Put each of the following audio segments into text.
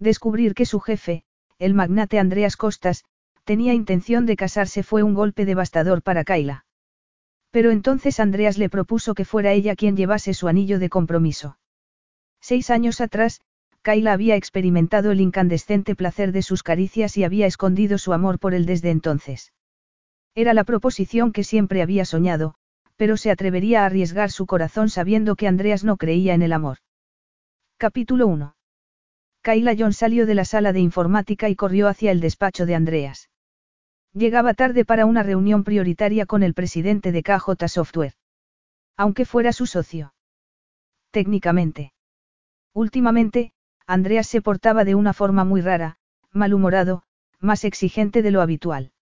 Descubrir que su jefe, el magnate Andreas Costas, tenía intención de casarse fue un golpe devastador para Kaila. Pero entonces Andreas le propuso que fuera ella quien llevase su anillo de compromiso. Seis años atrás, Kaila había experimentado el incandescente placer de sus caricias y había escondido su amor por él desde entonces. Era la proposición que siempre había soñado, pero se atrevería a arriesgar su corazón sabiendo que Andreas no creía en el amor. Capítulo 1. Kayla John salió de la sala de informática y corrió hacia el despacho de Andreas. Llegaba tarde para una reunión prioritaria con el presidente de KJ Software. Aunque fuera su socio. Técnicamente. Últimamente, Andreas se portaba de una forma muy rara, malhumorado, más exigente de lo habitual.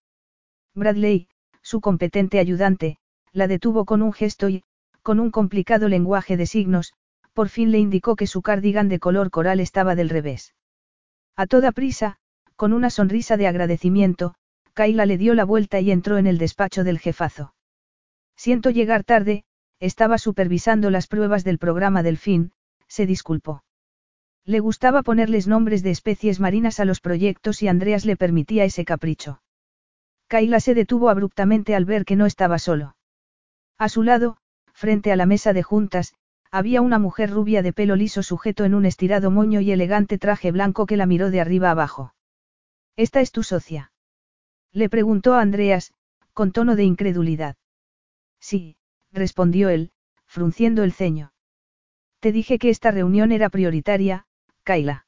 Bradley, su competente ayudante, la detuvo con un gesto y, con un complicado lenguaje de signos, por fin le indicó que su cardigan de color coral estaba del revés. A toda prisa, con una sonrisa de agradecimiento, Kaila le dio la vuelta y entró en el despacho del jefazo. Siento llegar tarde, estaba supervisando las pruebas del programa Delfín, se disculpó. Le gustaba ponerles nombres de especies marinas a los proyectos y Andreas le permitía ese capricho. Kaila se detuvo abruptamente al ver que no estaba solo. A su lado, frente a la mesa de juntas, había una mujer rubia de pelo liso sujeto en un estirado moño y elegante traje blanco que la miró de arriba abajo. ¿Esta es tu socia? Le preguntó Andreas, con tono de incredulidad. Sí, respondió él, frunciendo el ceño. Te dije que esta reunión era prioritaria, Kaila.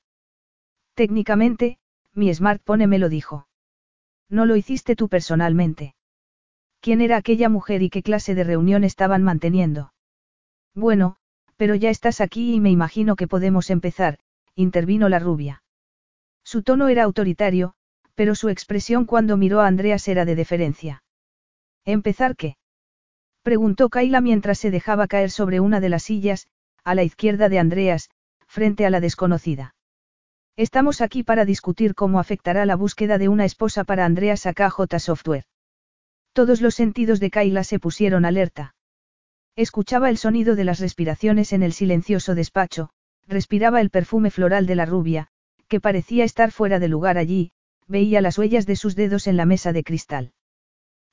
Técnicamente, mi smartphone me lo dijo. No lo hiciste tú personalmente. ¿Quién era aquella mujer y qué clase de reunión estaban manteniendo? Bueno, pero ya estás aquí y me imagino que podemos empezar, intervino la rubia. Su tono era autoritario, pero su expresión cuando miró a Andreas era de deferencia. ¿Empezar qué? preguntó Kaila mientras se dejaba caer sobre una de las sillas, a la izquierda de Andreas, frente a la desconocida. Estamos aquí para discutir cómo afectará la búsqueda de una esposa para Andreas a KJ Software. Todos los sentidos de Kaila se pusieron alerta. Escuchaba el sonido de las respiraciones en el silencioso despacho, respiraba el perfume floral de la rubia, que parecía estar fuera de lugar allí, veía las huellas de sus dedos en la mesa de cristal.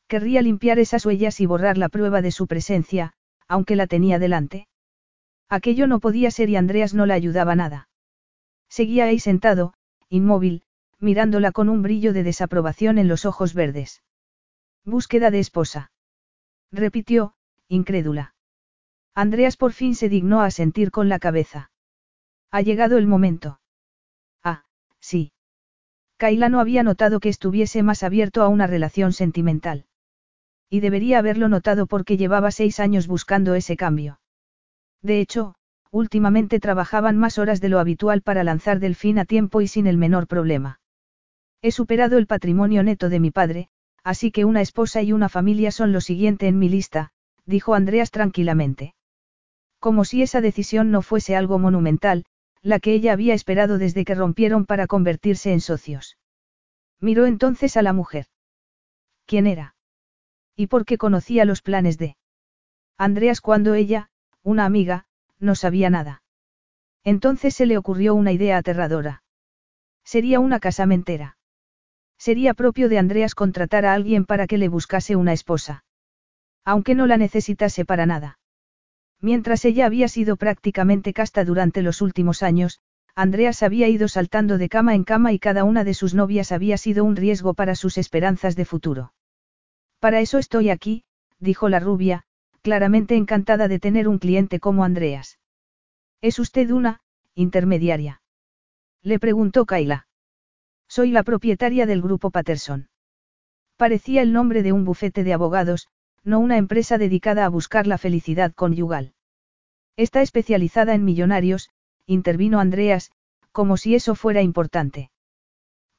Querría limpiar esas huellas y borrar la prueba de su presencia, aunque la tenía delante. Aquello no podía ser y Andreas no la ayudaba nada. Seguía ahí sentado, inmóvil, mirándola con un brillo de desaprobación en los ojos verdes. Búsqueda de esposa. Repitió, incrédula. Andreas por fin se dignó a sentir con la cabeza. Ha llegado el momento. Ah, sí. Kaila no había notado que estuviese más abierto a una relación sentimental. Y debería haberlo notado porque llevaba seis años buscando ese cambio. De hecho, últimamente trabajaban más horas de lo habitual para lanzar del fin a tiempo y sin el menor problema. He superado el patrimonio neto de mi padre, así que una esposa y una familia son lo siguiente en mi lista, dijo Andreas tranquilamente. Como si esa decisión no fuese algo monumental, la que ella había esperado desde que rompieron para convertirse en socios. Miró entonces a la mujer. ¿Quién era? ¿Y por qué conocía los planes de Andreas cuando ella, una amiga, no sabía nada? Entonces se le ocurrió una idea aterradora. Sería una casamentera. Sería propio de Andreas contratar a alguien para que le buscase una esposa. Aunque no la necesitase para nada. Mientras ella había sido prácticamente casta durante los últimos años, Andreas había ido saltando de cama en cama y cada una de sus novias había sido un riesgo para sus esperanzas de futuro. Para eso estoy aquí, dijo la rubia, claramente encantada de tener un cliente como Andreas. ¿Es usted una, intermediaria? Le preguntó Kaila. Soy la propietaria del grupo Patterson. Parecía el nombre de un bufete de abogados, no una empresa dedicada a buscar la felicidad conyugal. Está especializada en millonarios, intervino Andreas, como si eso fuera importante.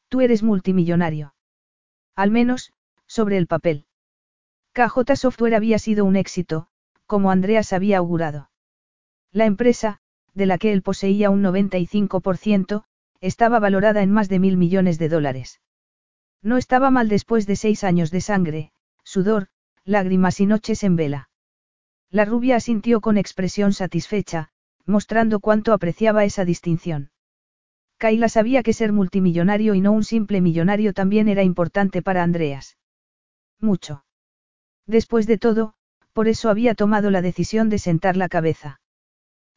Tú eres multimillonario. Al menos, sobre el papel. KJ Software había sido un éxito, como Andreas había augurado. La empresa, de la que él poseía un 95%, estaba valorada en más de mil millones de dólares. No estaba mal después de seis años de sangre, sudor, lágrimas y noches en vela. La rubia asintió con expresión satisfecha, mostrando cuánto apreciaba esa distinción. Kaila sabía que ser multimillonario y no un simple millonario también era importante para Andreas. Mucho. Después de todo, por eso había tomado la decisión de sentar la cabeza.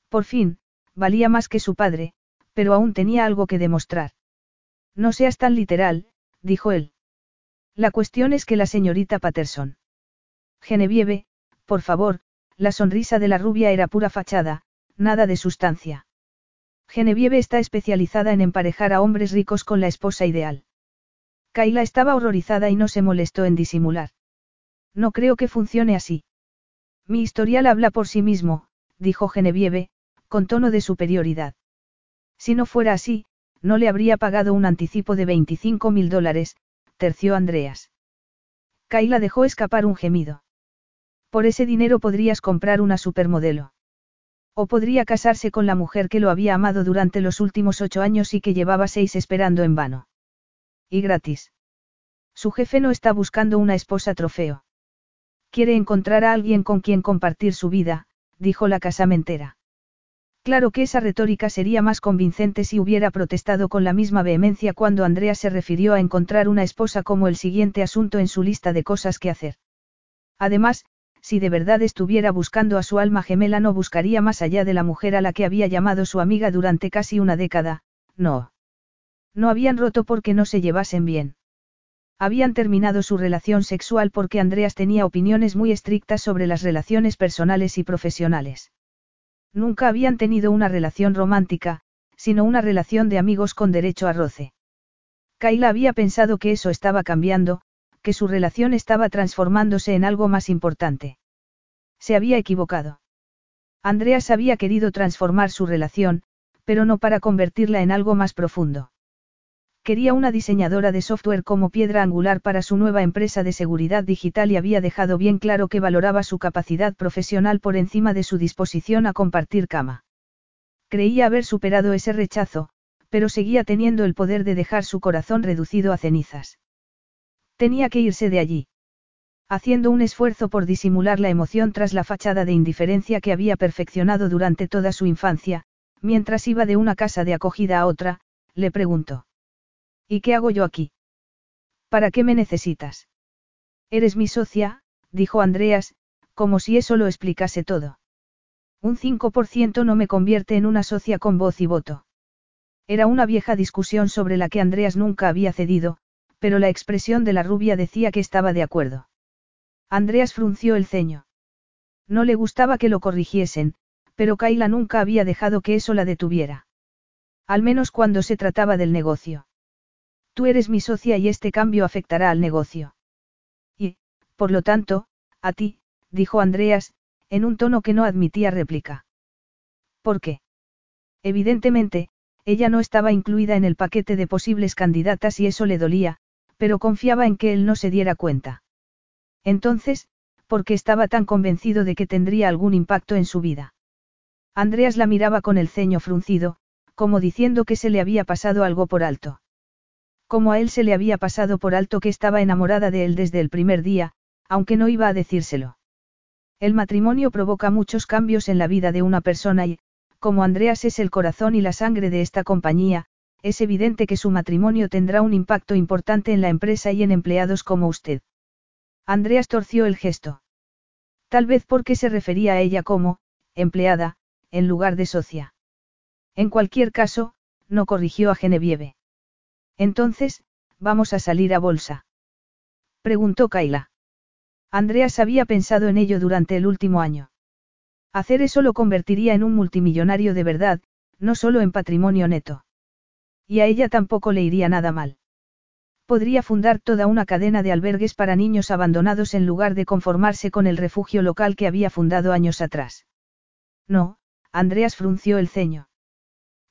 Por fin, valía más que su padre, pero aún tenía algo que demostrar. No seas tan literal, dijo él. La cuestión es que la señorita Patterson. Genevieve, por favor, la sonrisa de la rubia era pura fachada, nada de sustancia. Genevieve está especializada en emparejar a hombres ricos con la esposa ideal. Kaila estaba horrorizada y no se molestó en disimular. No creo que funcione así. Mi historial habla por sí mismo, dijo Genevieve, con tono de superioridad. Si no fuera así, no le habría pagado un anticipo de 25 mil dólares, terció Andreas. Kaila dejó escapar un gemido. Por ese dinero podrías comprar una supermodelo. O podría casarse con la mujer que lo había amado durante los últimos ocho años y que llevaba seis esperando en vano. Y gratis. Su jefe no está buscando una esposa trofeo. Quiere encontrar a alguien con quien compartir su vida, dijo la casamentera. Claro que esa retórica sería más convincente si hubiera protestado con la misma vehemencia cuando Andrea se refirió a encontrar una esposa como el siguiente asunto en su lista de cosas que hacer. Además, si de verdad estuviera buscando a su alma gemela no buscaría más allá de la mujer a la que había llamado su amiga durante casi una década, no. No habían roto porque no se llevasen bien. Habían terminado su relación sexual porque Andreas tenía opiniones muy estrictas sobre las relaciones personales y profesionales. Nunca habían tenido una relación romántica, sino una relación de amigos con derecho a roce. Kayla había pensado que eso estaba cambiando, que su relación estaba transformándose en algo más importante. Se había equivocado. Andreas había querido transformar su relación, pero no para convertirla en algo más profundo. Quería una diseñadora de software como piedra angular para su nueva empresa de seguridad digital y había dejado bien claro que valoraba su capacidad profesional por encima de su disposición a compartir cama. Creía haber superado ese rechazo, pero seguía teniendo el poder de dejar su corazón reducido a cenizas. Tenía que irse de allí. Haciendo un esfuerzo por disimular la emoción tras la fachada de indiferencia que había perfeccionado durante toda su infancia, mientras iba de una casa de acogida a otra, le preguntó. ¿Y qué hago yo aquí? ¿Para qué me necesitas? Eres mi socia, dijo Andreas, como si eso lo explicase todo. Un 5% no me convierte en una socia con voz y voto. Era una vieja discusión sobre la que Andreas nunca había cedido, pero la expresión de la rubia decía que estaba de acuerdo. Andreas frunció el ceño. No le gustaba que lo corrigiesen, pero Kaila nunca había dejado que eso la detuviera. Al menos cuando se trataba del negocio. Tú eres mi socia y este cambio afectará al negocio. Y, por lo tanto, a ti, dijo Andreas, en un tono que no admitía réplica. ¿Por qué? Evidentemente, ella no estaba incluida en el paquete de posibles candidatas y eso le dolía, pero confiaba en que él no se diera cuenta. Entonces, ¿por qué estaba tan convencido de que tendría algún impacto en su vida? Andreas la miraba con el ceño fruncido, como diciendo que se le había pasado algo por alto. Como a él se le había pasado por alto que estaba enamorada de él desde el primer día, aunque no iba a decírselo. El matrimonio provoca muchos cambios en la vida de una persona y, como Andreas es el corazón y la sangre de esta compañía, es evidente que su matrimonio tendrá un impacto importante en la empresa y en empleados como usted. Andreas torció el gesto. Tal vez porque se refería a ella como, empleada, en lugar de socia. En cualquier caso, no corrigió a Genevieve. Entonces, ¿vamos a salir a bolsa? Preguntó Kaila. Andreas había pensado en ello durante el último año. Hacer eso lo convertiría en un multimillonario de verdad, no solo en patrimonio neto. Y a ella tampoco le iría nada mal. Podría fundar toda una cadena de albergues para niños abandonados en lugar de conformarse con el refugio local que había fundado años atrás. No, Andreas frunció el ceño.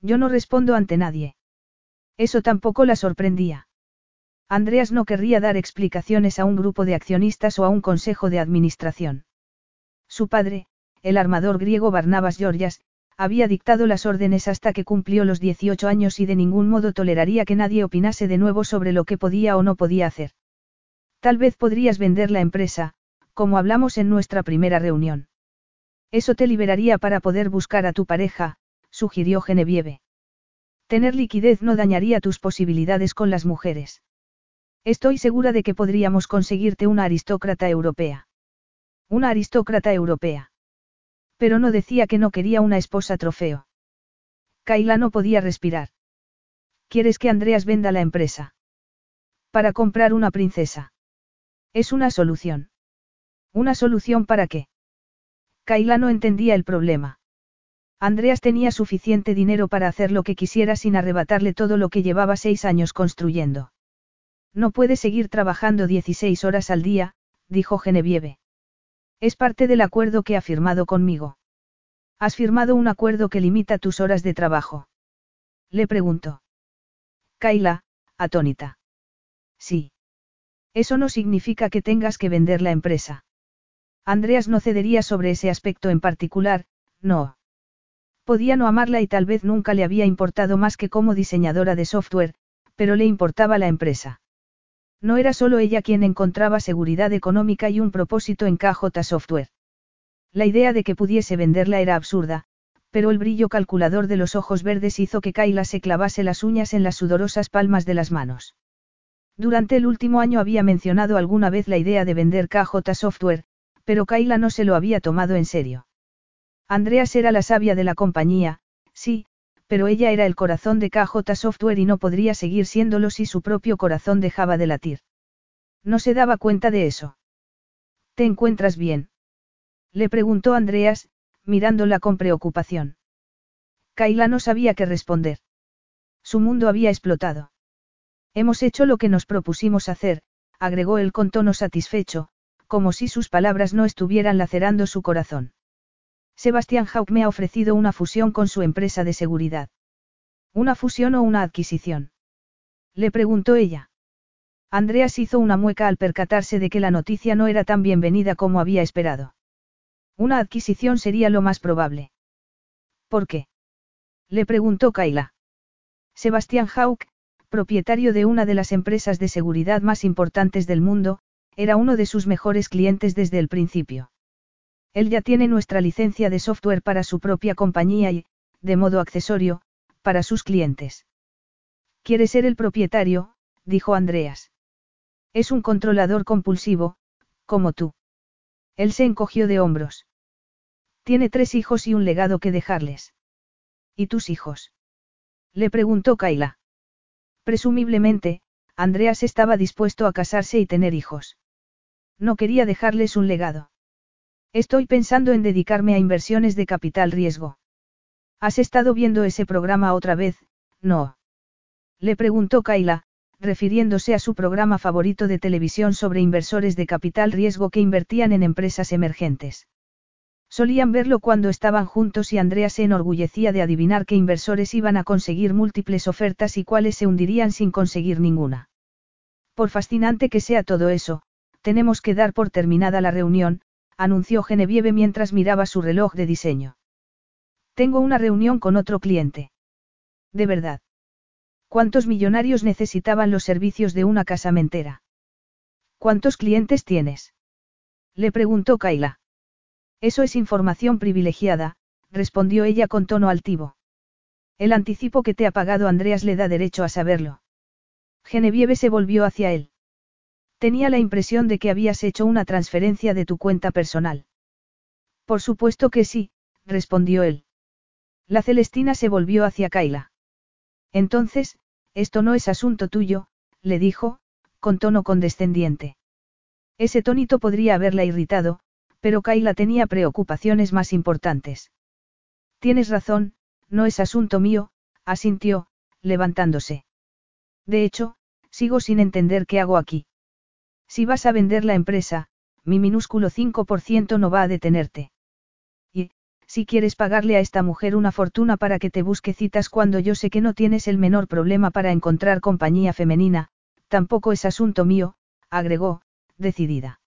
Yo no respondo ante nadie. Eso tampoco la sorprendía. Andreas no querría dar explicaciones a un grupo de accionistas o a un consejo de administración. Su padre, el armador griego Barnabas Georgias, había dictado las órdenes hasta que cumplió los 18 años y de ningún modo toleraría que nadie opinase de nuevo sobre lo que podía o no podía hacer. Tal vez podrías vender la empresa, como hablamos en nuestra primera reunión. Eso te liberaría para poder buscar a tu pareja, sugirió Genevieve. Tener liquidez no dañaría tus posibilidades con las mujeres. Estoy segura de que podríamos conseguirte una aristócrata europea. Una aristócrata europea. Pero no decía que no quería una esposa trofeo. Kaila no podía respirar. ¿Quieres que Andreas venda la empresa? Para comprar una princesa. Es una solución. ¿Una solución para qué? Kaila no entendía el problema. Andreas tenía suficiente dinero para hacer lo que quisiera sin arrebatarle todo lo que llevaba seis años construyendo. No puede seguir trabajando 16 horas al día, dijo Genevieve. Es parte del acuerdo que ha firmado conmigo. ¿Has firmado un acuerdo que limita tus horas de trabajo? Le preguntó. Kaila, atónita. Sí. Eso no significa que tengas que vender la empresa. Andreas no cedería sobre ese aspecto en particular, no. Podía no amarla y tal vez nunca le había importado más que como diseñadora de software, pero le importaba la empresa. No era solo ella quien encontraba seguridad económica y un propósito en KJ Software. La idea de que pudiese venderla era absurda, pero el brillo calculador de los ojos verdes hizo que Kayla se clavase las uñas en las sudorosas palmas de las manos. Durante el último año había mencionado alguna vez la idea de vender KJ Software, pero Kayla no se lo había tomado en serio. Andreas era la sabia de la compañía, sí, pero ella era el corazón de KJ Software y no podría seguir siéndolo si su propio corazón dejaba de latir. No se daba cuenta de eso. ¿Te encuentras bien? Le preguntó Andreas, mirándola con preocupación. Kayla no sabía qué responder. Su mundo había explotado. Hemos hecho lo que nos propusimos hacer, agregó él con tono satisfecho, como si sus palabras no estuvieran lacerando su corazón. Sebastián Hauck me ha ofrecido una fusión con su empresa de seguridad. ¿Una fusión o una adquisición? Le preguntó ella. Andreas hizo una mueca al percatarse de que la noticia no era tan bienvenida como había esperado. Una adquisición sería lo más probable. ¿Por qué? Le preguntó Kaila. Sebastián Hauck, propietario de una de las empresas de seguridad más importantes del mundo, era uno de sus mejores clientes desde el principio. Él ya tiene nuestra licencia de software para su propia compañía y, de modo accesorio, para sus clientes. Quiere ser el propietario, dijo Andreas. Es un controlador compulsivo, como tú. Él se encogió de hombros. Tiene tres hijos y un legado que dejarles. ¿Y tus hijos? Le preguntó Kaila. Presumiblemente, Andreas estaba dispuesto a casarse y tener hijos. No quería dejarles un legado. Estoy pensando en dedicarme a inversiones de capital riesgo. ¿Has estado viendo ese programa otra vez? No. Le preguntó Kaila, refiriéndose a su programa favorito de televisión sobre inversores de capital riesgo que invertían en empresas emergentes. Solían verlo cuando estaban juntos y Andrea se enorgullecía de adivinar qué inversores iban a conseguir múltiples ofertas y cuáles se hundirían sin conseguir ninguna. Por fascinante que sea todo eso, tenemos que dar por terminada la reunión, anunció Genevieve mientras miraba su reloj de diseño. Tengo una reunión con otro cliente. De verdad. ¿Cuántos millonarios necesitaban los servicios de una casamentera? ¿Cuántos clientes tienes? Le preguntó Kaila. Eso es información privilegiada, respondió ella con tono altivo. El anticipo que te ha pagado Andreas le da derecho a saberlo. Genevieve se volvió hacia él. Tenía la impresión de que habías hecho una transferencia de tu cuenta personal. Por supuesto que sí, respondió él. La Celestina se volvió hacia Kaila. Entonces, esto no es asunto tuyo, le dijo, con tono condescendiente. Ese tonito podría haberla irritado, pero Kaila tenía preocupaciones más importantes. Tienes razón, no es asunto mío, asintió, levantándose. De hecho, sigo sin entender qué hago aquí. Si vas a vender la empresa, mi minúsculo 5% no va a detenerte. Y, Si quieres pagarle a esta mujer una fortuna para que te busque citas cuando yo sé que no tienes el menor problema para encontrar compañía femenina, tampoco es asunto mío, agregó, decidida.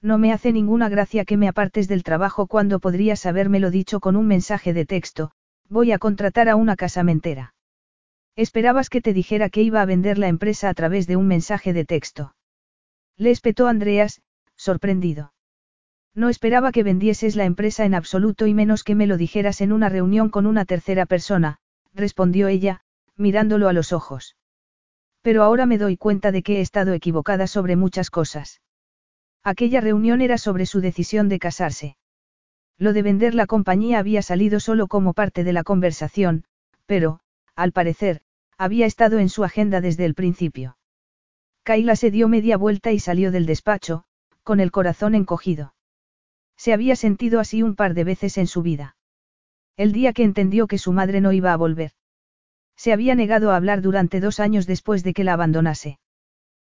No me hace ninguna gracia que me apartes del trabajo cuando podrías habérmelo dicho con un mensaje de texto, voy a contratar a una casamentera. Esperabas que te dijera que iba a vender la empresa a través de un mensaje de texto. Le espetó Andreas, sorprendido. No esperaba que vendieses la empresa en absoluto y menos que me lo dijeras en una reunión con una tercera persona, respondió ella, mirándolo a los ojos. Pero ahora me doy cuenta de que he estado equivocada sobre muchas cosas. Aquella reunión era sobre su decisión de casarse. Lo de vender la compañía había salido solo como parte de la conversación, pero, al parecer, había estado en su agenda desde el principio. Kaila se dio media vuelta y salió del despacho, con el corazón encogido. Se había sentido así un par de veces en su vida. El día que entendió que su madre no iba a volver. Se había negado a hablar durante dos años después de que la abandonase.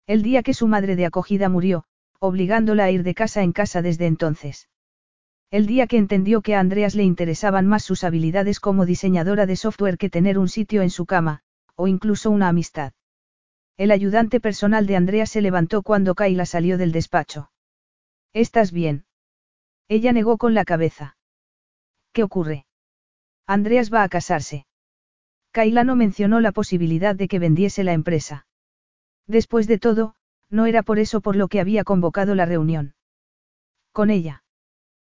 El día que su madre de acogida murió, obligándola a ir de casa en casa desde entonces. El día que entendió que a Andreas le interesaban más sus habilidades como diseñadora de software que tener un sitio en su cama, o incluso una amistad. El ayudante personal de Andreas se levantó cuando Kayla salió del despacho. ¿Estás bien? Ella negó con la cabeza. ¿Qué ocurre? Andreas va a casarse. Kayla no mencionó la posibilidad de que vendiese la empresa. Después de todo, no era por eso por lo que había convocado la reunión. Con ella.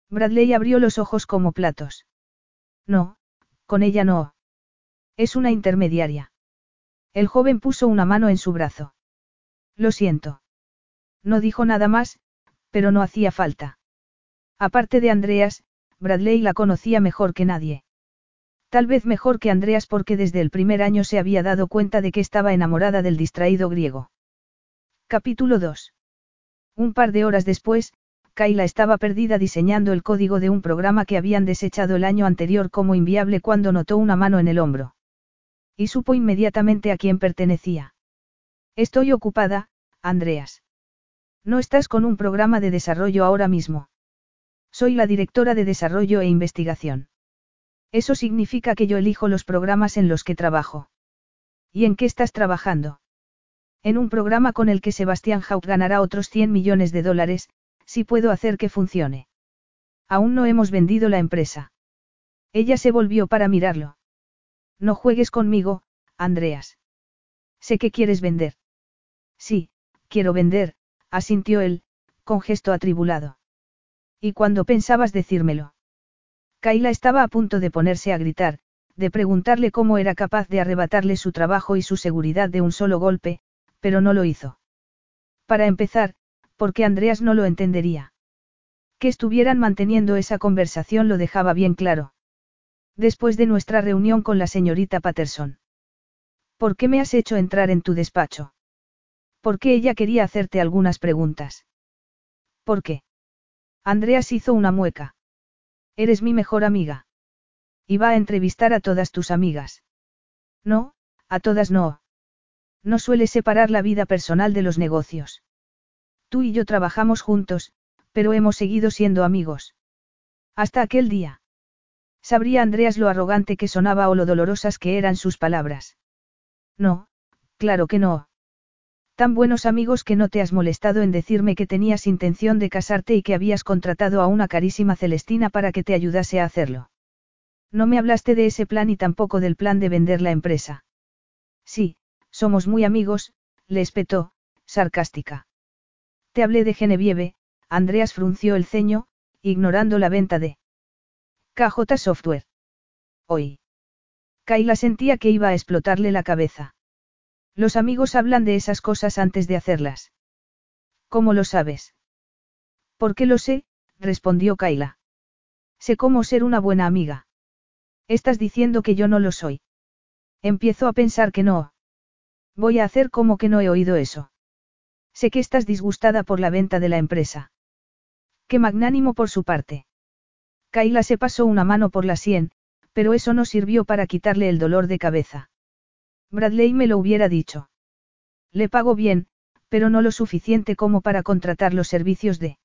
Bradley abrió los ojos como platos. No, con ella no. Es una intermediaria. El joven puso una mano en su brazo. Lo siento. No dijo nada más, pero no hacía falta. Aparte de Andreas, Bradley la conocía mejor que nadie. Tal vez mejor que Andreas porque desde el primer año se había dado cuenta de que estaba enamorada del distraído griego. Capítulo 2. Un par de horas después, Kayla estaba perdida diseñando el código de un programa que habían desechado el año anterior como inviable cuando notó una mano en el hombro. Y supo inmediatamente a quién pertenecía. Estoy ocupada, Andreas. No estás con un programa de desarrollo ahora mismo. Soy la directora de desarrollo e investigación. Eso significa que yo elijo los programas en los que trabajo. ¿Y en qué estás trabajando? En un programa con el que Sebastián Haupt ganará otros 100 millones de dólares, si puedo hacer que funcione. Aún no hemos vendido la empresa. Ella se volvió para mirarlo. No juegues conmigo, Andreas. Sé que quieres vender. Sí, quiero vender, asintió él, con gesto atribulado. ¿Y cuándo pensabas decírmelo? Kaila estaba a punto de ponerse a gritar, de preguntarle cómo era capaz de arrebatarle su trabajo y su seguridad de un solo golpe, pero no lo hizo. Para empezar, porque Andreas no lo entendería. Que estuvieran manteniendo esa conversación lo dejaba bien claro. Después de nuestra reunión con la señorita Patterson. ¿Por qué me has hecho entrar en tu despacho? Porque ella quería hacerte algunas preguntas. ¿Por qué? Andreas hizo una mueca. Eres mi mejor amiga. Iba a entrevistar a todas tus amigas. No, a todas no. No suele separar la vida personal de los negocios. Tú y yo trabajamos juntos, pero hemos seguido siendo amigos. Hasta aquel día. Sabría Andreas lo arrogante que sonaba o lo dolorosas que eran sus palabras. No, claro que no. Tan buenos amigos que no te has molestado en decirme que tenías intención de casarte y que habías contratado a una carísima Celestina para que te ayudase a hacerlo. No me hablaste de ese plan y tampoco del plan de vender la empresa. Sí, somos muy amigos, le espetó, sarcástica. Te hablé de Genevieve, Andreas frunció el ceño, ignorando la venta de KJ Software. Hoy. Kayla sentía que iba a explotarle la cabeza. Los amigos hablan de esas cosas antes de hacerlas. ¿Cómo lo sabes? ¿Por qué lo sé? respondió Kayla. Sé cómo ser una buena amiga. Estás diciendo que yo no lo soy. Empiezo a pensar que no. Voy a hacer como que no he oído eso. Sé que estás disgustada por la venta de la empresa. Qué magnánimo por su parte. Kaila se pasó una mano por la sien, pero eso no sirvió para quitarle el dolor de cabeza. Bradley me lo hubiera dicho. Le pago bien, pero no lo suficiente como para contratar los servicios de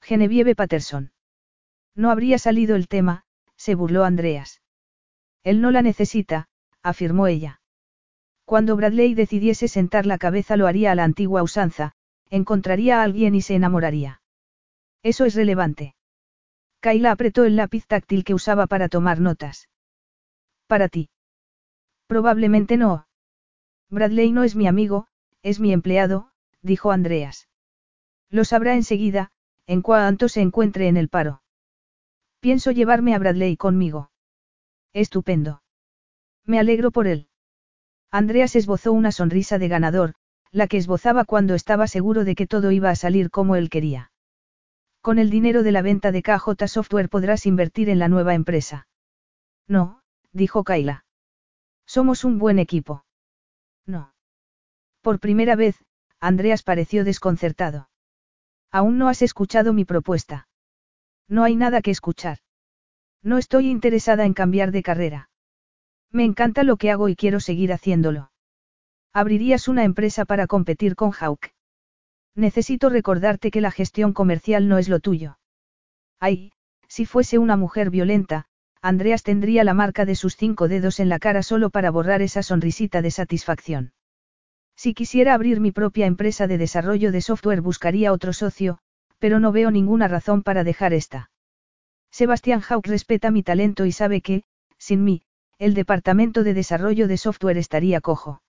Genevieve Patterson. No habría salido el tema, se burló Andreas. Él no la necesita, afirmó ella. Cuando Bradley decidiese sentar la cabeza lo haría a la antigua usanza, encontraría a alguien y se enamoraría. Eso es relevante. Kayla apretó el lápiz táctil que usaba para tomar notas. Para ti. Probablemente no. Bradley no es mi amigo, es mi empleado, dijo Andreas. Lo sabrá enseguida, en cuanto se encuentre en el paro. Pienso llevarme a Bradley conmigo. Estupendo. Me alegro por él. Andreas esbozó una sonrisa de ganador, la que esbozaba cuando estaba seguro de que todo iba a salir como él quería. Con el dinero de la venta de KJ Software podrás invertir en la nueva empresa. No, dijo Kayla. Somos un buen equipo. No. Por primera vez, Andreas pareció desconcertado. Aún no has escuchado mi propuesta. No hay nada que escuchar. No estoy interesada en cambiar de carrera. Me encanta lo que hago y quiero seguir haciéndolo. Abrirías una empresa para competir con Hawk. Necesito recordarte que la gestión comercial no es lo tuyo. Ay, si fuese una mujer violenta, Andreas tendría la marca de sus cinco dedos en la cara solo para borrar esa sonrisita de satisfacción. Si quisiera abrir mi propia empresa de desarrollo de software buscaría otro socio, pero no veo ninguna razón para dejar esta. Sebastián Hawk respeta mi talento y sabe que, sin mí, el departamento de desarrollo de software estaría cojo.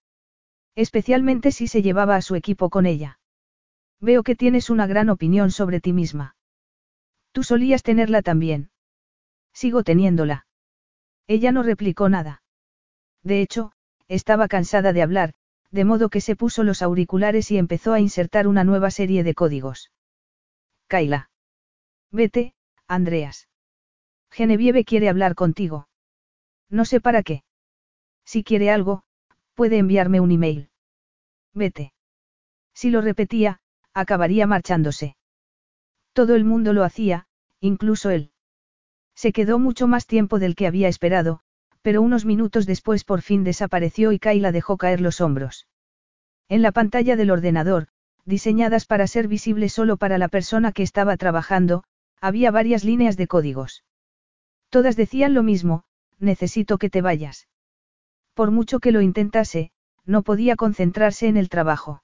Especialmente si se llevaba a su equipo con ella. Veo que tienes una gran opinión sobre ti misma. Tú solías tenerla también. Sigo teniéndola. Ella no replicó nada. De hecho, estaba cansada de hablar, de modo que se puso los auriculares y empezó a insertar una nueva serie de códigos. Kaila. Vete, Andreas. Genevieve quiere hablar contigo. No sé para qué. Si quiere algo, puede enviarme un email. Vete. Si lo repetía, acabaría marchándose. Todo el mundo lo hacía, incluso él. Se quedó mucho más tiempo del que había esperado, pero unos minutos después por fin desapareció y Kayla dejó caer los hombros. En la pantalla del ordenador, diseñadas para ser visibles solo para la persona que estaba trabajando, había varias líneas de códigos. Todas decían lo mismo, necesito que te vayas. Por mucho que lo intentase, no podía concentrarse en el trabajo.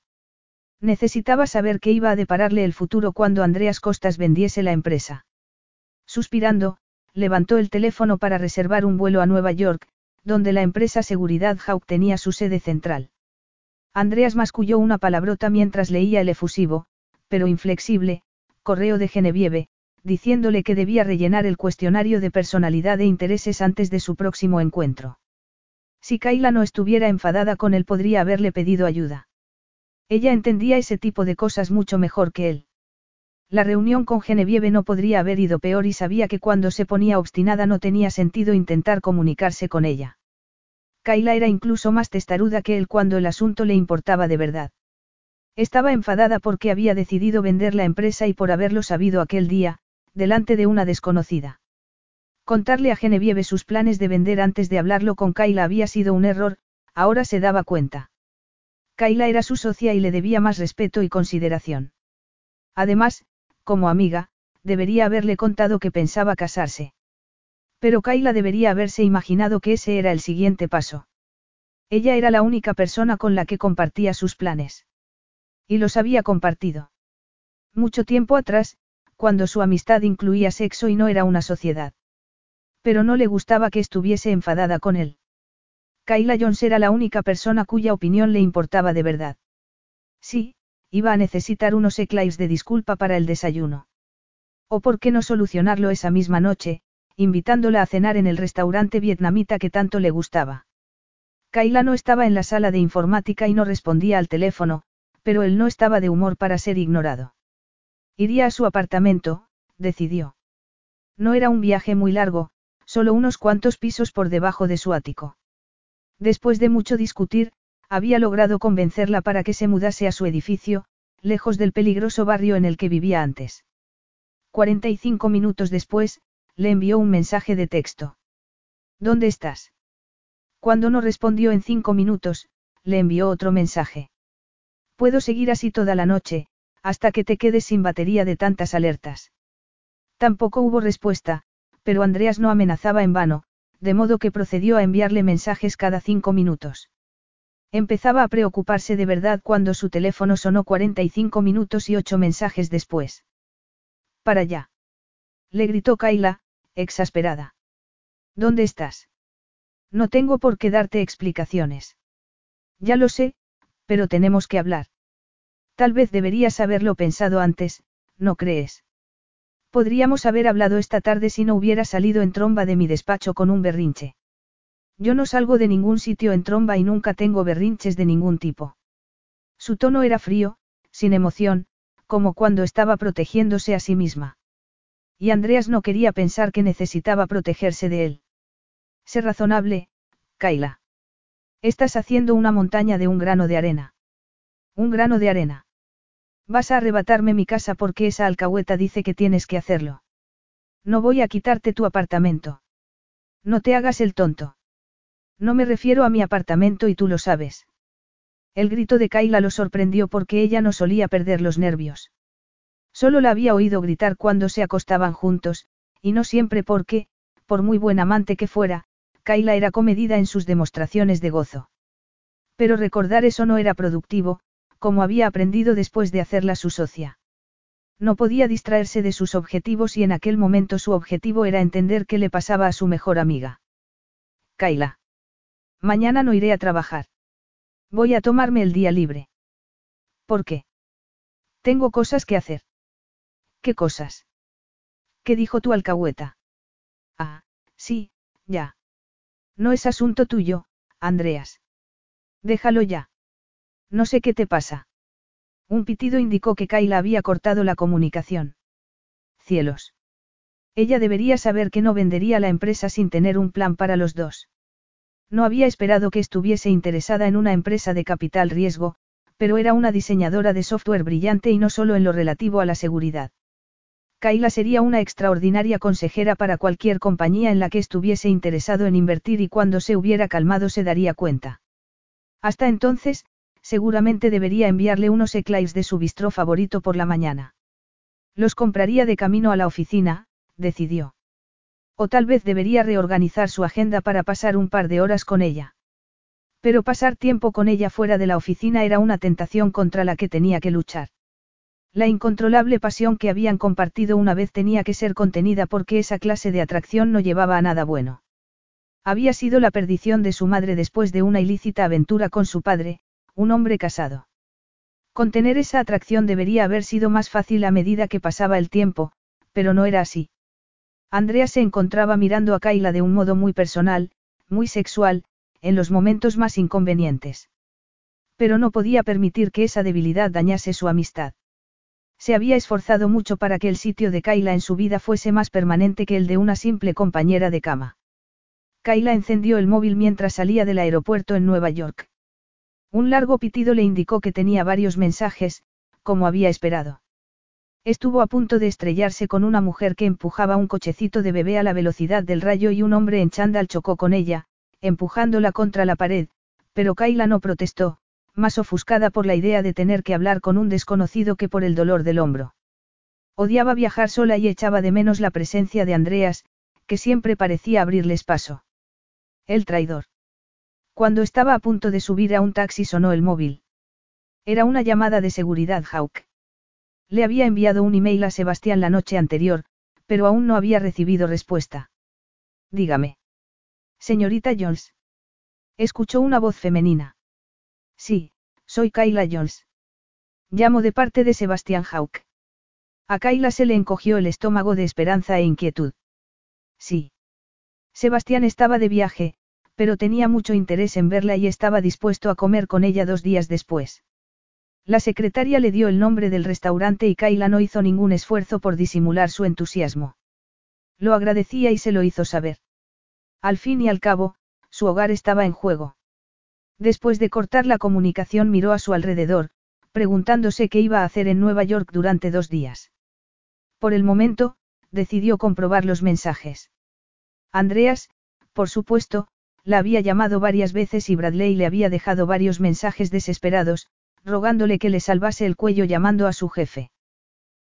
Necesitaba saber qué iba a depararle el futuro cuando Andreas Costas vendiese la empresa. Suspirando, levantó el teléfono para reservar un vuelo a Nueva York, donde la empresa Seguridad Hawk tenía su sede central. Andreas masculló una palabrota mientras leía el efusivo, pero inflexible, correo de Genevieve, diciéndole que debía rellenar el cuestionario de personalidad e intereses antes de su próximo encuentro. Si Kayla no estuviera enfadada con él podría haberle pedido ayuda. Ella entendía ese tipo de cosas mucho mejor que él. La reunión con Genevieve no podría haber ido peor y sabía que cuando se ponía obstinada no tenía sentido intentar comunicarse con ella. Kayla era incluso más testaruda que él cuando el asunto le importaba de verdad. Estaba enfadada porque había decidido vender la empresa y por haberlo sabido aquel día, delante de una desconocida. Contarle a Genevieve sus planes de vender antes de hablarlo con Kayla había sido un error, ahora se daba cuenta. Kayla era su socia y le debía más respeto y consideración. Además, como amiga, debería haberle contado que pensaba casarse. Pero Kayla debería haberse imaginado que ese era el siguiente paso. Ella era la única persona con la que compartía sus planes. Y los había compartido. Mucho tiempo atrás, cuando su amistad incluía sexo y no era una sociedad. Pero no le gustaba que estuviese enfadada con él. Kayla Jones era la única persona cuya opinión le importaba de verdad. Sí, iba a necesitar unos eclairs de disculpa para el desayuno. O por qué no solucionarlo esa misma noche, invitándola a cenar en el restaurante vietnamita que tanto le gustaba. Kayla no estaba en la sala de informática y no respondía al teléfono, pero él no estaba de humor para ser ignorado. Iría a su apartamento, decidió. No era un viaje muy largo, solo unos cuantos pisos por debajo de su ático. Después de mucho discutir, había logrado convencerla para que se mudase a su edificio, lejos del peligroso barrio en el que vivía antes. 45 minutos después, le envió un mensaje de texto. ¿Dónde estás? Cuando no respondió en cinco minutos, le envió otro mensaje. Puedo seguir así toda la noche, hasta que te quedes sin batería de tantas alertas. Tampoco hubo respuesta, pero Andreas no amenazaba en vano, de modo que procedió a enviarle mensajes cada cinco minutos. Empezaba a preocuparse de verdad cuando su teléfono sonó 45 minutos y ocho mensajes después. Para allá. Le gritó Kaila, exasperada. ¿Dónde estás? No tengo por qué darte explicaciones. Ya lo sé, pero tenemos que hablar. Tal vez deberías haberlo pensado antes, ¿no crees? Podríamos haber hablado esta tarde si no hubiera salido en tromba de mi despacho con un berrinche. Yo no salgo de ningún sitio en tromba y nunca tengo berrinches de ningún tipo. Su tono era frío, sin emoción, como cuando estaba protegiéndose a sí misma. Y Andreas no quería pensar que necesitaba protegerse de él. Sé razonable, Kaila. Estás haciendo una montaña de un grano de arena. Un grano de arena. Vas a arrebatarme mi casa porque esa alcahueta dice que tienes que hacerlo. No voy a quitarte tu apartamento. No te hagas el tonto. No me refiero a mi apartamento y tú lo sabes. El grito de Kaila lo sorprendió porque ella no solía perder los nervios. Solo la había oído gritar cuando se acostaban juntos, y no siempre porque, por muy buen amante que fuera, Kaila era comedida en sus demostraciones de gozo. Pero recordar eso no era productivo, como había aprendido después de hacerla su socia. No podía distraerse de sus objetivos y en aquel momento su objetivo era entender qué le pasaba a su mejor amiga. Kaila. Mañana no iré a trabajar. Voy a tomarme el día libre. ¿Por qué? Tengo cosas que hacer. ¿Qué cosas? ¿Qué dijo tu alcahueta? Ah, sí, ya. No es asunto tuyo, Andreas. Déjalo ya. No sé qué te pasa. Un pitido indicó que Kayla había cortado la comunicación. Cielos. Ella debería saber que no vendería la empresa sin tener un plan para los dos. No había esperado que estuviese interesada en una empresa de capital riesgo, pero era una diseñadora de software brillante y no solo en lo relativo a la seguridad. Kayla sería una extraordinaria consejera para cualquier compañía en la que estuviese interesado en invertir y cuando se hubiera calmado se daría cuenta. Hasta entonces, seguramente debería enviarle unos eclairs de su bistró favorito por la mañana. Los compraría de camino a la oficina, decidió. O tal vez debería reorganizar su agenda para pasar un par de horas con ella. Pero pasar tiempo con ella fuera de la oficina era una tentación contra la que tenía que luchar. La incontrolable pasión que habían compartido una vez tenía que ser contenida porque esa clase de atracción no llevaba a nada bueno. Había sido la perdición de su madre después de una ilícita aventura con su padre, un hombre casado. Contener esa atracción debería haber sido más fácil a medida que pasaba el tiempo, pero no era así. Andrea se encontraba mirando a Kaila de un modo muy personal, muy sexual, en los momentos más inconvenientes. Pero no podía permitir que esa debilidad dañase su amistad. Se había esforzado mucho para que el sitio de Kaila en su vida fuese más permanente que el de una simple compañera de cama. Kaila encendió el móvil mientras salía del aeropuerto en Nueva York. Un largo pitido le indicó que tenía varios mensajes, como había esperado. Estuvo a punto de estrellarse con una mujer que empujaba un cochecito de bebé a la velocidad del rayo y un hombre en chándal chocó con ella, empujándola contra la pared, pero Kaila no protestó, más ofuscada por la idea de tener que hablar con un desconocido que por el dolor del hombro. Odiaba viajar sola y echaba de menos la presencia de Andreas, que siempre parecía abrirles paso. El traidor. Cuando estaba a punto de subir a un taxi sonó el móvil. Era una llamada de seguridad Hawk. Le había enviado un email a Sebastián la noche anterior, pero aún no había recibido respuesta. Dígame. Señorita Jones. Escuchó una voz femenina. Sí, soy Kayla Jones. Llamo de parte de Sebastián Hawk. A Kayla se le encogió el estómago de esperanza e inquietud. Sí. Sebastián estaba de viaje, pero tenía mucho interés en verla y estaba dispuesto a comer con ella dos días después. La secretaria le dio el nombre del restaurante y Kayla no hizo ningún esfuerzo por disimular su entusiasmo. Lo agradecía y se lo hizo saber. Al fin y al cabo, su hogar estaba en juego. Después de cortar la comunicación miró a su alrededor, preguntándose qué iba a hacer en Nueva York durante dos días. Por el momento, decidió comprobar los mensajes. Andreas, por supuesto, la había llamado varias veces y Bradley le había dejado varios mensajes desesperados, rogándole que le salvase el cuello llamando a su jefe.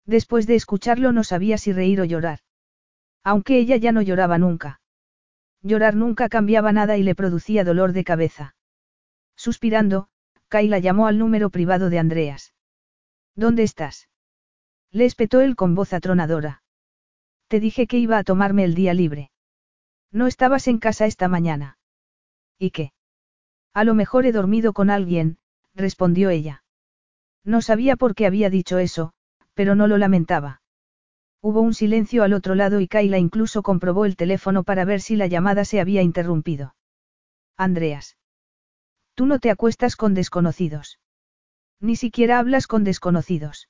Después de escucharlo no sabía si reír o llorar. Aunque ella ya no lloraba nunca. Llorar nunca cambiaba nada y le producía dolor de cabeza. Suspirando, Kayla llamó al número privado de Andreas. ¿Dónde estás? Le espetó él con voz atronadora. Te dije que iba a tomarme el día libre. No estabas en casa esta mañana. ¿Y qué? A lo mejor he dormido con alguien, respondió ella. No sabía por qué había dicho eso, pero no lo lamentaba. Hubo un silencio al otro lado y Kayla incluso comprobó el teléfono para ver si la llamada se había interrumpido. Andreas. Tú no te acuestas con desconocidos. Ni siquiera hablas con desconocidos.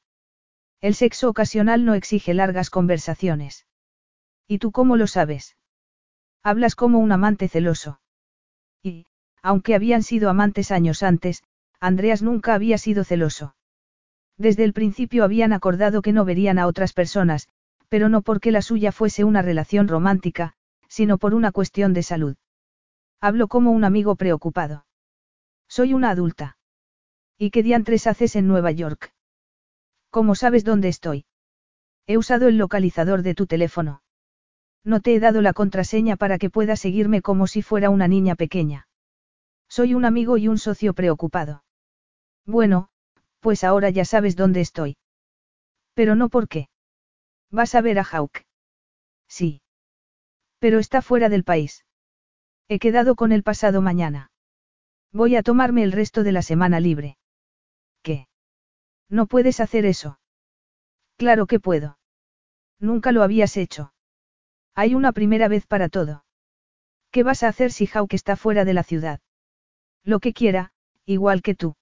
El sexo ocasional no exige largas conversaciones. ¿Y tú cómo lo sabes? Hablas como un amante celoso. Y, aunque habían sido amantes años antes, Andreas nunca había sido celoso. Desde el principio habían acordado que no verían a otras personas, pero no porque la suya fuese una relación romántica, sino por una cuestión de salud. Hablo como un amigo preocupado. Soy una adulta. ¿Y qué diantres haces en Nueva York? ¿Cómo sabes dónde estoy? He usado el localizador de tu teléfono. No te he dado la contraseña para que puedas seguirme como si fuera una niña pequeña. Soy un amigo y un socio preocupado. Bueno, pues ahora ya sabes dónde estoy. Pero no por qué. ¿Vas a ver a Hawk? Sí. Pero está fuera del país. He quedado con el pasado mañana. Voy a tomarme el resto de la semana libre. ¿Qué? No puedes hacer eso. Claro que puedo. Nunca lo habías hecho. Hay una primera vez para todo. ¿Qué vas a hacer si Hawk está fuera de la ciudad? Lo que quiera, igual que tú.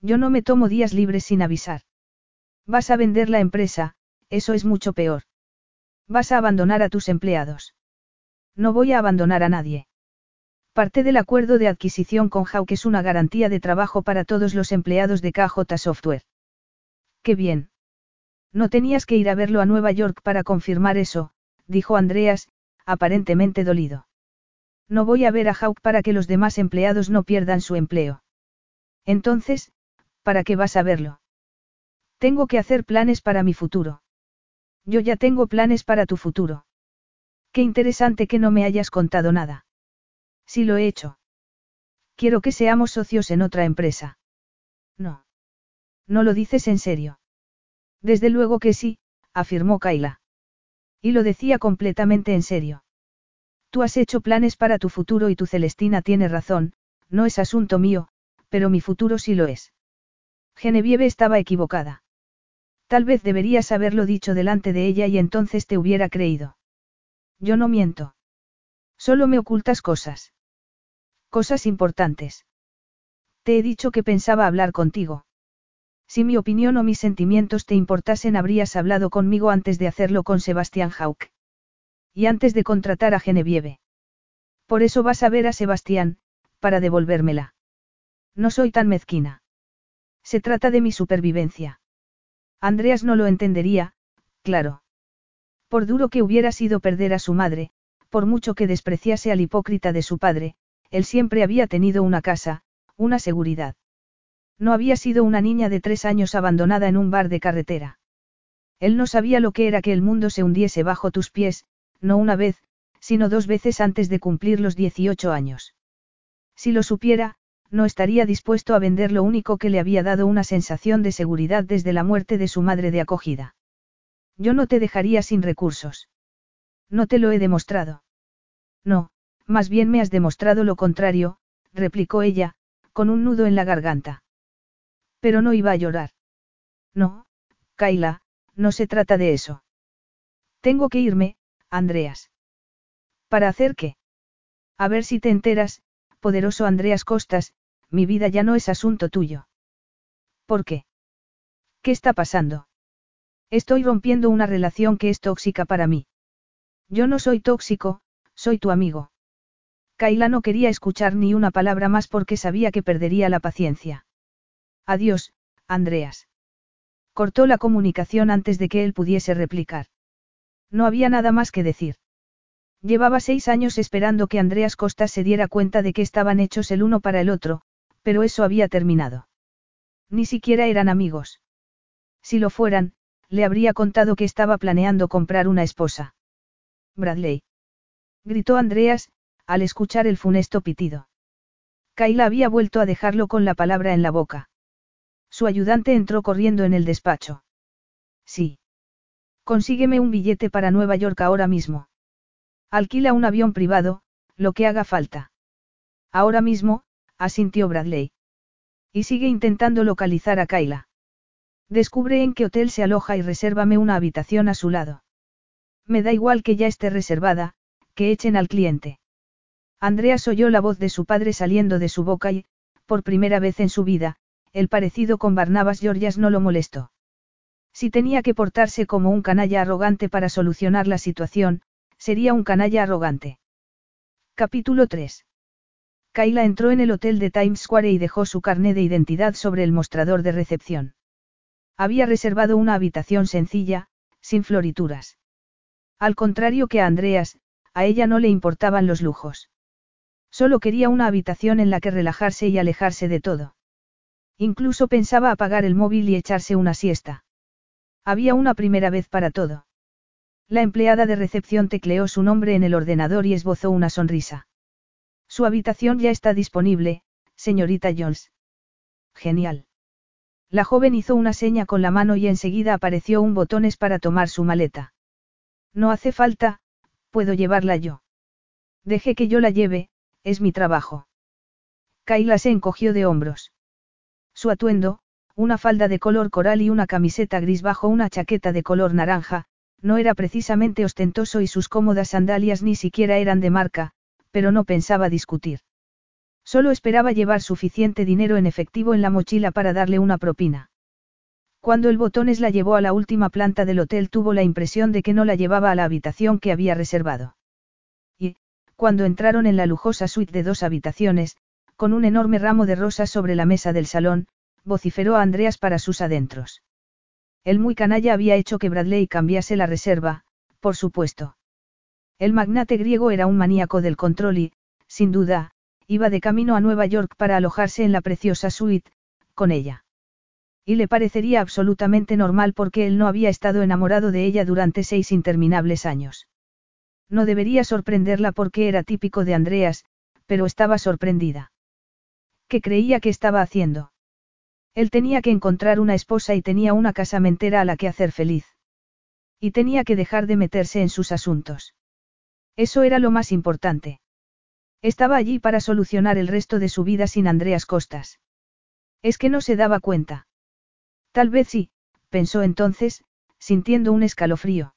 Yo no me tomo días libres sin avisar. Vas a vender la empresa, eso es mucho peor. Vas a abandonar a tus empleados. No voy a abandonar a nadie. Parte del acuerdo de adquisición con Hawk es una garantía de trabajo para todos los empleados de KJ Software. Qué bien. No tenías que ir a verlo a Nueva York para confirmar eso, dijo Andreas, aparentemente dolido. No voy a ver a Hawk para que los demás empleados no pierdan su empleo. Entonces, ¿para qué vas a verlo? Tengo que hacer planes para mi futuro. Yo ya tengo planes para tu futuro. Qué interesante que no me hayas contado nada. Sí lo he hecho. Quiero que seamos socios en otra empresa. No. No lo dices en serio. Desde luego que sí, afirmó Kaila. Y lo decía completamente en serio. Tú has hecho planes para tu futuro y tu Celestina tiene razón, no es asunto mío, pero mi futuro sí lo es. Genevieve estaba equivocada. Tal vez deberías haberlo dicho delante de ella y entonces te hubiera creído. Yo no miento. Solo me ocultas cosas. Cosas importantes. Te he dicho que pensaba hablar contigo. Si mi opinión o mis sentimientos te importasen habrías hablado conmigo antes de hacerlo con Sebastián Hauck. Y antes de contratar a Genevieve. Por eso vas a ver a Sebastián, para devolvérmela. No soy tan mezquina. Se trata de mi supervivencia. Andreas no lo entendería, claro. Por duro que hubiera sido perder a su madre, por mucho que despreciase al hipócrita de su padre, él siempre había tenido una casa, una seguridad. No había sido una niña de tres años abandonada en un bar de carretera. Él no sabía lo que era que el mundo se hundiese bajo tus pies, no una vez, sino dos veces antes de cumplir los 18 años. Si lo supiera, no estaría dispuesto a vender lo único que le había dado una sensación de seguridad desde la muerte de su madre de acogida. Yo no te dejaría sin recursos. No te lo he demostrado. No, más bien me has demostrado lo contrario, replicó ella, con un nudo en la garganta. Pero no iba a llorar. No, Kaila, no se trata de eso. Tengo que irme, Andreas. ¿Para hacer qué? A ver si te enteras, poderoso Andreas Costas, mi vida ya no es asunto tuyo. ¿Por qué? ¿Qué está pasando? Estoy rompiendo una relación que es tóxica para mí. Yo no soy tóxico, soy tu amigo. Kaila no quería escuchar ni una palabra más porque sabía que perdería la paciencia. Adiós, Andreas. Cortó la comunicación antes de que él pudiese replicar. No había nada más que decir. Llevaba seis años esperando que Andreas Costa se diera cuenta de que estaban hechos el uno para el otro, pero eso había terminado. Ni siquiera eran amigos. Si lo fueran, le habría contado que estaba planeando comprar una esposa. Bradley. Gritó Andreas, al escuchar el funesto pitido. Kayla había vuelto a dejarlo con la palabra en la boca. Su ayudante entró corriendo en el despacho. Sí. Consígueme un billete para Nueva York ahora mismo. Alquila un avión privado, lo que haga falta. Ahora mismo, asintió Bradley. Y sigue intentando localizar a Kayla. Descubre en qué hotel se aloja y resérvame una habitación a su lado. Me da igual que ya esté reservada, que echen al cliente. Andreas oyó la voz de su padre saliendo de su boca y, por primera vez en su vida, el parecido con Barnabas Georgias no lo molestó. Si tenía que portarse como un canalla arrogante para solucionar la situación, sería un canalla arrogante. Capítulo 3. Kayla entró en el hotel de Times Square y dejó su carné de identidad sobre el mostrador de recepción. Había reservado una habitación sencilla, sin florituras. Al contrario que a Andreas, a ella no le importaban los lujos. Solo quería una habitación en la que relajarse y alejarse de todo. Incluso pensaba apagar el móvil y echarse una siesta. Había una primera vez para todo. La empleada de recepción tecleó su nombre en el ordenador y esbozó una sonrisa. Su habitación ya está disponible, señorita Jones. Genial. La joven hizo una seña con la mano y enseguida apareció un botones para tomar su maleta. No hace falta, puedo llevarla yo. Deje que yo la lleve, es mi trabajo. Kayla se encogió de hombros. Su atuendo, una falda de color coral y una camiseta gris bajo una chaqueta de color naranja, no era precisamente ostentoso y sus cómodas sandalias ni siquiera eran de marca, pero no pensaba discutir. Solo esperaba llevar suficiente dinero en efectivo en la mochila para darle una propina. Cuando el botones la llevó a la última planta del hotel tuvo la impresión de que no la llevaba a la habitación que había reservado cuando entraron en la lujosa suite de dos habitaciones, con un enorme ramo de rosas sobre la mesa del salón, vociferó a Andreas para sus adentros. El muy canalla había hecho que Bradley cambiase la reserva, por supuesto. El magnate griego era un maníaco del control y, sin duda, iba de camino a Nueva York para alojarse en la preciosa suite, con ella. Y le parecería absolutamente normal porque él no había estado enamorado de ella durante seis interminables años. No debería sorprenderla porque era típico de Andreas, pero estaba sorprendida. ¿Qué creía que estaba haciendo? Él tenía que encontrar una esposa y tenía una casamentera a la que hacer feliz. Y tenía que dejar de meterse en sus asuntos. Eso era lo más importante. Estaba allí para solucionar el resto de su vida sin Andreas Costas. Es que no se daba cuenta. Tal vez sí, pensó entonces, sintiendo un escalofrío.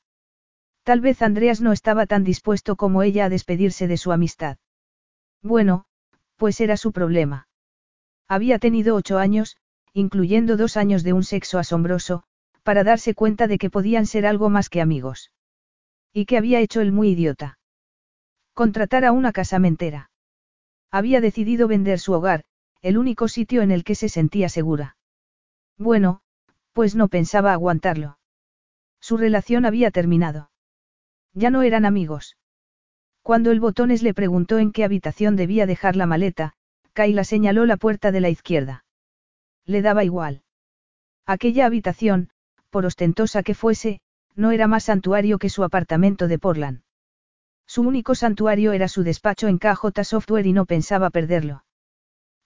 Tal vez Andreas no estaba tan dispuesto como ella a despedirse de su amistad. Bueno, pues era su problema. Había tenido ocho años, incluyendo dos años de un sexo asombroso, para darse cuenta de que podían ser algo más que amigos. ¿Y que había hecho el muy idiota? Contratar a una casamentera. Había decidido vender su hogar, el único sitio en el que se sentía segura. Bueno, pues no pensaba aguantarlo. Su relación había terminado. Ya no eran amigos. Cuando el botones le preguntó en qué habitación debía dejar la maleta, Kayla señaló la puerta de la izquierda. Le daba igual. Aquella habitación, por ostentosa que fuese, no era más santuario que su apartamento de Portland. Su único santuario era su despacho en KJ Software y no pensaba perderlo.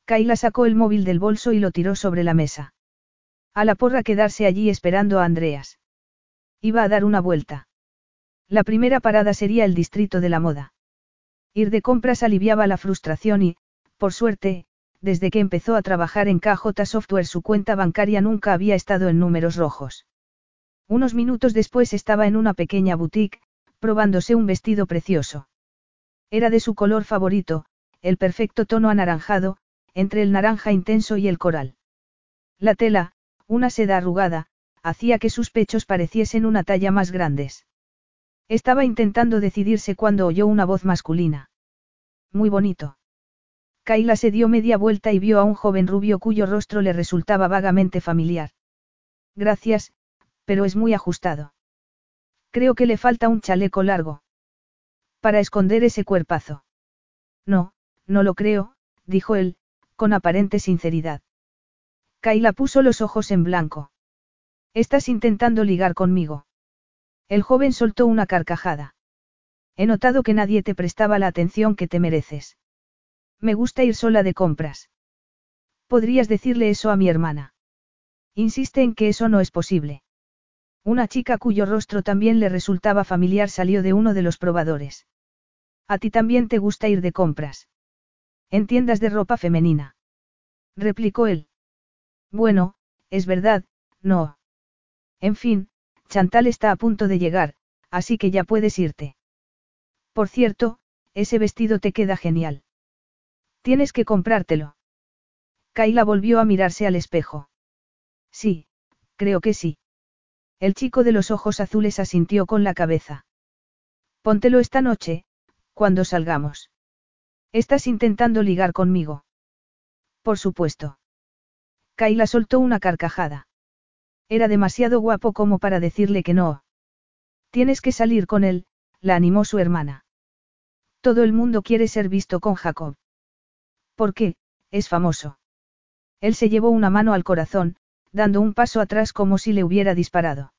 Kayla sacó el móvil del bolso y lo tiró sobre la mesa. A la porra quedarse allí esperando a Andreas. Iba a dar una vuelta. La primera parada sería el distrito de la moda. Ir de compras aliviaba la frustración y, por suerte, desde que empezó a trabajar en KJ Software su cuenta bancaria nunca había estado en números rojos. Unos minutos después estaba en una pequeña boutique, probándose un vestido precioso. Era de su color favorito, el perfecto tono anaranjado, entre el naranja intenso y el coral. La tela, una seda arrugada, hacía que sus pechos pareciesen una talla más grandes. Estaba intentando decidirse cuando oyó una voz masculina. Muy bonito. Kaila se dio media vuelta y vio a un joven rubio cuyo rostro le resultaba vagamente familiar. Gracias, pero es muy ajustado. Creo que le falta un chaleco largo. Para esconder ese cuerpazo. No, no lo creo, dijo él, con aparente sinceridad. Kaila puso los ojos en blanco. Estás intentando ligar conmigo. El joven soltó una carcajada. He notado que nadie te prestaba la atención que te mereces. Me gusta ir sola de compras. Podrías decirle eso a mi hermana. Insiste en que eso no es posible. Una chica cuyo rostro también le resultaba familiar salió de uno de los probadores. A ti también te gusta ir de compras. En tiendas de ropa femenina. Replicó él. Bueno, es verdad, no. En fin, Chantal está a punto de llegar, así que ya puedes irte. Por cierto, ese vestido te queda genial. Tienes que comprártelo. Kaila volvió a mirarse al espejo. Sí, creo que sí. El chico de los ojos azules asintió con la cabeza. Póntelo esta noche, cuando salgamos. Estás intentando ligar conmigo. Por supuesto. Kaila soltó una carcajada. Era demasiado guapo como para decirle que no. Tienes que salir con él, la animó su hermana. Todo el mundo quiere ser visto con Jacob. ¿Por qué? Es famoso. Él se llevó una mano al corazón, dando un paso atrás como si le hubiera disparado.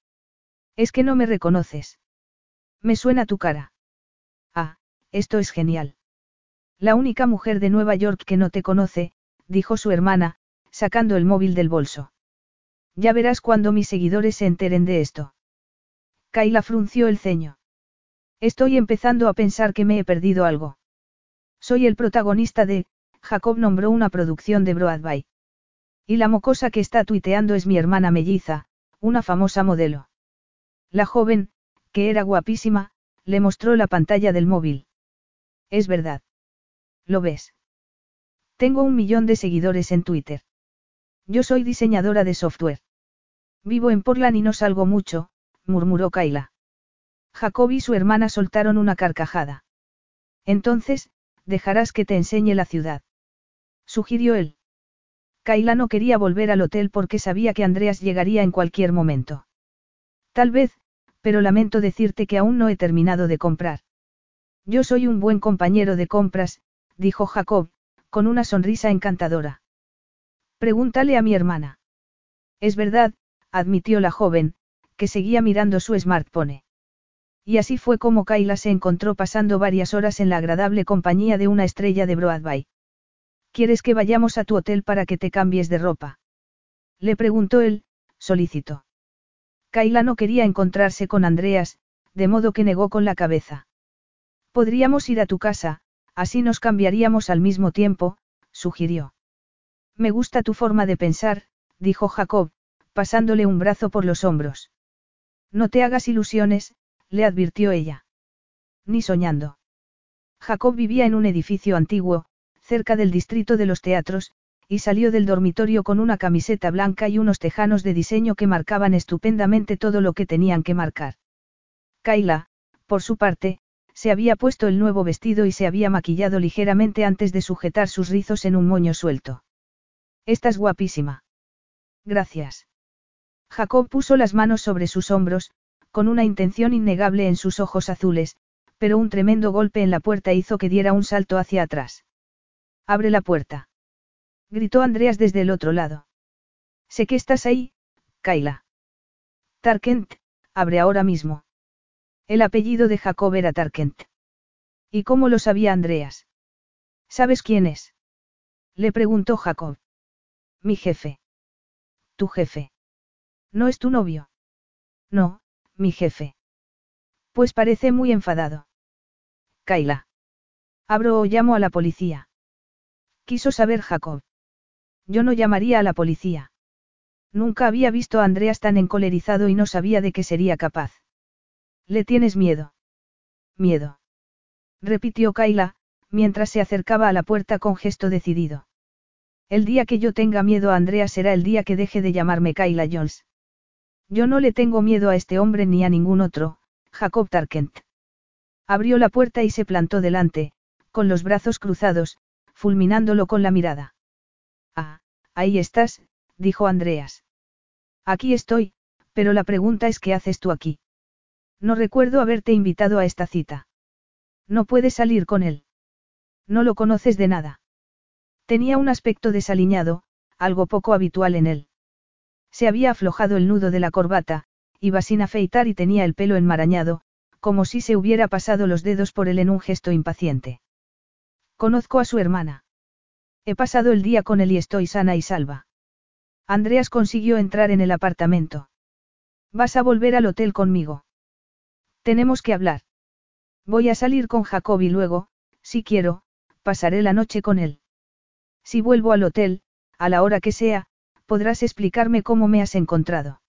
Es que no me reconoces. Me suena tu cara. Ah, esto es genial. La única mujer de Nueva York que no te conoce, dijo su hermana, sacando el móvil del bolso. Ya verás cuando mis seguidores se enteren de esto. Kayla frunció el ceño. Estoy empezando a pensar que me he perdido algo. Soy el protagonista de, Jacob nombró una producción de Broadway. Y la mocosa que está tuiteando es mi hermana melliza, una famosa modelo. La joven, que era guapísima, le mostró la pantalla del móvil. Es verdad. ¿Lo ves? Tengo un millón de seguidores en Twitter. Yo soy diseñadora de software. Vivo en Portland y no salgo mucho, murmuró Kayla. Jacob y su hermana soltaron una carcajada. Entonces, dejarás que te enseñe la ciudad. Sugirió él. Kaila no quería volver al hotel porque sabía que Andreas llegaría en cualquier momento. Tal vez, pero lamento decirte que aún no he terminado de comprar. Yo soy un buen compañero de compras, dijo Jacob, con una sonrisa encantadora. Pregúntale a mi hermana. Es verdad, admitió la joven, que seguía mirando su smartphone. Y así fue como Kaila se encontró pasando varias horas en la agradable compañía de una estrella de Broadway. ¿Quieres que vayamos a tu hotel para que te cambies de ropa? Le preguntó él, solicitó. Kaila no quería encontrarse con Andreas, de modo que negó con la cabeza. Podríamos ir a tu casa, así nos cambiaríamos al mismo tiempo, sugirió. Me gusta tu forma de pensar, dijo Jacob, pasándole un brazo por los hombros. No te hagas ilusiones, le advirtió ella. Ni soñando. Jacob vivía en un edificio antiguo, cerca del distrito de los teatros, y salió del dormitorio con una camiseta blanca y unos tejanos de diseño que marcaban estupendamente todo lo que tenían que marcar. Kaila, por su parte, se había puesto el nuevo vestido y se había maquillado ligeramente antes de sujetar sus rizos en un moño suelto. Estás guapísima. Gracias. Jacob puso las manos sobre sus hombros, con una intención innegable en sus ojos azules, pero un tremendo golpe en la puerta hizo que diera un salto hacia atrás. Abre la puerta. Gritó Andreas desde el otro lado. Sé que estás ahí, Kaila. Tarkent, abre ahora mismo. El apellido de Jacob era Tarkent. ¿Y cómo lo sabía Andreas? ¿Sabes quién es? Le preguntó Jacob. Mi jefe. Tu jefe. ¿No es tu novio? No, mi jefe. Pues parece muy enfadado. Kaila. Abro o llamo a la policía. Quiso saber Jacob. Yo no llamaría a la policía. Nunca había visto a Andreas tan encolerizado y no sabía de qué sería capaz. ¿Le tienes miedo? Miedo. Repitió Kaila, mientras se acercaba a la puerta con gesto decidido. El día que yo tenga miedo a Andreas será el día que deje de llamarme Kaila Jones. Yo no le tengo miedo a este hombre ni a ningún otro, Jacob Tarkent. Abrió la puerta y se plantó delante, con los brazos cruzados, fulminándolo con la mirada. Ah, ahí estás, dijo Andreas. Aquí estoy, pero la pregunta es ¿qué haces tú aquí? No recuerdo haberte invitado a esta cita. No puedes salir con él. No lo conoces de nada. Tenía un aspecto desaliñado, algo poco habitual en él. Se había aflojado el nudo de la corbata, iba sin afeitar y tenía el pelo enmarañado, como si se hubiera pasado los dedos por él en un gesto impaciente. Conozco a su hermana. He pasado el día con él y estoy sana y salva. Andreas consiguió entrar en el apartamento. Vas a volver al hotel conmigo. Tenemos que hablar. Voy a salir con Jacob y luego, si quiero, pasaré la noche con él. Si vuelvo al hotel, a la hora que sea, podrás explicarme cómo me has encontrado.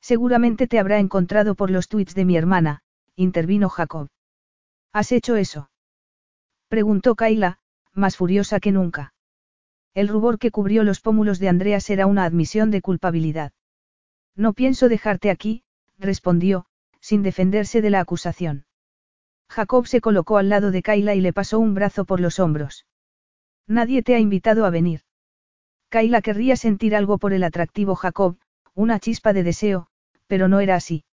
Seguramente te habrá encontrado por los tweets de mi hermana, intervino Jacob. ¿Has hecho eso? Preguntó Kaila, más furiosa que nunca. El rubor que cubrió los pómulos de Andreas era una admisión de culpabilidad. No pienso dejarte aquí, respondió, sin defenderse de la acusación. Jacob se colocó al lado de Kaila y le pasó un brazo por los hombros. Nadie te ha invitado a venir. Kaila querría sentir algo por el atractivo Jacob, una chispa de deseo, pero no era así.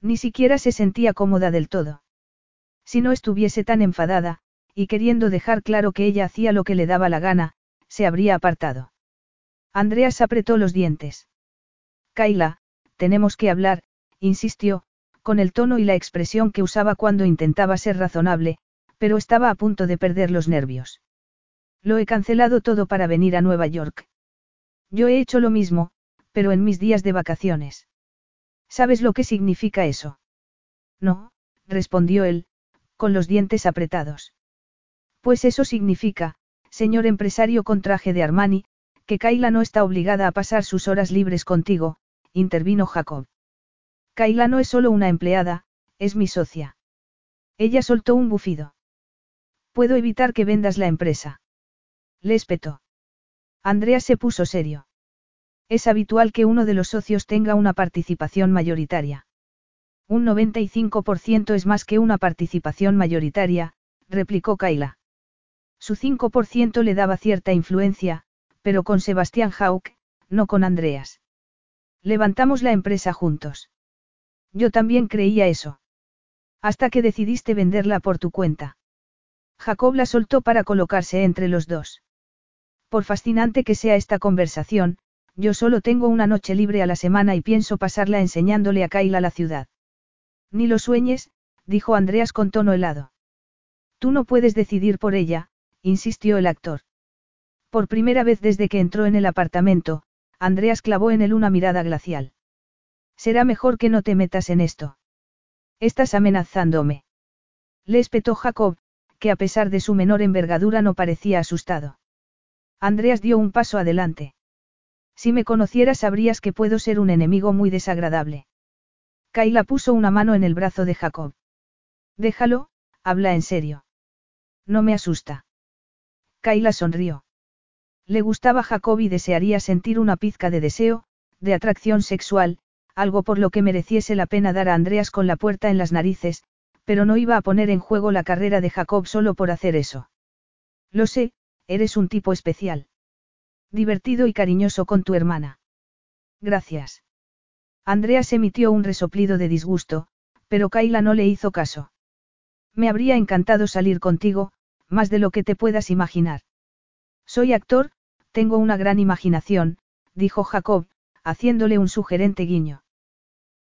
Ni siquiera se sentía cómoda del todo. Si no estuviese tan enfadada, y queriendo dejar claro que ella hacía lo que le daba la gana, se habría apartado. Andreas apretó los dientes. Kaila, tenemos que hablar, insistió, con el tono y la expresión que usaba cuando intentaba ser razonable, pero estaba a punto de perder los nervios. Lo he cancelado todo para venir a Nueva York. Yo he hecho lo mismo, pero en mis días de vacaciones. ¿Sabes lo que significa eso? No, respondió él, con los dientes apretados. Pues eso significa, señor empresario con traje de Armani, que Kaila no está obligada a pasar sus horas libres contigo, intervino Jacob. Kaila no es solo una empleada, es mi socia. Ella soltó un bufido. Puedo evitar que vendas la empresa. Le espetó. Andrea se puso serio. Es habitual que uno de los socios tenga una participación mayoritaria. Un 95% es más que una participación mayoritaria, replicó Kaila. Su 5% le daba cierta influencia, pero con Sebastián Hauck, no con Andreas. Levantamos la empresa juntos. Yo también creía eso. Hasta que decidiste venderla por tu cuenta. Jacob la soltó para colocarse entre los dos. Por fascinante que sea esta conversación, yo solo tengo una noche libre a la semana y pienso pasarla enseñándole a Kaila la ciudad. Ni lo sueñes, dijo Andreas con tono helado. Tú no puedes decidir por ella, insistió el actor. Por primera vez desde que entró en el apartamento, Andreas clavó en él una mirada glacial. Será mejor que no te metas en esto. Estás amenazándome. Le espetó Jacob, que a pesar de su menor envergadura no parecía asustado. Andreas dio un paso adelante. Si me conocieras sabrías que puedo ser un enemigo muy desagradable. Kaila puso una mano en el brazo de Jacob. Déjalo, habla en serio. No me asusta. Kaila sonrió. Le gustaba Jacob y desearía sentir una pizca de deseo, de atracción sexual, algo por lo que mereciese la pena dar a Andreas con la puerta en las narices, pero no iba a poner en juego la carrera de Jacob solo por hacer eso. Lo sé, Eres un tipo especial. Divertido y cariñoso con tu hermana. Gracias. Andreas emitió un resoplido de disgusto, pero Kaila no le hizo caso. Me habría encantado salir contigo, más de lo que te puedas imaginar. Soy actor, tengo una gran imaginación, dijo Jacob, haciéndole un sugerente guiño.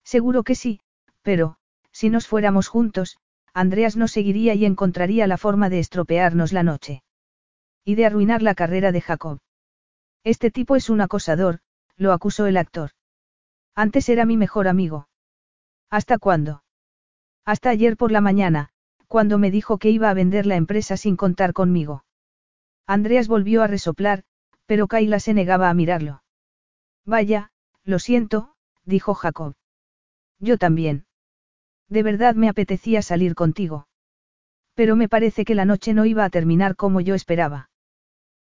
Seguro que sí, pero, si nos fuéramos juntos, Andreas no seguiría y encontraría la forma de estropearnos la noche. Y de arruinar la carrera de Jacob. Este tipo es un acosador, lo acusó el actor. Antes era mi mejor amigo. ¿Hasta cuándo? Hasta ayer por la mañana, cuando me dijo que iba a vender la empresa sin contar conmigo. Andreas volvió a resoplar, pero Kaila se negaba a mirarlo. Vaya, lo siento, dijo Jacob. Yo también. De verdad me apetecía salir contigo. Pero me parece que la noche no iba a terminar como yo esperaba.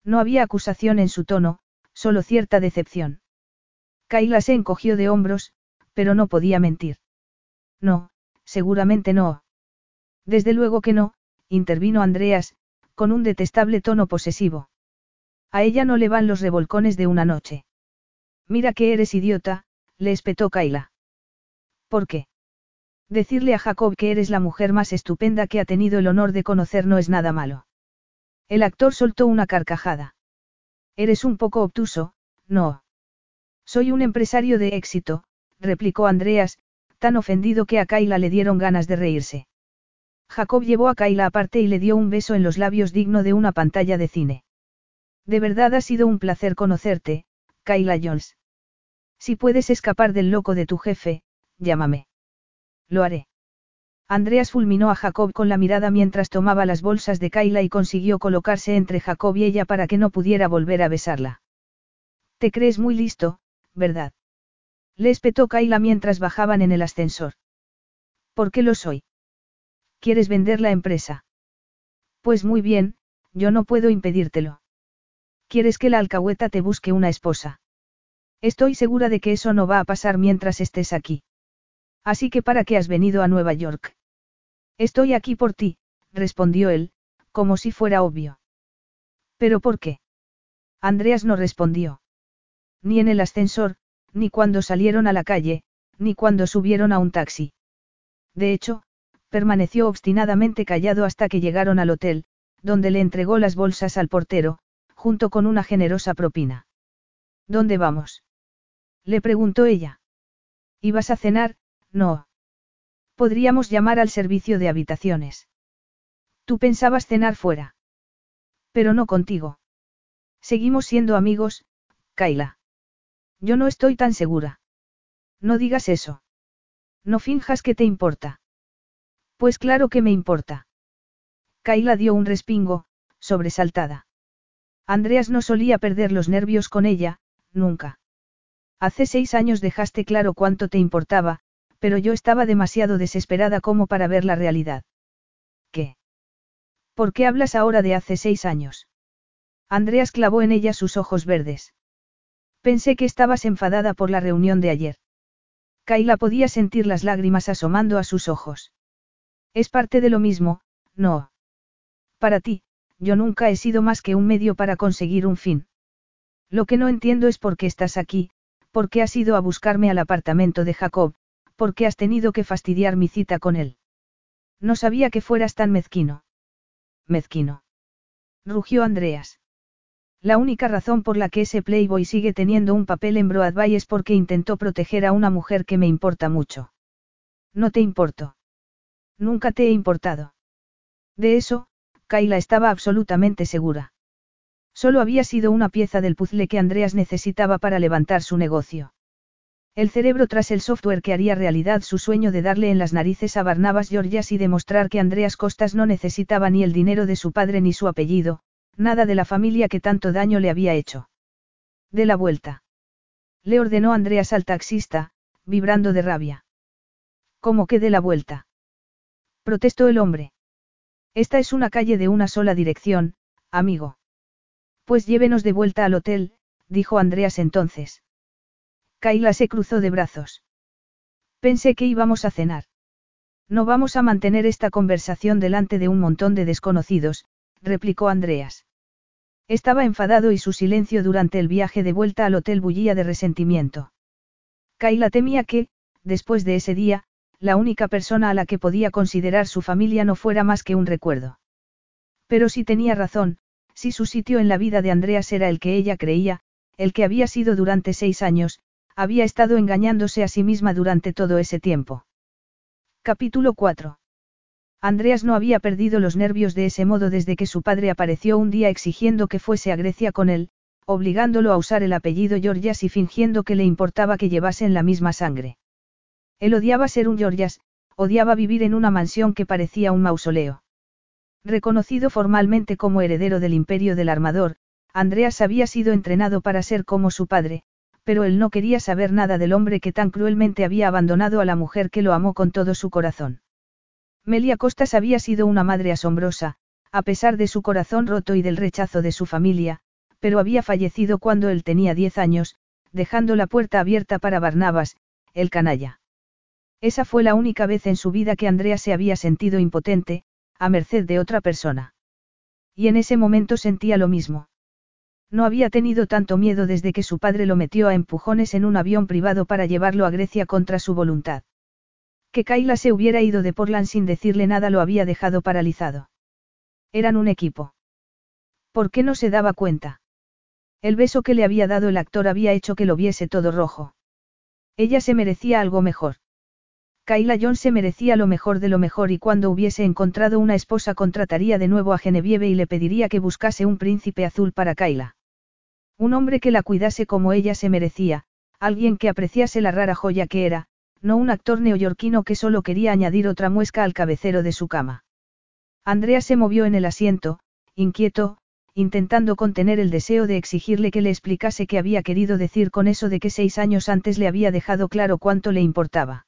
No había acusación en su tono, solo cierta decepción. Kaila se encogió de hombros, pero no podía mentir. No, seguramente no. Desde luego que no, intervino Andreas, con un detestable tono posesivo. A ella no le van los revolcones de una noche. Mira que eres idiota, le espetó Kaila. ¿Por qué? Decirle a Jacob que eres la mujer más estupenda que ha tenido el honor de conocer no es nada malo. El actor soltó una carcajada. Eres un poco obtuso, no. Soy un empresario de éxito, replicó Andreas, tan ofendido que a Kaila le dieron ganas de reírse. Jacob llevó a Kaila aparte y le dio un beso en los labios digno de una pantalla de cine. De verdad ha sido un placer conocerte, Kaila Jones. Si puedes escapar del loco de tu jefe, llámame. Lo haré. Andreas fulminó a Jacob con la mirada mientras tomaba las bolsas de Kaila y consiguió colocarse entre Jacob y ella para que no pudiera volver a besarla. Te crees muy listo, ¿verdad? Le espetó Kaila mientras bajaban en el ascensor. ¿Por qué lo soy? ¿Quieres vender la empresa? Pues muy bien, yo no puedo impedírtelo. ¿Quieres que la alcahueta te busque una esposa? Estoy segura de que eso no va a pasar mientras estés aquí. Así que ¿para qué has venido a Nueva York? Estoy aquí por ti, respondió él, como si fuera obvio. ¿Pero por qué? Andreas no respondió. Ni en el ascensor, ni cuando salieron a la calle, ni cuando subieron a un taxi. De hecho, permaneció obstinadamente callado hasta que llegaron al hotel, donde le entregó las bolsas al portero, junto con una generosa propina. ¿Dónde vamos? Le preguntó ella. ¿Ibas a cenar? No. Podríamos llamar al servicio de habitaciones. Tú pensabas cenar fuera. Pero no contigo. Seguimos siendo amigos, Kaila. Yo no estoy tan segura. No digas eso. No finjas que te importa. Pues claro que me importa. Kaila dio un respingo, sobresaltada. Andreas no solía perder los nervios con ella, nunca. Hace seis años dejaste claro cuánto te importaba, pero yo estaba demasiado desesperada como para ver la realidad. ¿Qué? ¿Por qué hablas ahora de hace seis años? Andreas clavó en ella sus ojos verdes. Pensé que estabas enfadada por la reunión de ayer. Kaila podía sentir las lágrimas asomando a sus ojos. Es parte de lo mismo, no. Para ti, yo nunca he sido más que un medio para conseguir un fin. Lo que no entiendo es por qué estás aquí, por qué has ido a buscarme al apartamento de Jacob, ¿Por qué has tenido que fastidiar mi cita con él? No sabía que fueras tan mezquino. Mezquino. Rugió Andreas. La única razón por la que ese Playboy sigue teniendo un papel en Broadway es porque intentó proteger a una mujer que me importa mucho. No te importo. Nunca te he importado. De eso, Kaila estaba absolutamente segura. Solo había sido una pieza del puzzle que Andreas necesitaba para levantar su negocio. El cerebro tras el software que haría realidad su sueño de darle en las narices a Barnabas Georgias y demostrar que Andreas Costas no necesitaba ni el dinero de su padre ni su apellido, nada de la familia que tanto daño le había hecho. De la vuelta. Le ordenó Andreas al taxista, vibrando de rabia. ¿Cómo que de la vuelta? Protestó el hombre. Esta es una calle de una sola dirección, amigo. Pues llévenos de vuelta al hotel, dijo Andreas entonces. Kaila se cruzó de brazos. Pensé que íbamos a cenar. No vamos a mantener esta conversación delante de un montón de desconocidos, replicó Andreas. Estaba enfadado y su silencio durante el viaje de vuelta al hotel bullía de resentimiento. Kaila temía que, después de ese día, la única persona a la que podía considerar su familia no fuera más que un recuerdo. Pero si tenía razón, si su sitio en la vida de Andreas era el que ella creía, el que había sido durante seis años, había estado engañándose a sí misma durante todo ese tiempo. Capítulo 4. Andreas no había perdido los nervios de ese modo desde que su padre apareció un día exigiendo que fuese a Grecia con él, obligándolo a usar el apellido Georgias y fingiendo que le importaba que llevasen la misma sangre. Él odiaba ser un Georgias, odiaba vivir en una mansión que parecía un mausoleo. Reconocido formalmente como heredero del imperio del armador, Andreas había sido entrenado para ser como su padre, pero él no quería saber nada del hombre que tan cruelmente había abandonado a la mujer que lo amó con todo su corazón. Melia Costas había sido una madre asombrosa, a pesar de su corazón roto y del rechazo de su familia, pero había fallecido cuando él tenía diez años, dejando la puerta abierta para Barnabas, el canalla. Esa fue la única vez en su vida que Andrea se había sentido impotente, a merced de otra persona. Y en ese momento sentía lo mismo. No había tenido tanto miedo desde que su padre lo metió a empujones en un avión privado para llevarlo a Grecia contra su voluntad. Que Kaila se hubiera ido de Portland sin decirle nada lo había dejado paralizado. Eran un equipo. ¿Por qué no se daba cuenta? El beso que le había dado el actor había hecho que lo viese todo rojo. Ella se merecía algo mejor. Kayla John se merecía lo mejor de lo mejor y cuando hubiese encontrado una esposa contrataría de nuevo a Genevieve y le pediría que buscase un príncipe azul para Kayla. Un hombre que la cuidase como ella se merecía, alguien que apreciase la rara joya que era, no un actor neoyorquino que solo quería añadir otra muesca al cabecero de su cama. Andrea se movió en el asiento, inquieto, intentando contener el deseo de exigirle que le explicase qué había querido decir con eso de que seis años antes le había dejado claro cuánto le importaba.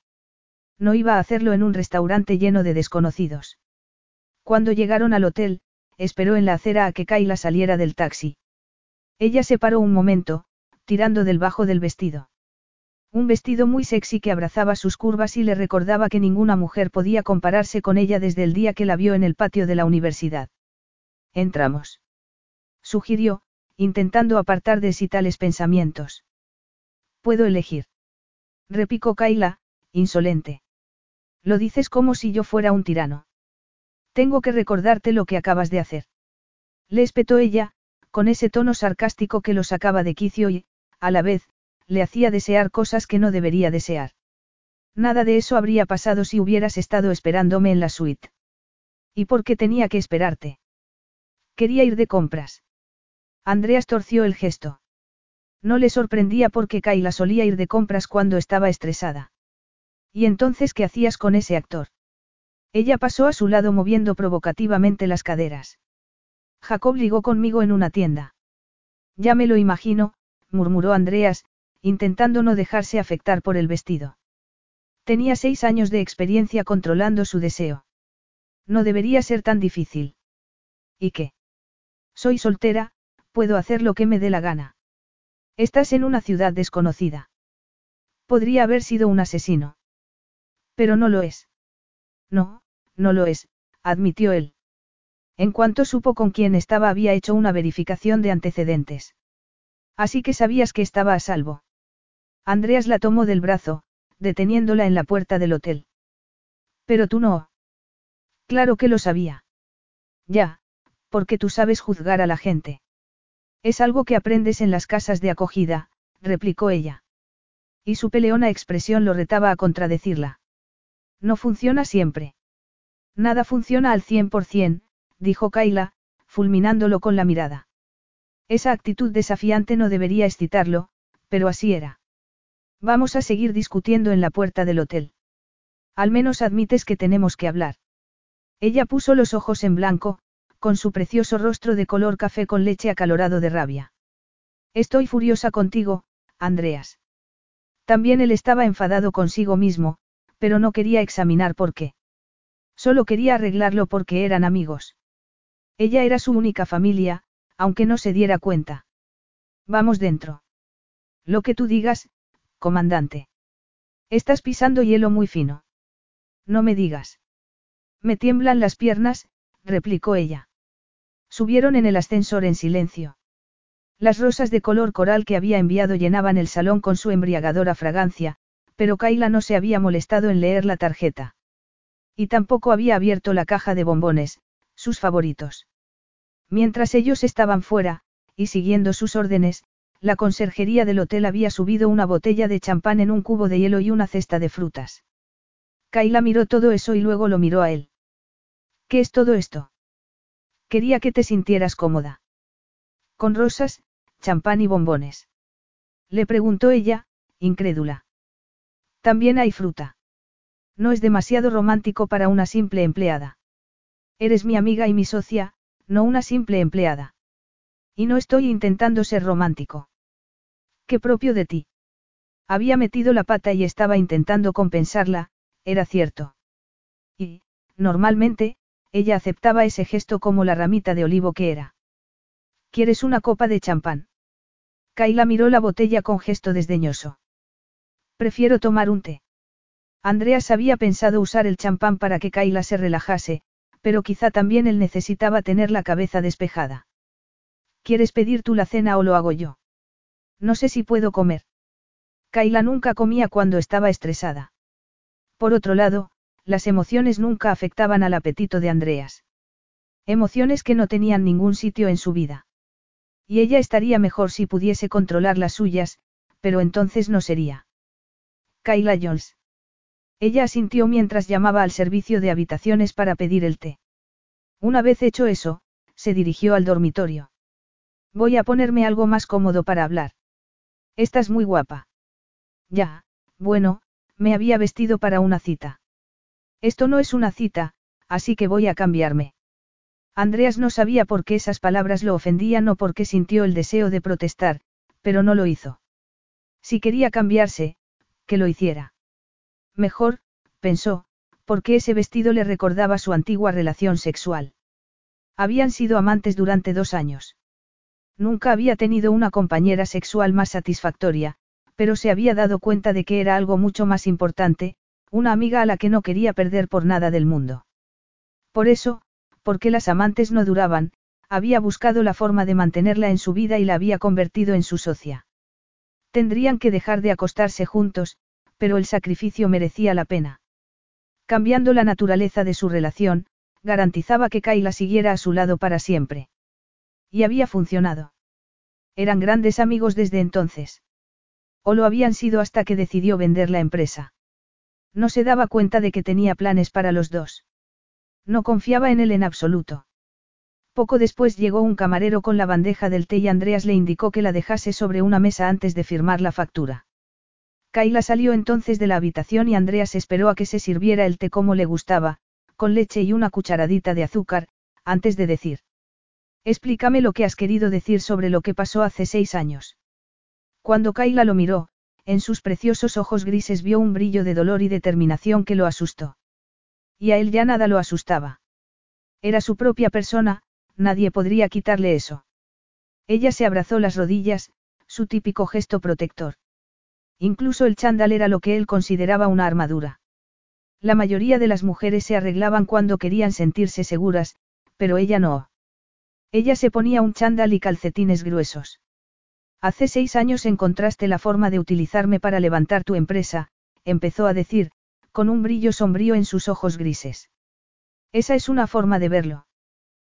No iba a hacerlo en un restaurante lleno de desconocidos. Cuando llegaron al hotel, esperó en la acera a que Kayla saliera del taxi. Ella se paró un momento, tirando del bajo del vestido. Un vestido muy sexy que abrazaba sus curvas y le recordaba que ninguna mujer podía compararse con ella desde el día que la vio en el patio de la universidad. Entramos. Sugirió, intentando apartar de sí tales pensamientos. Puedo elegir. Repicó Kaila, insolente. Lo dices como si yo fuera un tirano. Tengo que recordarte lo que acabas de hacer. Le espetó ella, con ese tono sarcástico que lo sacaba de quicio y, a la vez, le hacía desear cosas que no debería desear. Nada de eso habría pasado si hubieras estado esperándome en la suite. ¿Y por qué tenía que esperarte? Quería ir de compras. Andreas torció el gesto. No le sorprendía porque Kayla solía ir de compras cuando estaba estresada. ¿Y entonces qué hacías con ese actor? Ella pasó a su lado moviendo provocativamente las caderas. Jacob ligó conmigo en una tienda. Ya me lo imagino, murmuró Andreas, intentando no dejarse afectar por el vestido. Tenía seis años de experiencia controlando su deseo. No debería ser tan difícil. ¿Y qué? Soy soltera, puedo hacer lo que me dé la gana. Estás en una ciudad desconocida. Podría haber sido un asesino. Pero no lo es. No, no lo es, admitió él. En cuanto supo con quién estaba había hecho una verificación de antecedentes. Así que sabías que estaba a salvo. Andreas la tomó del brazo, deteniéndola en la puerta del hotel. Pero tú no. Claro que lo sabía. Ya, porque tú sabes juzgar a la gente. Es algo que aprendes en las casas de acogida, replicó ella. Y su peleona expresión lo retaba a contradecirla. No funciona siempre. Nada funciona al cien por cien, dijo Kaila, fulminándolo con la mirada. Esa actitud desafiante no debería excitarlo, pero así era. Vamos a seguir discutiendo en la puerta del hotel. Al menos admites que tenemos que hablar. Ella puso los ojos en blanco, con su precioso rostro de color café con leche acalorado de rabia. Estoy furiosa contigo, Andreas. También él estaba enfadado consigo mismo, pero no quería examinar por qué. Solo quería arreglarlo porque eran amigos. Ella era su única familia, aunque no se diera cuenta. Vamos dentro. Lo que tú digas, comandante. Estás pisando hielo muy fino. No me digas. Me tiemblan las piernas, replicó ella. Subieron en el ascensor en silencio. Las rosas de color coral que había enviado llenaban el salón con su embriagadora fragancia, pero Kaila no se había molestado en leer la tarjeta. Y tampoco había abierto la caja de bombones, sus favoritos. Mientras ellos estaban fuera, y siguiendo sus órdenes, la conserjería del hotel había subido una botella de champán en un cubo de hielo y una cesta de frutas. Kaila miró todo eso y luego lo miró a él. ¿Qué es todo esto? Quería que te sintieras cómoda. Con rosas, champán y bombones. Le preguntó ella, incrédula. También hay fruta. No es demasiado romántico para una simple empleada. Eres mi amiga y mi socia, no una simple empleada. Y no estoy intentando ser romántico. ¿Qué propio de ti? Había metido la pata y estaba intentando compensarla, era cierto. Y, normalmente, ella aceptaba ese gesto como la ramita de olivo que era. ¿Quieres una copa de champán? Kaila miró la botella con gesto desdeñoso. Prefiero tomar un té. Andreas había pensado usar el champán para que Kaila se relajase, pero quizá también él necesitaba tener la cabeza despejada. ¿Quieres pedir tú la cena o lo hago yo? No sé si puedo comer. Kaila nunca comía cuando estaba estresada. Por otro lado, las emociones nunca afectaban al apetito de Andreas. Emociones que no tenían ningún sitio en su vida. Y ella estaría mejor si pudiese controlar las suyas, pero entonces no sería. Kayla Jones. Ella asintió mientras llamaba al servicio de habitaciones para pedir el té. Una vez hecho eso, se dirigió al dormitorio. Voy a ponerme algo más cómodo para hablar. Estás muy guapa. Ya, bueno, me había vestido para una cita. Esto no es una cita, así que voy a cambiarme. Andreas no sabía por qué esas palabras lo ofendían o por qué sintió el deseo de protestar, pero no lo hizo. Si quería cambiarse, que lo hiciera. Mejor, pensó, porque ese vestido le recordaba su antigua relación sexual. Habían sido amantes durante dos años. Nunca había tenido una compañera sexual más satisfactoria, pero se había dado cuenta de que era algo mucho más importante, una amiga a la que no quería perder por nada del mundo. Por eso, porque las amantes no duraban, había buscado la forma de mantenerla en su vida y la había convertido en su socia. Tendrían que dejar de acostarse juntos, pero el sacrificio merecía la pena. Cambiando la naturaleza de su relación, garantizaba que Kayla siguiera a su lado para siempre. Y había funcionado. Eran grandes amigos desde entonces. O lo habían sido hasta que decidió vender la empresa. No se daba cuenta de que tenía planes para los dos. No confiaba en él en absoluto. Poco después llegó un camarero con la bandeja del té y Andreas le indicó que la dejase sobre una mesa antes de firmar la factura. Kaila salió entonces de la habitación y Andreas esperó a que se sirviera el té como le gustaba, con leche y una cucharadita de azúcar, antes de decir. Explícame lo que has querido decir sobre lo que pasó hace seis años. Cuando Kaila lo miró, en sus preciosos ojos grises vio un brillo de dolor y determinación que lo asustó. Y a él ya nada lo asustaba. Era su propia persona, nadie podría quitarle eso. Ella se abrazó las rodillas, su típico gesto protector. Incluso el chándal era lo que él consideraba una armadura. La mayoría de las mujeres se arreglaban cuando querían sentirse seguras, pero ella no. Ella se ponía un chándal y calcetines gruesos. Hace seis años encontraste la forma de utilizarme para levantar tu empresa, empezó a decir, con un brillo sombrío en sus ojos grises. Esa es una forma de verlo.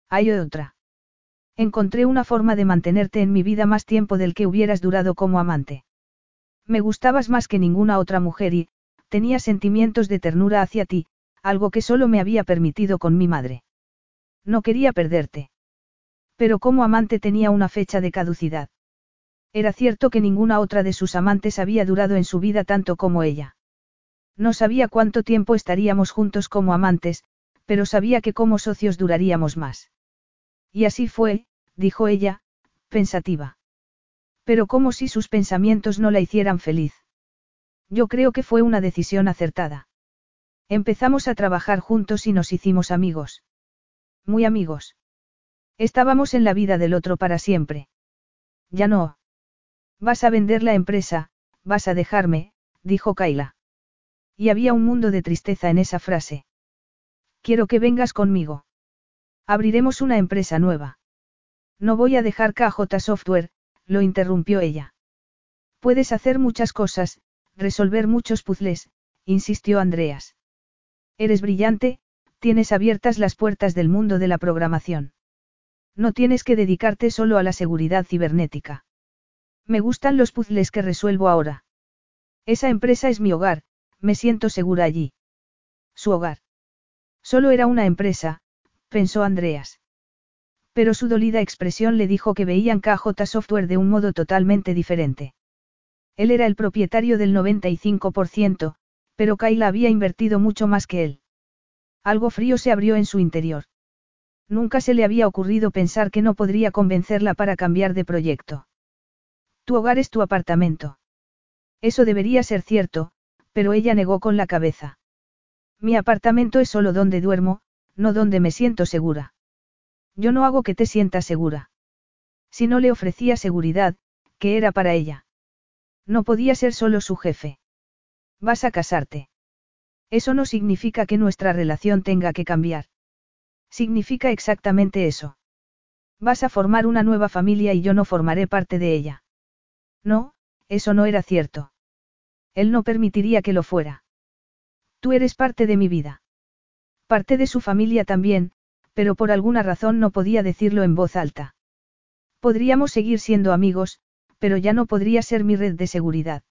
Hay otra. Encontré una forma de mantenerte en mi vida más tiempo del que hubieras durado como amante. Me gustabas más que ninguna otra mujer y, tenía sentimientos de ternura hacia ti, algo que solo me había permitido con mi madre. No quería perderte. Pero como amante tenía una fecha de caducidad. Era cierto que ninguna otra de sus amantes había durado en su vida tanto como ella. No sabía cuánto tiempo estaríamos juntos como amantes, pero sabía que como socios duraríamos más. Y así fue, dijo ella, pensativa. Pero como si sus pensamientos no la hicieran feliz. Yo creo que fue una decisión acertada. Empezamos a trabajar juntos y nos hicimos amigos. Muy amigos. Estábamos en la vida del otro para siempre. Ya no. Vas a vender la empresa, vas a dejarme, dijo Kaila. Y había un mundo de tristeza en esa frase. Quiero que vengas conmigo. Abriremos una empresa nueva. No voy a dejar KJ Software, lo interrumpió ella. Puedes hacer muchas cosas, resolver muchos puzzles, insistió Andreas. Eres brillante, tienes abiertas las puertas del mundo de la programación. No tienes que dedicarte solo a la seguridad cibernética. Me gustan los puzzles que resuelvo ahora. Esa empresa es mi hogar, me siento segura allí. Su hogar. Solo era una empresa, pensó Andreas. Pero su dolida expresión le dijo que veían KJ Software de un modo totalmente diferente. Él era el propietario del 95%, pero Kayla había invertido mucho más que él. Algo frío se abrió en su interior. Nunca se le había ocurrido pensar que no podría convencerla para cambiar de proyecto. Tu hogar es tu apartamento. Eso debería ser cierto, pero ella negó con la cabeza. Mi apartamento es solo donde duermo, no donde me siento segura. Yo no hago que te sientas segura. Si no le ofrecía seguridad, ¿qué era para ella? No podía ser solo su jefe. Vas a casarte. Eso no significa que nuestra relación tenga que cambiar. Significa exactamente eso. Vas a formar una nueva familia y yo no formaré parte de ella. No, eso no era cierto. Él no permitiría que lo fuera. Tú eres parte de mi vida. Parte de su familia también, pero por alguna razón no podía decirlo en voz alta. Podríamos seguir siendo amigos, pero ya no podría ser mi red de seguridad.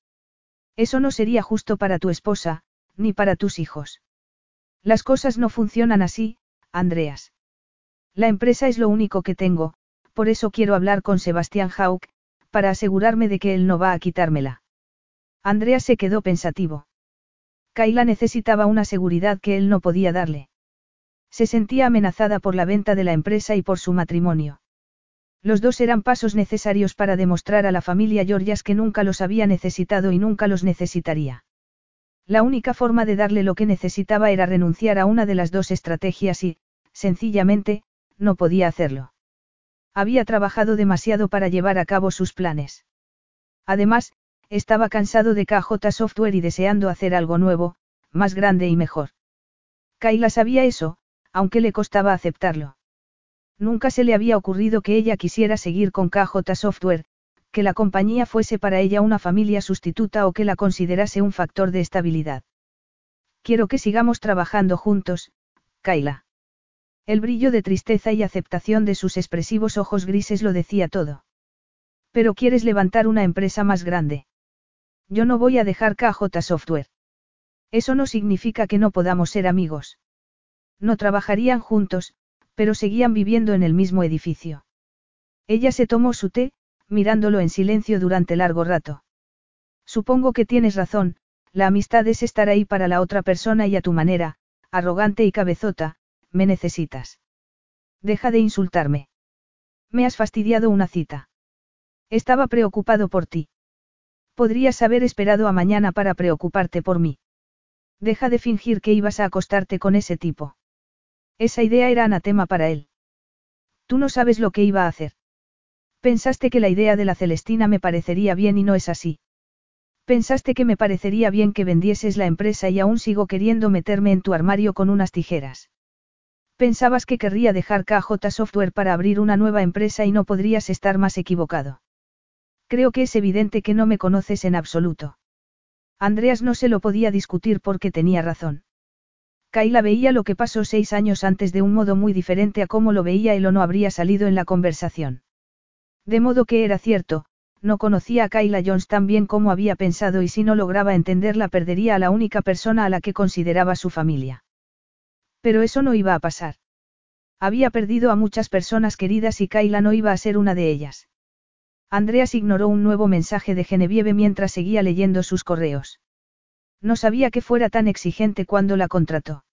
Eso no sería justo para tu esposa, ni para tus hijos. Las cosas no funcionan así, Andreas. La empresa es lo único que tengo, por eso quiero hablar con Sebastián Hauck, para asegurarme de que él no va a quitármela. Andreas se quedó pensativo. Kaila necesitaba una seguridad que él no podía darle. Se sentía amenazada por la venta de la empresa y por su matrimonio. Los dos eran pasos necesarios para demostrar a la familia Georgias que nunca los había necesitado y nunca los necesitaría. La única forma de darle lo que necesitaba era renunciar a una de las dos estrategias y, sencillamente, no podía hacerlo. Había trabajado demasiado para llevar a cabo sus planes. Además, estaba cansado de KJ Software y deseando hacer algo nuevo, más grande y mejor. Kayla sabía eso, aunque le costaba aceptarlo. Nunca se le había ocurrido que ella quisiera seguir con KJ Software, que la compañía fuese para ella una familia sustituta o que la considerase un factor de estabilidad. Quiero que sigamos trabajando juntos, Kayla. El brillo de tristeza y aceptación de sus expresivos ojos grises lo decía todo. Pero quieres levantar una empresa más grande. Yo no voy a dejar KJ Software. Eso no significa que no podamos ser amigos. No trabajarían juntos, pero seguían viviendo en el mismo edificio. Ella se tomó su té, mirándolo en silencio durante largo rato. Supongo que tienes razón, la amistad es estar ahí para la otra persona y a tu manera, arrogante y cabezota, me necesitas. Deja de insultarme. Me has fastidiado una cita. Estaba preocupado por ti. Podrías haber esperado a mañana para preocuparte por mí. Deja de fingir que ibas a acostarte con ese tipo. Esa idea era anatema para él. Tú no sabes lo que iba a hacer. Pensaste que la idea de la Celestina me parecería bien y no es así. Pensaste que me parecería bien que vendieses la empresa y aún sigo queriendo meterme en tu armario con unas tijeras. Pensabas que querría dejar KJ Software para abrir una nueva empresa y no podrías estar más equivocado. Creo que es evidente que no me conoces en absoluto. Andreas no se lo podía discutir porque tenía razón. Kaila veía lo que pasó seis años antes de un modo muy diferente a cómo lo veía él o no habría salido en la conversación. De modo que era cierto, no conocía a Kayla Jones tan bien como había pensado y si no lograba entenderla perdería a la única persona a la que consideraba su familia. Pero eso no iba a pasar. Había perdido a muchas personas queridas y Kayla no iba a ser una de ellas. Andreas ignoró un nuevo mensaje de Genevieve mientras seguía leyendo sus correos. No sabía que fuera tan exigente cuando la contrató.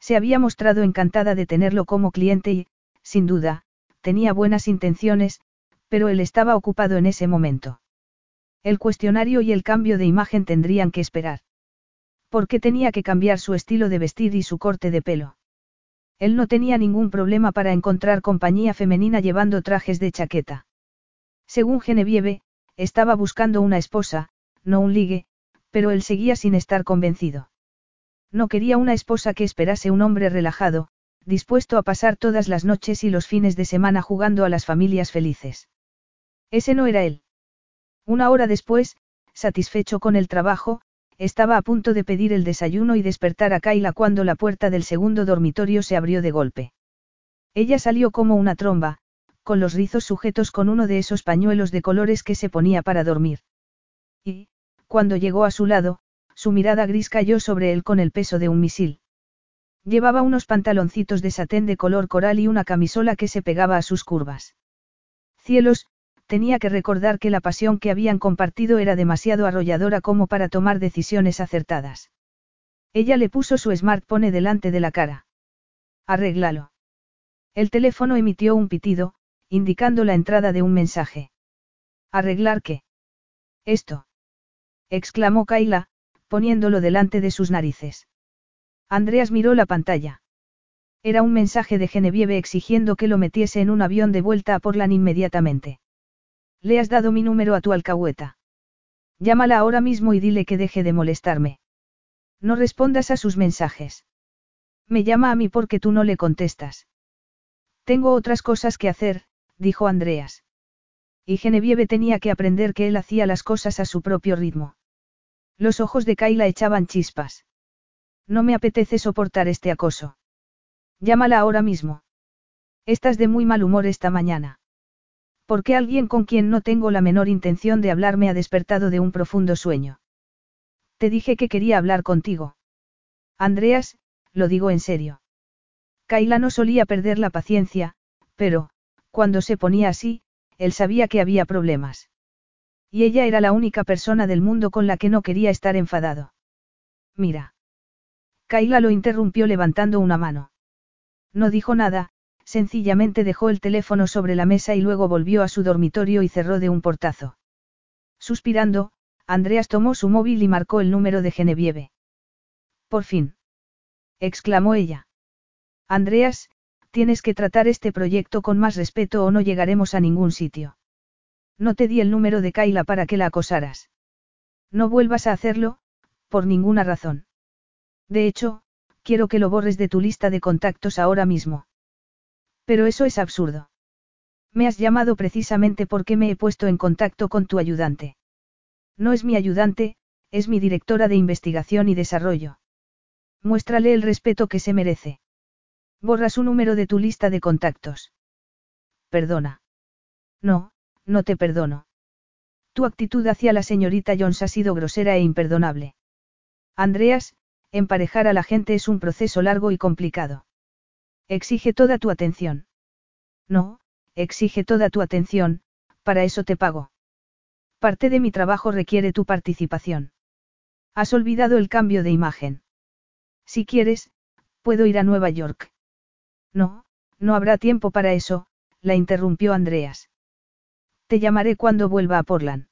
Se había mostrado encantada de tenerlo como cliente y, sin duda, tenía buenas intenciones, pero él estaba ocupado en ese momento. El cuestionario y el cambio de imagen tendrían que esperar. ¿Por qué tenía que cambiar su estilo de vestir y su corte de pelo? Él no tenía ningún problema para encontrar compañía femenina llevando trajes de chaqueta. Según Genevieve, estaba buscando una esposa, no un ligue, pero él seguía sin estar convencido. No quería una esposa que esperase un hombre relajado, dispuesto a pasar todas las noches y los fines de semana jugando a las familias felices. Ese no era él. Una hora después, satisfecho con el trabajo, estaba a punto de pedir el desayuno y despertar a Kaila cuando la puerta del segundo dormitorio se abrió de golpe. Ella salió como una tromba, con los rizos sujetos con uno de esos pañuelos de colores que se ponía para dormir. Y, cuando llegó a su lado, su mirada gris cayó sobre él con el peso de un misil. Llevaba unos pantaloncitos de satén de color coral y una camisola que se pegaba a sus curvas. Cielos, tenía que recordar que la pasión que habían compartido era demasiado arrolladora como para tomar decisiones acertadas. Ella le puso su smartphone delante de la cara. Arréglalo. El teléfono emitió un pitido, indicando la entrada de un mensaje. ¿Arreglar qué? Esto. Exclamó Kaila, poniéndolo delante de sus narices. Andreas miró la pantalla. Era un mensaje de Genevieve exigiendo que lo metiese en un avión de vuelta a Portland inmediatamente. Le has dado mi número a tu alcahueta. Llámala ahora mismo y dile que deje de molestarme. No respondas a sus mensajes. Me llama a mí porque tú no le contestas. Tengo otras cosas que hacer, dijo Andreas. Y Genevieve tenía que aprender que él hacía las cosas a su propio ritmo. Los ojos de Kaila echaban chispas. No me apetece soportar este acoso. Llámala ahora mismo. Estás de muy mal humor esta mañana. Porque alguien con quien no tengo la menor intención de hablar me ha despertado de un profundo sueño. Te dije que quería hablar contigo. Andreas, lo digo en serio. Kaila no solía perder la paciencia, pero, cuando se ponía así, él sabía que había problemas. Y ella era la única persona del mundo con la que no quería estar enfadado. Mira. Kaila lo interrumpió levantando una mano. No dijo nada, sencillamente dejó el teléfono sobre la mesa y luego volvió a su dormitorio y cerró de un portazo. Suspirando, Andreas tomó su móvil y marcó el número de Genevieve. Por fin. exclamó ella. Andreas, tienes que tratar este proyecto con más respeto o no llegaremos a ningún sitio. No te di el número de Kaila para que la acosaras. No vuelvas a hacerlo, por ninguna razón. De hecho, quiero que lo borres de tu lista de contactos ahora mismo. Pero eso es absurdo. Me has llamado precisamente porque me he puesto en contacto con tu ayudante. No es mi ayudante, es mi directora de investigación y desarrollo. Muéstrale el respeto que se merece. Borra su número de tu lista de contactos. Perdona. No, no te perdono. Tu actitud hacia la señorita Jones ha sido grosera e imperdonable. Andreas, emparejar a la gente es un proceso largo y complicado. Exige toda tu atención. No, exige toda tu atención, para eso te pago. Parte de mi trabajo requiere tu participación. Has olvidado el cambio de imagen. Si quieres, puedo ir a Nueva York. No, no habrá tiempo para eso, la interrumpió Andreas. Te llamaré cuando vuelva a Portland.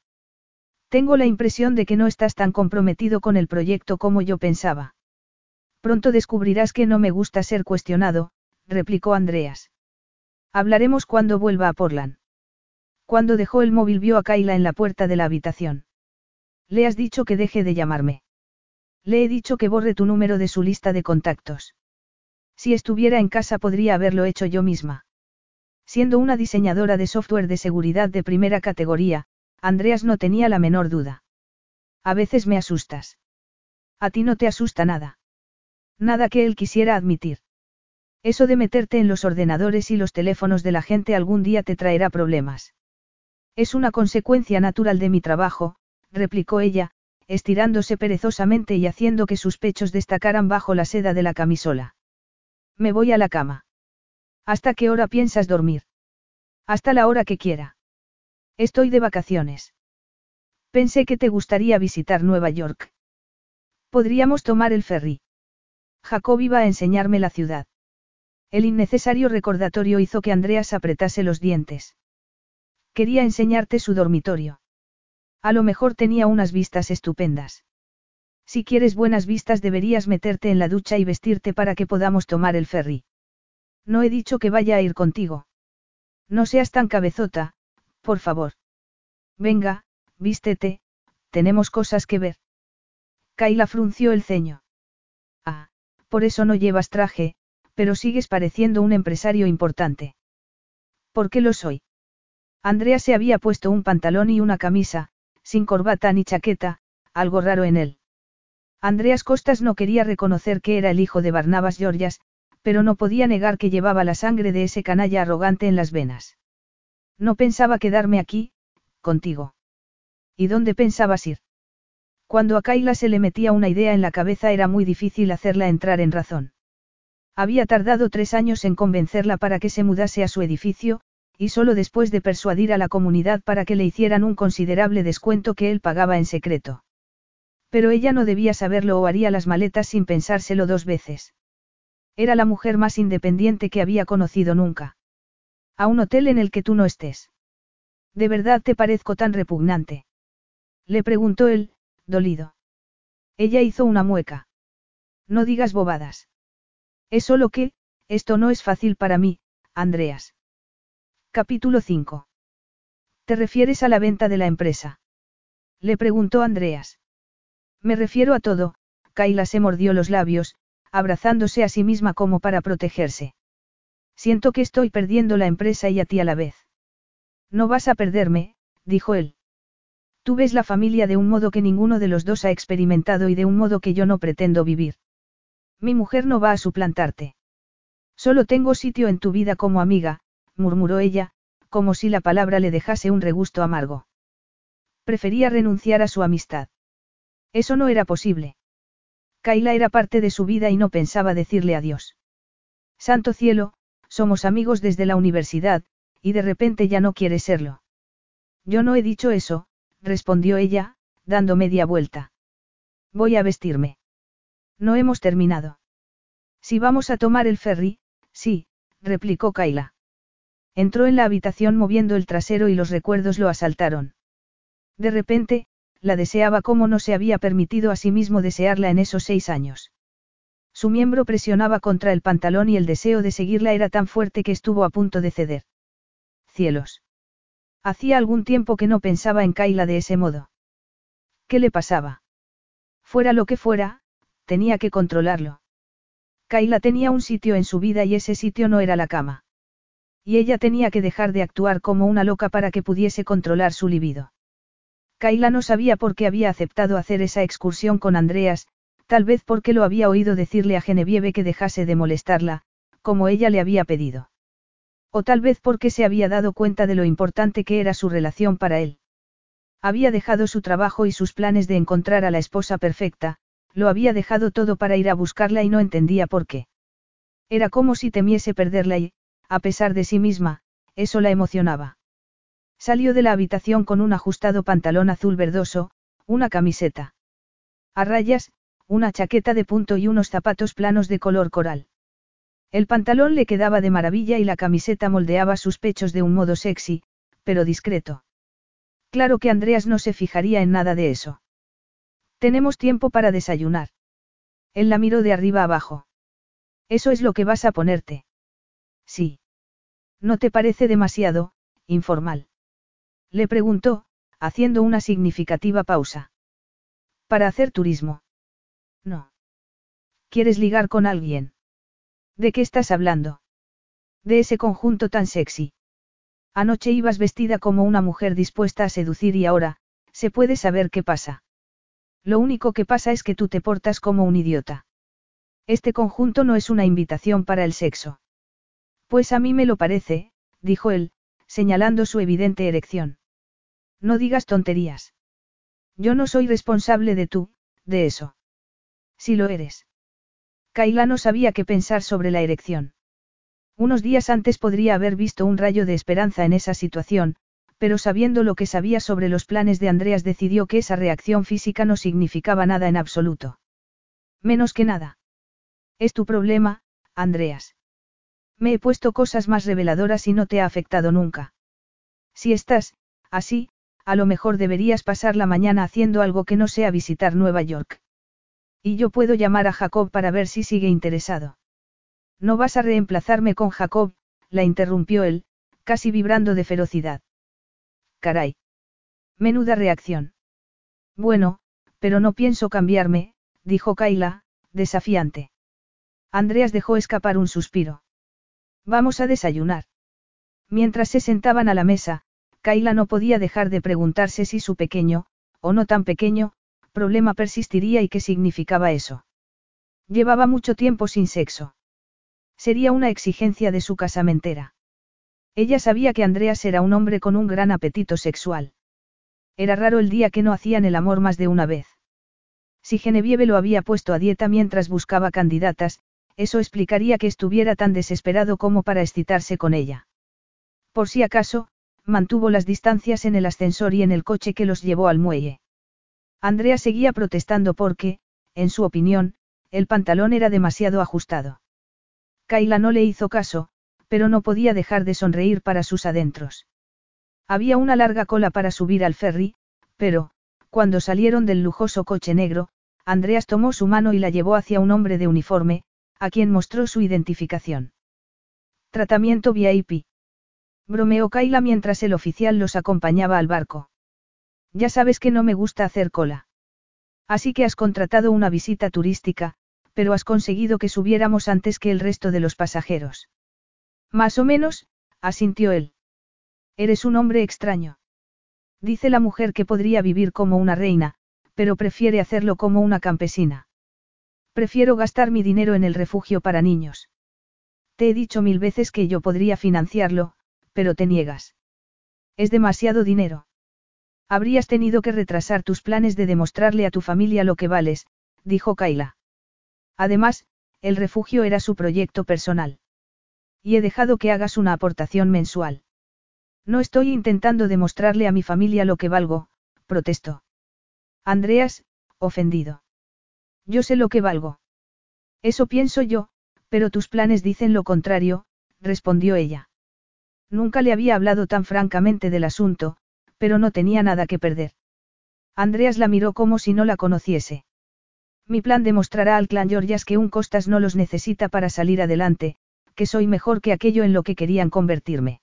Tengo la impresión de que no estás tan comprometido con el proyecto como yo pensaba. Pronto descubrirás que no me gusta ser cuestionado, replicó Andreas. Hablaremos cuando vuelva a Portland. Cuando dejó el móvil vio a Kaila en la puerta de la habitación. Le has dicho que deje de llamarme. Le he dicho que borre tu número de su lista de contactos. Si estuviera en casa podría haberlo hecho yo misma. Siendo una diseñadora de software de seguridad de primera categoría, Andreas no tenía la menor duda. A veces me asustas. A ti no te asusta nada. Nada que él quisiera admitir. Eso de meterte en los ordenadores y los teléfonos de la gente algún día te traerá problemas. Es una consecuencia natural de mi trabajo, replicó ella, estirándose perezosamente y haciendo que sus pechos destacaran bajo la seda de la camisola. Me voy a la cama. ¿Hasta qué hora piensas dormir? Hasta la hora que quiera. Estoy de vacaciones. Pensé que te gustaría visitar Nueva York. Podríamos tomar el ferry. Jacob iba a enseñarme la ciudad. El innecesario recordatorio hizo que Andreas apretase los dientes. Quería enseñarte su dormitorio. A lo mejor tenía unas vistas estupendas. Si quieres buenas vistas deberías meterte en la ducha y vestirte para que podamos tomar el ferry. No he dicho que vaya a ir contigo. No seas tan cabezota, por favor. Venga, vístete, tenemos cosas que ver. Kaila frunció el ceño. Ah, por eso no llevas traje, pero sigues pareciendo un empresario importante. ¿Por qué lo soy? Andrea se había puesto un pantalón y una camisa, sin corbata ni chaqueta, algo raro en él. Andreas Costas no quería reconocer que era el hijo de Barnabas Georgias, pero no podía negar que llevaba la sangre de ese canalla arrogante en las venas. No pensaba quedarme aquí, contigo. ¿Y dónde pensabas ir? Cuando a Kaila se le metía una idea en la cabeza era muy difícil hacerla entrar en razón. Había tardado tres años en convencerla para que se mudase a su edificio, y solo después de persuadir a la comunidad para que le hicieran un considerable descuento que él pagaba en secreto. Pero ella no debía saberlo o haría las maletas sin pensárselo dos veces. Era la mujer más independiente que había conocido nunca. A un hotel en el que tú no estés. ¿De verdad te parezco tan repugnante? Le preguntó él, dolido. Ella hizo una mueca. No digas bobadas. Es solo que, esto no es fácil para mí, Andreas. Capítulo 5. ¿Te refieres a la venta de la empresa? Le preguntó Andreas. Me refiero a todo, Kaila se mordió los labios, abrazándose a sí misma como para protegerse. Siento que estoy perdiendo la empresa y a ti a la vez. No vas a perderme, dijo él. Tú ves la familia de un modo que ninguno de los dos ha experimentado y de un modo que yo no pretendo vivir. Mi mujer no va a suplantarte. Solo tengo sitio en tu vida como amiga, murmuró ella, como si la palabra le dejase un regusto amargo. Prefería renunciar a su amistad. Eso no era posible. Kaila era parte de su vida y no pensaba decirle adiós. Santo cielo, somos amigos desde la universidad, y de repente ya no quiere serlo. Yo no he dicho eso, respondió ella, dando media vuelta. Voy a vestirme. No hemos terminado. Si vamos a tomar el ferry, sí, replicó Kaila. Entró en la habitación moviendo el trasero y los recuerdos lo asaltaron. De repente, la deseaba como no se había permitido a sí mismo desearla en esos seis años. Su miembro presionaba contra el pantalón y el deseo de seguirla era tan fuerte que estuvo a punto de ceder. Cielos. Hacía algún tiempo que no pensaba en Kaila de ese modo. ¿Qué le pasaba? Fuera lo que fuera, tenía que controlarlo. Kaila tenía un sitio en su vida y ese sitio no era la cama. Y ella tenía que dejar de actuar como una loca para que pudiese controlar su libido. Kaila no sabía por qué había aceptado hacer esa excursión con Andreas, tal vez porque lo había oído decirle a Genevieve que dejase de molestarla, como ella le había pedido. O tal vez porque se había dado cuenta de lo importante que era su relación para él. Había dejado su trabajo y sus planes de encontrar a la esposa perfecta, lo había dejado todo para ir a buscarla y no entendía por qué. Era como si temiese perderla y, a pesar de sí misma, eso la emocionaba. Salió de la habitación con un ajustado pantalón azul verdoso, una camiseta. A rayas, una chaqueta de punto y unos zapatos planos de color coral. El pantalón le quedaba de maravilla y la camiseta moldeaba sus pechos de un modo sexy, pero discreto. Claro que Andreas no se fijaría en nada de eso. Tenemos tiempo para desayunar. Él la miró de arriba abajo. Eso es lo que vas a ponerte. Sí. ¿No te parece demasiado, informal? Le preguntó, haciendo una significativa pausa. Para hacer turismo. No. ¿Quieres ligar con alguien? ¿De qué estás hablando? De ese conjunto tan sexy. Anoche ibas vestida como una mujer dispuesta a seducir y ahora, se puede saber qué pasa. Lo único que pasa es que tú te portas como un idiota. Este conjunto no es una invitación para el sexo. Pues a mí me lo parece, dijo él, señalando su evidente erección. No digas tonterías. Yo no soy responsable de tú, de eso. Si lo eres. Kaila no sabía qué pensar sobre la erección. Unos días antes podría haber visto un rayo de esperanza en esa situación, pero sabiendo lo que sabía sobre los planes de Andreas decidió que esa reacción física no significaba nada en absoluto. Menos que nada. Es tu problema, Andreas. Me he puesto cosas más reveladoras y no te ha afectado nunca. Si estás, así, a lo mejor deberías pasar la mañana haciendo algo que no sea visitar Nueva York. Y yo puedo llamar a Jacob para ver si sigue interesado. No vas a reemplazarme con Jacob, la interrumpió él, casi vibrando de ferocidad. Caray. Menuda reacción. Bueno, pero no pienso cambiarme, dijo Kaila, desafiante. Andreas dejó escapar un suspiro. Vamos a desayunar. Mientras se sentaban a la mesa, Kaila no podía dejar de preguntarse si su pequeño, o no tan pequeño, problema persistiría y qué significaba eso. Llevaba mucho tiempo sin sexo. Sería una exigencia de su casamentera. Ella sabía que Andreas era un hombre con un gran apetito sexual. Era raro el día que no hacían el amor más de una vez. Si Genevieve lo había puesto a dieta mientras buscaba candidatas, eso explicaría que estuviera tan desesperado como para excitarse con ella. Por si acaso, mantuvo las distancias en el ascensor y en el coche que los llevó al muelle. Andrea seguía protestando porque, en su opinión, el pantalón era demasiado ajustado. Kaila no le hizo caso, pero no podía dejar de sonreír para sus adentros. Había una larga cola para subir al ferry, pero, cuando salieron del lujoso coche negro, Andreas tomó su mano y la llevó hacia un hombre de uniforme, a quien mostró su identificación. Tratamiento VIP. Bromeó Kaila mientras el oficial los acompañaba al barco. Ya sabes que no me gusta hacer cola. Así que has contratado una visita turística, pero has conseguido que subiéramos antes que el resto de los pasajeros. Más o menos, asintió él. Eres un hombre extraño. Dice la mujer que podría vivir como una reina, pero prefiere hacerlo como una campesina. Prefiero gastar mi dinero en el refugio para niños. Te he dicho mil veces que yo podría financiarlo, pero te niegas. Es demasiado dinero. Habrías tenido que retrasar tus planes de demostrarle a tu familia lo que vales, dijo Kaila. Además, el refugio era su proyecto personal. Y he dejado que hagas una aportación mensual. No estoy intentando demostrarle a mi familia lo que valgo, protestó. Andreas, ofendido. Yo sé lo que valgo. Eso pienso yo, pero tus planes dicen lo contrario, respondió ella. Nunca le había hablado tan francamente del asunto, pero no tenía nada que perder. Andreas la miró como si no la conociese. Mi plan demostrará al clan Georgias que un Costas no los necesita para salir adelante, que soy mejor que aquello en lo que querían convertirme.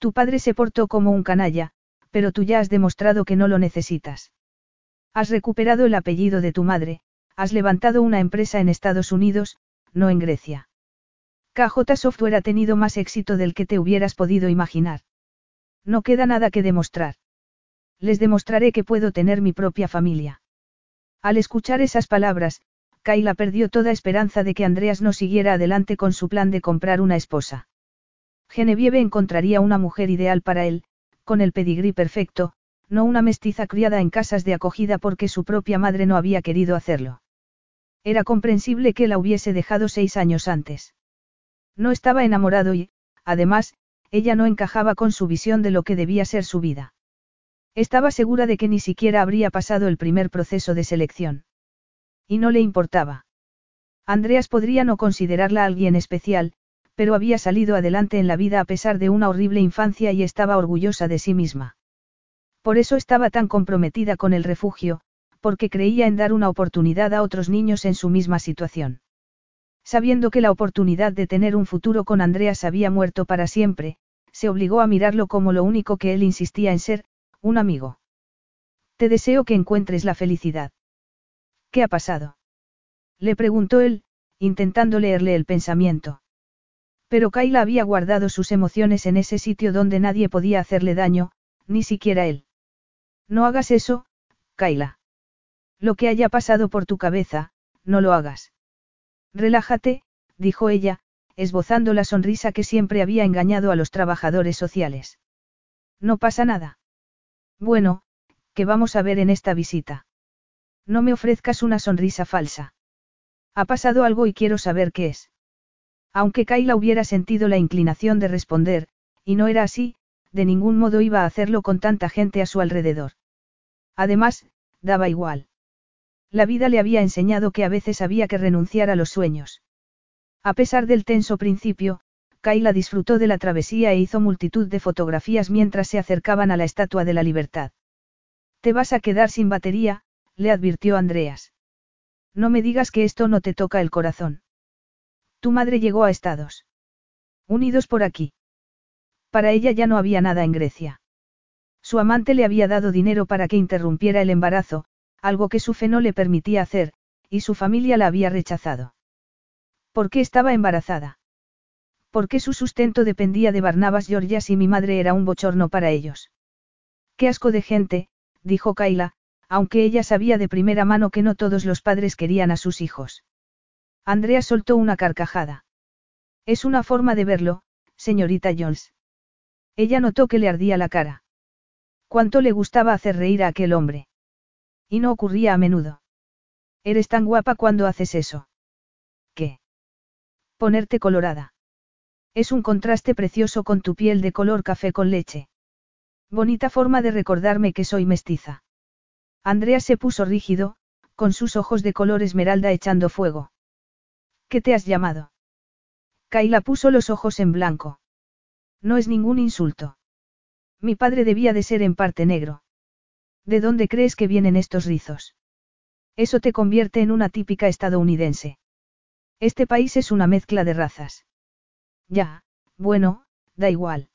Tu padre se portó como un canalla, pero tú ya has demostrado que no lo necesitas. Has recuperado el apellido de tu madre, has levantado una empresa en Estados Unidos, no en Grecia. KJ Software ha tenido más éxito del que te hubieras podido imaginar. No queda nada que demostrar. Les demostraré que puedo tener mi propia familia. Al escuchar esas palabras, Kayla perdió toda esperanza de que Andreas no siguiera adelante con su plan de comprar una esposa. Genevieve encontraría una mujer ideal para él, con el pedigrí perfecto, no una mestiza criada en casas de acogida porque su propia madre no había querido hacerlo. Era comprensible que la hubiese dejado seis años antes. No estaba enamorado y, además, ella no encajaba con su visión de lo que debía ser su vida. Estaba segura de que ni siquiera habría pasado el primer proceso de selección. Y no le importaba. Andreas podría no considerarla alguien especial, pero había salido adelante en la vida a pesar de una horrible infancia y estaba orgullosa de sí misma. Por eso estaba tan comprometida con el refugio, porque creía en dar una oportunidad a otros niños en su misma situación. Sabiendo que la oportunidad de tener un futuro con Andreas había muerto para siempre, se obligó a mirarlo como lo único que él insistía en ser, un amigo. Te deseo que encuentres la felicidad. ¿Qué ha pasado? Le preguntó él, intentando leerle el pensamiento. Pero Kayla había guardado sus emociones en ese sitio donde nadie podía hacerle daño, ni siquiera él. No hagas eso, Kayla. Lo que haya pasado por tu cabeza, no lo hagas. Relájate, dijo ella, esbozando la sonrisa que siempre había engañado a los trabajadores sociales. No pasa nada. Bueno, ¿qué vamos a ver en esta visita? No me ofrezcas una sonrisa falsa. Ha pasado algo y quiero saber qué es. Aunque Kayla hubiera sentido la inclinación de responder, y no era así, de ningún modo iba a hacerlo con tanta gente a su alrededor. Además, daba igual. La vida le había enseñado que a veces había que renunciar a los sueños. A pesar del tenso principio, Kayla disfrutó de la travesía e hizo multitud de fotografías mientras se acercaban a la Estatua de la Libertad. Te vas a quedar sin batería, le advirtió Andreas. No me digas que esto no te toca el corazón. Tu madre llegó a Estados Unidos por aquí. Para ella ya no había nada en Grecia. Su amante le había dado dinero para que interrumpiera el embarazo, algo que su fe no le permitía hacer, y su familia la había rechazado. ¿Por qué estaba embarazada? Porque su sustento dependía de Barnabas Georgias y mi madre era un bochorno para ellos. Qué asco de gente, dijo Kaila, aunque ella sabía de primera mano que no todos los padres querían a sus hijos. Andrea soltó una carcajada. Es una forma de verlo, señorita Jones. Ella notó que le ardía la cara. Cuánto le gustaba hacer reír a aquel hombre. Y no ocurría a menudo. Eres tan guapa cuando haces eso. ¿Qué? Ponerte colorada. Es un contraste precioso con tu piel de color café con leche. Bonita forma de recordarme que soy mestiza. Andrea se puso rígido, con sus ojos de color esmeralda echando fuego. ¿Qué te has llamado? Kaila puso los ojos en blanco. No es ningún insulto. Mi padre debía de ser en parte negro. ¿De dónde crees que vienen estos rizos? Eso te convierte en una típica estadounidense. Este país es una mezcla de razas. Ya, bueno, da igual.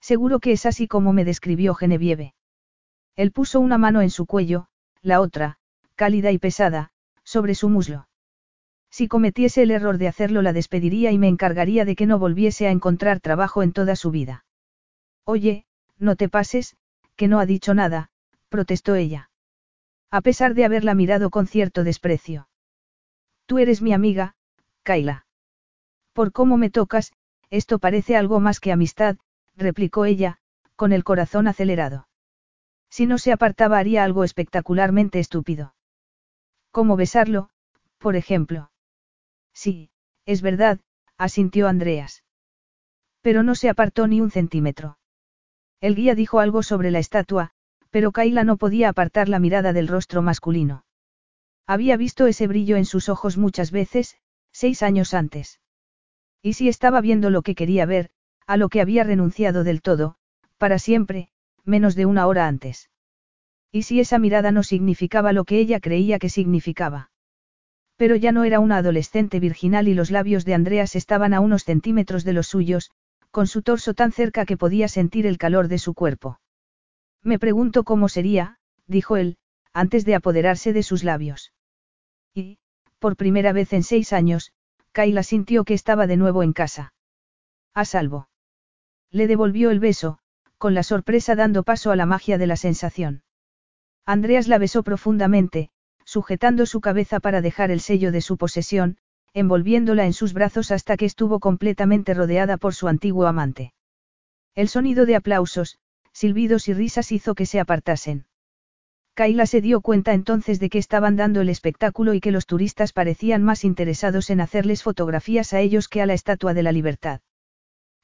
Seguro que es así como me describió Genevieve. Él puso una mano en su cuello, la otra, cálida y pesada, sobre su muslo. Si cometiese el error de hacerlo la despediría y me encargaría de que no volviese a encontrar trabajo en toda su vida. Oye, no te pases, que no ha dicho nada, protestó ella. A pesar de haberla mirado con cierto desprecio. Tú eres mi amiga, Kaila. Por cómo me tocas, esto parece algo más que amistad, replicó ella, con el corazón acelerado. Si no se apartaba haría algo espectacularmente estúpido. ¿Cómo besarlo? por ejemplo. Sí, es verdad, asintió Andreas. Pero no se apartó ni un centímetro. El guía dijo algo sobre la estatua, pero Kaila no podía apartar la mirada del rostro masculino. Había visto ese brillo en sus ojos muchas veces, seis años antes. Y si estaba viendo lo que quería ver, a lo que había renunciado del todo, para siempre, menos de una hora antes. Y si esa mirada no significaba lo que ella creía que significaba. Pero ya no era una adolescente virginal y los labios de Andreas estaban a unos centímetros de los suyos, con su torso tan cerca que podía sentir el calor de su cuerpo. Me pregunto cómo sería, dijo él, antes de apoderarse de sus labios. Y, por primera vez en seis años, Kayla sintió que estaba de nuevo en casa. A salvo. Le devolvió el beso, con la sorpresa dando paso a la magia de la sensación. Andreas la besó profundamente, sujetando su cabeza para dejar el sello de su posesión, envolviéndola en sus brazos hasta que estuvo completamente rodeada por su antiguo amante. El sonido de aplausos, silbidos y risas hizo que se apartasen. Kaila se dio cuenta entonces de que estaban dando el espectáculo y que los turistas parecían más interesados en hacerles fotografías a ellos que a la Estatua de la Libertad.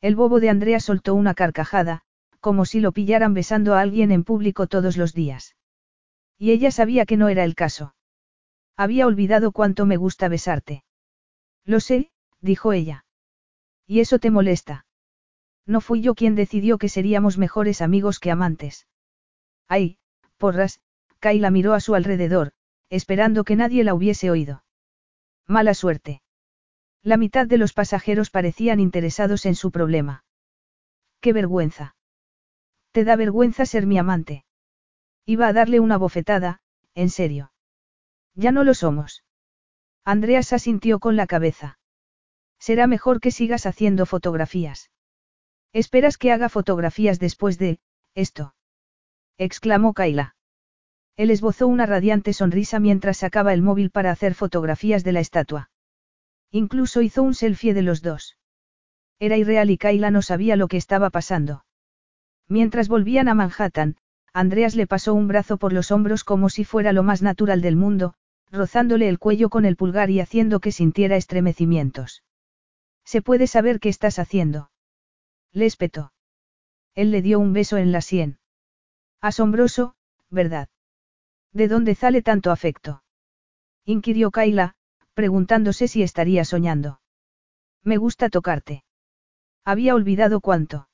El bobo de Andrea soltó una carcajada, como si lo pillaran besando a alguien en público todos los días. Y ella sabía que no era el caso. Había olvidado cuánto me gusta besarte. Lo sé, dijo ella. ¿Y eso te molesta? No fui yo quien decidió que seríamos mejores amigos que amantes. Ay, porras, Kayla miró a su alrededor, esperando que nadie la hubiese oído. Mala suerte. La mitad de los pasajeros parecían interesados en su problema. ¡Qué vergüenza! ¿Te da vergüenza ser mi amante? Iba a darle una bofetada, en serio. Ya no lo somos. Andreas asintió con la cabeza. Será mejor que sigas haciendo fotografías. ¿Esperas que haga fotografías después de, esto? exclamó Kaila. Él esbozó una radiante sonrisa mientras sacaba el móvil para hacer fotografías de la estatua. Incluso hizo un selfie de los dos. Era irreal y Kaila no sabía lo que estaba pasando. Mientras volvían a Manhattan, Andreas le pasó un brazo por los hombros como si fuera lo más natural del mundo, rozándole el cuello con el pulgar y haciendo que sintiera estremecimientos. ¿Se puede saber qué estás haciendo? Le espetó. Él le dio un beso en la sien. Asombroso, ¿verdad? ¿De dónde sale tanto afecto? inquirió Kaila, preguntándose si estaría soñando. Me gusta tocarte. Había olvidado cuánto.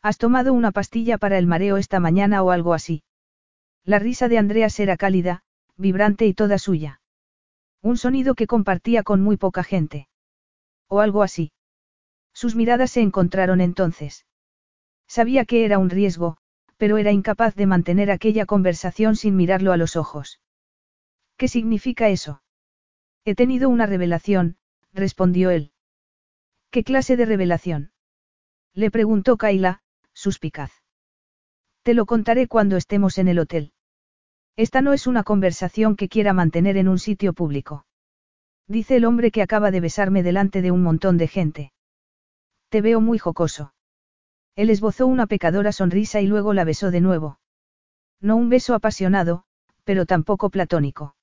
¿Has tomado una pastilla para el mareo esta mañana o algo así? La risa de Andreas era cálida, vibrante y toda suya. Un sonido que compartía con muy poca gente. O algo así. Sus miradas se encontraron entonces. Sabía que era un riesgo, pero era incapaz de mantener aquella conversación sin mirarlo a los ojos. ¿Qué significa eso? He tenido una revelación, respondió él. ¿Qué clase de revelación? Le preguntó Kaila, suspicaz. Te lo contaré cuando estemos en el hotel. Esta no es una conversación que quiera mantener en un sitio público. Dice el hombre que acaba de besarme delante de un montón de gente. Te veo muy jocoso. Él esbozó una pecadora sonrisa y luego la besó de nuevo. No un beso apasionado, pero tampoco platónico.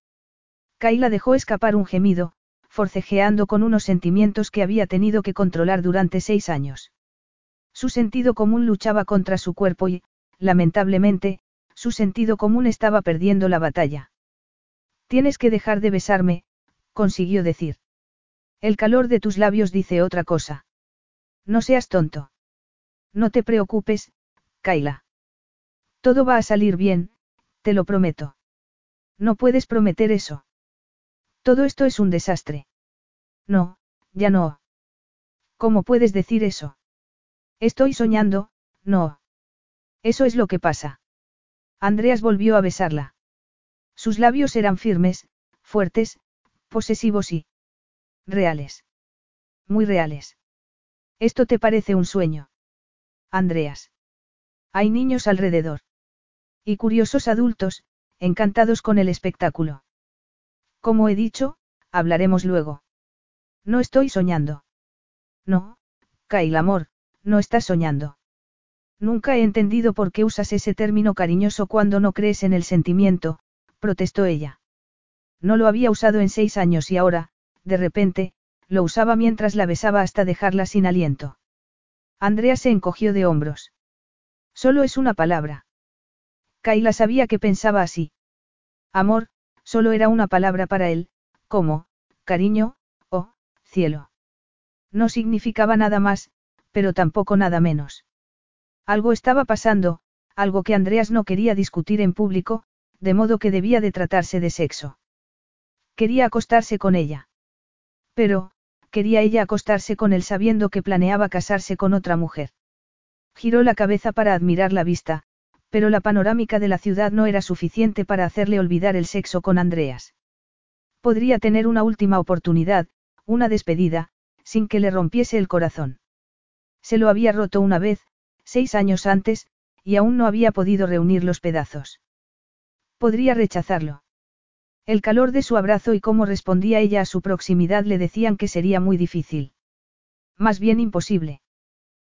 Kaila dejó escapar un gemido, forcejeando con unos sentimientos que había tenido que controlar durante seis años. Su sentido común luchaba contra su cuerpo y, lamentablemente, su sentido común estaba perdiendo la batalla. Tienes que dejar de besarme, consiguió decir. El calor de tus labios dice otra cosa. No seas tonto. No te preocupes, Kaila. Todo va a salir bien, te lo prometo. No puedes prometer eso. Todo esto es un desastre. No, ya no. ¿Cómo puedes decir eso? Estoy soñando, no. Eso es lo que pasa. Andreas volvió a besarla. Sus labios eran firmes, fuertes, posesivos y reales. Muy reales. ¿Esto te parece un sueño? Andreas. Hay niños alrededor. Y curiosos adultos, encantados con el espectáculo. Como he dicho, hablaremos luego. No estoy soñando. No, Kyle amor, no estás soñando. Nunca he entendido por qué usas ese término cariñoso cuando no crees en el sentimiento, protestó ella. No lo había usado en seis años y ahora, de repente, lo usaba mientras la besaba hasta dejarla sin aliento. Andrea se encogió de hombros. Solo es una palabra. Kaila sabía que pensaba así. Amor, solo era una palabra para él, como, cariño, o, cielo. No significaba nada más, pero tampoco nada menos. Algo estaba pasando, algo que Andreas no quería discutir en público, de modo que debía de tratarse de sexo. Quería acostarse con ella. Pero, quería ella acostarse con él sabiendo que planeaba casarse con otra mujer. Giró la cabeza para admirar la vista, pero la panorámica de la ciudad no era suficiente para hacerle olvidar el sexo con Andreas. Podría tener una última oportunidad, una despedida, sin que le rompiese el corazón. Se lo había roto una vez, seis años antes, y aún no había podido reunir los pedazos. Podría rechazarlo. El calor de su abrazo y cómo respondía ella a su proximidad le decían que sería muy difícil. Más bien imposible.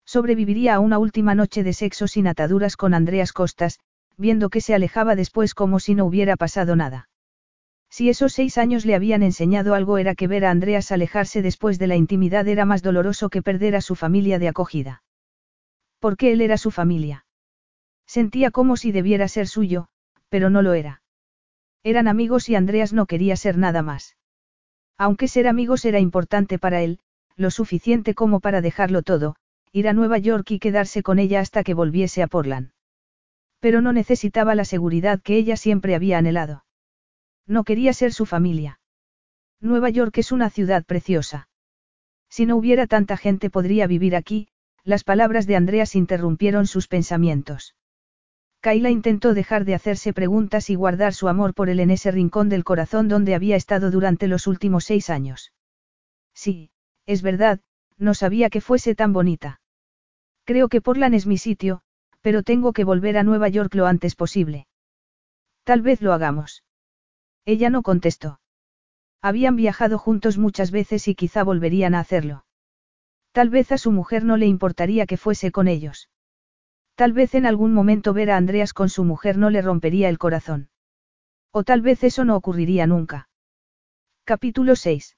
Sobreviviría a una última noche de sexo sin ataduras con Andreas Costas, viendo que se alejaba después como si no hubiera pasado nada. Si esos seis años le habían enseñado algo era que ver a Andreas alejarse después de la intimidad era más doloroso que perder a su familia de acogida. Porque él era su familia. Sentía como si debiera ser suyo, pero no lo era. Eran amigos y Andreas no quería ser nada más. Aunque ser amigos era importante para él, lo suficiente como para dejarlo todo, ir a Nueva York y quedarse con ella hasta que volviese a Portland. Pero no necesitaba la seguridad que ella siempre había anhelado. No quería ser su familia. Nueva York es una ciudad preciosa. Si no hubiera tanta gente podría vivir aquí, las palabras de Andreas interrumpieron sus pensamientos. Kaila intentó dejar de hacerse preguntas y guardar su amor por él en ese rincón del corazón donde había estado durante los últimos seis años. Sí, es verdad, no sabía que fuese tan bonita. Creo que Portland es mi sitio, pero tengo que volver a Nueva York lo antes posible. Tal vez lo hagamos. Ella no contestó. Habían viajado juntos muchas veces y quizá volverían a hacerlo. Tal vez a su mujer no le importaría que fuese con ellos. Tal vez en algún momento ver a Andreas con su mujer no le rompería el corazón. O tal vez eso no ocurriría nunca. Capítulo 6.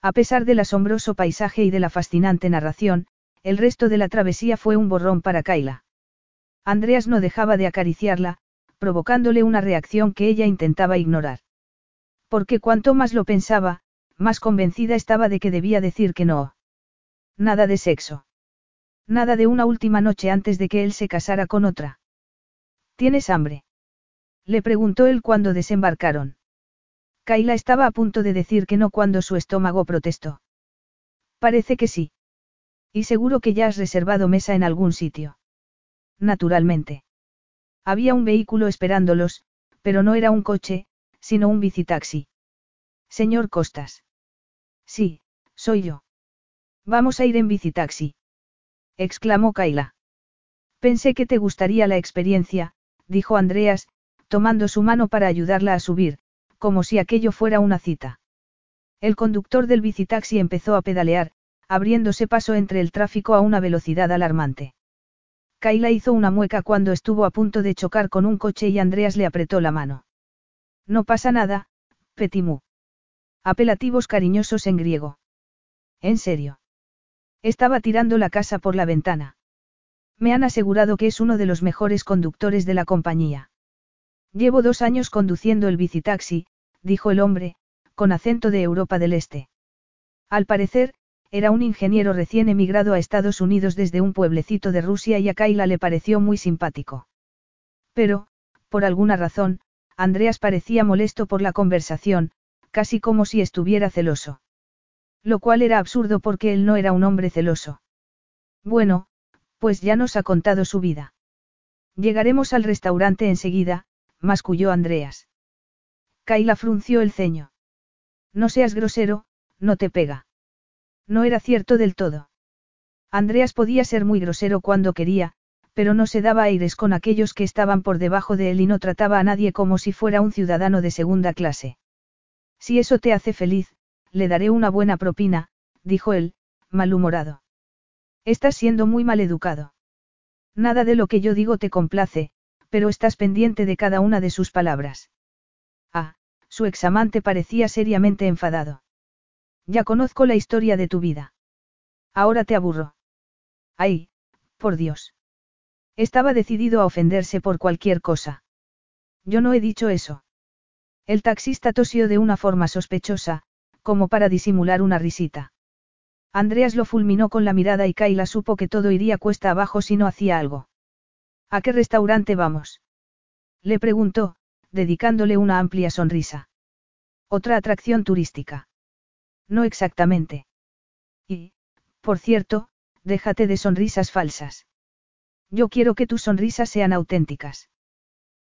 A pesar del asombroso paisaje y de la fascinante narración, el resto de la travesía fue un borrón para Kaila. Andreas no dejaba de acariciarla, provocándole una reacción que ella intentaba ignorar. Porque cuanto más lo pensaba, más convencida estaba de que debía decir que no. Nada de sexo. Nada de una última noche antes de que él se casara con otra. ¿Tienes hambre? Le preguntó él cuando desembarcaron. Kaila estaba a punto de decir que no cuando su estómago protestó. Parece que sí. Y seguro que ya has reservado mesa en algún sitio. Naturalmente. Había un vehículo esperándolos, pero no era un coche, sino un bicitaxi. Señor Costas. Sí, soy yo. Vamos a ir en bicitaxi exclamó Kaila. Pensé que te gustaría la experiencia, dijo Andreas, tomando su mano para ayudarla a subir, como si aquello fuera una cita. El conductor del bicitaxi empezó a pedalear, abriéndose paso entre el tráfico a una velocidad alarmante. Kaila hizo una mueca cuando estuvo a punto de chocar con un coche y Andreas le apretó la mano. No pasa nada, Petimú. Apelativos cariñosos en griego. En serio. Estaba tirando la casa por la ventana. Me han asegurado que es uno de los mejores conductores de la compañía. Llevo dos años conduciendo el bicitaxi, dijo el hombre, con acento de Europa del Este. Al parecer, era un ingeniero recién emigrado a Estados Unidos desde un pueblecito de Rusia y a Kaila le pareció muy simpático. Pero, por alguna razón, Andreas parecía molesto por la conversación, casi como si estuviera celoso. Lo cual era absurdo porque él no era un hombre celoso. Bueno, pues ya nos ha contado su vida. Llegaremos al restaurante enseguida, masculló Andreas. Kaila frunció el ceño. No seas grosero, no te pega. No era cierto del todo. Andreas podía ser muy grosero cuando quería, pero no se daba aires con aquellos que estaban por debajo de él y no trataba a nadie como si fuera un ciudadano de segunda clase. Si eso te hace feliz, le daré una buena propina, dijo él, malhumorado. Estás siendo muy maleducado. Nada de lo que yo digo te complace, pero estás pendiente de cada una de sus palabras. Ah, Su examante parecía seriamente enfadado. Ya conozco la historia de tu vida. Ahora te aburro. Ay, por Dios. Estaba decidido a ofenderse por cualquier cosa. Yo no he dicho eso. El taxista tosió de una forma sospechosa, como para disimular una risita. Andreas lo fulminó con la mirada y Kaila supo que todo iría cuesta abajo si no hacía algo. ¿A qué restaurante vamos? Le preguntó, dedicándole una amplia sonrisa. Otra atracción turística. No exactamente. Y, por cierto, déjate de sonrisas falsas. Yo quiero que tus sonrisas sean auténticas.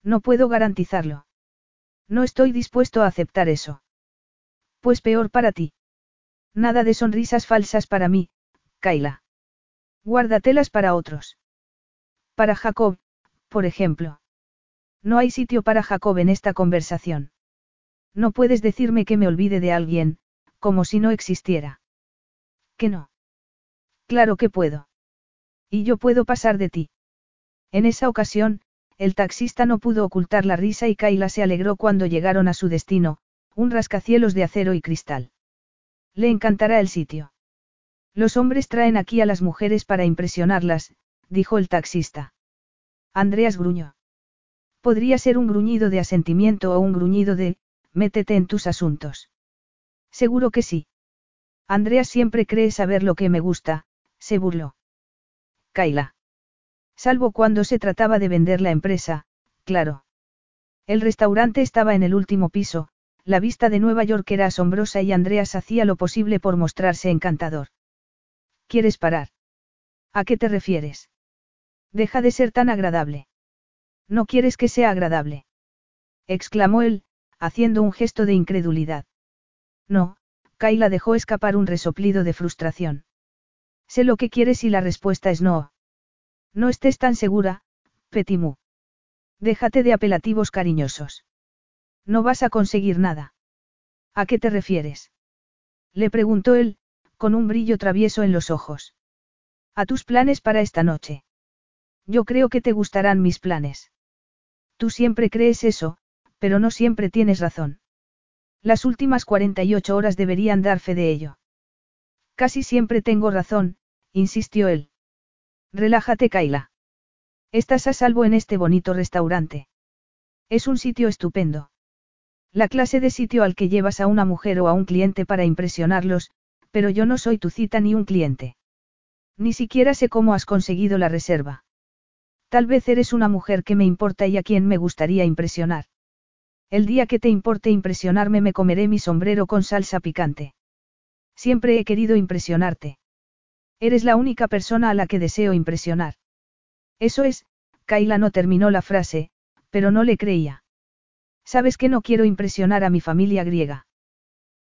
No puedo garantizarlo. No estoy dispuesto a aceptar eso. Pues peor para ti. Nada de sonrisas falsas para mí, Kaila. Guárdatelas para otros. Para Jacob, por ejemplo. No hay sitio para Jacob en esta conversación. No puedes decirme que me olvide de alguien, como si no existiera. ¿Que no? Claro que puedo. Y yo puedo pasar de ti. En esa ocasión, el taxista no pudo ocultar la risa y Kaila se alegró cuando llegaron a su destino, un rascacielos de acero y cristal. Le encantará el sitio. Los hombres traen aquí a las mujeres para impresionarlas, dijo el taxista. Andreas gruñó. Podría ser un gruñido de asentimiento o un gruñido de, métete en tus asuntos. Seguro que sí. Andreas siempre cree saber lo que me gusta, se burló. Kaila. Salvo cuando se trataba de vender la empresa, claro. El restaurante estaba en el último piso, la vista de Nueva York era asombrosa y Andreas hacía lo posible por mostrarse encantador. ¿Quieres parar? ¿A qué te refieres? Deja de ser tan agradable. No quieres que sea agradable. exclamó él, haciendo un gesto de incredulidad. No, Kaila dejó escapar un resoplido de frustración. Sé lo que quieres y la respuesta es no. No estés tan segura, Petimu. Déjate de apelativos cariñosos. No vas a conseguir nada. ¿A qué te refieres? Le preguntó él, con un brillo travieso en los ojos. A tus planes para esta noche. Yo creo que te gustarán mis planes. Tú siempre crees eso, pero no siempre tienes razón. Las últimas 48 horas deberían dar fe de ello. Casi siempre tengo razón, insistió él. Relájate, Kaila. Estás a salvo en este bonito restaurante. Es un sitio estupendo. La clase de sitio al que llevas a una mujer o a un cliente para impresionarlos, pero yo no soy tu cita ni un cliente. Ni siquiera sé cómo has conseguido la reserva. Tal vez eres una mujer que me importa y a quien me gustaría impresionar. El día que te importe impresionarme me comeré mi sombrero con salsa picante. Siempre he querido impresionarte. Eres la única persona a la que deseo impresionar. Eso es, Kaila no terminó la frase, pero no le creía. Sabes que no quiero impresionar a mi familia griega.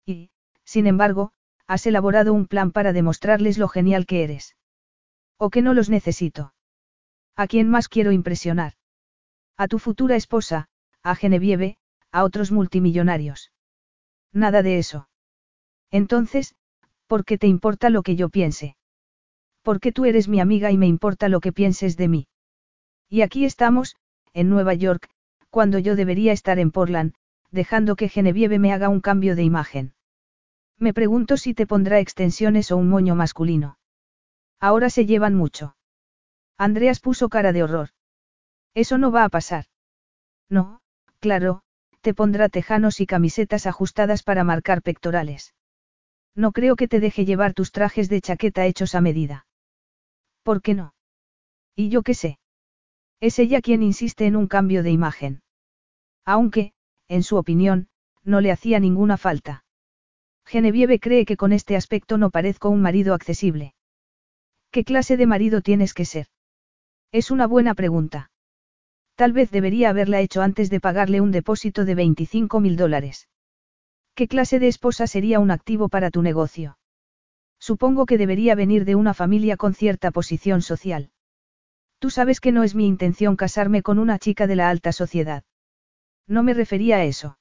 Y, sin embargo, has elaborado un plan para demostrarles lo genial que eres. O que no los necesito. ¿A quién más quiero impresionar? A tu futura esposa, a Genevieve, a otros multimillonarios. Nada de eso. Entonces, ¿por qué te importa lo que yo piense? Porque tú eres mi amiga y me importa lo que pienses de mí. Y aquí estamos, en Nueva York, cuando yo debería estar en Portland, dejando que Genevieve me haga un cambio de imagen. Me pregunto si te pondrá extensiones o un moño masculino. Ahora se llevan mucho. Andreas puso cara de horror. Eso no va a pasar. No, claro, te pondrá tejanos y camisetas ajustadas para marcar pectorales. No creo que te deje llevar tus trajes de chaqueta hechos a medida. ¿Por qué no? ¿Y yo qué sé? Es ella quien insiste en un cambio de imagen. Aunque, en su opinión, no le hacía ninguna falta. Genevieve cree que con este aspecto no parezco un marido accesible. ¿Qué clase de marido tienes que ser? Es una buena pregunta. Tal vez debería haberla hecho antes de pagarle un depósito de 25 mil dólares. ¿Qué clase de esposa sería un activo para tu negocio? Supongo que debería venir de una familia con cierta posición social. Tú sabes que no es mi intención casarme con una chica de la alta sociedad. No me refería a eso.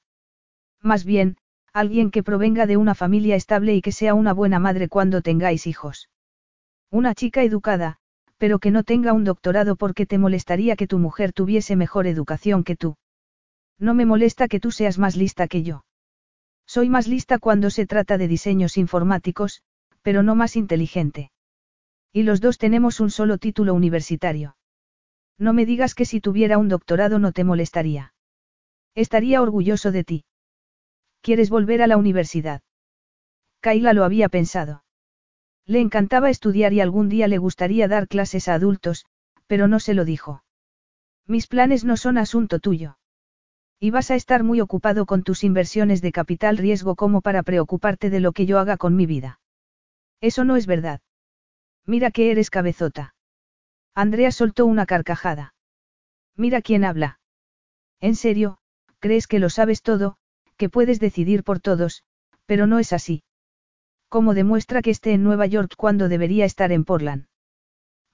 Más bien, alguien que provenga de una familia estable y que sea una buena madre cuando tengáis hijos. Una chica educada, pero que no tenga un doctorado porque te molestaría que tu mujer tuviese mejor educación que tú. No me molesta que tú seas más lista que yo. Soy más lista cuando se trata de diseños informáticos, pero no más inteligente. Y los dos tenemos un solo título universitario. No me digas que si tuviera un doctorado no te molestaría. Estaría orgulloso de ti. ¿Quieres volver a la universidad? Kaila lo había pensado. Le encantaba estudiar y algún día le gustaría dar clases a adultos, pero no se lo dijo. Mis planes no son asunto tuyo. Y vas a estar muy ocupado con tus inversiones de capital riesgo como para preocuparte de lo que yo haga con mi vida. Eso no es verdad. Mira que eres cabezota. Andrea soltó una carcajada. Mira quién habla. En serio, crees que lo sabes todo, que puedes decidir por todos, pero no es así. ¿Cómo demuestra que esté en Nueva York cuando debería estar en Portland?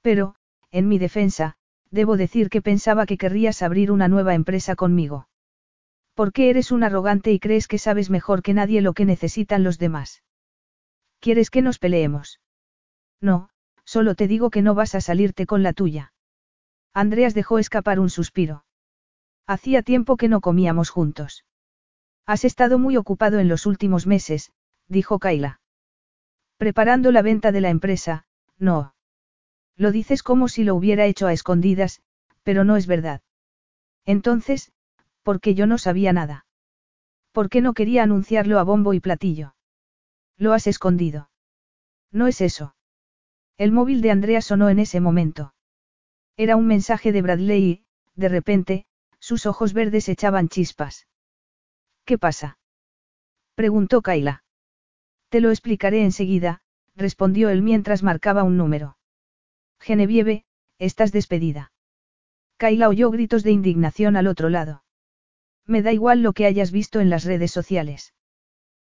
Pero, en mi defensa, debo decir que pensaba que querrías abrir una nueva empresa conmigo. ¿Por qué eres un arrogante y crees que sabes mejor que nadie lo que necesitan los demás? ¿Quieres que nos peleemos? No, solo te digo que no vas a salirte con la tuya. Andreas dejó escapar un suspiro. Hacía tiempo que no comíamos juntos. Has estado muy ocupado en los últimos meses, dijo Kaila. Preparando la venta de la empresa, no. Lo dices como si lo hubiera hecho a escondidas, pero no es verdad. Entonces, porque yo no sabía nada. ¿Por qué no quería anunciarlo a bombo y platillo? Lo has escondido. No es eso. El móvil de Andrea sonó en ese momento. Era un mensaje de Bradley y, de repente, sus ojos verdes echaban chispas. ¿Qué pasa? preguntó Kaila. Te lo explicaré enseguida, respondió él mientras marcaba un número. Genevieve, estás despedida. Kaila oyó gritos de indignación al otro lado. Me da igual lo que hayas visto en las redes sociales.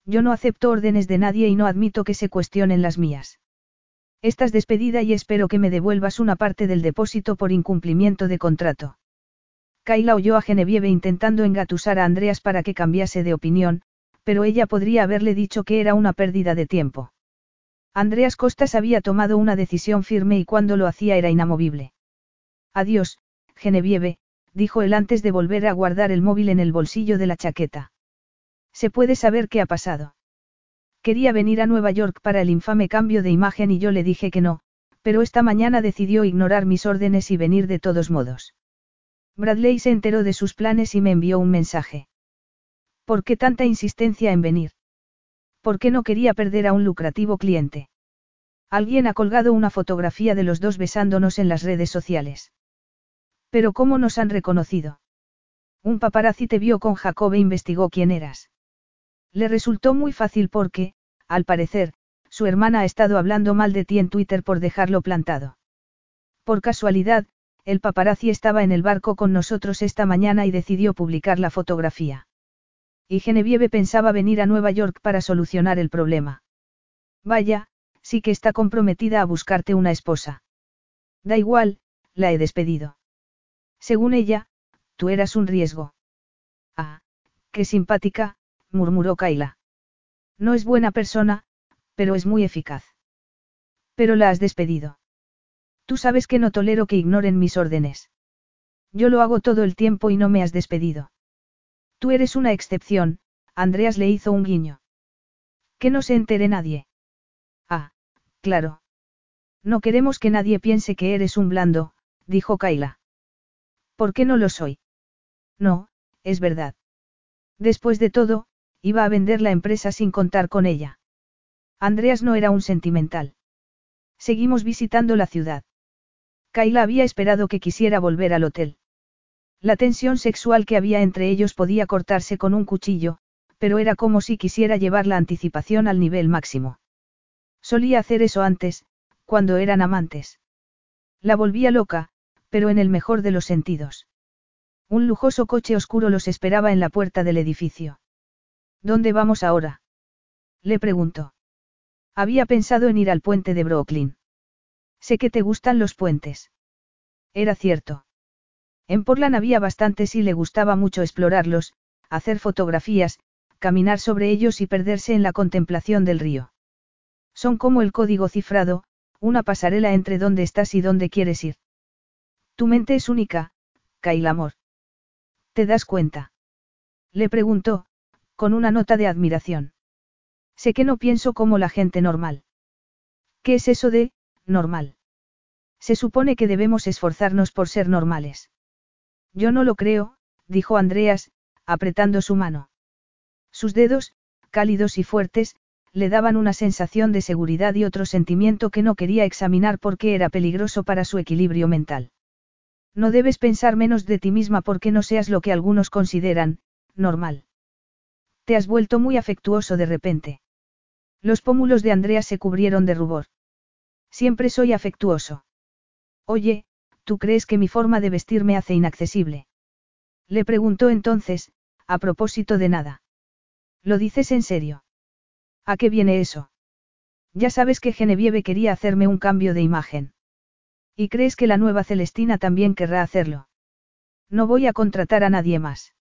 Yo no acepto órdenes de nadie y no admito que se cuestionen las mías. Estás despedida y espero que me devuelvas una parte del depósito por incumplimiento de contrato. Kaila oyó a Genevieve intentando engatusar a Andreas para que cambiase de opinión, pero ella podría haberle dicho que era una pérdida de tiempo. Andreas Costas había tomado una decisión firme y cuando lo hacía era inamovible. Adiós, Genevieve, dijo él antes de volver a guardar el móvil en el bolsillo de la chaqueta. ¿Se puede saber qué ha pasado? Quería venir a Nueva York para el infame cambio de imagen y yo le dije que no, pero esta mañana decidió ignorar mis órdenes y venir de todos modos. Bradley se enteró de sus planes y me envió un mensaje. ¿Por qué tanta insistencia en venir? ¿Por qué no quería perder a un lucrativo cliente? Alguien ha colgado una fotografía de los dos besándonos en las redes sociales. Pero ¿cómo nos han reconocido? Un paparazzi te vio con Jacob e investigó quién eras. Le resultó muy fácil porque, al parecer, su hermana ha estado hablando mal de ti en Twitter por dejarlo plantado. Por casualidad, el paparazzi estaba en el barco con nosotros esta mañana y decidió publicar la fotografía. Y Genevieve pensaba venir a Nueva York para solucionar el problema. Vaya, sí que está comprometida a buscarte una esposa. Da igual, la he despedido. Según ella, tú eras un riesgo. Ah, qué simpática, murmuró Kaila. No es buena persona, pero es muy eficaz. Pero la has despedido. Tú sabes que no tolero que ignoren mis órdenes. Yo lo hago todo el tiempo y no me has despedido. Tú eres una excepción, Andreas le hizo un guiño. Que no se entere nadie. Ah, claro. No queremos que nadie piense que eres un blando, dijo Kaila. ¿Por qué no lo soy? No, es verdad. Después de todo, iba a vender la empresa sin contar con ella. Andreas no era un sentimental. Seguimos visitando la ciudad. Kaila había esperado que quisiera volver al hotel. La tensión sexual que había entre ellos podía cortarse con un cuchillo, pero era como si quisiera llevar la anticipación al nivel máximo. Solía hacer eso antes, cuando eran amantes. La volvía loca, pero en el mejor de los sentidos. Un lujoso coche oscuro los esperaba en la puerta del edificio. ¿Dónde vamos ahora? Le preguntó. Había pensado en ir al puente de Brooklyn. Sé que te gustan los puentes. Era cierto. En Portland había bastantes y le gustaba mucho explorarlos, hacer fotografías, caminar sobre ellos y perderse en la contemplación del río. Son como el código cifrado, una pasarela entre dónde estás y dónde quieres ir. Tu mente es única, Kyle Amor. ¿Te das cuenta? Le preguntó, Con una nota de admiración. Sé que no pienso como la gente normal. ¿Qué es eso de, normal? Se supone que debemos esforzarnos por ser normales. Yo no lo creo, dijo Andreas, apretando su mano. Sus dedos, cálidos y fuertes, le daban una sensación de seguridad y otro sentimiento que no quería examinar porque era peligroso para su equilibrio mental. No debes pensar menos de ti misma porque no seas lo que algunos consideran, normal. Te has vuelto muy afectuoso de repente. Los pómulos de Andrea se cubrieron de rubor. Siempre soy afectuoso. Oye, ¿tú crees que mi forma de vestir me hace inaccesible? Le preguntó entonces, a propósito de nada. ¿Lo dices en serio? ¿A qué viene eso? Ya sabes que Genevieve quería hacerme un cambio de imagen. ¿Y crees que la nueva Celestina también querrá hacerlo? No voy a contratar a nadie más.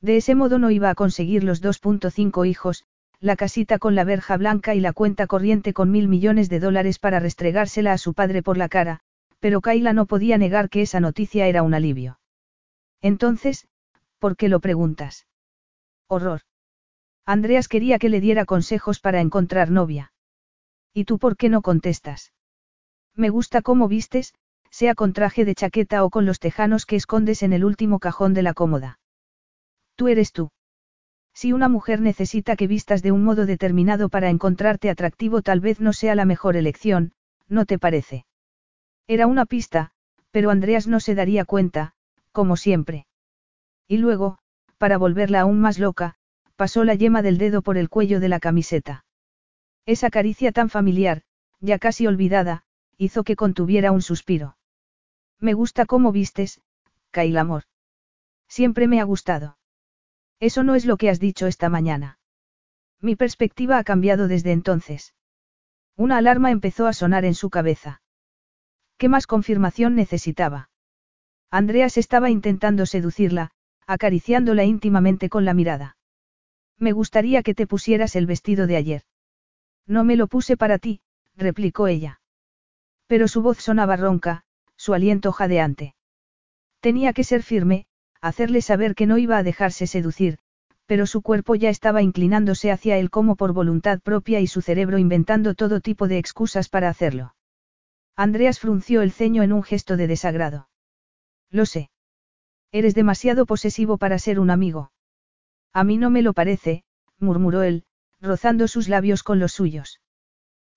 De ese modo no iba a conseguir los 2.5 hijos, la casita con la verja blanca y la cuenta corriente con mil millones de dólares para restregársela a su padre por la cara, pero Kaila no podía negar que esa noticia era un alivio. Entonces, ¿por qué lo preguntas? Horror. Andreas quería que le diera consejos para encontrar novia. ¿Y tú por qué no contestas? Me gusta cómo vistes, sea con traje de chaqueta o con los tejanos que escondes en el último cajón de la cómoda. Tú eres tú. Si una mujer necesita que vistas de un modo determinado para encontrarte atractivo tal vez no sea la mejor elección, ¿no te parece? Era una pista, pero Andreas no se daría cuenta, como siempre. Y luego, para volverla aún más loca, pasó la yema del dedo por el cuello de la camiseta. Esa caricia tan familiar, ya casi olvidada, hizo que contuviera un suspiro. Me gusta cómo vistes, Kyle amor. Siempre me ha gustado. Eso no es lo que has dicho esta mañana. Mi perspectiva ha cambiado desde entonces. Una alarma empezó a sonar en su cabeza. ¿Qué más confirmación necesitaba? Andreas estaba intentando seducirla, acariciándola íntimamente con la mirada. Me gustaría que te pusieras el vestido de ayer. No me lo puse para ti, replicó ella. Pero su voz sonaba ronca, su aliento jadeante. Tenía que ser firme, hacerle saber que no iba a dejarse seducir, pero su cuerpo ya estaba inclinándose hacia él como por voluntad propia y su cerebro inventando todo tipo de excusas para hacerlo. Andreas frunció el ceño en un gesto de desagrado. Lo sé. Eres demasiado posesivo para ser un amigo. A mí no me lo parece, murmuró él, rozando sus labios con los suyos.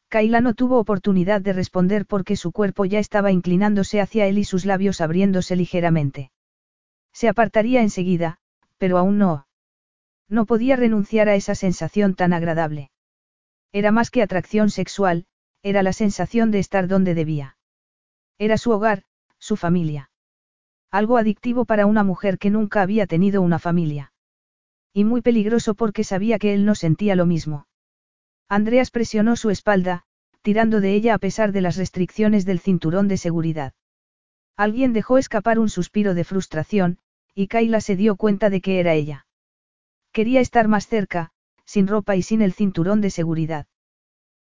Kaila no tuvo oportunidad de responder porque su cuerpo ya estaba inclinándose hacia él y sus labios abriéndose ligeramente. Se apartaría enseguida, pero aún no. No podía renunciar a esa sensación tan agradable. Era más que atracción sexual, era la sensación de estar donde debía. Era su hogar, su familia. Algo adictivo para una mujer que nunca había tenido una familia. Y muy peligroso porque sabía que él no sentía lo mismo. Andreas presionó su espalda, tirando de ella a pesar de las restricciones del cinturón de seguridad. Alguien dejó escapar un suspiro de frustración, y Kayla se dio cuenta de que era ella. Quería estar más cerca, sin ropa y sin el cinturón de seguridad.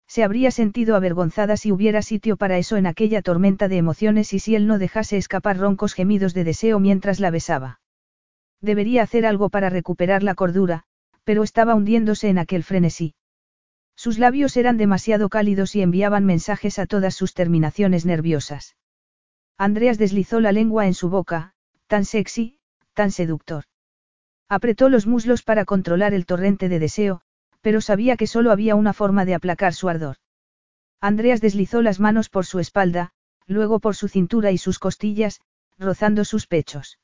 Se habría sentido avergonzada si hubiera sitio para eso en aquella tormenta de emociones y si él no dejase escapar roncos gemidos de deseo mientras la besaba. Debería hacer algo para recuperar la cordura, pero estaba hundiéndose en aquel frenesí. Sus labios eran demasiado cálidos y enviaban mensajes a todas sus terminaciones nerviosas. Andreas deslizó la lengua en su boca, tan sexy, tan seductor. Apretó los muslos para controlar el torrente de deseo, pero sabía que solo había una forma de aplacar su ardor. Andreas deslizó las manos por su espalda, luego por su cintura y sus costillas, rozando sus pechos.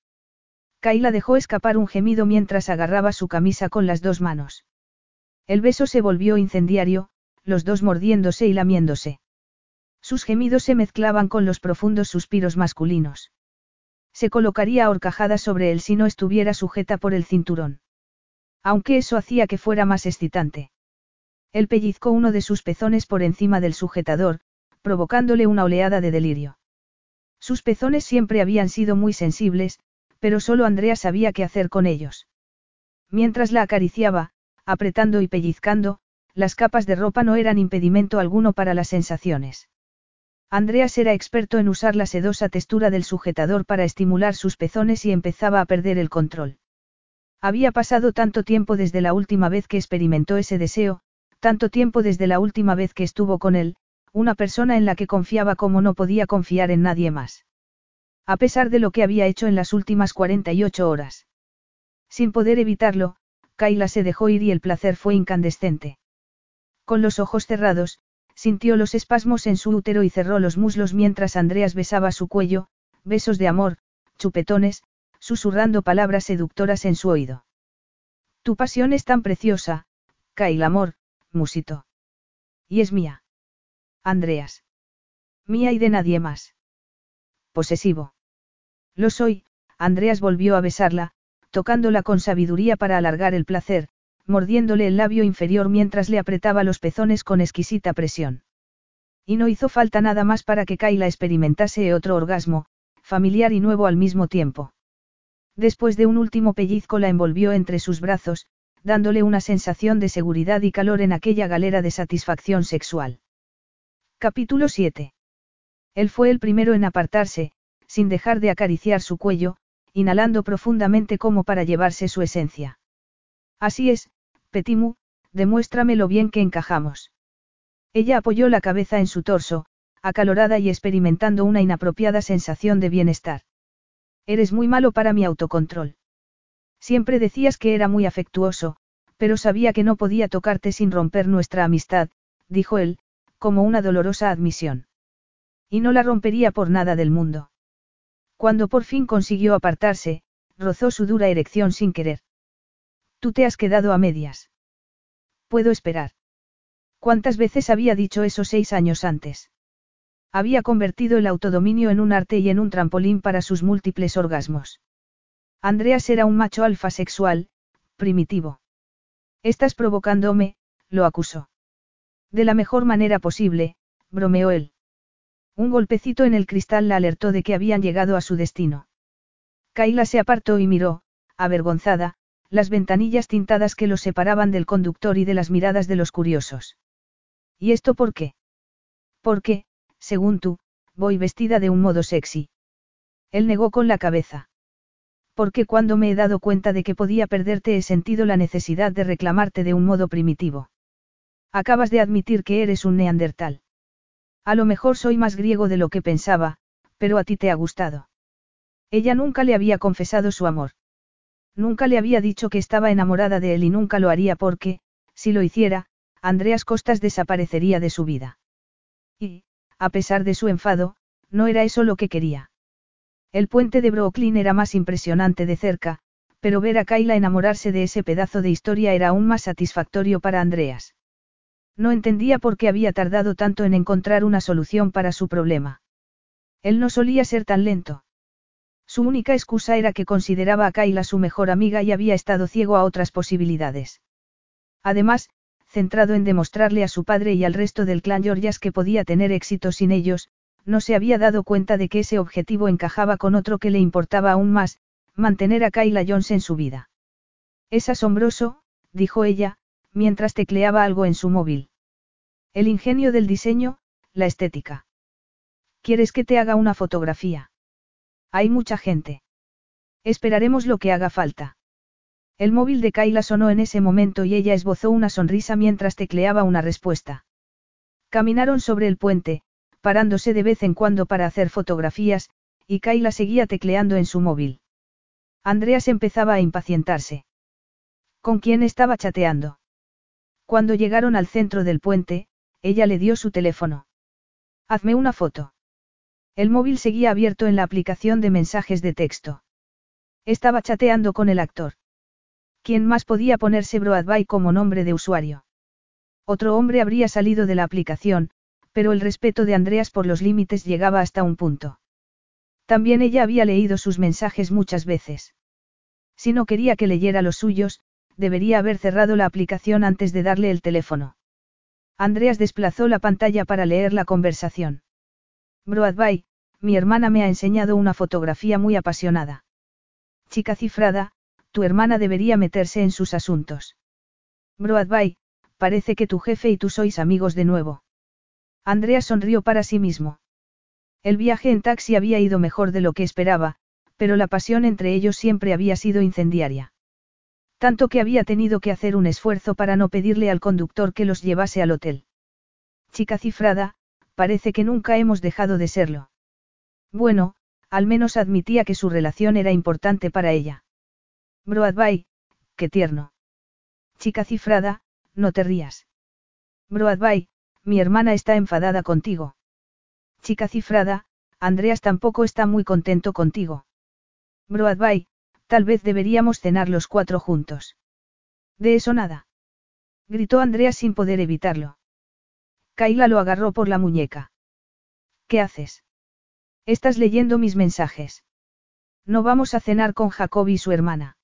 Kaila dejó escapar un gemido mientras agarraba su camisa con las dos manos. El beso se volvió incendiario, los dos mordiéndose y lamiéndose. Sus gemidos se mezclaban con los profundos suspiros masculinos. Se colocaría ahorcajada sobre él si no estuviera sujeta por el cinturón. Aunque eso hacía que fuera más excitante. Él pellizcó uno de sus pezones por encima del sujetador, provocándole una oleada de delirio. Sus pezones siempre habían sido muy sensibles, pero solo Andrea sabía qué hacer con ellos. Mientras la acariciaba, apretando y pellizcando, las capas de ropa no eran impedimento alguno para las sensaciones. Andreas era experto en usar la sedosa textura del sujetador para estimular sus pezones y empezaba a perder el control. Había pasado tanto tiempo desde la última vez que experimentó ese deseo, tanto tiempo desde la última vez que estuvo con él, una persona en la que confiaba como no podía confiar en nadie más. A pesar de lo que había hecho en las últimas 48 horas. Sin poder evitarlo, Kaila se dejó ir y el placer fue incandescente. Con los ojos cerrados, sintió los espasmos en su útero y cerró los muslos mientras Andreas besaba su cuello, besos de amor, chupetones, susurrando palabras seductoras en su oído. Tu pasión es tan preciosa, Kaila amor, musito. Y es mía. Andreas. Mía y de nadie más. Posesivo. Lo soy, Andreas volvió a besarla, tocándola con sabiduría para alargar el placer, mordiéndole el labio inferior mientras le apretaba los pezones con exquisita presión. Y no hizo falta nada más para que Kaila experimentase otro orgasmo, familiar y nuevo al mismo tiempo. Después de un último pellizco la envolvió entre sus brazos, dándole una sensación de seguridad y calor en aquella galera de satisfacción sexual. Capítulo 7. Él fue el primero en apartarse, sin dejar de acariciar su cuello, inhalando profundamente como para llevarse su esencia. Así es, Petimu, demuéstrame lo bien que encajamos. Ella apoyó la cabeza en su torso, acalorada y experimentando una inapropiada sensación de bienestar. Eres muy malo para mi autocontrol. Siempre decías que era muy afectuoso, pero sabía que no podía tocarte sin romper nuestra amistad, dijo él, como una dolorosa admisión. Y no la rompería por nada del mundo. Cuando por fin consiguió apartarse, rozó su dura erección sin querer. Tú te has quedado a medias. Puedo esperar. ¿Cuántas veces había dicho eso seis años antes? Había convertido el autodominio en un arte y en un trampolín para sus múltiples orgasmos. Andreas era un macho alfa sexual, primitivo. Estás provocándome, lo acusó. De la mejor manera posible, bromeó él. Un golpecito en el cristal la alertó de que habían llegado a su destino. Kaila se apartó y miró, avergonzada, las ventanillas tintadas que los separaban del conductor y de las miradas de los curiosos. ¿Y esto por qué? Porque, según tú, voy vestida de un modo sexy. Él negó con la cabeza porque cuando me he dado cuenta de que podía perderte he sentido la necesidad de reclamarte de un modo primitivo. Acabas de admitir que eres un neandertal. A lo mejor soy más griego de lo que pensaba, pero a ti te ha gustado. Ella nunca le había confesado su amor. Nunca le había dicho que estaba enamorada de él y nunca lo haría porque, si lo hiciera, Andreas Costas desaparecería de su vida. Y, a pesar de su enfado, no era eso lo que quería. El puente de Brooklyn era más impresionante de cerca, pero ver a Kyla enamorarse de ese pedazo de historia era aún más satisfactorio para Andreas. No entendía por qué había tardado tanto en encontrar una solución para su problema. Él no solía ser tan lento. Su única excusa era que consideraba a Kyla su mejor amiga y había estado ciego a otras posibilidades. Además, centrado en demostrarle a su padre y al resto del clan Georgias que podía tener éxito sin ellos, no se había dado cuenta de que ese objetivo encajaba con otro que le importaba aún más, mantener a Kyla Jones en su vida. Es asombroso, dijo ella, mientras tecleaba algo en su móvil. El ingenio del diseño, la estética. ¿Quieres que te haga una fotografía? Hay mucha gente. Esperaremos lo que haga falta. El móvil de Kyla sonó en ese momento y ella esbozó una sonrisa mientras tecleaba una respuesta. Caminaron sobre el puente, parándose de vez en cuando para hacer fotografías, y Kaila seguía tecleando en su móvil. Andreas empezaba a impacientarse. ¿Con quién estaba chateando? Cuando llegaron al centro del puente, ella le dio su teléfono. Hazme una foto. El móvil seguía abierto en la aplicación de mensajes de texto. Estaba chateando con el actor. ¿Quién más podía ponerse Broadway como nombre de usuario? Otro hombre habría salido de la aplicación, pero el respeto de Andreas por los límites llegaba hasta un punto. También ella había leído sus mensajes muchas veces. Si no quería que leyera los suyos, debería haber cerrado la aplicación antes de darle el teléfono. Andreas desplazó la pantalla para leer la conversación. Broadway, mi hermana me ha enseñado una fotografía muy apasionada. Chica cifrada, tu hermana debería meterse en sus asuntos. Broadway, parece que tu jefe y tú sois amigos de nuevo. Andrea sonrió para sí mismo. El viaje en taxi había ido mejor de lo que esperaba, pero la pasión entre ellos siempre había sido incendiaria. Tanto que había tenido que hacer un esfuerzo para no pedirle al conductor que los llevase al hotel. Chica cifrada, parece que nunca hemos dejado de serlo. Bueno, al menos admitía que su relación era importante para ella. Broadway, qué tierno. Chica cifrada, no te rías. Broadway, mi hermana está enfadada contigo. Chica cifrada, Andreas tampoco está muy contento contigo. Broadway, tal vez deberíamos cenar los cuatro juntos. De eso nada. Gritó Andreas sin poder evitarlo. Kaila lo agarró por la muñeca. ¿Qué haces? Estás leyendo mis mensajes. No vamos a cenar con Jacob y su hermana.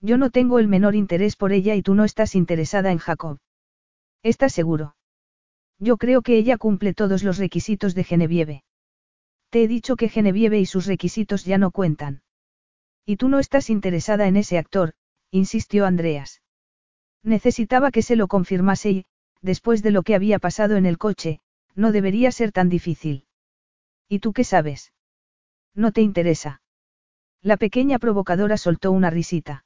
Yo no tengo el menor interés por ella y tú no estás interesada en Jacob. ¿Estás seguro? Yo creo que ella cumple todos los requisitos de Genevieve. Te he dicho que Genevieve y sus requisitos ya no cuentan. Y tú no estás interesada en ese actor, insistió Andreas. Necesitaba que se lo confirmase y, después de lo que había pasado en el coche, no debería ser tan difícil. ¿Y tú qué sabes? No te interesa. La pequeña provocadora soltó una risita.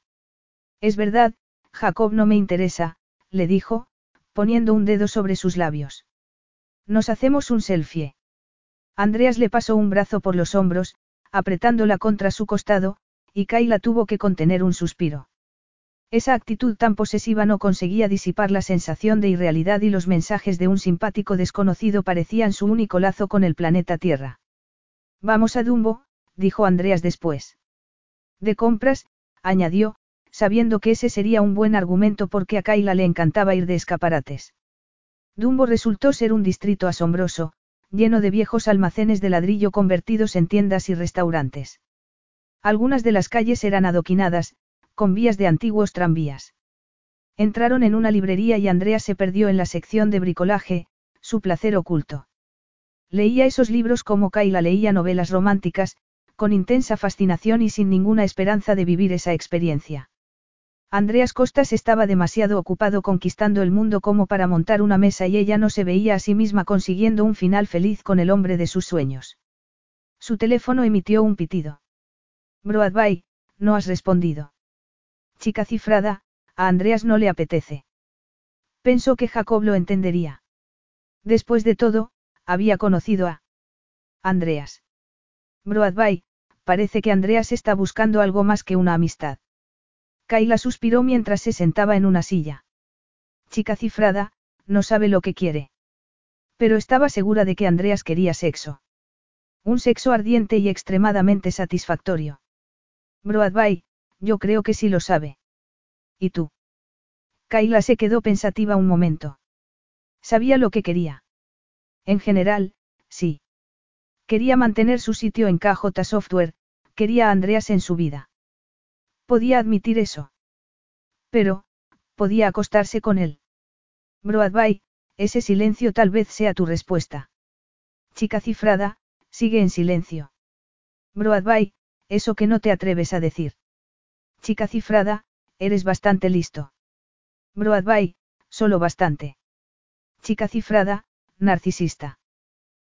Es verdad, Jacob no me interesa, le dijo, poniendo un dedo sobre sus labios. Nos hacemos un selfie. Andreas le pasó un brazo por los hombros, apretándola contra su costado, y Kayla tuvo que contener un suspiro. Esa actitud tan posesiva no conseguía disipar la sensación de irrealidad y los mensajes de un simpático desconocido parecían su único lazo con el planeta Tierra. Vamos a Dumbo, dijo Andreas después. De compras, añadió, sabiendo que ese sería un buen argumento porque a Kaila le encantaba ir de escaparates. Dumbo resultó ser un distrito asombroso, lleno de viejos almacenes de ladrillo convertidos en tiendas y restaurantes. Algunas de las calles eran adoquinadas, con vías de antiguos tranvías. Entraron en una librería y Andrea se perdió en la sección de bricolaje, su placer oculto. Leía esos libros como Kaila leía novelas románticas, con intensa fascinación y sin ninguna esperanza de vivir esa experiencia. Andreas Costas estaba demasiado ocupado conquistando el mundo como para montar una mesa y ella no se veía a sí misma consiguiendo un final feliz con el hombre de sus sueños. Su teléfono emitió un pitido. Broadway, no has respondido. Chica cifrada, a Andreas no le apetece. Pensó que Jacob lo entendería. Después de todo, había conocido a Andreas. Broadway, parece que Andreas está buscando algo más que una amistad. Kaila suspiró mientras se sentaba en una silla. Chica cifrada, no sabe lo que quiere. Pero estaba segura de que Andreas quería sexo. Un sexo ardiente y extremadamente satisfactorio. Broadway, yo creo que sí lo sabe. ¿Y tú? Kaila se quedó pensativa un momento. Sabía lo que quería. En general, sí. Quería mantener su sitio en KJ Software, quería a Andreas en su vida. Podía admitir eso. Pero, podía acostarse con él. Broadway, ese silencio tal vez sea tu respuesta. Chica cifrada, sigue en silencio. Broadway, eso que no te atreves a decir. Chica cifrada, eres bastante listo. Broadway, solo bastante. Chica cifrada, narcisista.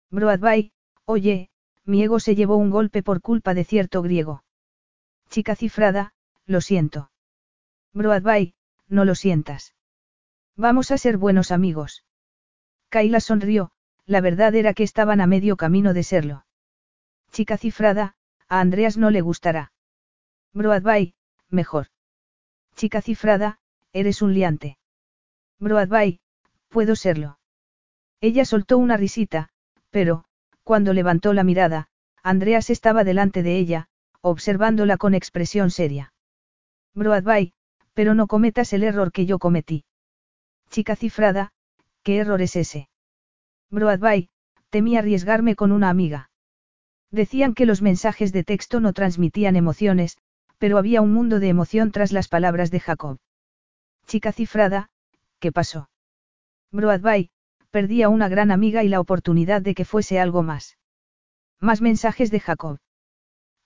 Broadway, oye, mi ego se llevó un golpe por culpa de cierto griego. Chica cifrada, lo siento. Broadway, no lo sientas. Vamos a ser buenos amigos. Kaila sonrió, la verdad era que estaban a medio camino de serlo. Chica cifrada, a Andreas no le gustará. Broadway, mejor. Chica cifrada, eres un liante. Broadway, puedo serlo. Ella soltó una risita, pero, cuando levantó la mirada, Andreas estaba delante de ella, observándola con expresión seria. Broadway, pero no cometas el error que yo cometí. Chica cifrada, ¿qué error es ese? Broadway, temí arriesgarme con una amiga. Decían que los mensajes de texto no transmitían emociones, pero había un mundo de emoción tras las palabras de Jacob. Chica cifrada, ¿qué pasó? Broadway, perdí a una gran amiga y la oportunidad de que fuese algo más. Más mensajes de Jacob.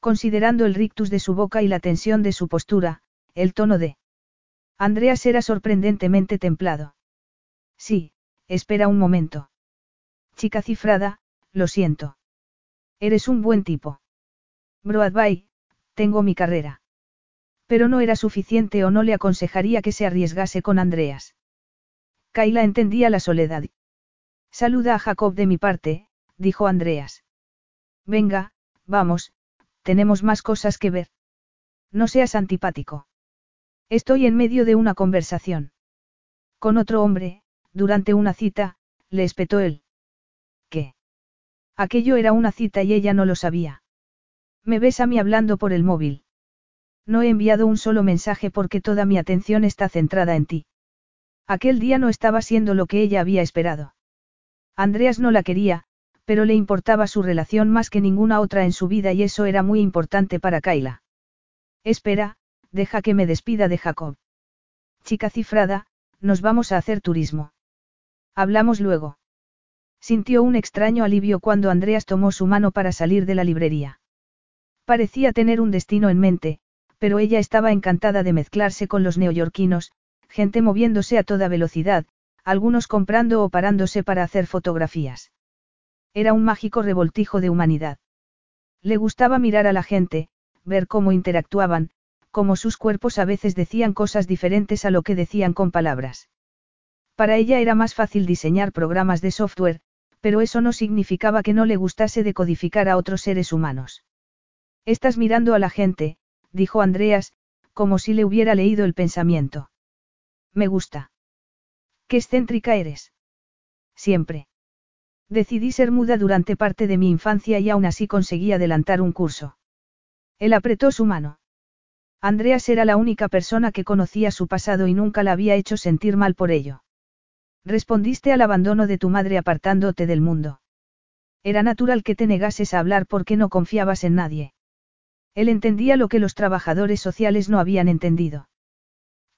Considerando el rictus de su boca y la tensión de su postura, el tono de Andreas era sorprendentemente templado. Sí, espera un momento. Chica cifrada, lo siento. Eres un buen tipo. Broadway, tengo mi carrera. Pero no era suficiente o no le aconsejaría que se arriesgase con Andreas. Kaila entendía la soledad. Saluda a Jacob de mi parte, dijo Andreas. Venga, vamos, tenemos más cosas que ver. No seas antipático. Estoy en medio de una conversación. Con otro hombre, durante una cita, le espetó él. ¿Qué? Aquello era una cita y ella no lo sabía. Me ves a mí hablando por el móvil. No he enviado un solo mensaje porque toda mi atención está centrada en ti. Aquel día no estaba siendo lo que ella había esperado. Andreas no la quería, pero le importaba su relación más que ninguna otra en su vida y eso era muy importante para Kaila. Espera, deja que me despida de Jacob. Chica cifrada, nos vamos a hacer turismo. Hablamos luego. Sintió un extraño alivio cuando Andreas tomó su mano para salir de la librería. Parecía tener un destino en mente, pero ella estaba encantada de mezclarse con los neoyorquinos, gente moviéndose a toda velocidad, algunos comprando o parándose para hacer fotografías. Era un mágico revoltijo de humanidad. Le gustaba mirar a la gente, ver cómo interactuaban, cómo sus cuerpos a veces decían cosas diferentes a lo que decían con palabras. Para ella era más fácil diseñar programas de software, pero eso no significaba que no le gustase decodificar a otros seres humanos. Estás mirando a la gente, dijo Andreas, como si le hubiera leído el pensamiento. Me gusta. Qué excéntrica eres. Siempre. Decidí ser muda durante parte de mi infancia y aún así conseguí adelantar un curso. Él apretó su mano. Andreas era la única persona que conocía su pasado y nunca la había hecho sentir mal por ello. Respondiste al abandono de tu madre apartándote del mundo. Era natural que te negases a hablar porque no confiabas en nadie. Él entendía lo que los trabajadores sociales no habían entendido.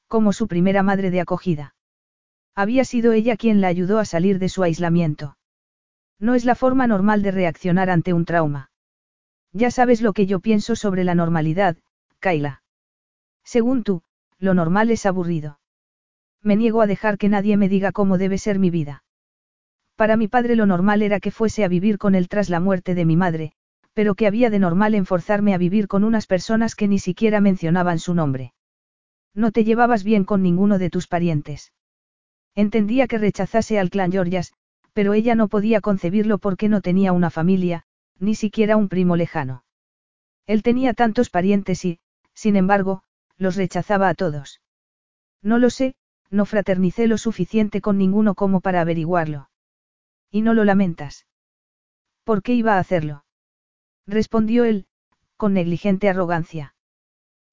Como su primera madre de acogida. Había sido ella quien la ayudó a salir de su aislamiento. No es la forma normal de reaccionar ante un trauma. Ya sabes lo que yo pienso sobre la normalidad, Kaila. Según tú, lo normal es aburrido. Me niego a dejar que nadie me diga cómo debe ser mi vida. Para mi padre lo normal era que fuese a vivir con él tras la muerte de mi madre, pero que había de normal en forzarme a vivir con unas personas que ni siquiera mencionaban su nombre. No te llevabas bien con ninguno de tus parientes. Entendía que rechazase al clan Georgias, pero ella no podía concebirlo porque no tenía una familia, ni siquiera un primo lejano. Él tenía tantos parientes y, sin embargo, los rechazaba a todos. No lo sé, no fraternicé lo suficiente con ninguno como para averiguarlo. ¿Y no lo lamentas? ¿Por qué iba a hacerlo? Respondió él, con negligente arrogancia.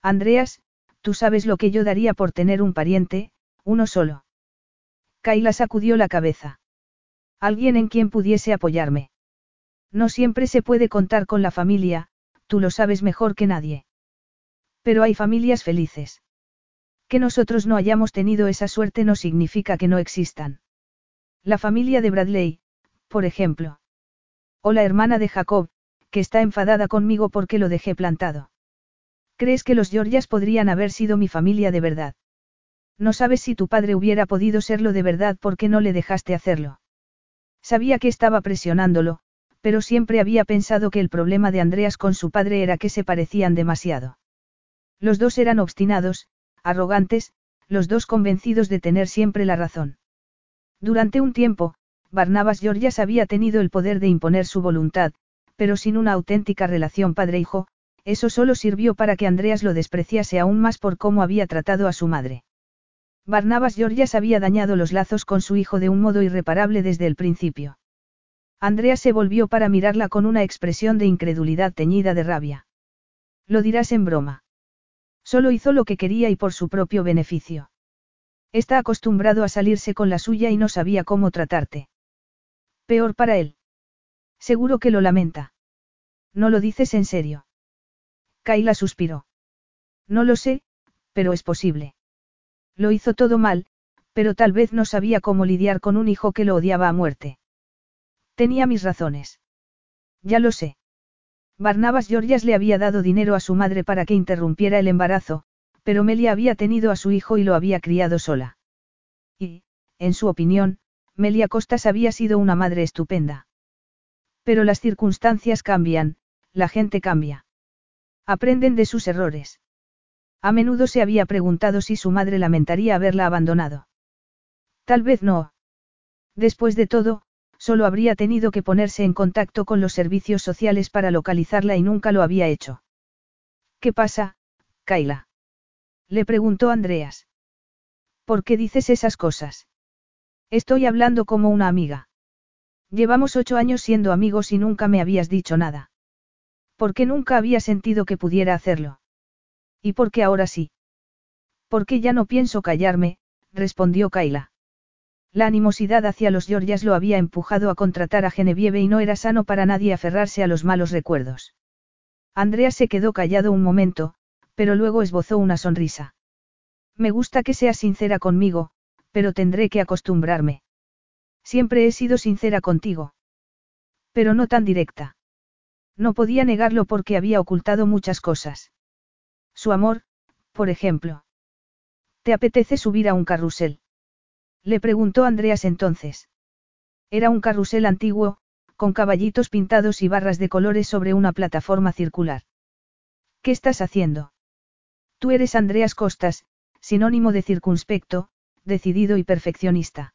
Andreas, tú sabes lo que yo daría por tener un pariente, uno solo. Kaila sacudió la cabeza. Alguien en quien pudiese apoyarme. No siempre se puede contar con la familia, tú lo sabes mejor que nadie. Pero hay familias felices. Que nosotros no hayamos tenido esa suerte no significa que no existan. La familia de Bradley, por ejemplo. O la hermana de Jacob, que está enfadada conmigo porque lo dejé plantado. ¿Crees que los Georgias podrían haber sido mi familia de verdad? No sabes si tu padre hubiera podido serlo de verdad porque no le dejaste hacerlo. Sabía que estaba presionándolo, pero siempre había pensado que el problema de Andreas con su padre era que se parecían demasiado. Los dos eran obstinados, arrogantes, los dos convencidos de tener siempre la razón. Durante un tiempo, Barnabas Georgias había tenido el poder de imponer su voluntad, pero sin una auténtica relación padre-hijo, eso solo sirvió para que Andreas lo despreciase aún más por cómo había tratado a su madre. Barnabas Georgias había dañado los lazos con su hijo de un modo irreparable desde el principio. Andreas se volvió para mirarla con una expresión de incredulidad teñida de rabia. Lo dirás en broma. Solo hizo lo que quería y por su propio beneficio. Está acostumbrado a salirse con la suya y no sabía cómo tratarte. Peor para él. Seguro que lo lamenta. No lo dices en serio. Kaila suspiró. No lo sé, pero es posible. Lo hizo todo mal, pero tal vez no sabía cómo lidiar con un hijo que lo odiaba a muerte. Tenía mis razones. Ya lo sé. Barnabas Georgias le había dado dinero a su madre para que interrumpiera el embarazo, pero Melia había tenido a su hijo y lo había criado sola. Y, en su opinión, Melia Costas había sido una madre estupenda. Pero las circunstancias cambian, la gente cambia. Aprenden de sus errores. A menudo se había preguntado si su madre lamentaría haberla abandonado. Tal vez no. Después de todo, solo habría tenido que ponerse en contacto con los servicios sociales para localizarla y nunca lo había hecho. ¿Qué pasa, Kaila? Le preguntó Andreas. ¿Por qué dices esas cosas? Estoy hablando como una amiga. Llevamos ocho años siendo amigos y nunca me habías dicho nada. ¿Por qué nunca había sentido que pudiera hacerlo? ¿Y por qué ahora sí? Porque ya no pienso callarme, respondió Kaila. La animosidad hacia los Georgias lo había empujado a contratar a Genevieve y no era sano para nadie aferrarse a los malos recuerdos. Andrea se quedó callado un momento, pero luego esbozó una sonrisa. Me gusta que seas sincera conmigo, pero tendré que acostumbrarme. Siempre he sido sincera contigo. Pero no tan directa. No podía negarlo porque había ocultado muchas cosas. Su amor, por ejemplo. ¿Te apetece subir a un carrusel? Le preguntó Andreas entonces. Era un carrusel antiguo, con caballitos pintados y barras de colores sobre una plataforma circular. ¿Qué estás haciendo? Tú eres Andreas Costas, sinónimo de circunspecto, decidido y perfeccionista.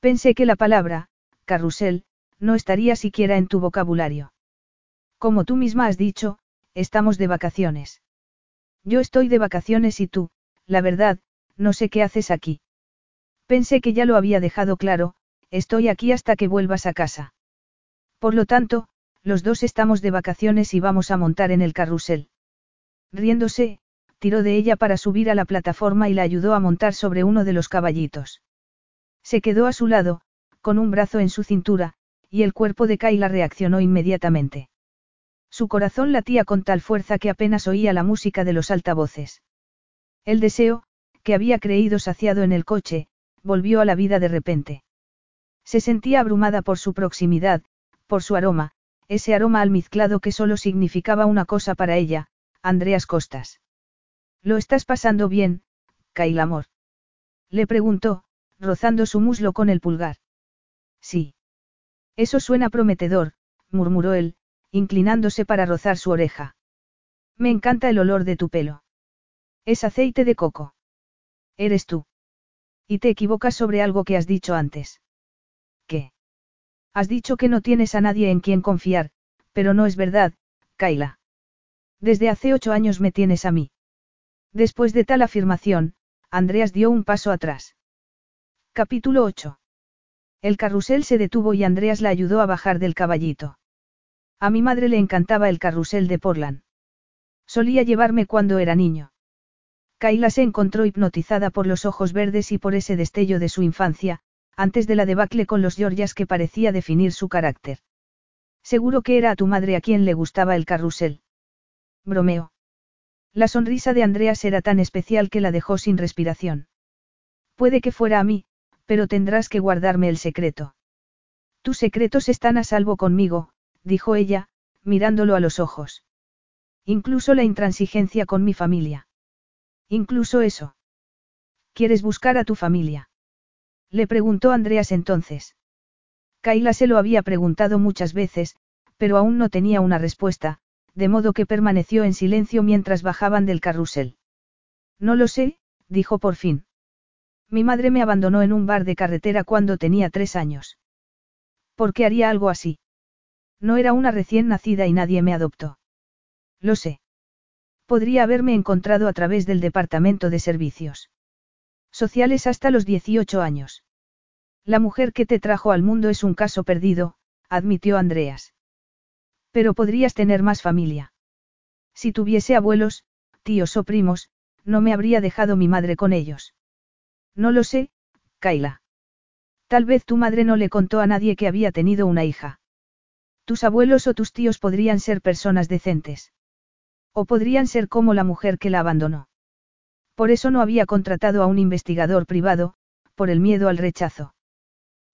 Pensé que la palabra, carrusel, no estaría siquiera en tu vocabulario. Como tú misma has dicho, estamos de vacaciones. Yo estoy de vacaciones y tú, la verdad, no sé qué haces aquí. Pensé que ya lo había dejado claro, estoy aquí hasta que vuelvas a casa. Por lo tanto, los dos estamos de vacaciones y vamos a montar en el carrusel. Riéndose, tiró de ella para subir a la plataforma y la ayudó a montar sobre uno de los caballitos. Se quedó a su lado, con un brazo en su cintura, y el cuerpo de Kayla reaccionó inmediatamente. Su corazón latía con tal fuerza que apenas oía la música de los altavoces. El deseo, que había creído saciado en el coche, volvió a la vida de repente. Se sentía abrumada por su proximidad, por su aroma, ese aroma almizclado que solo significaba una cosa para ella, Andreas Costas. ¿Lo estás pasando bien, Kyle amor? Le preguntó, rozando su muslo con el pulgar. Sí. Eso suena prometedor, murmuró él, inclinándose para rozar su oreja. Me encanta el olor de tu pelo. Es aceite de coco. Eres tú. Y te equivocas sobre algo que has dicho antes. ¿Qué? Has dicho que no tienes a nadie en quien confiar, pero no es verdad, Kaila. Desde hace ocho años me tienes a mí. Después de tal afirmación, Andreas dio un paso atrás. Capítulo 8. El carrusel se detuvo y Andreas la ayudó a bajar del caballito. A mi madre le encantaba el carrusel de Portland. Solía llevarme cuando era niño. Kaila se encontró hipnotizada por los ojos verdes y por ese destello de su infancia, antes de la debacle con los Georgias que parecía definir su carácter. Seguro que era a tu madre a quien le gustaba el carrusel. Bromeo. La sonrisa de Andreas era tan especial que la dejó sin respiración. Puede que fuera a mí, pero tendrás que guardarme el secreto. Tus secretos están a salvo conmigo, dijo ella, mirándolo a los ojos. Incluso la intransigencia con mi familia. Incluso eso. ¿Quieres buscar a tu familia? Le preguntó Andreas entonces. Kaila se lo había preguntado muchas veces, pero aún no tenía una respuesta, de modo que permaneció en silencio mientras bajaban del carrusel. No lo sé, dijo por fin. Mi madre me abandonó en un bar de carretera cuando tenía tres años. ¿Por qué haría algo así? No era una recién nacida y nadie me adoptó. Lo sé. Podría haberme encontrado a través del Departamento de Servicios Sociales hasta los 18 años. La mujer que te trajo al mundo es un caso perdido, admitió Andreas. Pero podrías tener más familia. Si tuviese abuelos, tíos o primos, no me habría dejado mi madre con ellos. No lo sé, Kaila. Tal vez tu madre no le contó a nadie que había tenido una hija. Tus abuelos o tus tíos podrían ser personas decentes. O podrían ser como la mujer que la abandonó. Por eso no había contratado a un investigador privado, por el miedo al rechazo.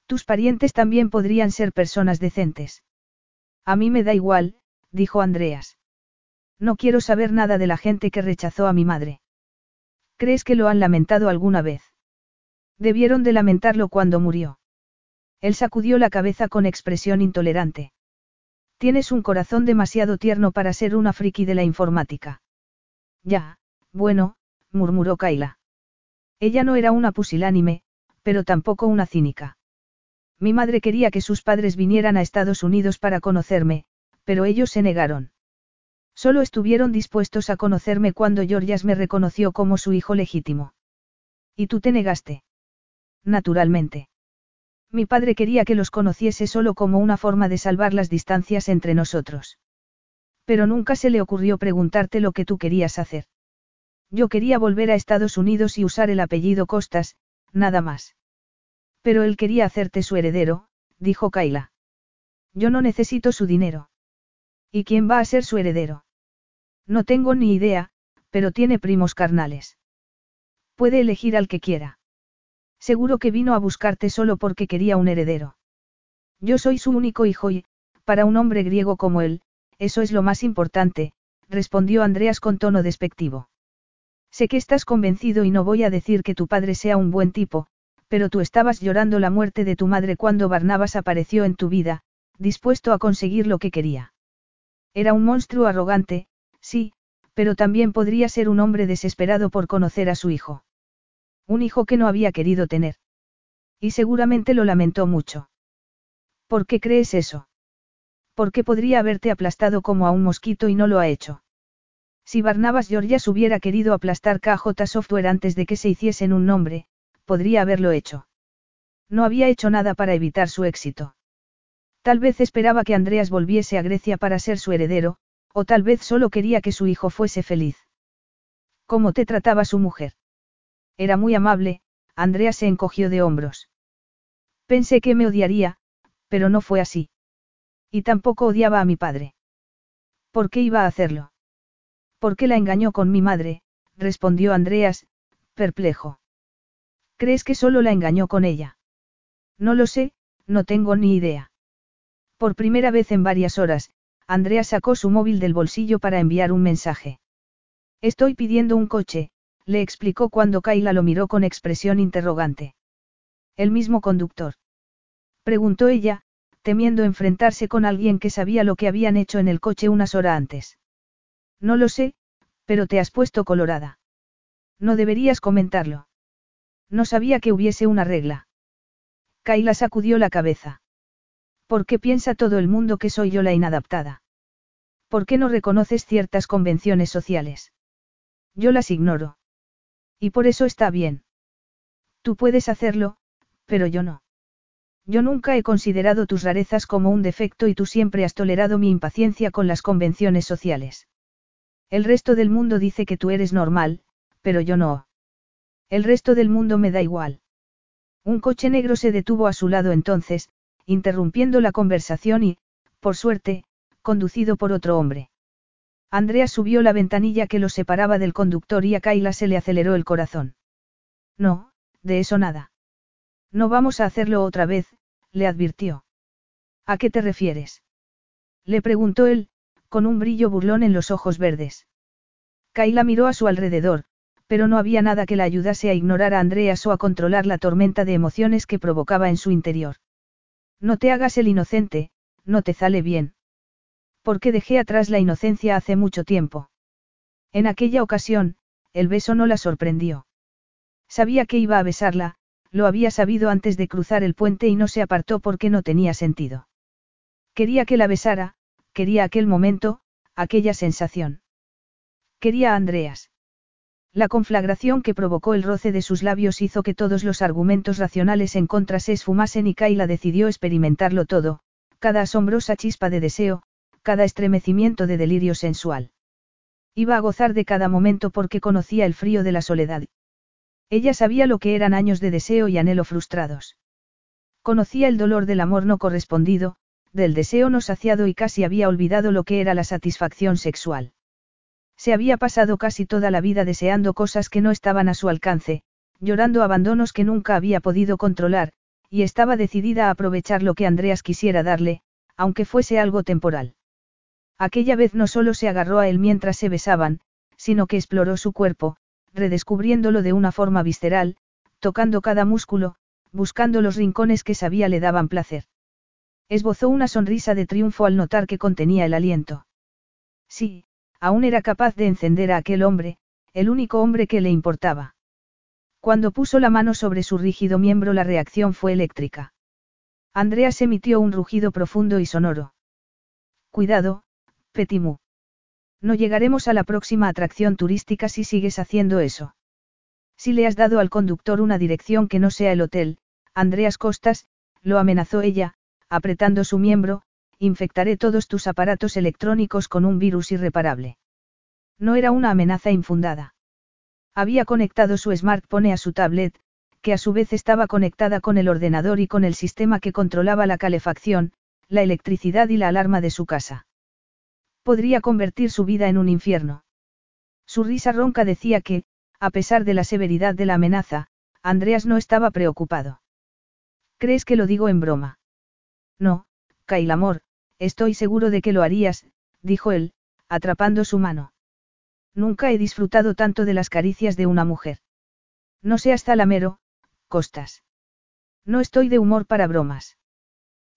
Tus parientes también podrían ser personas decentes. A mí me da igual, dijo Andreas. No quiero saber nada de la gente que rechazó a mi madre. ¿Crees que lo han lamentado alguna vez? Debieron de lamentarlo cuando murió. Él sacudió la cabeza con expresión intolerante. Tienes un corazón demasiado tierno para ser una friki de la informática. Ya, Bueno, murmuró Kaila. Ella no era una pusilánime, pero tampoco una cínica. Mi madre quería que sus padres vinieran a Estados Unidos para conocerme, pero ellos se negaron. Solo estuvieron dispuestos a conocerme cuando Georgias me reconoció como su hijo legítimo. ¿Y tú te negaste? Naturalmente. Mi padre quería que los conociese solo como una forma de salvar las distancias entre nosotros. Pero nunca se le ocurrió preguntarte lo que tú querías hacer. Yo quería volver a Estados Unidos y usar el apellido Costas, nada más. Pero él quería hacerte su heredero, dijo Kaila. Yo no necesito su dinero. ¿Y quién va a ser su heredero? No tengo ni idea, pero tiene primos carnales. Puede elegir al que quiera. Seguro que vino a buscarte solo porque quería un heredero. Yo soy su único hijo y, para un hombre griego como él, eso es lo más importante, respondió Andreas con tono despectivo. Sé que estás convencido y no voy a decir que tu padre sea un buen tipo, pero tú estabas llorando la muerte de tu madre cuando Barnabas apareció en tu vida, dispuesto a conseguir lo que quería. Era un monstruo arrogante, sí, pero también podría ser un hombre desesperado por conocer a su hijo. Un hijo que no había querido tener. Y seguramente lo lamentó mucho. ¿Por qué crees eso? Porque podría haberte aplastado como a un mosquito y no lo ha hecho. Si Barnabas Georgias hubiera querido aplastar KJ Software antes de que se hiciesen un nombre, podría haberlo hecho. No había hecho nada para evitar su éxito. Tal vez esperaba que Andreas volviese a Grecia para ser su heredero, o tal vez solo quería que su hijo fuese feliz. ¿Cómo te trataba su mujer? Era muy amable, Andrea se encogió de hombros. Pensé que me odiaría, pero no fue así. Y tampoco odiaba a mi padre. ¿Por qué iba a hacerlo? ¿Por qué la engañó con mi madre? respondió Andreas, perplejo. ¿Crees que solo la engañó con ella? No lo sé, no tengo ni idea. Por primera vez en varias horas, Andrea sacó su móvil del bolsillo para enviar un mensaje. Estoy pidiendo un coche, le explicó cuando Kaila lo miró con expresión interrogante. ¿El mismo conductor? Preguntó ella, temiendo enfrentarse con alguien que sabía lo que habían hecho en el coche unas horas antes. No lo sé, pero te has puesto colorada. No deberías comentarlo. No sabía que hubiese una regla. Kaila sacudió la cabeza. ¿Por qué piensa todo el mundo que soy yo la inadaptada? ¿Por qué no reconoces ciertas convenciones sociales? Yo las ignoro. Y por eso está bien. Tú puedes hacerlo, pero yo no. Yo nunca he considerado tus rarezas como un defecto y tú siempre has tolerado mi impaciencia con las convenciones sociales. El resto del mundo dice que tú eres normal, pero yo no. El resto del mundo me da igual. Un coche negro se detuvo a su lado entonces, interrumpiendo la conversación y, por suerte, conducido por otro hombre. Andrea subió la ventanilla que lo separaba del conductor y a Kaila se le aceleró el corazón. No, de eso nada. No vamos a hacerlo otra vez, le advirtió. ¿A qué te refieres? Le preguntó él, con un brillo burlón en los ojos verdes. Kaila miró a su alrededor, pero no había nada que la ayudase a ignorar a Andreas o a controlar la tormenta de emociones que provocaba en su interior. No te hagas el inocente, no te sale bien. Porque dejé atrás la inocencia hace mucho tiempo. En aquella ocasión, el beso no la sorprendió. Sabía que iba a besarla, lo había sabido antes de cruzar el puente y no se apartó porque no tenía sentido. Quería que la besara, quería aquel momento, aquella sensación. Quería a Andreas. La conflagración que provocó el roce de sus labios hizo que todos los argumentos racionales en contra se esfumasen y Kaila decidió experimentarlo todo, cada asombrosa chispa de deseo, cada estremecimiento de delirio sensual. Iba a gozar de cada momento porque conocía el frío de la soledad. Ella sabía lo que eran años de deseo y anhelo frustrados. Conocía el dolor del amor no correspondido, del deseo no saciado y casi había olvidado lo que era la satisfacción sexual. Se había pasado casi toda la vida deseando cosas que no estaban a su alcance, llorando abandonos que nunca había podido controlar, y estaba decidida a aprovechar lo que Andreas quisiera darle, aunque fuese algo temporal. Aquella vez no solo se agarró a él mientras se besaban, sino que exploró su cuerpo, redescubriéndolo de una forma visceral, tocando cada músculo, buscando los rincones que sabía le daban placer. Esbozó una sonrisa de triunfo al notar que contenía el aliento. Sí, aún era capaz de encender a aquel hombre, el único hombre que le importaba. Cuando puso la mano sobre su rígido miembro la reacción fue eléctrica. Andreas emitió un rugido profundo y sonoro. Cuidado, Petimu. No llegaremos a la próxima atracción turística si sigues haciendo eso. Si le has dado al conductor una dirección que no sea el hotel, Andreas Costas, lo amenazó ella, apretando su miembro, infectaré todos tus aparatos electrónicos con un virus irreparable. No era una amenaza infundada. Había conectado su smartphone a su tablet, que a su vez estaba conectada con el ordenador y con el sistema que controlaba la calefacción, la electricidad y la alarma de su casa. Podría convertir su vida en un infierno. Su risa ronca decía que, a pesar de la severidad de la amenaza, Andreas no estaba preocupado. ¿Crees que lo digo en broma? No, Kyle amor, estoy seguro de que lo harías, dijo él, atrapando su mano. Nunca he disfrutado tanto de las caricias de una mujer. No seas zalamero, Costas. No estoy de humor para bromas.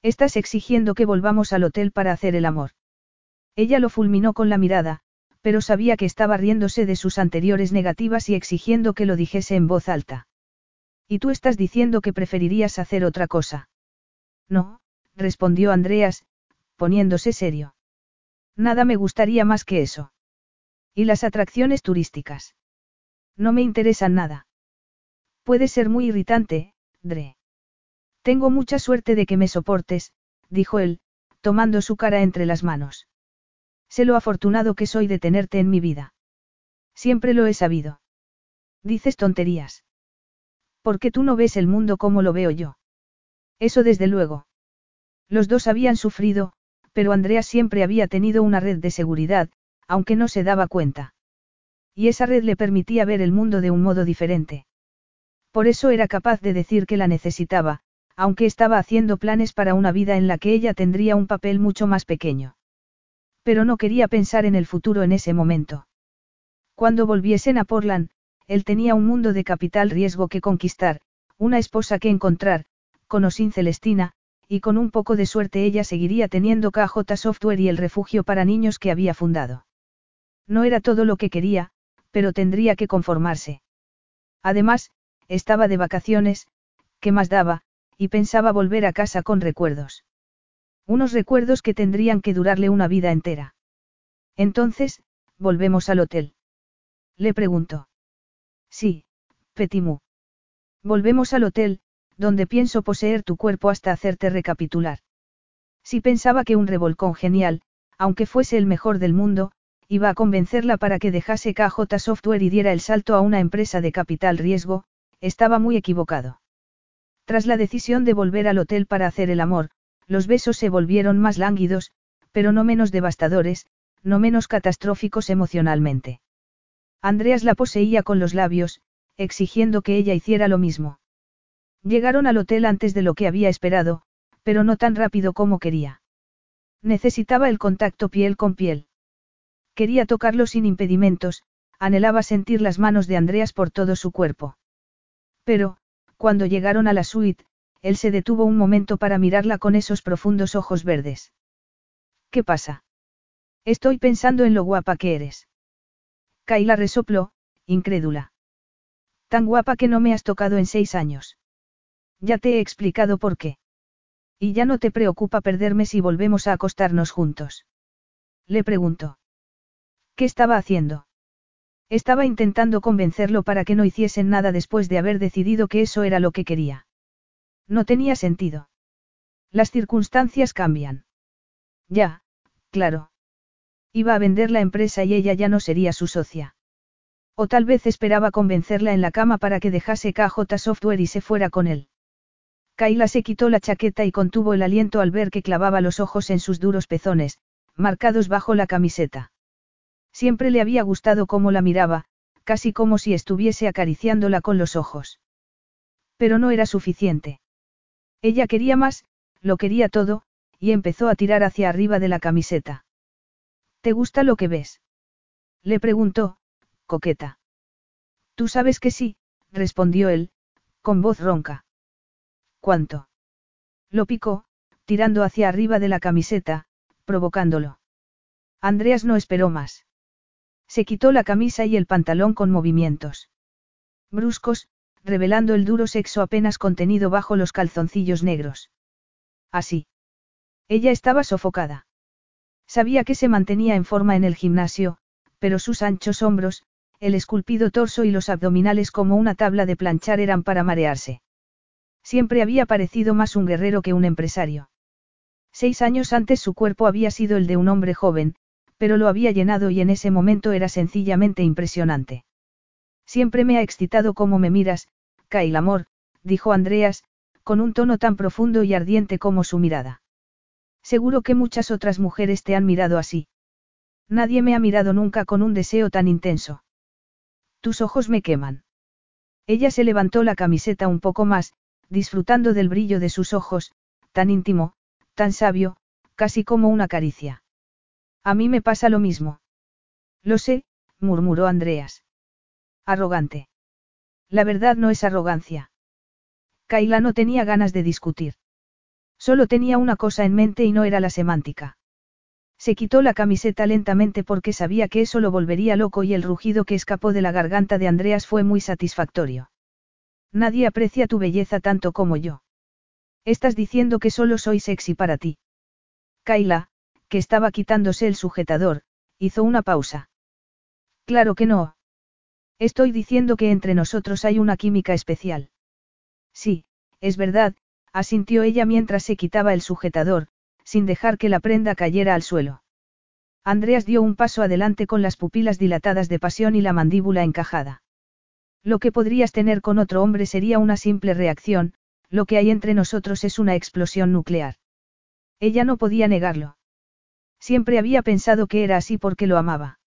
Estás exigiendo que volvamos al hotel para hacer el amor. Ella lo fulminó con la mirada, pero sabía que estaba riéndose de sus anteriores negativas y exigiendo que lo dijese en voz alta. ¿Y tú estás diciendo que preferirías hacer otra cosa? No, respondió Andreas, poniéndose serio. Nada me gustaría más que eso. ¿Y las atracciones turísticas? No me interesan nada. Puede ser muy irritante, Dre. Tengo mucha suerte de que me soportes, dijo él, tomando su cara entre las manos. Sé lo afortunado que soy de tenerte en mi vida. Siempre lo he sabido. Dices tonterías. ¿Por qué tú no ves el mundo como lo veo yo? Eso desde luego. Los dos habían sufrido, pero Andrea siempre había tenido una red de seguridad, aunque no se daba cuenta. Y esa red le permitía ver el mundo de un modo diferente. Por eso era capaz de decir que la necesitaba, aunque estaba haciendo planes para una vida en la que ella tendría un papel mucho más pequeño. Pero no quería pensar en el futuro en ese momento. Cuando volviesen a Portland, él tenía un mundo de capital riesgo que conquistar, una esposa que encontrar, con o sin Celestina, y con un poco de suerte ella seguiría teniendo KJ Software y el refugio para niños que había fundado. No era todo lo que quería, pero tendría que conformarse. Además, estaba de vacaciones, ¿qué más daba? y pensaba volver a casa con recuerdos. Unos recuerdos que tendrían que durarle una vida entera. Entonces, ¿volvemos al hotel? Le preguntó. Sí, Petimu. Volvemos al hotel, donde pienso poseer tu cuerpo hasta hacerte recapitular. Si pensaba que un revolcón genial, aunque fuese el mejor del mundo, iba a convencerla para que dejase KJ Software y diera el salto a una empresa de capital riesgo, estaba muy equivocado. Tras la decisión de volver al hotel para hacer el amor, los besos se volvieron más lánguidos, pero no menos devastadores, no menos catastróficos emocionalmente. Andreas la poseía con los labios, exigiendo que ella hiciera lo mismo. Llegaron al hotel antes de lo que había esperado, pero no tan rápido como quería. Necesitaba el contacto piel con piel. Quería tocarlo sin impedimentos, anhelaba sentir las manos de Andreas por todo su cuerpo. Pero, cuando llegaron a la suite, él se detuvo un momento para mirarla con esos profundos ojos verdes. ¿Qué pasa? Estoy pensando en lo guapa que eres. Kaila resopló, incrédula. Tan guapa que no me has tocado en seis años. Ya te he explicado por qué. Y ya no te preocupa perderme si volvemos a acostarnos juntos. Le preguntó. ¿Qué estaba haciendo? Estaba intentando convencerlo para que no hiciesen nada después de haber decidido que eso era lo que quería. No tenía sentido. Las circunstancias cambian. Ya, claro. Iba a vender la empresa y ella ya no sería su socia. O tal vez esperaba convencerla en la cama para que dejase KJ Software y se fuera con él. Kaila se quitó la chaqueta y contuvo el aliento al ver que clavaba los ojos en sus duros pezones, marcados bajo la camiseta. Siempre le había gustado cómo la miraba, casi como si estuviese acariciándola con los ojos. Pero no era suficiente. Ella quería más, lo quería todo, y empezó a tirar hacia arriba de la camiseta. ¿Te gusta lo que ves? Le preguntó, coqueta. Tú sabes que sí, respondió él, con voz ronca. ¿Cuánto? Lo picó, tirando hacia arriba de la camiseta, provocándolo. Andreas no esperó más. Se quitó la camisa y el pantalón con movimientos bruscos, revelando el duro sexo apenas contenido bajo los calzoncillos negros. Así. Ella estaba sofocada. Sabía que se mantenía en forma en el gimnasio, pero sus anchos hombros, el esculpido torso y los abdominales como una tabla de planchar eran para marearse. Siempre había parecido más un guerrero que un empresario. Seis años antes su cuerpo había sido el de un hombre joven, pero lo había llenado y en ese momento era sencillamente impresionante. Siempre me ha excitado cómo me miras, Kyle amor, dijo Andreas, con un tono tan profundo y ardiente como su mirada. Seguro que muchas otras mujeres te han mirado así. Nadie me ha mirado nunca con un deseo tan intenso. Tus ojos me queman. Ella se levantó la camiseta un poco más, disfrutando del brillo de sus ojos, tan íntimo, tan sabio, casi como una caricia. A mí me pasa lo mismo. Lo sé, murmuró Andreas. Arrogante. La verdad no es arrogancia. Kaila no tenía ganas de discutir. Solo tenía una cosa en mente y no era la semántica. Se quitó la camiseta lentamente porque sabía que eso lo volvería loco y el rugido que escapó de la garganta de Andreas fue muy satisfactorio. Nadie aprecia tu belleza tanto como yo. Estás diciendo que solo soy sexy para ti. Kaila, que estaba quitándose el sujetador, hizo una pausa. Claro que no. Estoy diciendo que entre nosotros hay una química especial. Sí, es verdad, asintió ella mientras se quitaba el sujetador, sin dejar que la prenda cayera al suelo. Andreas dio un paso adelante con las pupilas dilatadas de pasión y la mandíbula encajada. Lo que podrías tener con otro hombre sería una simple reacción, lo que hay entre nosotros es una explosión nuclear. Ella no podía negarlo. Siempre había pensado que era así porque lo amaba.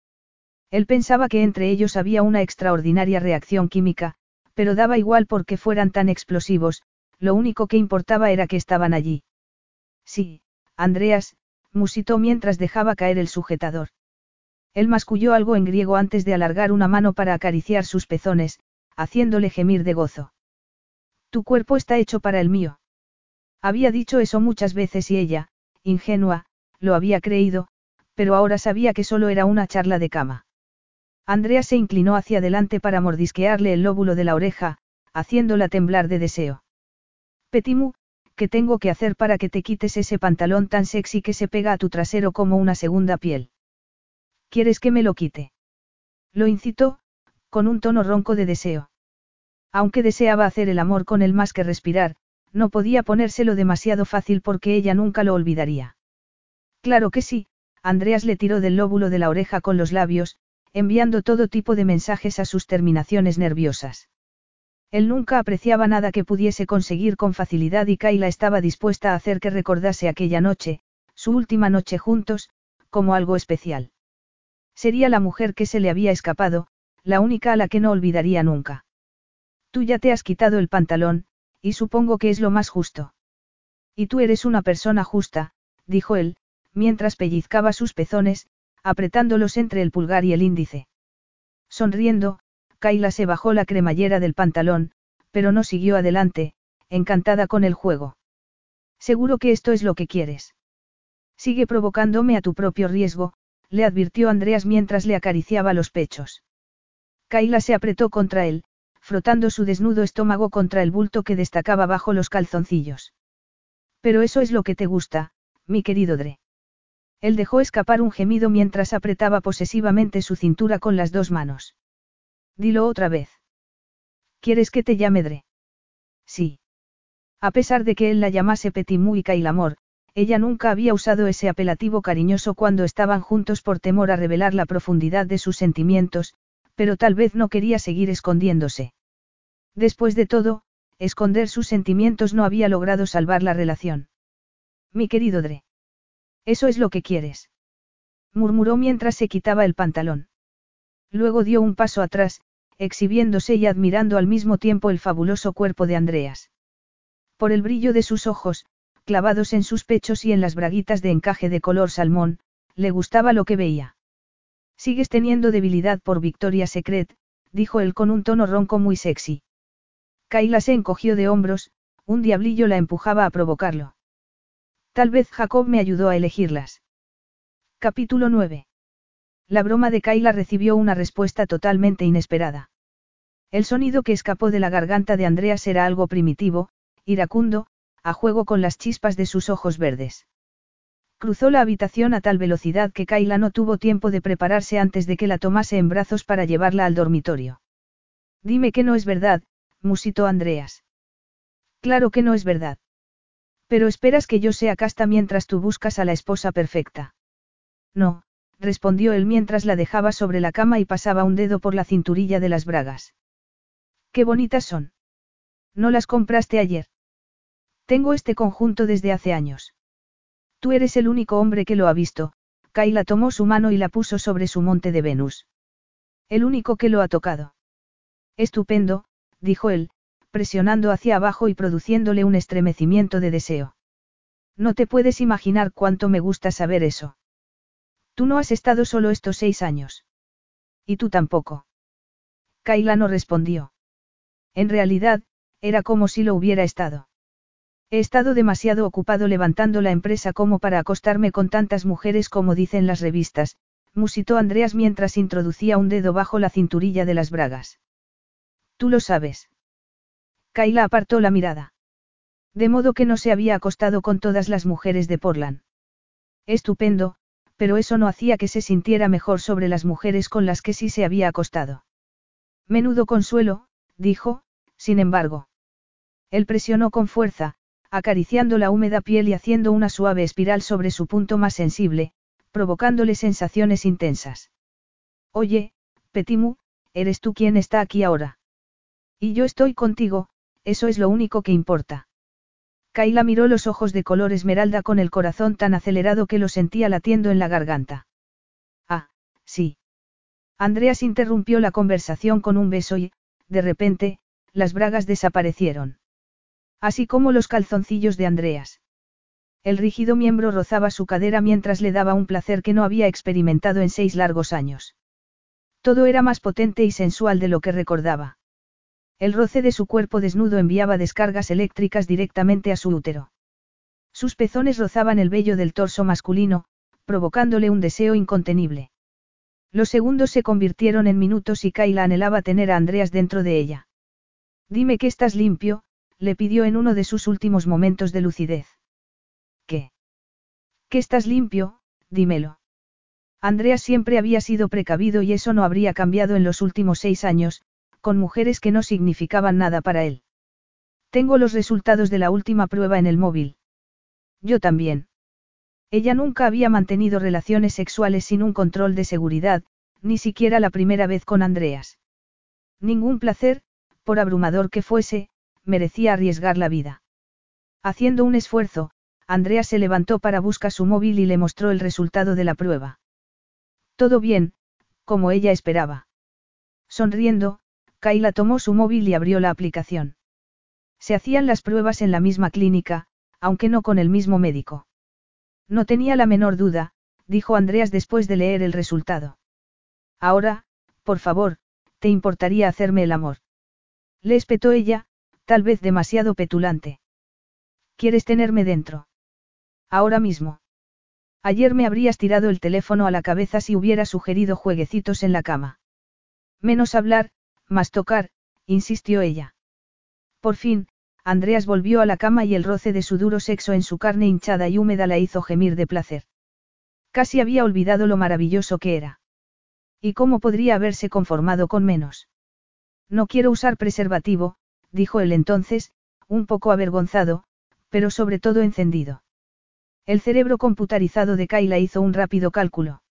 Él pensaba que entre ellos había una extraordinaria reacción química, pero daba igual porque fueran tan explosivos, lo único que importaba era que estaban allí. Sí, Andreas, musitó mientras dejaba caer el sujetador. Él masculló algo en griego antes de alargar una mano para acariciar sus pezones, haciéndole gemir de gozo. Tu cuerpo está hecho para el mío. Había dicho eso muchas veces y ella, ingenua, lo había creído, pero ahora sabía que solo era una charla de cama. Andrea se inclinó hacia adelante para mordisquearle el lóbulo de la oreja, haciéndola temblar de deseo. Petimu, ¿qué tengo que hacer para que te quites ese pantalón tan sexy que se pega a tu trasero como una segunda piel? ¿Quieres que me lo quite? Lo incitó, con un tono ronco de deseo. Aunque deseaba hacer el amor con él más que respirar, no podía ponérselo demasiado fácil porque ella nunca lo olvidaría. Claro que sí, Andreas le tiró del lóbulo de la oreja con los labios, enviando todo tipo de mensajes a sus terminaciones nerviosas. Él nunca apreciaba nada que pudiese conseguir con facilidad y Kayla estaba dispuesta a hacer que recordase aquella noche, su última noche juntos, como algo especial. Sería la mujer que se le había escapado, la única a la que no olvidaría nunca. Tú ya te has quitado el pantalón, y supongo que es lo más justo. Y tú eres una persona justa, dijo él, mientras pellizcaba sus pezones, apretándolos entre el pulgar y el índice. Sonriendo, Kaila se bajó la cremallera del pantalón, pero no siguió adelante, encantada con el juego. Seguro que esto es lo que quieres. Sigue provocándome a tu propio riesgo, le advirtió Andreas mientras le acariciaba los pechos. Kaila se apretó contra él, frotando su desnudo estómago contra el bulto que destacaba bajo los calzoncillos. Pero eso es lo que te gusta, mi querido Dre. Él dejó escapar un gemido mientras apretaba posesivamente su cintura con las dos manos. Dilo otra vez. ¿Quieres que te llame Dre? Sí. A pesar de que él la llamase Petit y Kailamor, ella nunca había usado ese apelativo cariñoso cuando estaban juntos por temor a revelar la profundidad de sus sentimientos, pero tal vez no quería seguir escondiéndose. Después de todo, esconder sus sentimientos no había logrado salvar la relación. Mi querido Dre. Eso es lo que quieres. Murmuró mientras se quitaba el pantalón. Luego dio un paso atrás, exhibiéndose y admirando al mismo tiempo el fabuloso cuerpo de Andreas. Por el brillo de sus ojos, clavados en sus pechos y en las braguitas de encaje de color salmón, le gustaba lo que veía. Sigues teniendo debilidad por Victoria Secret, dijo él con un tono ronco muy sexy. Kaila se encogió de hombros, un diablillo la empujaba a provocarlo. Tal vez Jacob me ayudó a elegirlas. Capítulo 9. La broma de Kaila recibió una respuesta totalmente inesperada. El sonido que escapó de la garganta de Andreas era algo primitivo, iracundo, a juego con las chispas de sus ojos verdes. Cruzó la habitación a tal velocidad que Kaila no tuvo tiempo de prepararse antes de que la tomase en brazos para llevarla al dormitorio. Dime que no es verdad, musitó Andreas. Claro que no es verdad. Pero esperas que yo sea casta mientras tú buscas a la esposa perfecta. No, respondió él mientras la dejaba sobre la cama y pasaba un dedo por la cinturilla de las bragas. Qué bonitas son. ¿No las compraste ayer? Tengo este conjunto desde hace años. Tú eres el único hombre que lo ha visto, Kaila tomó su mano y la puso sobre su monte de Venus. El único que lo ha tocado. Estupendo, dijo él, presionando hacia abajo y produciéndole un estremecimiento de deseo. No te puedes imaginar cuánto me gusta saber eso. Tú no has estado solo estos seis años. Y tú tampoco. Kaila no respondió. En realidad, era como si lo hubiera estado. He estado demasiado ocupado levantando la empresa como para acostarme con tantas mujeres como dicen las revistas, musitó Andreas mientras introducía un dedo bajo la cinturilla de las bragas. Tú lo sabes. Kaila apartó la mirada. De modo que no se había acostado con todas las mujeres de Portland. Estupendo, pero eso no hacía que se sintiera mejor sobre las mujeres con las que sí se había acostado. Menudo consuelo, dijo, sin embargo. Él presionó con fuerza, acariciando la húmeda piel y haciendo una suave espiral sobre su punto más sensible, provocándole sensaciones intensas. Oye, Petimu, eres tú quien está aquí ahora. Y yo estoy contigo, eso es lo único que importa. Kaila miró los ojos de color esmeralda con el corazón tan acelerado que lo sentía latiendo en la garganta. Ah, sí. Andreas interrumpió la conversación con un beso y, de repente, las bragas desaparecieron. Así como los calzoncillos de Andreas. El rígido miembro rozaba su cadera mientras le daba un placer que no había experimentado en seis largos años. Todo era más potente y sensual de lo que recordaba. El roce de su cuerpo desnudo enviaba descargas eléctricas directamente a su útero. Sus pezones rozaban el vello del torso masculino, provocándole un deseo incontenible. Los segundos se convirtieron en minutos y Kayla anhelaba tener a Andreas dentro de ella. Dime que estás limpio, le pidió en uno de sus últimos momentos de lucidez. ¿Qué? ¿Que estás limpio? Dímelo. Andreas siempre había sido precavido y eso no habría cambiado en los últimos seis años, con mujeres que no significaban nada para él. Tengo los resultados de la última prueba en el móvil. Yo también. Ella nunca había mantenido relaciones sexuales sin un control de seguridad, ni siquiera la primera vez con Andreas. Ningún placer, por abrumador que fuese, merecía arriesgar la vida. Haciendo un esfuerzo, Andrea se levantó para buscar su móvil y le mostró el resultado de la prueba. Todo bien, como ella esperaba. Sonriendo, Kayla tomó su móvil y abrió la aplicación. Se hacían las pruebas en la misma clínica, aunque no con el mismo médico. No tenía la menor duda, dijo Andreas después de leer el resultado. Ahora, por favor, ¿te importaría hacerme el amor? Le espetó ella, tal vez demasiado petulante. ¿Quieres tenerme dentro? Ahora mismo. Ayer me habrías tirado el teléfono a la cabeza si hubiera sugerido jueguecitos en la cama. Menos hablar, más tocar, insistió ella. Por fin, Andreas volvió a la cama y el roce de su duro sexo en su carne hinchada y húmeda la hizo gemir de placer. Casi había olvidado lo maravilloso que era. ¿Y cómo podría haberse conformado con menos? No quiero usar preservativo, dijo él entonces, un poco avergonzado, pero sobre todo encendido. El cerebro computarizado de Kayla hizo un rápido cálculo.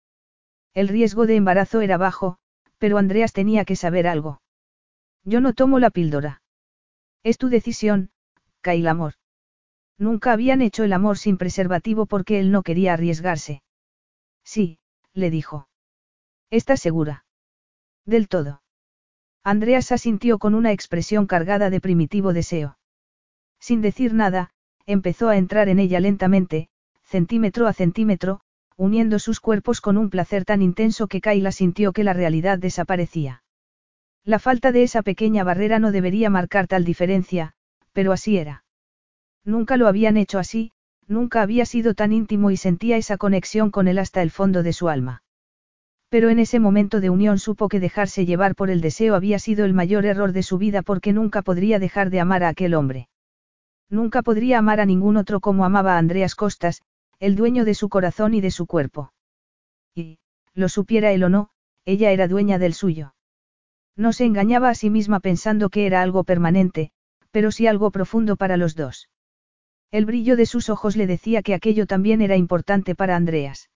El riesgo de embarazo era bajo, pero Andreas tenía que saber algo. Yo no tomo la píldora. Es tu decisión, Kayla Amor. Nunca habían hecho el amor sin preservativo porque él no quería arriesgarse. Sí, le dijo. ¿Estás segura? Del todo. Andreas asintió con una expresión cargada de primitivo deseo. Sin decir nada, empezó a entrar en ella lentamente, centímetro a centímetro, uniendo sus cuerpos con un placer tan intenso que Kayla sintió que la realidad desaparecía. La falta de esa pequeña barrera no debería marcar tal diferencia, pero así era. Nunca lo habían hecho así, nunca había sido tan íntimo y sentía esa conexión con él hasta el fondo de su alma. Pero en ese momento de unión supo que dejarse llevar por el deseo había sido el mayor error de su vida porque nunca podría dejar de amar a aquel hombre. Nunca podría amar a ningún otro como amaba a Andreas Costas, el dueño de su corazón y de su cuerpo. Y, lo supiera él o no, ella era dueña del suyo. No se engañaba a sí misma pensando que era algo permanente, pero sí algo profundo para los dos. El brillo de sus ojos le decía que aquello también era importante para Andreas.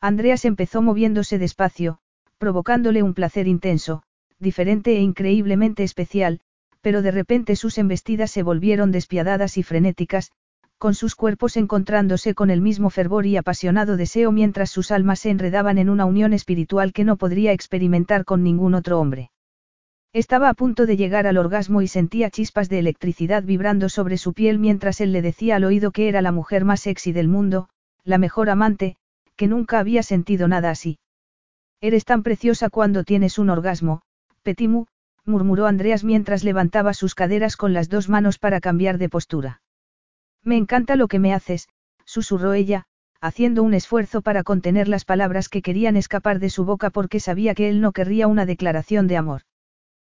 Andreas empezó moviéndose despacio, provocándole un placer intenso, diferente e increíblemente especial, pero de repente sus embestidas se volvieron despiadadas y frenéticas, con sus cuerpos encontrándose con el mismo fervor y apasionado deseo mientras sus almas se enredaban en una unión espiritual que no podría experimentar con ningún otro hombre. Estaba a punto de llegar al orgasmo y sentía chispas de electricidad vibrando sobre su piel mientras él le decía al oído que era la mujer más sexy del mundo, la mejor amante, que nunca había sentido nada así. Eres tan preciosa cuando tienes un orgasmo, Petimu, murmuró Andreas mientras levantaba sus caderas con las dos manos para cambiar de postura. Me encanta lo que me haces, susurró ella, haciendo un esfuerzo para contener las palabras que querían escapar de su boca porque sabía que él no querría una declaración de amor.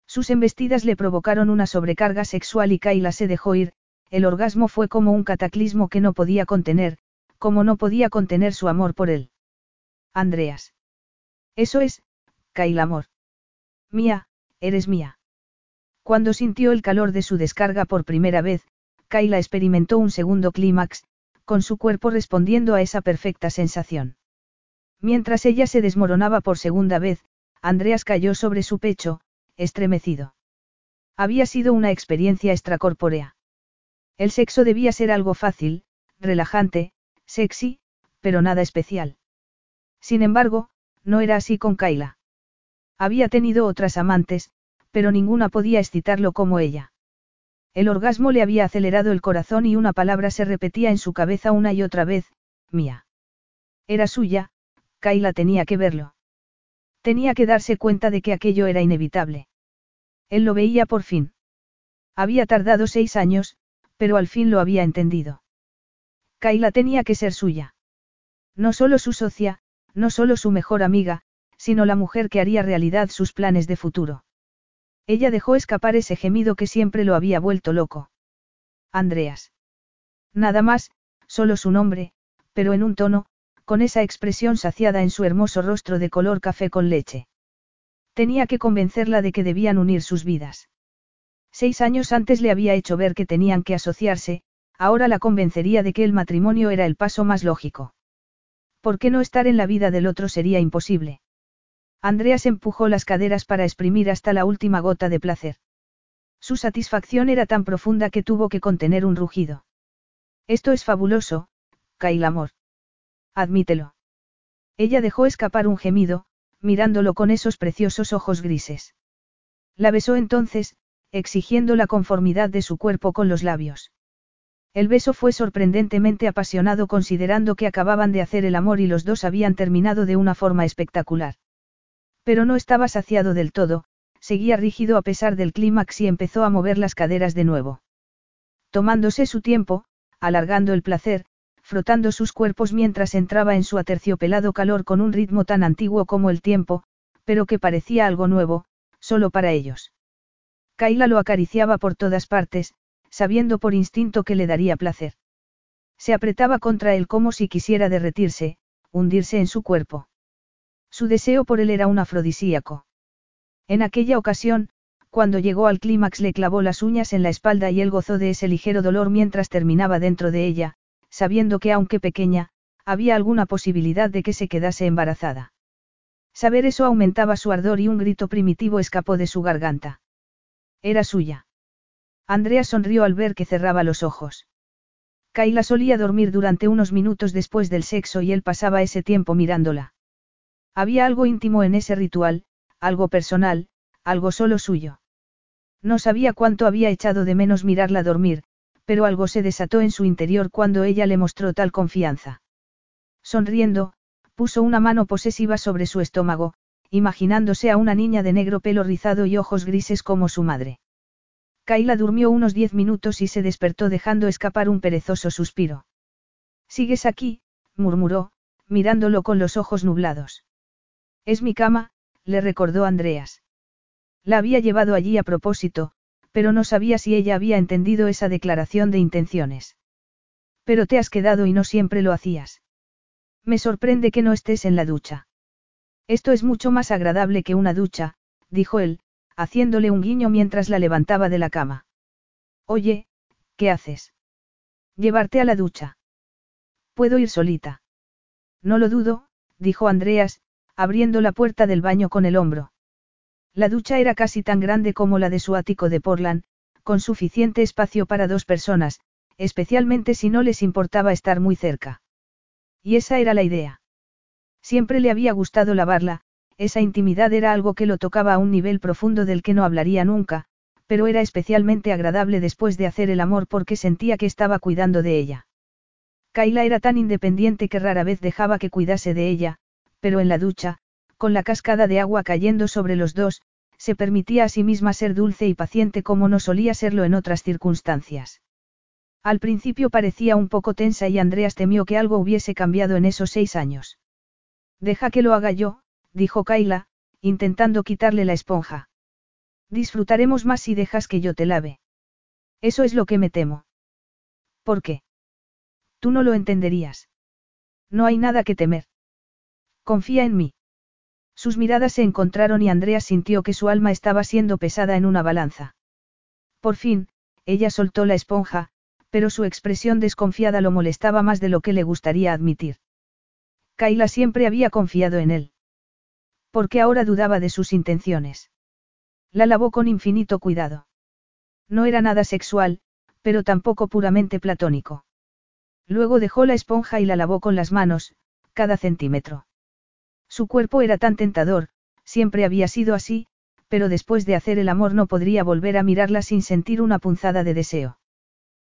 Sus embestidas le provocaron una sobrecarga sexual y Kaila se dejó ir, el orgasmo fue como un cataclismo que no podía contener, como no podía contener su amor por él. Andreas. Eso es, Kyle amor. Mía, eres mía. Cuando sintió el calor de su descarga por primera vez, Kayla experimentó un segundo clímax, con su cuerpo respondiendo a esa perfecta sensación. Mientras ella se desmoronaba por segunda vez, Andreas cayó sobre su pecho, estremecido. Había sido una experiencia extracorpórea. El sexo debía ser algo fácil, relajante, Sexy, pero nada especial. Sin embargo, no era así con Kaila. Había tenido otras amantes, pero ninguna podía excitarlo como ella. El orgasmo le había acelerado el corazón y una palabra se repetía en su cabeza una y otra vez, mía. Era suya, Kaila tenía que verlo. Tenía que darse cuenta de que aquello era inevitable. Él lo veía por fin. Había tardado seis años, pero al fin lo había entendido. Kaila tenía que ser suya. No solo su socia, no solo su mejor amiga, sino la mujer que haría realidad sus planes de futuro. Ella dejó escapar ese gemido que siempre lo había vuelto loco. Andreas. Nada más, solo su nombre, pero en un tono, con esa expresión saciada en su hermoso rostro de color café con leche. Tenía que convencerla de que debían unir sus vidas. Seis años antes le había hecho ver que tenían que asociarse, ahora la convencería de que el matrimonio era el paso más lógico. ¿Por qué no estar en la vida del otro sería imposible? Andreas empujó las caderas para exprimir hasta la última gota de placer. Su satisfacción era tan profunda que tuvo que contener un rugido. Esto es fabuloso, Kyle amor. Admítelo. Ella dejó escapar un gemido, mirándolo con esos preciosos ojos grises. La besó entonces, exigiendo la conformidad de su cuerpo con los labios. El beso fue sorprendentemente apasionado considerando que acababan de hacer el amor y los dos habían terminado de una forma espectacular. Pero no estaba saciado del todo, seguía rígido a pesar del clímax y empezó a mover las caderas de nuevo. Tomándose su tiempo, alargando el placer, frotando sus cuerpos mientras entraba en su aterciopelado calor con un ritmo tan antiguo como el tiempo, pero que parecía algo nuevo, solo para ellos. Kaila lo acariciaba por todas partes, sabiendo por instinto que le daría placer. Se apretaba contra él como si quisiera derretirse, hundirse en su cuerpo. Su deseo por él era un afrodisíaco. En aquella ocasión, cuando llegó al clímax le clavó las uñas en la espalda y él gozó de ese ligero dolor mientras terminaba dentro de ella, sabiendo que aunque pequeña, había alguna posibilidad de que se quedase embarazada. Saber eso aumentaba su ardor y un grito primitivo escapó de su garganta. Era suya. Andrea sonrió al ver que cerraba los ojos. Kaila solía dormir durante unos minutos después del sexo y él pasaba ese tiempo mirándola. Había algo íntimo en ese ritual, algo personal, algo solo suyo. No sabía cuánto había echado de menos mirarla dormir, pero algo se desató en su interior cuando ella le mostró tal confianza. Sonriendo, puso una mano posesiva sobre su estómago, imaginándose a una niña de negro pelo rizado y ojos grises como su madre. Kaila durmió unos diez minutos y se despertó dejando escapar un perezoso suspiro. ¿Sigues aquí? murmuró, mirándolo con los ojos nublados. Es mi cama, le recordó Andreas. La había llevado allí a propósito, pero no sabía si ella había entendido esa declaración de intenciones. Pero te has quedado y no siempre lo hacías. Me sorprende que no estés en la ducha. Esto es mucho más agradable que una ducha, dijo él, haciéndole un guiño mientras la levantaba de la cama. Oye, ¿qué haces? Llevarte a la ducha. Puedo ir solita. No lo dudo, dijo Andreas, abriendo la puerta del baño con el hombro. La ducha era casi tan grande como la de su ático de Portland, con suficiente espacio para dos personas, especialmente si no les importaba estar muy cerca. Y esa era la idea. Siempre le había gustado lavarla, esa intimidad era algo que lo tocaba a un nivel profundo del que no hablaría nunca, pero era especialmente agradable después de hacer el amor porque sentía que estaba cuidando de ella. Kaila era tan independiente que rara vez dejaba que cuidase de ella, pero en la ducha, con la cascada de agua cayendo sobre los dos, se permitía a sí misma ser dulce y paciente como no solía serlo en otras circunstancias. Al principio parecía un poco tensa y Andreas temió que algo hubiese cambiado en esos seis años. Deja que lo haga yo, dijo Kaila, intentando quitarle la esponja. Disfrutaremos más si dejas que yo te lave. Eso es lo que me temo. ¿Por qué? Tú no lo entenderías. No hay nada que temer. Confía en mí. Sus miradas se encontraron y Andrea sintió que su alma estaba siendo pesada en una balanza. Por fin, ella soltó la esponja, pero su expresión desconfiada lo molestaba más de lo que le gustaría admitir. Kaila siempre había confiado en él. ¿Por qué ahora dudaba de sus intenciones? La lavó con infinito cuidado. No era nada sexual, pero tampoco puramente platónico. Luego dejó la esponja y la lavó con las manos, cada centímetro. Su cuerpo era tan tentador, siempre había sido así, pero después de hacer el amor no podría volver a mirarla sin sentir una punzada de deseo.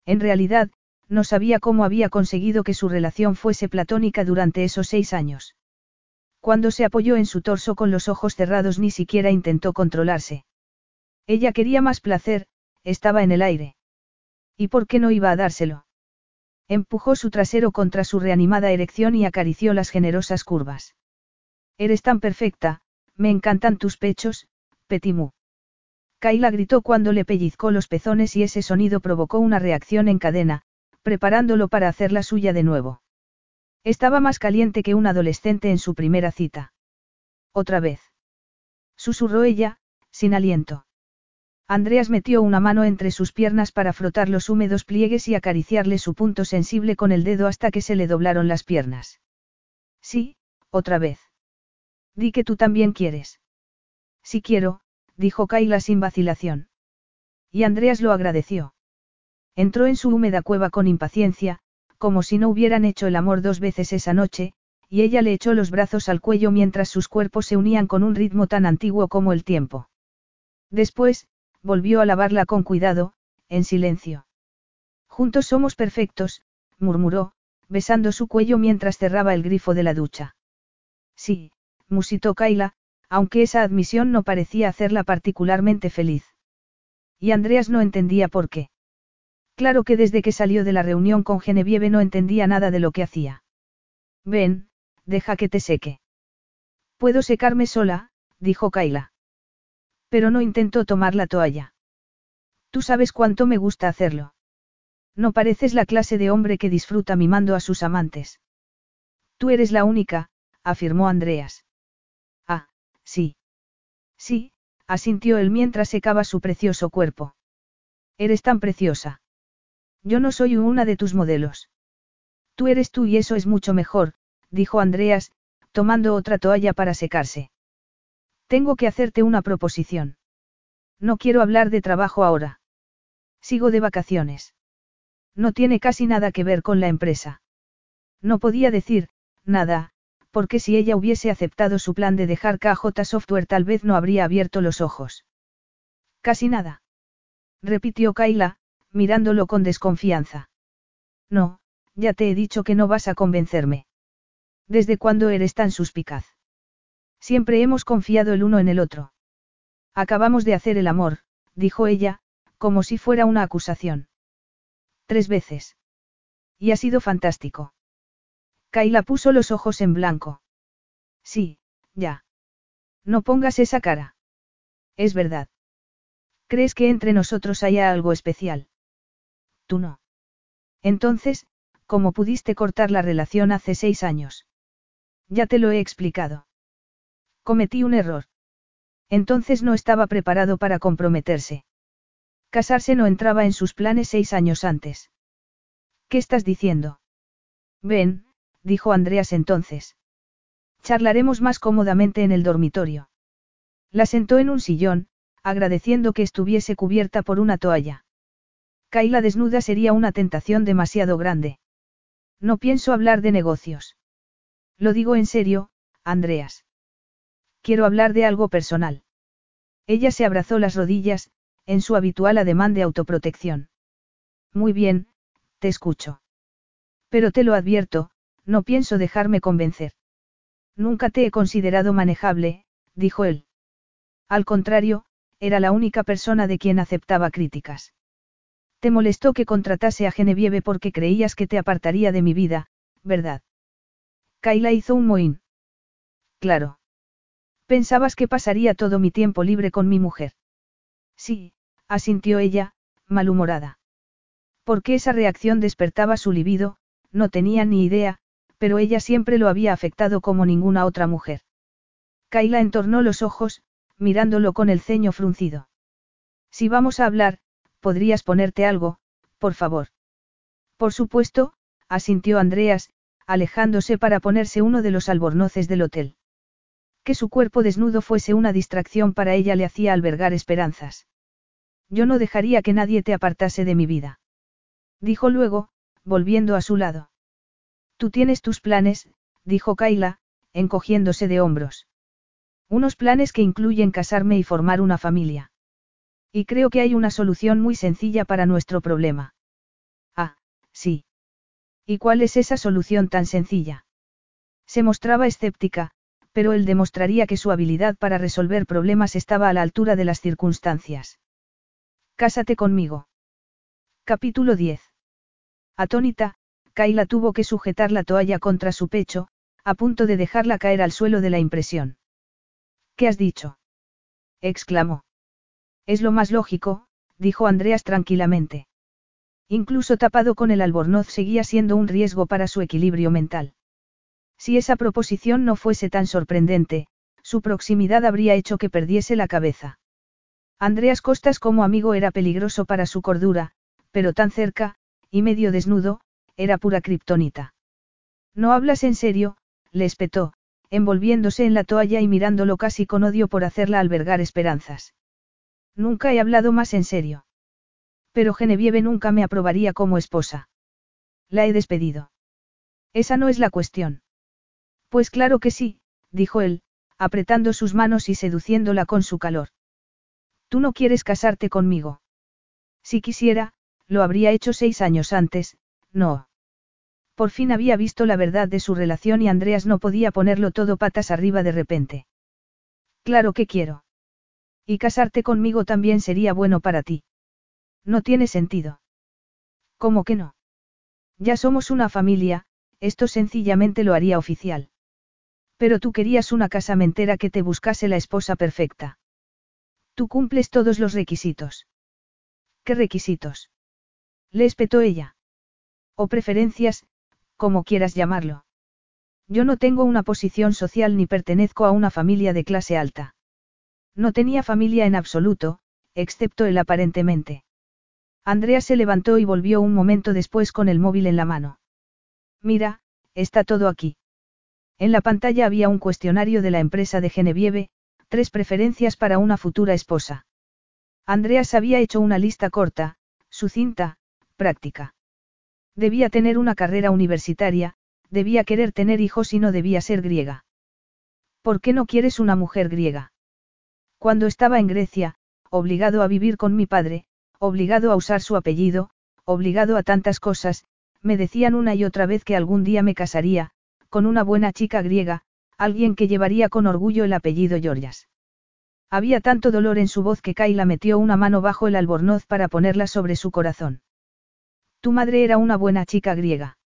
En realidad, no sabía cómo había conseguido que su relación fuese platónica durante esos seis años. Cuando se apoyó en su torso con los ojos cerrados ni siquiera intentó controlarse. Ella quería más placer, estaba en el aire. ¿Y por qué no iba a dárselo? Empujó su trasero contra su reanimada erección y acarició las generosas curvas. Eres tan perfecta, me encantan tus pechos, Petimú. Kaila gritó cuando le pellizcó los pezones y ese sonido provocó una reacción en cadena, preparándolo para hacer la suya de nuevo. Estaba más caliente que un adolescente en su primera cita. Otra vez. Susurró ella, sin aliento. Andreas metió una mano entre sus piernas para frotar los húmedos pliegues y acariciarle su punto sensible con el dedo hasta que se le doblaron las piernas. Sí, otra vez. Di que tú también quieres. Si quiero, dijo Kaila sin vacilación. Y Andreas lo agradeció. Entró en su húmeda cueva con impaciencia, como si no hubieran hecho el amor dos veces esa noche, y ella le echó los brazos al cuello mientras sus cuerpos se unían con un ritmo tan antiguo como el tiempo. Después, volvió a lavarla con cuidado, en silencio. Juntos somos perfectos, murmuró, besando su cuello mientras cerraba el grifo de la ducha. Sí, musitó Kaila, aunque esa admisión no parecía hacerla particularmente feliz. Y Andreas no entendía por qué. Claro que desde que salió de la reunión con Genevieve no entendía nada de lo que hacía. Ven, deja que te seque. Puedo secarme sola, dijo Kaila. Pero no intentó tomar la toalla. Tú sabes cuánto me gusta hacerlo. No pareces la clase de hombre que disfruta mimando a sus amantes. Tú eres la única, afirmó Andreas. Sí. Sí, asintió él mientras secaba su precioso cuerpo. Eres tan preciosa. Yo no soy una de tus modelos. Tú eres tú y eso es mucho mejor, dijo Andreas, tomando otra toalla para secarse. Tengo que hacerte una proposición. No quiero hablar de trabajo ahora. Sigo de vacaciones. No tiene casi nada que ver con la empresa. No podía decir, nada, porque si ella hubiese aceptado su plan de dejar KJ Software tal vez no habría abierto los ojos. Casi nada. Repitió Kaila, mirándolo con desconfianza. No, ya te he dicho que no vas a convencerme. ¿Desde cuándo eres tan suspicaz? Siempre hemos confiado el uno en el otro. Acabamos de hacer el amor, dijo ella, como si fuera una acusación. Tres veces. Y ha sido fantástico. Kaila puso los ojos en blanco. Sí, ya. No pongas esa cara. Es verdad. ¿Crees que entre nosotros haya algo especial? Tú no. Entonces, ¿cómo pudiste cortar la relación hace seis años? Ya te lo he explicado. Cometí un error. Entonces no estaba preparado para comprometerse. Casarse no entraba en sus planes seis años antes. ¿Qué estás diciendo? Ven, dijo Andreas entonces. Charlaremos más cómodamente en el dormitorio. La sentó en un sillón, agradeciendo que estuviese cubierta por una toalla. Kaila desnuda sería una tentación demasiado grande. No pienso hablar de negocios. Lo digo en serio, Andreas. Quiero hablar de algo personal. Ella se abrazó las rodillas, en su habitual ademán de autoprotección. Muy bien, te escucho. Pero te lo advierto, no pienso dejarme convencer. Nunca te he considerado manejable, dijo él. Al contrario, era la única persona de quien aceptaba críticas. Te molestó que contratase a Genevieve porque creías que te apartaría de mi vida, ¿verdad? Kaila hizo un mohín. Claro. Pensabas que pasaría todo mi tiempo libre con mi mujer. Sí, asintió ella, malhumorada. Porque esa reacción despertaba su libido, no tenía ni idea, pero ella siempre lo había afectado como ninguna otra mujer. Kaila entornó los ojos, mirándolo con el ceño fruncido. Si vamos a hablar, podrías ponerte algo, por favor. Por supuesto, asintió Andreas, alejándose para ponerse uno de los albornoces del hotel. Que su cuerpo desnudo fuese una distracción para ella le hacía albergar esperanzas. Yo no dejaría que nadie te apartase de mi vida. Dijo luego, volviendo a su lado. Tú tienes tus planes, dijo Kaila, encogiéndose de hombros. Unos planes que incluyen casarme y formar una familia. Y creo que hay una solución muy sencilla para nuestro problema. Ah, sí. ¿Y cuál es esa solución tan sencilla? Se mostraba escéptica, pero él demostraría que su habilidad para resolver problemas estaba a la altura de las circunstancias. Cásate conmigo. Capítulo 10. Atónita, Kaila tuvo que sujetar la toalla contra su pecho, a punto de dejarla caer al suelo de la impresión. ¿Qué has dicho? exclamó. Es lo más lógico, dijo Andreas tranquilamente. Incluso tapado con el albornoz seguía siendo un riesgo para su equilibrio mental. Si esa proposición no fuese tan sorprendente, su proximidad habría hecho que perdiese la cabeza. Andreas Costas como amigo era peligroso para su cordura, pero tan cerca, y medio desnudo, era pura kriptonita. No hablas en serio, le espetó, envolviéndose en la toalla y mirándolo casi con odio por hacerla albergar esperanzas. Nunca he hablado más en serio. Pero Genevieve nunca me aprobaría como esposa. La he despedido. Esa no es la cuestión. Pues claro que sí, dijo él, apretando sus manos y seduciéndola con su calor. Tú no quieres casarte conmigo. Si quisiera, lo habría hecho seis años antes, no. Por fin había visto la verdad de su relación y Andreas no podía ponerlo todo patas arriba de repente. Claro que quiero. Y casarte conmigo también sería bueno para ti. No tiene sentido. ¿Cómo que no? Ya somos una familia, esto sencillamente lo haría oficial. Pero tú querías una casamentera que te buscase la esposa perfecta. Tú cumples todos los requisitos. ¿Qué requisitos? Le espetó ella. O preferencias, como quieras llamarlo. Yo no tengo una posición social ni pertenezco a una familia de clase alta. No tenía familia en absoluto, excepto él aparentemente. Andrea se levantó y volvió un momento después con el móvil en la mano. Mira, está todo aquí. En la pantalla había un cuestionario de la empresa de Genevieve, tres preferencias para una futura esposa. Andreas había hecho una lista corta, sucinta, práctica. Debía tener una carrera universitaria, debía querer tener hijos y no debía ser griega. ¿Por qué no quieres una mujer griega? Cuando estaba en Grecia, obligado a vivir con mi padre, obligado a usar su apellido, obligado a tantas cosas, me decían una y otra vez que algún día me casaría, con una buena chica griega, alguien que llevaría con orgullo el apellido Georgias. Había tanto dolor en su voz que Kaila metió una mano bajo el albornoz para ponerla sobre su corazón. Tu madre era una buena chica griega.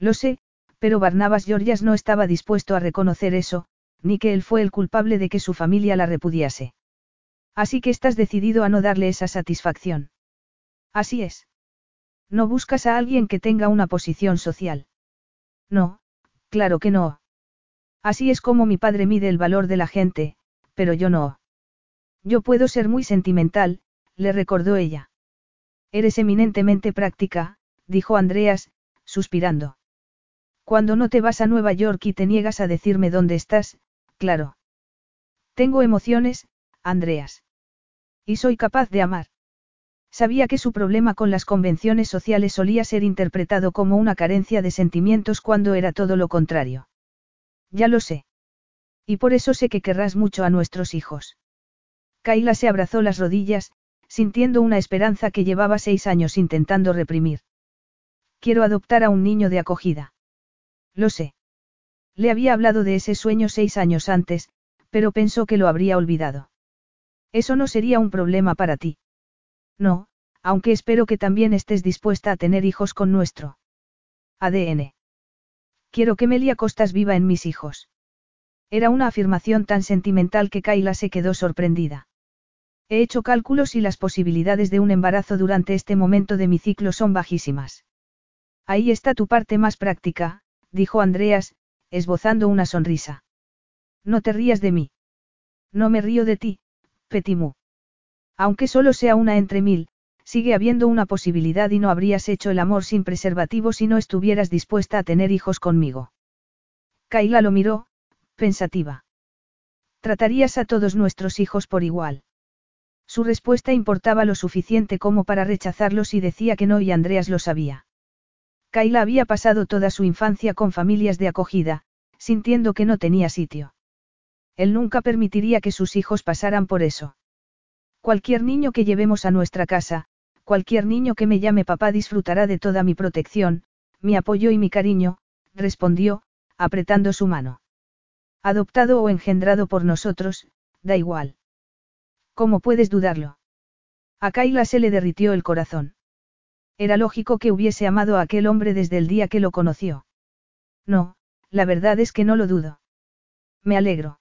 Lo sé, pero Barnabas Georgias no estaba dispuesto a reconocer eso, ni que él fue el culpable de que su familia la repudiase. Así que estás decidido a no darle esa satisfacción. Así es. No buscas a alguien que tenga una posición social. No, claro que no. Así es como mi padre mide el valor de la gente, pero yo no. Yo puedo ser muy sentimental, le recordó ella. Eres eminentemente práctica, dijo Andreas, suspirando. Cuando no te vas a Nueva York y te niegas a decirme dónde estás, claro. Tengo emociones, Andreas. Y soy capaz de amar. Sabía que su problema con las convenciones sociales solía ser interpretado como una carencia de sentimientos cuando era todo lo contrario. Ya lo sé. Y por eso sé que querrás mucho a nuestros hijos. Kaila se abrazó las rodillas, sintiendo una esperanza que llevaba seis años intentando reprimir. Quiero adoptar a un niño de acogida. Lo sé. Le había hablado de ese sueño seis años antes, pero pensó que lo habría olvidado. Eso no sería un problema para ti. No, aunque espero que también estés dispuesta a tener hijos con nuestro ADN. Quiero que Melia Costas viva en mis hijos. Era una afirmación tan sentimental que Kaila se quedó sorprendida. He hecho cálculos y las posibilidades de un embarazo durante este momento de mi ciclo son bajísimas. Ahí está tu parte más práctica, dijo Andreas, esbozando una sonrisa. No te rías de mí. No me río de ti, Petimú. Aunque solo sea una entre mil, sigue habiendo una posibilidad y no habrías hecho el amor sin preservativo si no estuvieras dispuesta a tener hijos conmigo. Kaila lo miró, pensativa. Tratarías a todos nuestros hijos por igual. Su respuesta importaba lo suficiente como para rechazarlos y decía que no y Andreas lo sabía. Kaila había pasado toda su infancia con familias de acogida, sintiendo que no tenía sitio. Él nunca permitiría que sus hijos pasaran por eso. Cualquier niño que llevemos a nuestra casa, cualquier niño que me llame papá disfrutará de toda mi protección, mi apoyo y mi cariño, respondió, apretando su mano. Adoptado o engendrado por nosotros, da igual. ¿Cómo puedes dudarlo? A Kaila se le derritió el corazón. Era lógico que hubiese amado a aquel hombre desde el día que lo conoció. No, la verdad es que no lo dudo. Me alegro.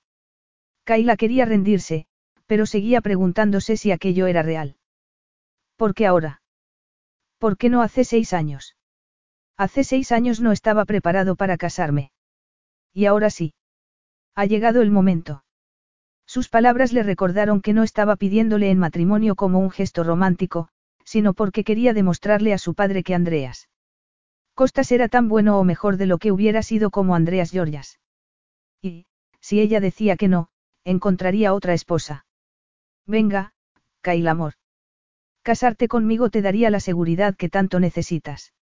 Kaila quería rendirse, pero seguía preguntándose si aquello era real. ¿Por qué ahora? ¿Por qué no hace seis años? Hace seis años no estaba preparado para casarme. Y ahora sí. Ha llegado el momento. Sus palabras le recordaron que no estaba pidiéndole en matrimonio como un gesto romántico, sino porque quería demostrarle a su padre que Andreas Costas era tan bueno o mejor de lo que hubiera sido como Andreas Georgias. Y, si ella decía que no, encontraría otra esposa. Venga, Kyle amor. Casarte conmigo te daría la seguridad que tanto necesitas.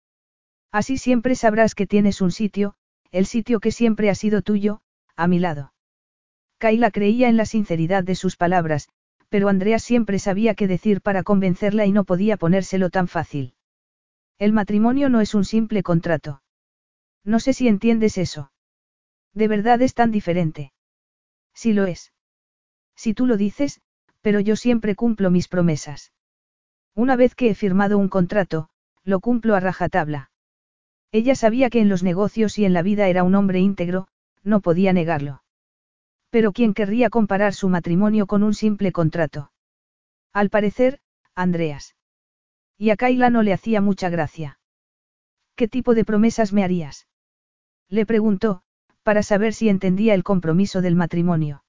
Así siempre sabrás que tienes un sitio, el sitio que siempre ha sido tuyo, a mi lado. Kayla creía en la sinceridad de sus palabras, pero Andrea siempre sabía qué decir para convencerla y no podía ponérselo tan fácil. El matrimonio no es un simple contrato. No sé si entiendes eso. De verdad es tan diferente. Sí lo es. Si tú lo dices, pero yo siempre cumplo mis promesas. Una vez que he firmado un contrato, lo cumplo a rajatabla. Ella sabía que en los negocios y en la vida era un hombre íntegro, no podía negarlo. Pero ¿quién querría comparar su matrimonio con un simple contrato? Al parecer, Andreas. Y a Kaila no le hacía mucha gracia. ¿Qué tipo de promesas me harías? Le preguntó, para saber si entendía el compromiso del matrimonio.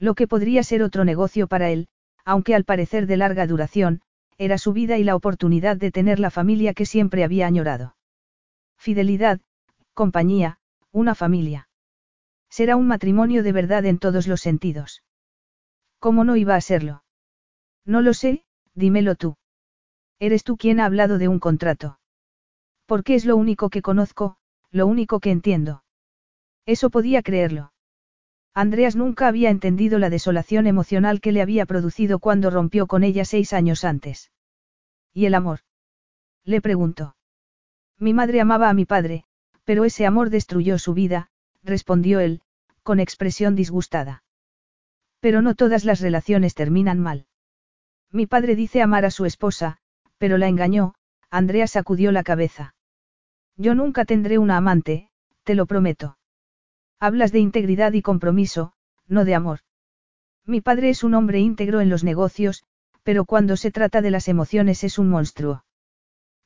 Lo que podría ser otro negocio para él, aunque al parecer de larga duración, era su vida y la oportunidad de tener la familia que siempre había añorado. Fidelidad, compañía, una familia. Será un matrimonio de verdad en todos los sentidos. ¿Cómo no iba a serlo? No lo sé, dímelo tú. Eres tú quien ha hablado de un contrato. Porque es lo único que conozco, lo único que entiendo. Eso podía creerlo. Andreas nunca había entendido la desolación emocional que le había producido cuando rompió con ella seis años antes. ¿Y el amor? Le preguntó. Mi madre amaba a mi padre, pero ese amor destruyó su vida, respondió él, con expresión disgustada. Pero no todas las relaciones terminan mal. Mi padre dice amar a su esposa, pero la engañó, Andrea sacudió la cabeza. Yo nunca tendré una amante, te lo prometo. Hablas de integridad y compromiso, no de amor. Mi padre es un hombre íntegro en los negocios, pero cuando se trata de las emociones es un monstruo.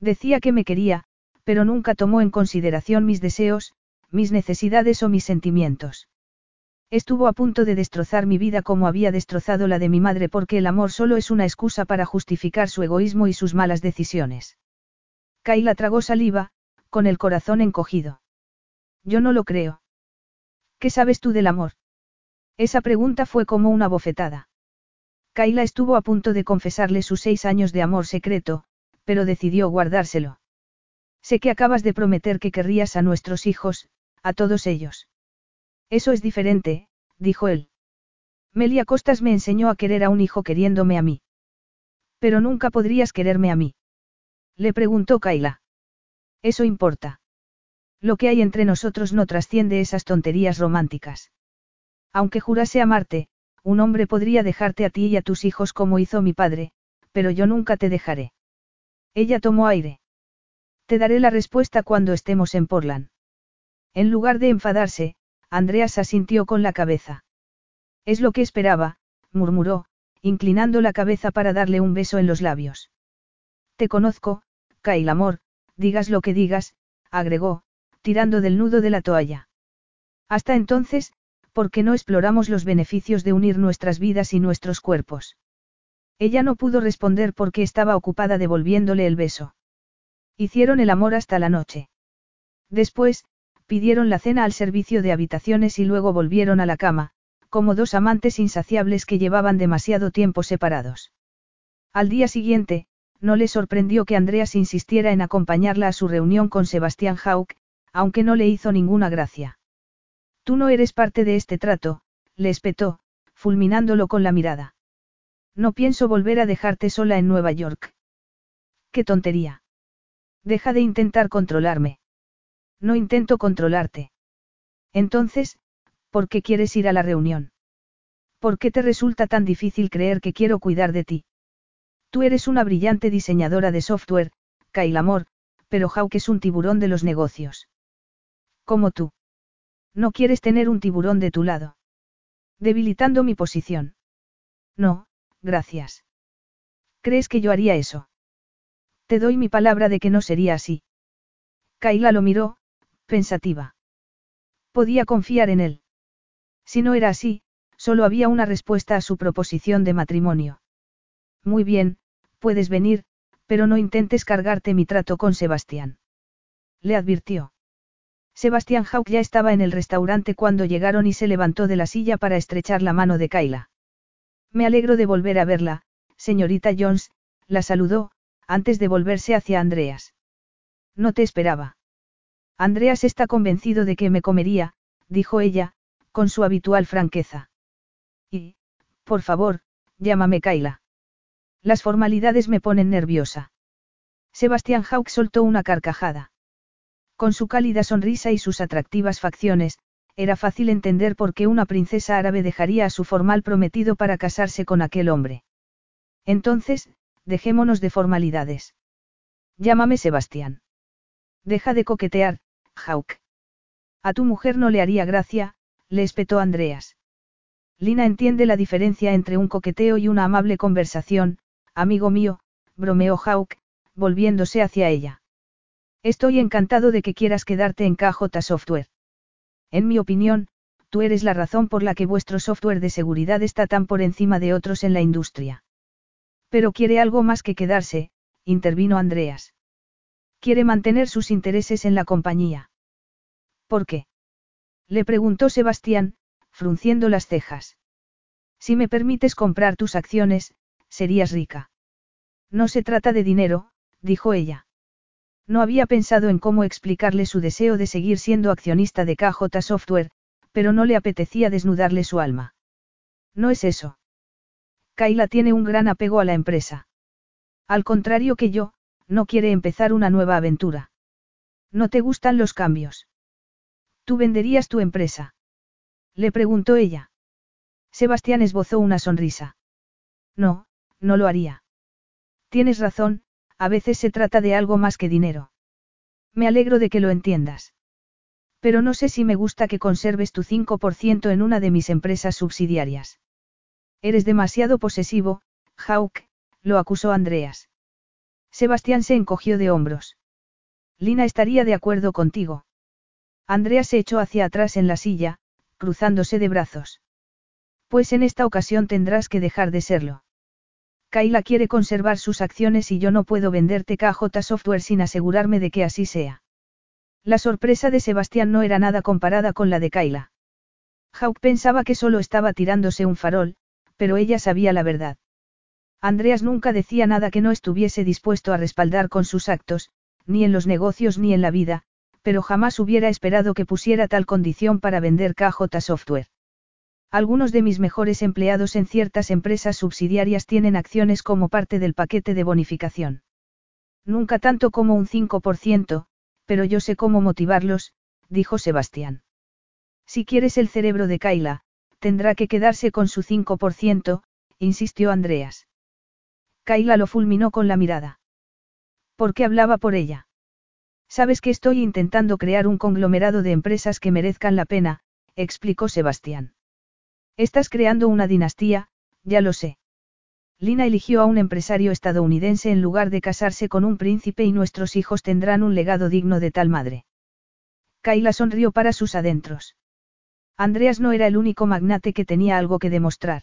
Decía que me quería, pero nunca tomó en consideración mis deseos, mis necesidades o mis sentimientos. Estuvo a punto de destrozar mi vida como había destrozado la de mi madre porque el amor solo es una excusa para justificar su egoísmo y sus malas decisiones. Kaila tragó saliva, con el corazón encogido. Yo no lo creo. ¿Qué sabes tú del amor? Esa pregunta fue como una bofetada. Kaila estuvo a punto de confesarle sus seis años de amor secreto, pero decidió guardárselo. Sé que acabas de prometer que querrías a nuestros hijos, a todos ellos. Eso es diferente, dijo él. Melia Costas me enseñó a querer a un hijo queriéndome a mí. Pero nunca podrías quererme a mí. Le preguntó Kaila. Eso importa. Lo que hay entre nosotros no trasciende esas tonterías románticas. Aunque jurase amarte, un hombre podría dejarte a ti y a tus hijos como hizo mi padre, pero yo nunca te dejaré. Ella tomó aire. Te daré la respuesta cuando estemos en Portland. En lugar de enfadarse, Andreas asintió con la cabeza. Es lo que esperaba, murmuró, inclinando la cabeza para darle un beso en los labios. Te conozco, Kyle amor, digas lo que digas, agregó, tirando del nudo de la toalla. Hasta entonces, ¿por qué no exploramos los beneficios de unir nuestras vidas y nuestros cuerpos? Ella no pudo responder porque estaba ocupada devolviéndole el beso. Hicieron el amor hasta la noche. Después, Pidieron la cena al servicio de habitaciones y luego volvieron a la cama, como dos amantes insaciables que llevaban demasiado tiempo separados. Al día siguiente, no le sorprendió que Andreas insistiera en acompañarla a su reunión con Sebastián Hauck, aunque no le hizo ninguna gracia. Tú no eres parte de este trato, le espetó, fulminándolo con la mirada. No pienso volver a dejarte sola en Nueva York. ¡Qué tontería! Deja de intentar controlarme. No intento controlarte. Entonces, ¿por qué quieres ir a la reunión? ¿Por qué te resulta tan difícil creer que quiero cuidar de ti? Tú eres una brillante diseñadora de software, Kyle Amor, pero Hawk es un tiburón de los negocios. Como tú. No quieres tener un tiburón de tu lado. Debilitando mi posición. No, gracias. ¿Crees que yo haría eso? Te doy mi palabra de que no sería así. Kaila lo miró, pensativa. Podía confiar en él. Si no era así, solo había una respuesta a su proposición de matrimonio. Muy bien, puedes venir, pero no intentes cargarte mi trato con Sebastián. Le advirtió. Sebastián Hawk ya estaba en el restaurante cuando llegaron y se levantó de la silla para estrechar la mano de Kyla. Me alegro de volver a verla, señorita Jones, la saludó, antes de volverse hacia Andreas. No te esperaba. Andreas está convencido de que me comería, dijo ella, con su habitual franqueza. Y, por favor, llámame Kaila. Las formalidades me ponen nerviosa. Sebastián Hawk soltó una carcajada. Con su cálida sonrisa y sus atractivas facciones, era fácil entender por qué una princesa árabe dejaría a su formal prometido para casarse con aquel hombre. Entonces, dejémonos de formalidades. Llámame Sebastián. Deja de coquetear, Hawk. A tu mujer no le haría gracia, le espetó Andreas. Lina entiende la diferencia entre un coqueteo y una amable conversación, amigo mío, bromeó Hawk, volviéndose hacia ella. Estoy encantado de que quieras quedarte en KJ Software. En mi opinión, tú eres la razón por la que vuestro software de seguridad está tan por encima de otros en la industria. Pero quiere algo más que quedarse, intervino Andreas. Quiere mantener sus intereses en la compañía. ¿Por qué? Le preguntó Sebastián, frunciendo las cejas. Si me permites comprar tus acciones, serías rica. No se trata de dinero, dijo ella. No había pensado en cómo explicarle su deseo de seguir siendo accionista de KJ Software, pero no le apetecía desnudarle su alma. No es eso. Kaila tiene un gran apego a la empresa. Al contrario que yo, no quiere empezar una nueva aventura. ¿No te gustan los cambios? ¿Tú venderías tu empresa? Le preguntó ella. Sebastián esbozó una sonrisa. No, no lo haría. Tienes razón, a veces se trata de algo más que dinero. Me alegro de que lo entiendas. Pero no sé si me gusta que conserves tu 5% en una de mis empresas subsidiarias. Eres demasiado posesivo, Hawk, lo acusó Andreas. Sebastián se encogió de hombros. Lina estaría de acuerdo contigo. Andreas se echó hacia atrás en la silla, cruzándose de brazos. Pues en esta ocasión tendrás que dejar de serlo. Kaila quiere conservar sus acciones y yo no puedo venderte KJ Software sin asegurarme de que así sea. La sorpresa de Sebastián no era nada comparada con la de Kaila. Hawk pensaba que solo estaba tirándose un farol, pero ella sabía la verdad. Andreas nunca decía nada que no estuviese dispuesto a respaldar con sus actos, ni en los negocios ni en la vida, pero jamás hubiera esperado que pusiera tal condición para vender KJ Software. Algunos de mis mejores empleados en ciertas empresas subsidiarias tienen acciones como parte del paquete de bonificación. Nunca tanto como un 5%, pero yo sé cómo motivarlos, dijo Sebastián. Si quieres el cerebro de Kaila, tendrá que quedarse con su 5%, insistió Andreas. Kaila lo fulminó con la mirada. ¿Por qué hablaba por ella? Sabes que estoy intentando crear un conglomerado de empresas que merezcan la pena, explicó Sebastián. Estás creando una dinastía, ya lo sé. Lina eligió a un empresario estadounidense en lugar de casarse con un príncipe y nuestros hijos tendrán un legado digno de tal madre. Kaila sonrió para sus adentros. Andreas no era el único magnate que tenía algo que demostrar.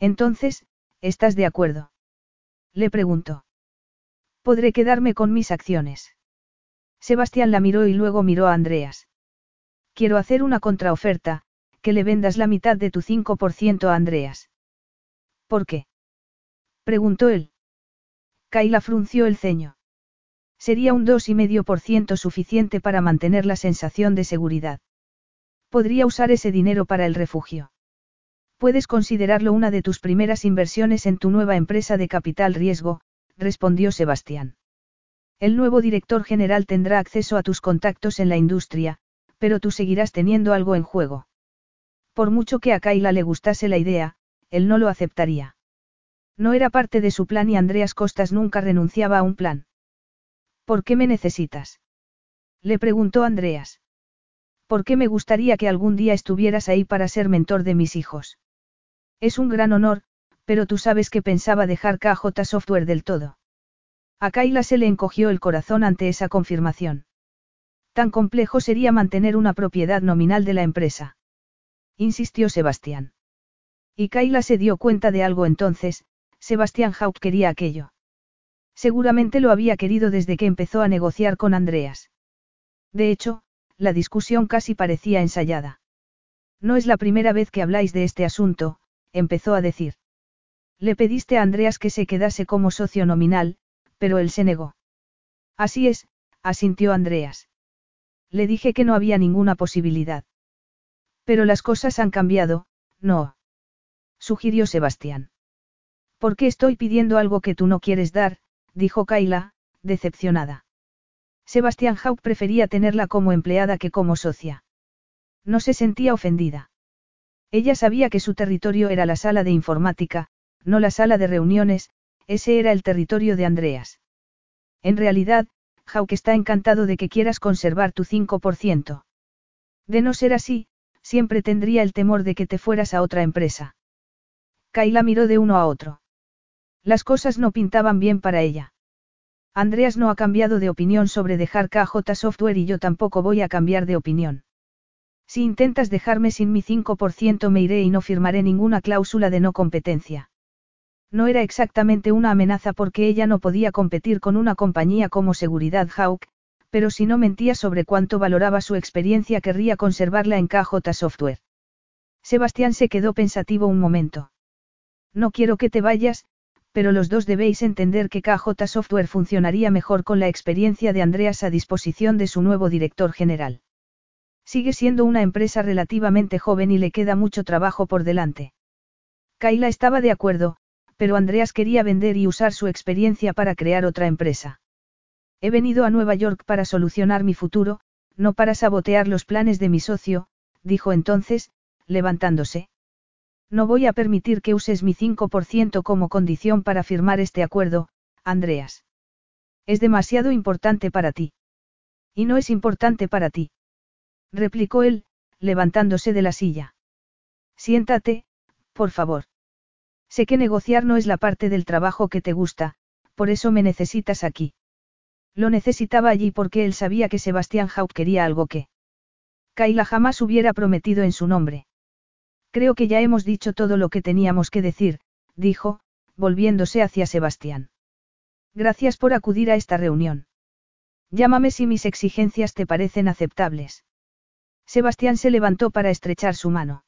Entonces, ¿estás de acuerdo? Le preguntó. Podré quedarme con mis acciones. Sebastián la miró y luego miró a Andreas. Quiero hacer una contraoferta, que le vendas la mitad de tu 5% a Andreas. ¿Por qué? Preguntó él. Kaila frunció el ceño. Sería un 2,5% suficiente para mantener la sensación de seguridad. Podría usar ese dinero para el refugio. Puedes considerarlo una de tus primeras inversiones en tu nueva empresa de capital riesgo, respondió Sebastián. El nuevo director general tendrá acceso a tus contactos en la industria, pero tú seguirás teniendo algo en juego. Por mucho que a Kaila le gustase la idea, él no lo aceptaría. No era parte de su plan y Andreas Costas nunca renunciaba a un plan. ¿Por qué me necesitas? Le preguntó Andreas. ¿Por qué me gustaría que algún día estuvieras ahí para ser mentor de mis hijos? Es un gran honor, pero tú sabes que pensaba dejar KJ Software del todo. A Kaila se le encogió el corazón ante esa confirmación. Tan complejo sería mantener una propiedad nominal de la empresa. Insistió Sebastián. Y Kaila se dio cuenta de algo entonces, Sebastián Haupt quería aquello. Seguramente lo había querido desde que empezó a negociar con Andreas. De hecho, la discusión casi parecía ensayada. No es la primera vez que habláis de este asunto, empezó a decir. Le pediste a Andreas que se quedase como socio nominal, pero él se negó. Así es, asintió Andreas. Le dije que no había ninguna posibilidad. Pero las cosas han cambiado, no. Sugirió Sebastián. ¿Por qué estoy pidiendo algo que tú no quieres dar? dijo Kaila, decepcionada. Sebastián Hauck prefería tenerla como empleada que como socia. No se sentía ofendida. Ella sabía que su territorio era la sala de informática, no la sala de reuniones, ese era el territorio de Andreas. En realidad, Hauck está encantado de que quieras conservar tu 5%. De no ser así, siempre tendría el temor de que te fueras a otra empresa. Kaila miró de uno a otro. Las cosas no pintaban bien para ella. Andreas no ha cambiado de opinión sobre dejar KJ Software y yo tampoco voy a cambiar de opinión. Si intentas dejarme sin mi 5% me iré y no firmaré ninguna cláusula de no competencia. No era exactamente una amenaza porque ella no podía competir con una compañía como Seguridad Hawk, pero si no mentía sobre cuánto valoraba su experiencia querría conservarla en KJ Software. Sebastián se quedó pensativo un momento. No quiero que te vayas, pero los dos debéis entender que KJ Software funcionaría mejor con la experiencia de Andreas a disposición de su nuevo director general. Sigue siendo una empresa relativamente joven y le queda mucho trabajo por delante. Kaila estaba de acuerdo, pero Andreas quería vender y usar su experiencia para crear otra empresa. He venido a Nueva York para solucionar mi futuro, no para sabotear los planes de mi socio, dijo entonces, levantándose. No voy a permitir que uses mi 5% como condición para firmar este acuerdo, Andreas. Es demasiado importante para ti. Y no es importante para ti. replicó él, levantándose de la silla. Siéntate, por favor. Sé que negociar no es la parte del trabajo que te gusta, por eso me necesitas aquí. Lo necesitaba allí porque él sabía que Sebastián Haut quería algo que Kaila jamás hubiera prometido en su nombre. Creo que ya hemos dicho todo lo que teníamos que decir, dijo, volviéndose hacia Sebastián. Gracias por acudir a esta reunión. Llámame si mis exigencias te parecen aceptables. Sebastián se levantó para estrechar su mano.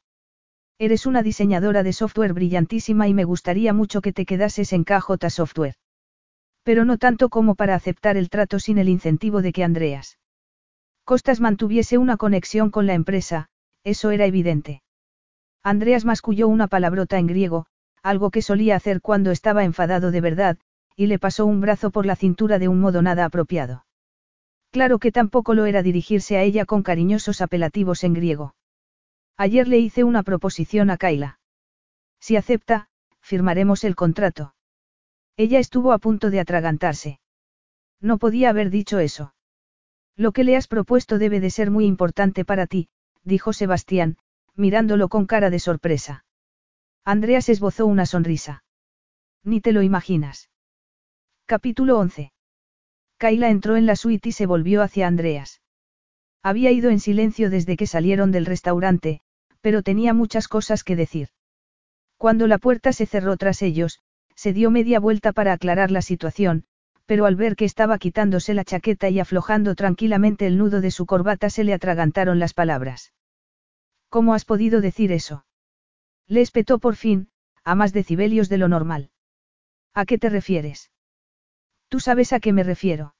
Eres una diseñadora de software brillantísima y me gustaría mucho que te quedases en KJ Software. Pero no tanto como para aceptar el trato sin el incentivo de que Andreas Costas mantuviese una conexión con la empresa, eso era evidente. Andreas masculló una palabrota en griego, algo que solía hacer cuando estaba enfadado de verdad, y le pasó un brazo por la cintura de un modo nada apropiado. Claro que tampoco lo era dirigirse a ella con cariñosos apelativos en griego. Ayer le hice una proposición a Kaila. Si acepta, firmaremos el contrato. Ella estuvo a punto de atragantarse. No podía haber dicho eso. Lo que le has propuesto debe de ser muy importante para ti, dijo Sebastián, mirándolo con cara de sorpresa. Andreas esbozó una sonrisa. Ni te lo imaginas. Capítulo 11. Kaila entró en la suite y se volvió hacia Andreas. Había ido en silencio desde que salieron del restaurante, pero tenía muchas cosas que decir. Cuando la puerta se cerró tras ellos, se dio media vuelta para aclarar la situación, pero al ver que estaba quitándose la chaqueta y aflojando tranquilamente el nudo de su corbata se le atragantaron las palabras. ¿Cómo has podido decir eso? Le espetó por fin, a más decibelios de lo normal. ¿A qué te refieres? Tú sabes a qué me refiero.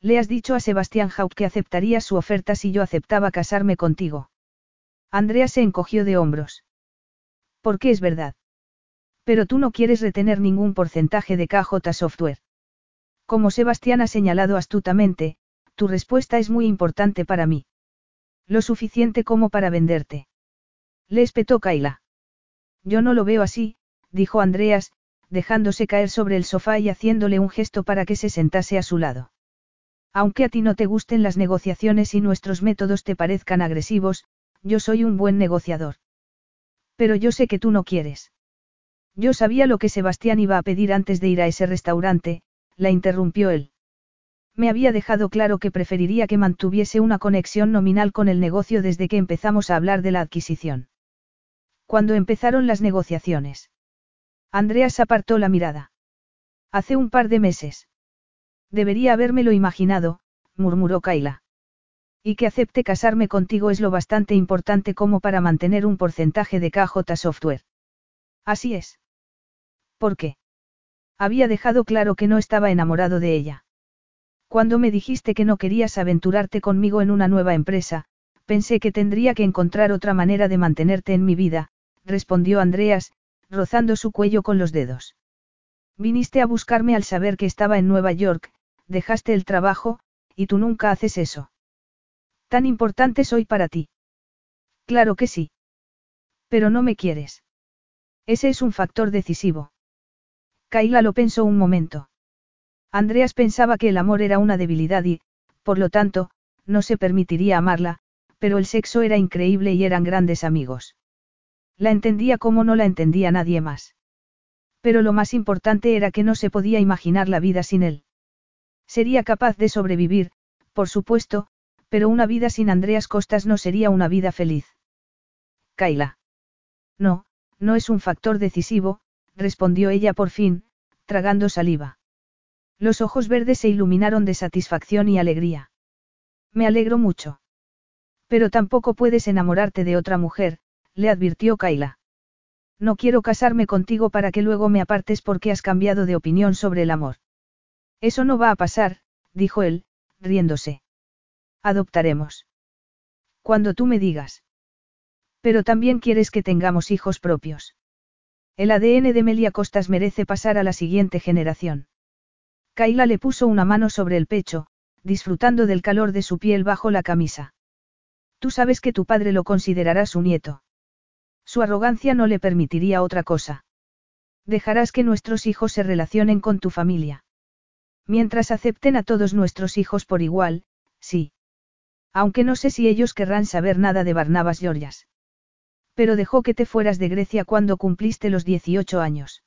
Le has dicho a Sebastián Haupt que aceptaría su oferta si yo aceptaba casarme contigo. Andrea se encogió de hombros. ¿Por qué es verdad? Pero tú no quieres retener ningún porcentaje de KJ Software. Como Sebastián ha señalado astutamente, tu respuesta es muy importante para mí. Lo suficiente como para venderte. Le espetó Kaila. Yo no lo veo así, dijo Andreas, dejándose caer sobre el sofá y haciéndole un gesto para que se sentase a su lado. Aunque a ti no te gusten las negociaciones y nuestros métodos te parezcan agresivos, yo soy un buen negociador. Pero yo sé que tú no quieres. Yo sabía lo que Sebastián iba a pedir antes de ir a ese restaurante, la interrumpió él. Me había dejado claro que preferiría que mantuviese una conexión nominal con el negocio desde que empezamos a hablar de la adquisición. Cuando empezaron las negociaciones. Andreas apartó la mirada. Hace un par de meses. Debería habérmelo imaginado, murmuró Kaila. Y que acepte casarme contigo es lo bastante importante como para mantener un porcentaje de KJ Software. Así es. ¿Por qué? Había dejado claro que no estaba enamorado de ella. Cuando me dijiste que no querías aventurarte conmigo en una nueva empresa, pensé que tendría que encontrar otra manera de mantenerte en mi vida, respondió Andreas, rozando su cuello con los dedos. Viniste a buscarme al saber que estaba en Nueva York, dejaste el trabajo, y tú nunca haces eso. Tan importante soy para ti. Claro que sí. Pero no me quieres. Ese es un factor decisivo. Kaila lo pensó un momento. Andreas pensaba que el amor era una debilidad y, por lo tanto, no se permitiría amarla, pero el sexo era increíble y eran grandes amigos. La entendía como no la entendía nadie más. Pero lo más importante era que no se podía imaginar la vida sin él. Sería capaz de sobrevivir, por supuesto, pero una vida sin Andreas Costas no sería una vida feliz. Kaila. No, no es un factor decisivo, respondió ella por fin, tragando saliva. Los ojos verdes se iluminaron de satisfacción y alegría. Me alegro mucho. Pero tampoco puedes enamorarte de otra mujer, le advirtió Kaila. No quiero casarme contigo para que luego me apartes porque has cambiado de opinión sobre el amor. Eso no va a pasar, dijo él, riéndose. Adoptaremos. Cuando tú me digas. Pero también quieres que tengamos hijos propios. El ADN de Melia Costas merece pasar a la siguiente generación. Kaila le puso una mano sobre el pecho, disfrutando del calor de su piel bajo la camisa. Tú sabes que tu padre lo considerará su nieto. Su arrogancia no le permitiría otra cosa. Dejarás que nuestros hijos se relacionen con tu familia. Mientras acepten a todos nuestros hijos por igual, sí. Aunque no sé si ellos querrán saber nada de Barnabas Georgias. Pero dejó que te fueras de Grecia cuando cumpliste los 18 años.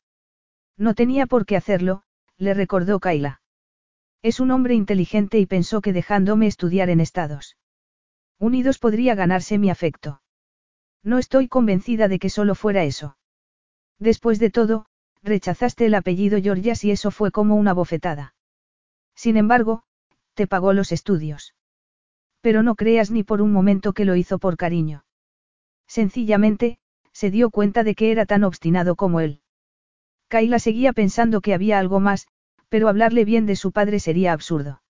No tenía por qué hacerlo, le recordó Kaila. Es un hombre inteligente y pensó que dejándome estudiar en Estados Unidos podría ganarse mi afecto. No estoy convencida de que solo fuera eso. Después de todo, rechazaste el apellido Georgias y eso fue como una bofetada. Sin embargo, te pagó los estudios. Pero no creas ni por un momento que lo hizo por cariño. Sencillamente, se dio cuenta de que era tan obstinado como él. Kaila seguía pensando que había algo más, pero hablarle bien de su padre sería absurdo.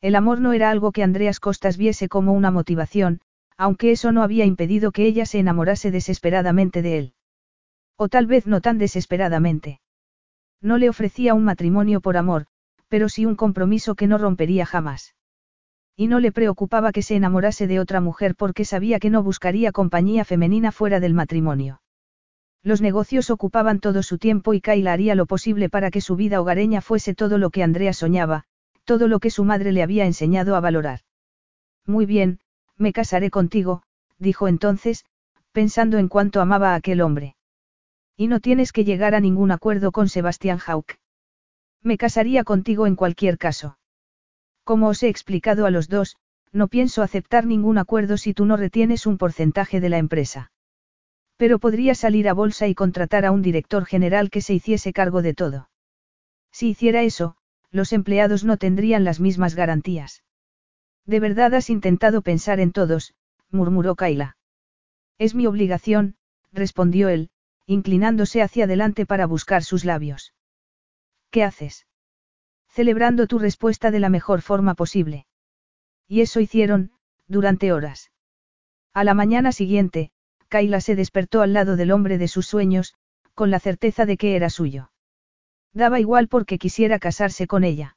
El amor no era algo que Andreas Costas viese como una motivación, aunque eso no había impedido que ella se enamorase desesperadamente de él. O tal vez no tan desesperadamente. No le ofrecía un matrimonio por amor, pero sí un compromiso que no rompería jamás. Y no le preocupaba que se enamorase de otra mujer porque sabía que no buscaría compañía femenina fuera del matrimonio. Los negocios ocupaban todo su tiempo y Kayla haría lo posible para que su vida hogareña fuese todo lo que Andrea soñaba, todo lo que su madre le había enseñado a valorar. Muy bien, me casaré contigo, dijo entonces, pensando en cuánto amaba a aquel hombre. Y no tienes que llegar a ningún acuerdo con Sebastián Hauck. Me casaría contigo en cualquier caso. Como os he explicado a los dos, no pienso aceptar ningún acuerdo si tú no retienes un porcentaje de la empresa. Pero podría salir a bolsa y contratar a un director general que se hiciese cargo de todo. Si hiciera eso, los empleados no tendrían las mismas garantías. De verdad has intentado pensar en todos, murmuró Kaila. Es mi obligación, respondió él, inclinándose hacia adelante para buscar sus labios. ¿Qué haces? Celebrando tu respuesta de la mejor forma posible. Y eso hicieron, durante horas. A la mañana siguiente, Kaila se despertó al lado del hombre de sus sueños, con la certeza de que era suyo. Daba igual porque quisiera casarse con ella.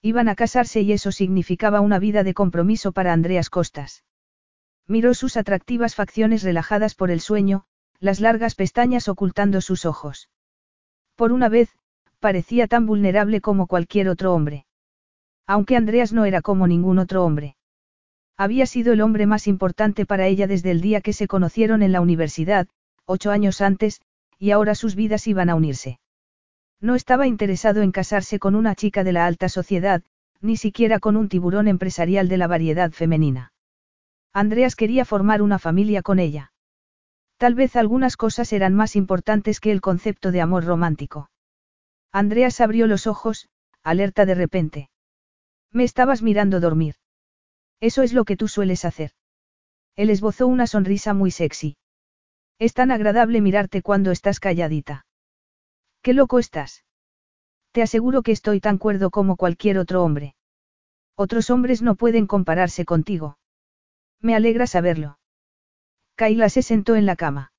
Iban a casarse y eso significaba una vida de compromiso para Andreas Costas. Miró sus atractivas facciones relajadas por el sueño, las largas pestañas ocultando sus ojos. Por una vez, parecía tan vulnerable como cualquier otro hombre. Aunque Andreas no era como ningún otro hombre. Había sido el hombre más importante para ella desde el día que se conocieron en la universidad, ocho años antes, y ahora sus vidas iban a unirse. No estaba interesado en casarse con una chica de la alta sociedad, ni siquiera con un tiburón empresarial de la variedad femenina. Andreas quería formar una familia con ella. Tal vez algunas cosas eran más importantes que el concepto de amor romántico. Andreas abrió los ojos, alerta de repente. Me estabas mirando dormir. Eso es lo que tú sueles hacer. Él esbozó una sonrisa muy sexy. Es tan agradable mirarte cuando estás calladita. Qué loco estás. Te aseguro que estoy tan cuerdo como cualquier otro hombre. Otros hombres no pueden compararse contigo. Me alegra saberlo. Kaila se sentó en la cama.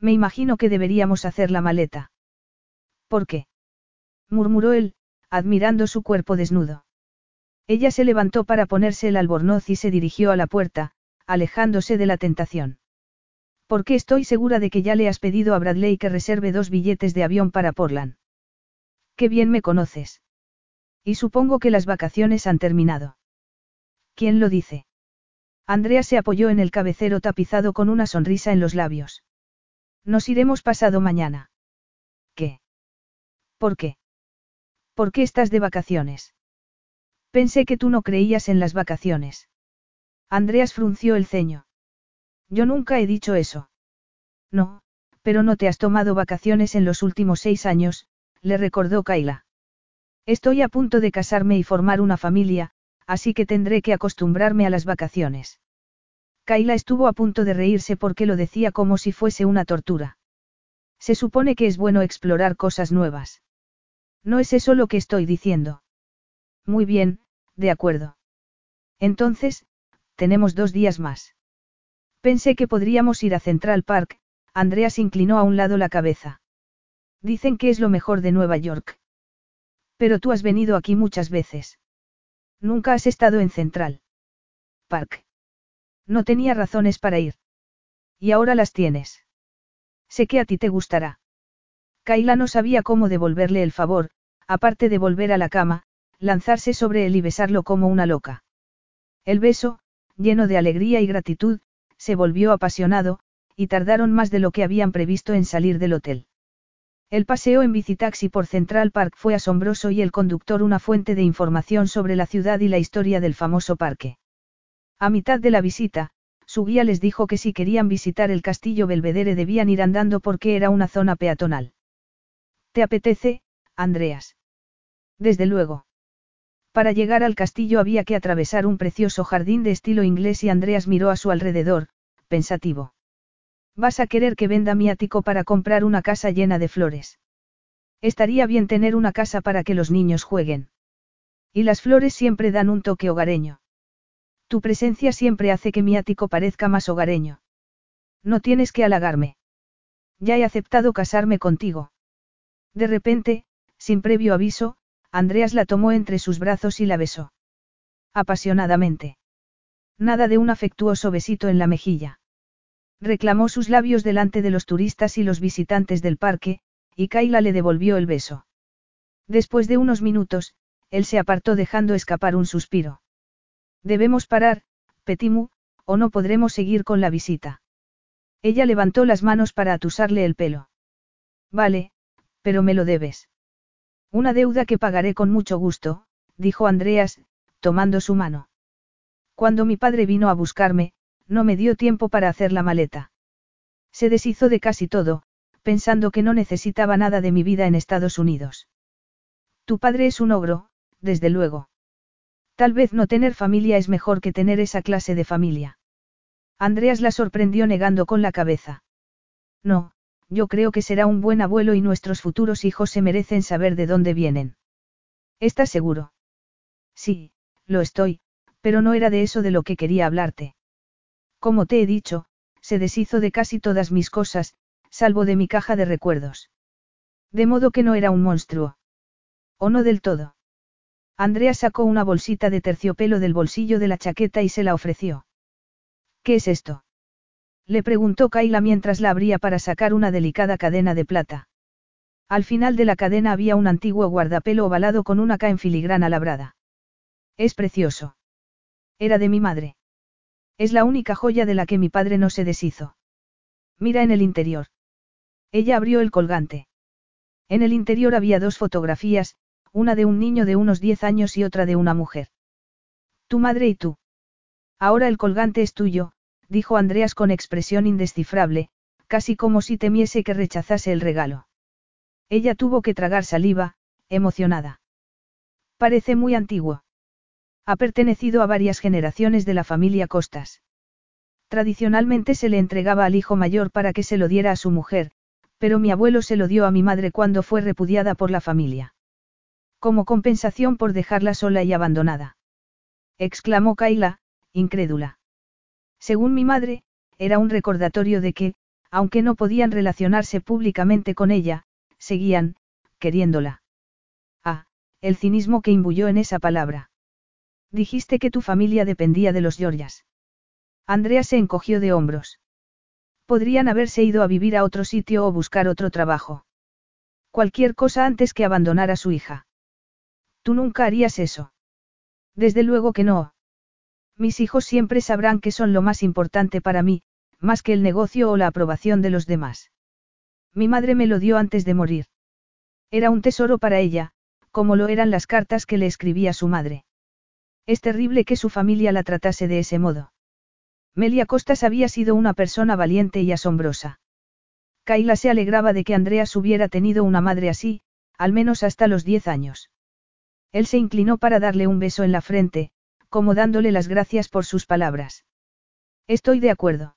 Me imagino que deberíamos hacer la maleta. ¿Por qué? Murmuró él, admirando su cuerpo desnudo. Ella se levantó para ponerse el albornoz y se dirigió a la puerta, alejándose de la tentación. Porque estoy segura de que ya le has pedido a Bradley que reserve dos billetes de avión para Portland. Qué bien me conoces. Y supongo que las vacaciones han terminado. ¿Quién lo dice? Andrea se apoyó en el cabecero tapizado con una sonrisa en los labios. Nos iremos pasado mañana. ¿Qué? ¿Por qué? ¿Por qué estás de vacaciones? Pensé que tú no creías en las vacaciones. Andreas frunció el ceño. Yo nunca he dicho eso. No, pero no te has tomado vacaciones en los últimos seis años, le recordó Kaila. Estoy a punto de casarme y formar una familia, así que tendré que acostumbrarme a las vacaciones. Kaila estuvo a punto de reírse porque lo decía como si fuese una tortura. Se supone que es bueno explorar cosas nuevas. No es eso lo que estoy diciendo. Muy bien, de acuerdo. Entonces, tenemos dos días más. Pensé que podríamos ir a Central Park, Andreas inclinó a un lado la cabeza. Dicen que es lo mejor de Nueva York. Pero tú has venido aquí muchas veces. Nunca has estado en Central Park. No tenía razones para ir. Y ahora las tienes. Sé que a ti te gustará. Kaila no sabía cómo devolverle el favor, aparte de volver a la cama, lanzarse sobre él y besarlo como una loca. El beso, lleno de alegría y gratitud, se volvió apasionado, y tardaron más de lo que habían previsto en salir del hotel. El paseo en bicitaxi por Central Park fue asombroso y el conductor una fuente de información sobre la ciudad y la historia del famoso parque. A mitad de la visita, su guía les dijo que si querían visitar el castillo Belvedere debían ir andando porque era una zona peatonal. ¿Te apetece, Andreas? Desde luego. Para llegar al castillo había que atravesar un precioso jardín de estilo inglés y Andreas miró a su alrededor, pensativo. Vas a querer que venda mi ático para comprar una casa llena de flores. Estaría bien tener una casa para que los niños jueguen. Y las flores siempre dan un toque hogareño. Tu presencia siempre hace que mi ático parezca más hogareño. No tienes que halagarme. Ya he aceptado casarme contigo. De repente, sin previo aviso, Andreas la tomó entre sus brazos y la besó. Apasionadamente. Nada de un afectuoso besito en la mejilla. Reclamó sus labios delante de los turistas y los visitantes del parque, y Kaila le devolvió el beso. Después de unos minutos, él se apartó dejando escapar un suspiro. Debemos parar, Petimu, o no podremos seguir con la visita. Ella levantó las manos para atusarle el pelo. Vale, pero me lo debes. Una deuda que pagaré con mucho gusto, dijo Andreas, tomando su mano. Cuando mi padre vino a buscarme, no me dio tiempo para hacer la maleta. Se deshizo de casi todo, pensando que no necesitaba nada de mi vida en Estados Unidos. Tu padre es un ogro, desde luego. Tal vez no tener familia es mejor que tener esa clase de familia. Andreas la sorprendió negando con la cabeza. No, yo creo que será un buen abuelo y nuestros futuros hijos se merecen saber de dónde vienen. ¿Estás seguro? Sí, lo estoy, pero no era de eso de lo que quería hablarte. Como te he dicho, se deshizo de casi todas mis cosas, salvo de mi caja de recuerdos. De modo que no era un monstruo. ¿O no del todo? Andrea sacó una bolsita de terciopelo del bolsillo de la chaqueta y se la ofreció. ¿Qué es esto? Le preguntó Kaila mientras la abría para sacar una delicada cadena de plata. Al final de la cadena había un antiguo guardapelo ovalado con una K filigrana labrada. Es precioso. Era de mi madre. Es la única joya de la que mi padre no se deshizo. Mira en el interior. Ella abrió el colgante. En el interior había dos fotografías, una de un niño de unos 10 años y otra de una mujer. Tu madre y tú. Ahora el colgante es tuyo, dijo Andreas con expresión indescifrable, casi como si temiese que rechazase el regalo. Ella tuvo que tragar saliva, emocionada. Parece muy antiguo. Ha pertenecido a varias generaciones de la familia Costas. Tradicionalmente se le entregaba al hijo mayor para que se lo diera a su mujer, pero mi abuelo se lo dio a mi madre cuando fue repudiada por la familia. Como compensación por dejarla sola y abandonada. Exclamó Kaila, incrédula. Según mi madre, era un recordatorio de que, aunque no podían relacionarse públicamente con ella, seguían, queriéndola. Ah, el cinismo que imbuyó en esa palabra. Dijiste que tu familia dependía de los Georgias. Andrea se encogió de hombros. Podrían haberse ido a vivir a otro sitio o buscar otro trabajo. Cualquier cosa antes que abandonar a su hija. Tú nunca harías eso. Desde luego que no. Mis hijos siempre sabrán que son lo más importante para mí, más que el negocio o la aprobación de los demás. Mi madre me lo dio antes de morir. Era un tesoro para ella, como lo eran las cartas que le escribía su madre. Es terrible que su familia la tratase de ese modo. Melia Costas había sido una persona valiente y asombrosa. Kaila se alegraba de que Andreas hubiera tenido una madre así, al menos hasta los diez años. Él se inclinó para darle un beso en la frente, como dándole las gracias por sus palabras. Estoy de acuerdo.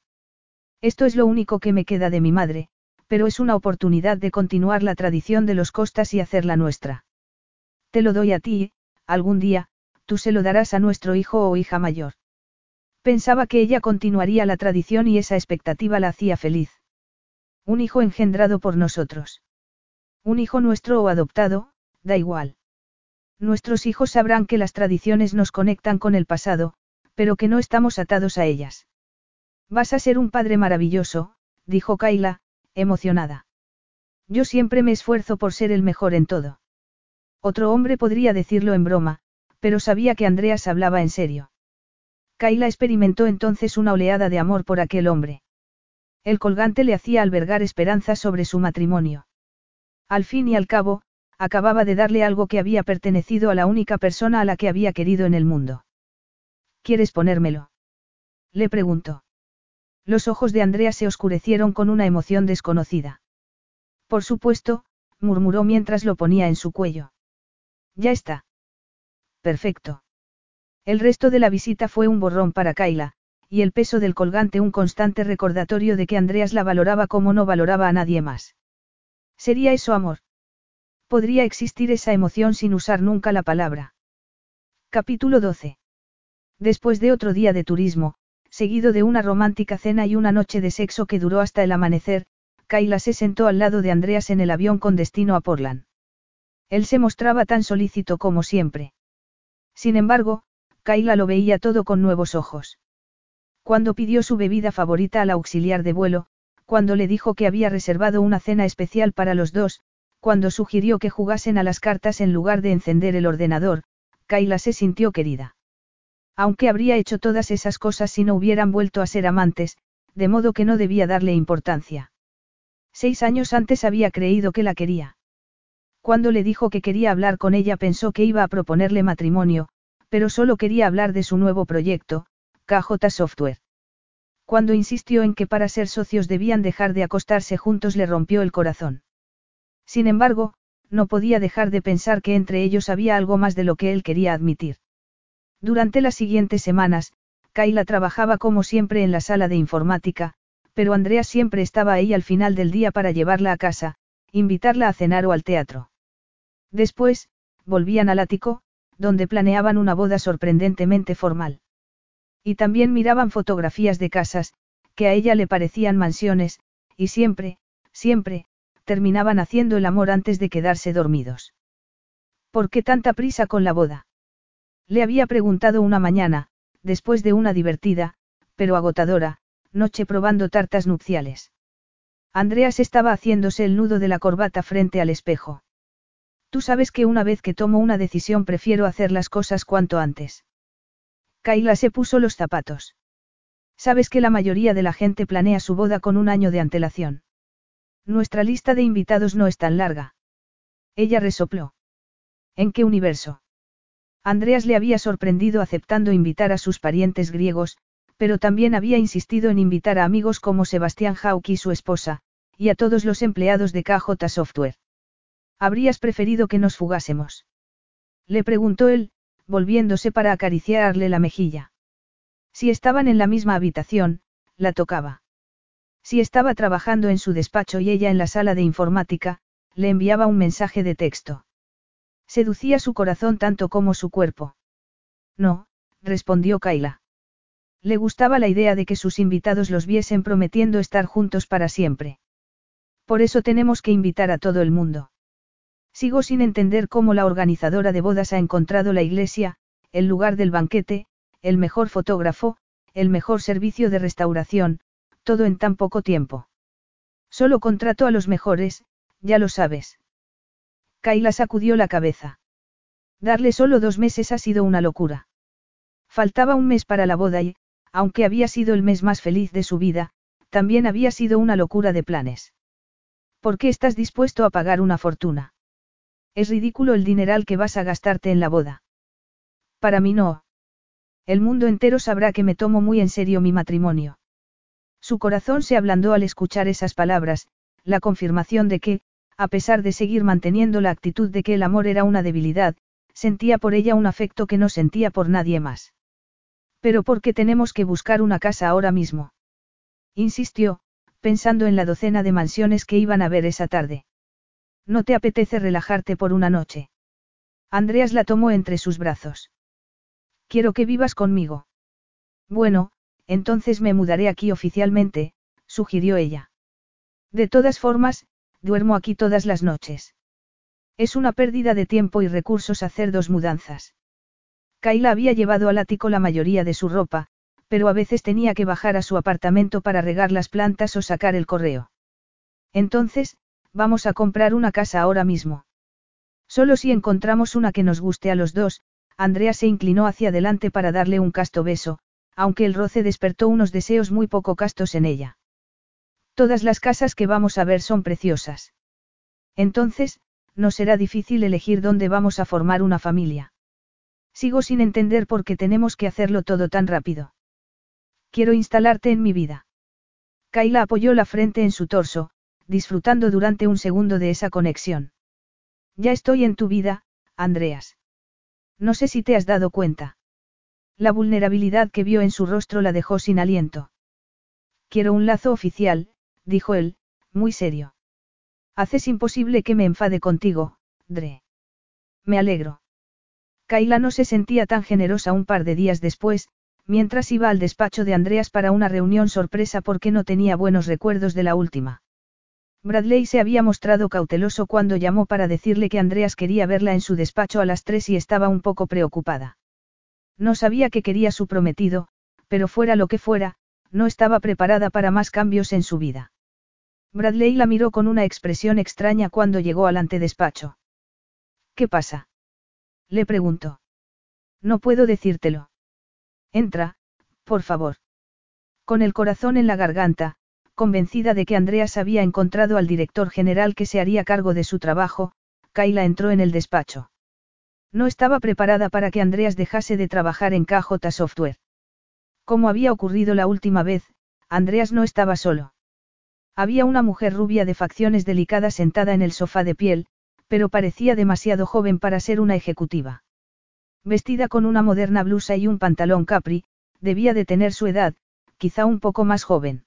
Esto es lo único que me queda de mi madre, pero es una oportunidad de continuar la tradición de los costas y hacerla nuestra. Te lo doy a ti, algún día, tú se lo darás a nuestro hijo o hija mayor. Pensaba que ella continuaría la tradición y esa expectativa la hacía feliz. Un hijo engendrado por nosotros. Un hijo nuestro o adoptado, da igual. Nuestros hijos sabrán que las tradiciones nos conectan con el pasado, pero que no estamos atados a ellas. Vas a ser un padre maravilloso, dijo Kaila, emocionada. Yo siempre me esfuerzo por ser el mejor en todo. Otro hombre podría decirlo en broma, pero sabía que Andreas hablaba en serio. Kaila experimentó entonces una oleada de amor por aquel hombre. El colgante le hacía albergar esperanzas sobre su matrimonio. Al fin y al cabo, acababa de darle algo que había pertenecido a la única persona a la que había querido en el mundo. ¿Quieres ponérmelo? Le preguntó. Los ojos de Andrea se oscurecieron con una emoción desconocida. Por supuesto, murmuró mientras lo ponía en su cuello. Ya está. Perfecto. El resto de la visita fue un borrón para Kaila, y el peso del colgante un constante recordatorio de que Andreas la valoraba como no valoraba a nadie más. ¿Sería eso amor? Podría existir esa emoción sin usar nunca la palabra. Capítulo 12. Después de otro día de turismo, seguido de una romántica cena y una noche de sexo que duró hasta el amanecer, Kayla se sentó al lado de Andreas en el avión con destino a Portland. Él se mostraba tan solícito como siempre. Sin embargo, Kayla lo veía todo con nuevos ojos. Cuando pidió su bebida favorita al auxiliar de vuelo, cuando le dijo que había reservado una cena especial para los dos, cuando sugirió que jugasen a las cartas en lugar de encender el ordenador, Kayla se sintió querida. Aunque habría hecho todas esas cosas si no hubieran vuelto a ser amantes, de modo que no debía darle importancia. Seis años antes había creído que la quería. Cuando le dijo que quería hablar con ella pensó que iba a proponerle matrimonio, pero solo quería hablar de su nuevo proyecto, KJ Software. Cuando insistió en que para ser socios debían dejar de acostarse juntos le rompió el corazón. Sin embargo, no podía dejar de pensar que entre ellos había algo más de lo que él quería admitir. Durante las siguientes semanas, Kayla trabajaba como siempre en la sala de informática, pero Andrea siempre estaba ahí al final del día para llevarla a casa, invitarla a cenar o al teatro. Después, volvían al ático, donde planeaban una boda sorprendentemente formal. Y también miraban fotografías de casas, que a ella le parecían mansiones, y siempre, siempre, terminaban haciendo el amor antes de quedarse dormidos. ¿Por qué tanta prisa con la boda? Le había preguntado una mañana, después de una divertida, pero agotadora, noche probando tartas nupciales. Andreas estaba haciéndose el nudo de la corbata frente al espejo. Tú sabes que una vez que tomo una decisión prefiero hacer las cosas cuanto antes. Kaila se puso los zapatos. Sabes que la mayoría de la gente planea su boda con un año de antelación. Nuestra lista de invitados no es tan larga. Ella resopló. ¿En qué universo? Andreas le había sorprendido aceptando invitar a sus parientes griegos, pero también había insistido en invitar a amigos como Sebastián Hauck y su esposa, y a todos los empleados de KJ Software. ¿Habrías preferido que nos fugásemos? Le preguntó él, volviéndose para acariciarle la mejilla. Si estaban en la misma habitación, la tocaba. Si estaba trabajando en su despacho y ella en la sala de informática, le enviaba un mensaje de texto. Seducía su corazón tanto como su cuerpo. No, respondió Kaila. Le gustaba la idea de que sus invitados los viesen prometiendo estar juntos para siempre. Por eso tenemos que invitar a todo el mundo. Sigo sin entender cómo la organizadora de bodas ha encontrado la iglesia, el lugar del banquete, el mejor fotógrafo, el mejor servicio de restauración, todo en tan poco tiempo. Solo contrato a los mejores, ya lo sabes. Kaila sacudió la cabeza. Darle solo dos meses ha sido una locura. Faltaba un mes para la boda y, aunque había sido el mes más feliz de su vida, también había sido una locura de planes. ¿Por qué estás dispuesto a pagar una fortuna? Es ridículo el dineral que vas a gastarte en la boda. Para mí no. El mundo entero sabrá que me tomo muy en serio mi matrimonio. Su corazón se ablandó al escuchar esas palabras, la confirmación de que, a pesar de seguir manteniendo la actitud de que el amor era una debilidad, sentía por ella un afecto que no sentía por nadie más. Pero ¿por qué tenemos que buscar una casa ahora mismo? Insistió, pensando en la docena de mansiones que iban a ver esa tarde. ¿No te apetece relajarte por una noche? Andreas la tomó entre sus brazos. Quiero que vivas conmigo. Bueno, entonces me mudaré aquí oficialmente, sugirió ella. De todas formas, duermo aquí todas las noches. Es una pérdida de tiempo y recursos hacer dos mudanzas. Kayla había llevado al ático la mayoría de su ropa, pero a veces tenía que bajar a su apartamento para regar las plantas o sacar el correo. Entonces, vamos a comprar una casa ahora mismo. Solo si encontramos una que nos guste a los dos, Andrea se inclinó hacia adelante para darle un casto beso, aunque el roce despertó unos deseos muy poco castos en ella. Todas las casas que vamos a ver son preciosas. Entonces, no será difícil elegir dónde vamos a formar una familia. Sigo sin entender por qué tenemos que hacerlo todo tan rápido. Quiero instalarte en mi vida. Kaila apoyó la frente en su torso, disfrutando durante un segundo de esa conexión. Ya estoy en tu vida, Andreas. No sé si te has dado cuenta. La vulnerabilidad que vio en su rostro la dejó sin aliento. Quiero un lazo oficial, dijo él, muy serio. Haces imposible que me enfade contigo, Dre. Me alegro. Kaila no se sentía tan generosa un par de días después, mientras iba al despacho de Andreas para una reunión sorpresa porque no tenía buenos recuerdos de la última. Bradley se había mostrado cauteloso cuando llamó para decirle que Andreas quería verla en su despacho a las tres y estaba un poco preocupada. No sabía qué quería su prometido, pero fuera lo que fuera, no estaba preparada para más cambios en su vida. Bradley la miró con una expresión extraña cuando llegó al antedespacho. ¿Qué pasa? Le preguntó. No puedo decírtelo. Entra, por favor. Con el corazón en la garganta, convencida de que Andreas había encontrado al director general que se haría cargo de su trabajo, Kayla entró en el despacho. No estaba preparada para que Andreas dejase de trabajar en KJ Software. Como había ocurrido la última vez, Andreas no estaba solo. Había una mujer rubia de facciones delicadas sentada en el sofá de piel, pero parecía demasiado joven para ser una ejecutiva. Vestida con una moderna blusa y un pantalón capri, debía de tener su edad, quizá un poco más joven.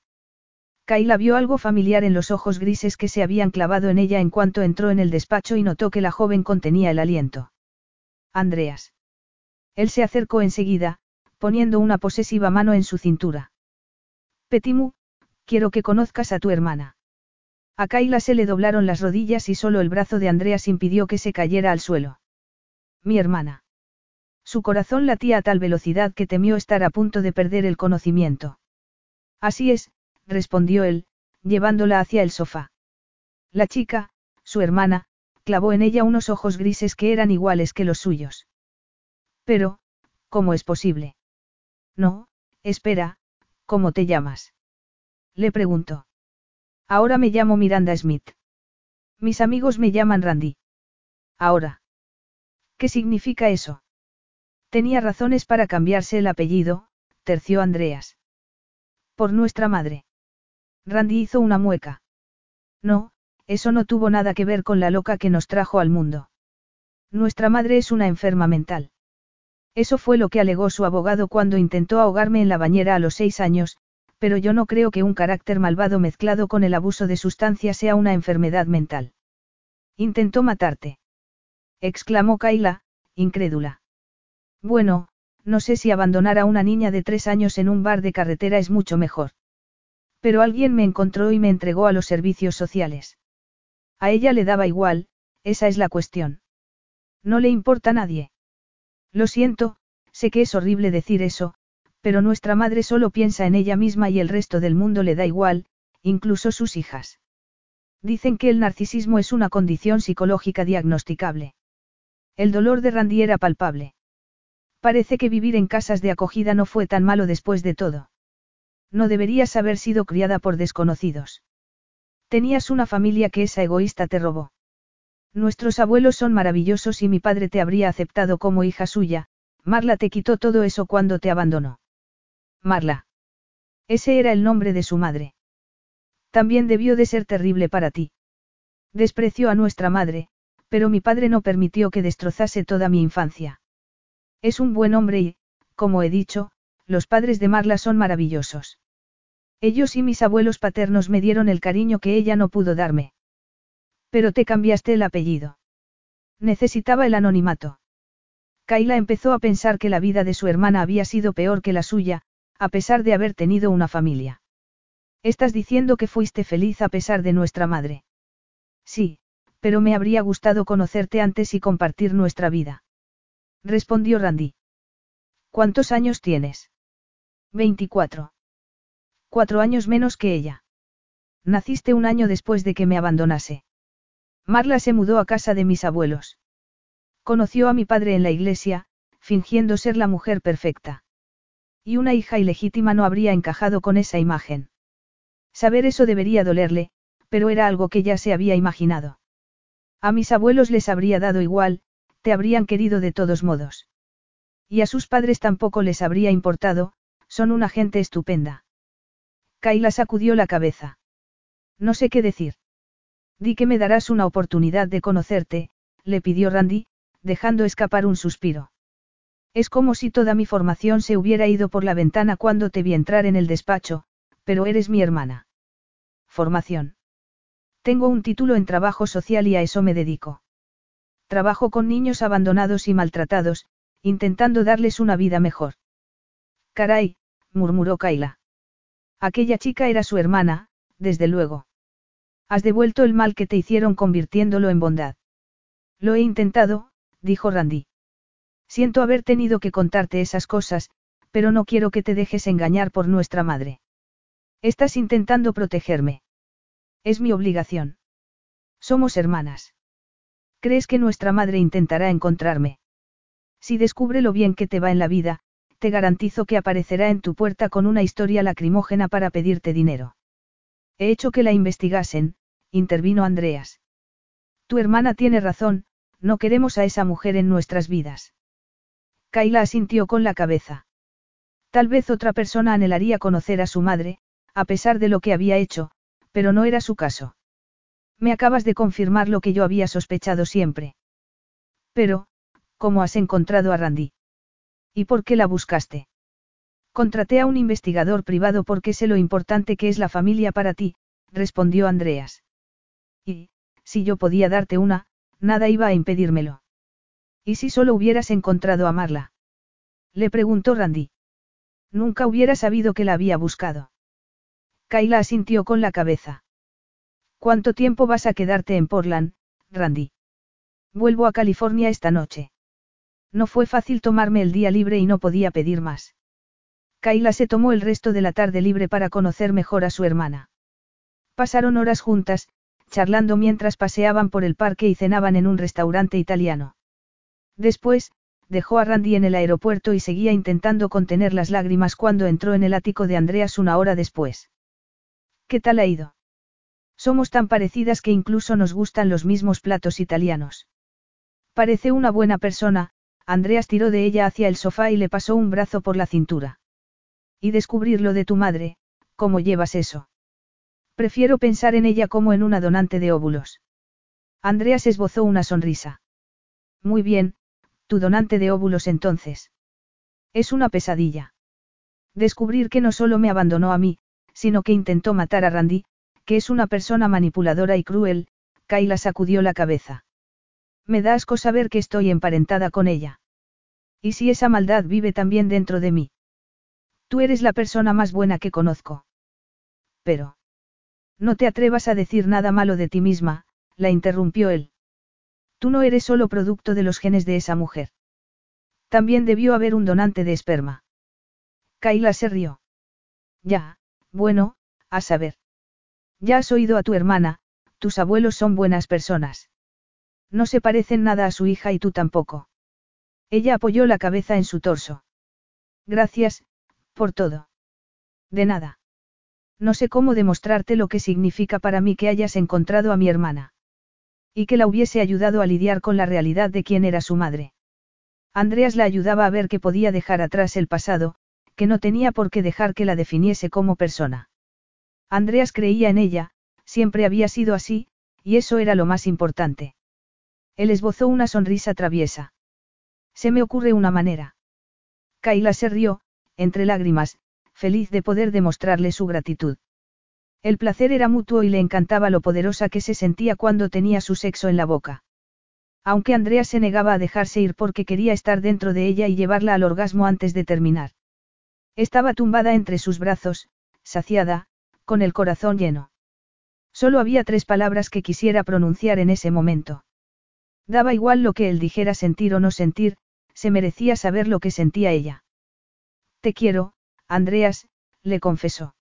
Kayla vio algo familiar en los ojos grises que se habían clavado en ella en cuanto entró en el despacho y notó que la joven contenía el aliento. Andreas. Él se acercó enseguida, poniendo una posesiva mano en su cintura. Petimu, quiero que conozcas a tu hermana. A Kaila se le doblaron las rodillas y solo el brazo de Andreas impidió que se cayera al suelo. Mi hermana. Su corazón latía a tal velocidad que temió estar a punto de perder el conocimiento. Así es, respondió él, llevándola hacia el sofá. La chica, su hermana, clavó en ella unos ojos grises que eran iguales que los suyos. Pero, ¿cómo es posible? No, espera, ¿cómo te llamas? Le preguntó. Ahora me llamo Miranda Smith. Mis amigos me llaman Randy. Ahora. ¿Qué significa eso? Tenía razones para cambiarse el apellido, terció Andreas. Por nuestra madre. Randy hizo una mueca. No, eso no tuvo nada que ver con la loca que nos trajo al mundo. Nuestra madre es una enferma mental. Eso fue lo que alegó su abogado cuando intentó ahogarme en la bañera a los seis años, pero yo no creo que un carácter malvado mezclado con el abuso de sustancias sea una enfermedad mental. Intentó matarte. exclamó Kaila, incrédula. Bueno, no sé si abandonar a una niña de tres años en un bar de carretera es mucho mejor. Pero alguien me encontró y me entregó a los servicios sociales. A ella le daba igual, esa es la cuestión. No le importa a nadie. Lo siento, sé que es horrible decir eso, pero nuestra madre solo piensa en ella misma y el resto del mundo le da igual, incluso sus hijas. Dicen que el narcisismo es una condición psicológica diagnosticable. El dolor de Randy era palpable. Parece que vivir en casas de acogida no fue tan malo después de todo. No deberías haber sido criada por desconocidos. Tenías una familia que esa egoísta te robó. Nuestros abuelos son maravillosos y mi padre te habría aceptado como hija suya, Marla te quitó todo eso cuando te abandonó. Marla. Ese era el nombre de su madre. También debió de ser terrible para ti. Despreció a nuestra madre, pero mi padre no permitió que destrozase toda mi infancia. Es un buen hombre y, como he dicho, los padres de Marla son maravillosos. Ellos y mis abuelos paternos me dieron el cariño que ella no pudo darme. Pero te cambiaste el apellido. Necesitaba el anonimato. Kaila empezó a pensar que la vida de su hermana había sido peor que la suya, a pesar de haber tenido una familia. Estás diciendo que fuiste feliz a pesar de nuestra madre. Sí, pero me habría gustado conocerte antes y compartir nuestra vida. Respondió Randy. ¿Cuántos años tienes? Veinticuatro. Cuatro años menos que ella. Naciste un año después de que me abandonase. Marla se mudó a casa de mis abuelos. Conoció a mi padre en la iglesia, fingiendo ser la mujer perfecta. Y una hija ilegítima no habría encajado con esa imagen. Saber eso debería dolerle, pero era algo que ya se había imaginado. A mis abuelos les habría dado igual, te habrían querido de todos modos. Y a sus padres tampoco les habría importado, son una gente estupenda. Kaila sacudió la cabeza. No sé qué decir. Di que me darás una oportunidad de conocerte, le pidió Randy, dejando escapar un suspiro. Es como si toda mi formación se hubiera ido por la ventana cuando te vi entrar en el despacho, pero eres mi hermana. Formación. Tengo un título en trabajo social y a eso me dedico. Trabajo con niños abandonados y maltratados, intentando darles una vida mejor. Caray, murmuró Kaila. Aquella chica era su hermana, desde luego. Has devuelto el mal que te hicieron convirtiéndolo en bondad. Lo he intentado, dijo Randy. Siento haber tenido que contarte esas cosas, pero no quiero que te dejes engañar por nuestra madre. Estás intentando protegerme. Es mi obligación. Somos hermanas. ¿Crees que nuestra madre intentará encontrarme? Si descubre lo bien que te va en la vida, te garantizo que aparecerá en tu puerta con una historia lacrimógena para pedirte dinero. He hecho que la investigasen, intervino Andreas. Tu hermana tiene razón, no queremos a esa mujer en nuestras vidas. Kaila asintió con la cabeza. Tal vez otra persona anhelaría conocer a su madre, a pesar de lo que había hecho, pero no era su caso. Me acabas de confirmar lo que yo había sospechado siempre. Pero, ¿cómo has encontrado a Randy? ¿Y por qué la buscaste? Contraté a un investigador privado porque sé lo importante que es la familia para ti, respondió Andreas. Y, si yo podía darte una, nada iba a impedírmelo. ¿Y si solo hubieras encontrado a Marla? Le preguntó Randy. Nunca hubiera sabido que la había buscado. Kayla asintió con la cabeza. ¿Cuánto tiempo vas a quedarte en Portland, Randy? Vuelvo a California esta noche. No fue fácil tomarme el día libre y no podía pedir más. Kayla se tomó el resto de la tarde libre para conocer mejor a su hermana. Pasaron horas juntas, charlando mientras paseaban por el parque y cenaban en un restaurante italiano. Después, dejó a Randy en el aeropuerto y seguía intentando contener las lágrimas cuando entró en el ático de Andreas una hora después. ¿Qué tal ha ido? Somos tan parecidas que incluso nos gustan los mismos platos italianos. Parece una buena persona, Andreas tiró de ella hacia el sofá y le pasó un brazo por la cintura. Y descubrir lo de tu madre, ¿cómo llevas eso? Prefiero pensar en ella como en una donante de óvulos. Andreas esbozó una sonrisa. Muy bien, tu donante de óvulos entonces. Es una pesadilla. Descubrir que no solo me abandonó a mí, sino que intentó matar a Randy, que es una persona manipuladora y cruel, Kayla sacudió la cabeza. Me da asco saber que estoy emparentada con ella. ¿Y si esa maldad vive también dentro de mí? Tú eres la persona más buena que conozco. Pero. No te atrevas a decir nada malo de ti misma, la interrumpió él. Tú no eres solo producto de los genes de esa mujer. También debió haber un donante de esperma. Kaila se rió. Ya, bueno, a saber. Ya has oído a tu hermana, tus abuelos son buenas personas. No se parecen nada a su hija y tú tampoco. Ella apoyó la cabeza en su torso. Gracias, por todo. De nada. No sé cómo demostrarte lo que significa para mí que hayas encontrado a mi hermana. Y que la hubiese ayudado a lidiar con la realidad de quién era su madre. Andreas la ayudaba a ver que podía dejar atrás el pasado, que no tenía por qué dejar que la definiese como persona. Andreas creía en ella, siempre había sido así, y eso era lo más importante. Él esbozó una sonrisa traviesa. Se me ocurre una manera. Kaila se rió, entre lágrimas, feliz de poder demostrarle su gratitud. El placer era mutuo y le encantaba lo poderosa que se sentía cuando tenía su sexo en la boca. Aunque Andrea se negaba a dejarse ir porque quería estar dentro de ella y llevarla al orgasmo antes de terminar. Estaba tumbada entre sus brazos, saciada, con el corazón lleno. Solo había tres palabras que quisiera pronunciar en ese momento. Daba igual lo que él dijera sentir o no sentir, se merecía saber lo que sentía ella. Te quiero, Andreas, le confesó.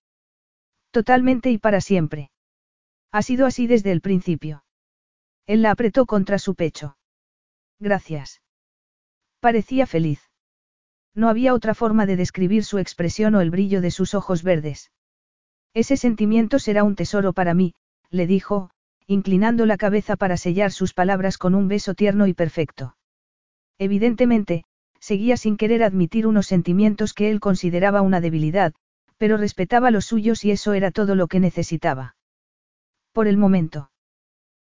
Totalmente y para siempre. Ha sido así desde el principio. Él la apretó contra su pecho. Gracias. Parecía feliz. No había otra forma de describir su expresión o el brillo de sus ojos verdes. Ese sentimiento será un tesoro para mí, le dijo, inclinando la cabeza para sellar sus palabras con un beso tierno y perfecto. Evidentemente, seguía sin querer admitir unos sentimientos que él consideraba una debilidad, pero respetaba los suyos y eso era todo lo que necesitaba. Por el momento.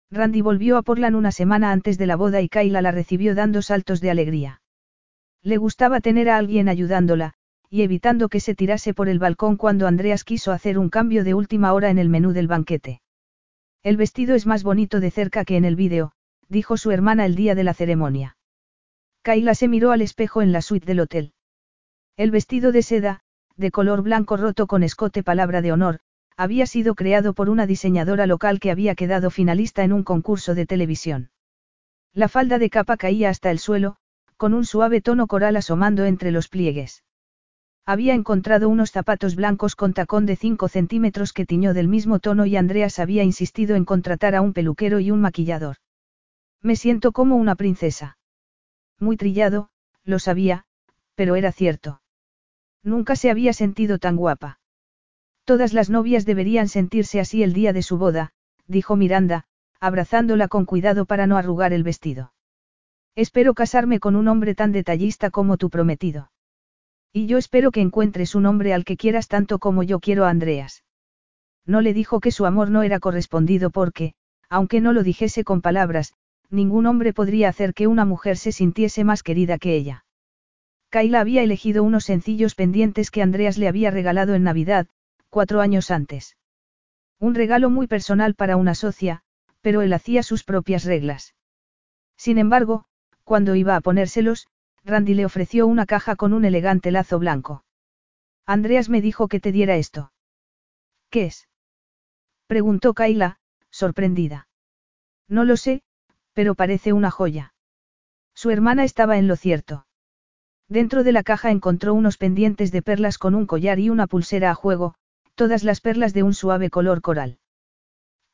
Randy volvió a Portland una semana antes de la boda y Kayla la recibió dando saltos de alegría. Le gustaba tener a alguien ayudándola, y evitando que se tirase por el balcón cuando Andreas quiso hacer un cambio de última hora en el menú del banquete. El vestido es más bonito de cerca que en el vídeo, dijo su hermana el día de la ceremonia. Kayla se miró al espejo en la suite del hotel. El vestido de seda, de color blanco roto con escote palabra de honor, había sido creado por una diseñadora local que había quedado finalista en un concurso de televisión. La falda de capa caía hasta el suelo, con un suave tono coral asomando entre los pliegues. Había encontrado unos zapatos blancos con tacón de 5 centímetros que tiñó del mismo tono y Andreas había insistido en contratar a un peluquero y un maquillador. Me siento como una princesa. Muy trillado, lo sabía, pero era cierto. Nunca se había sentido tan guapa. Todas las novias deberían sentirse así el día de su boda, dijo Miranda, abrazándola con cuidado para no arrugar el vestido. Espero casarme con un hombre tan detallista como tu prometido. Y yo espero que encuentres un hombre al que quieras tanto como yo quiero a Andreas. No le dijo que su amor no era correspondido porque, aunque no lo dijese con palabras, ningún hombre podría hacer que una mujer se sintiese más querida que ella. Kayla había elegido unos sencillos pendientes que Andreas le había regalado en Navidad, cuatro años antes. Un regalo muy personal para una socia, pero él hacía sus propias reglas. Sin embargo, cuando iba a ponérselos, Randy le ofreció una caja con un elegante lazo blanco. Andreas me dijo que te diera esto. ¿Qué es? preguntó Kayla, sorprendida. No lo sé, pero parece una joya. Su hermana estaba en lo cierto. Dentro de la caja encontró unos pendientes de perlas con un collar y una pulsera a juego, todas las perlas de un suave color coral.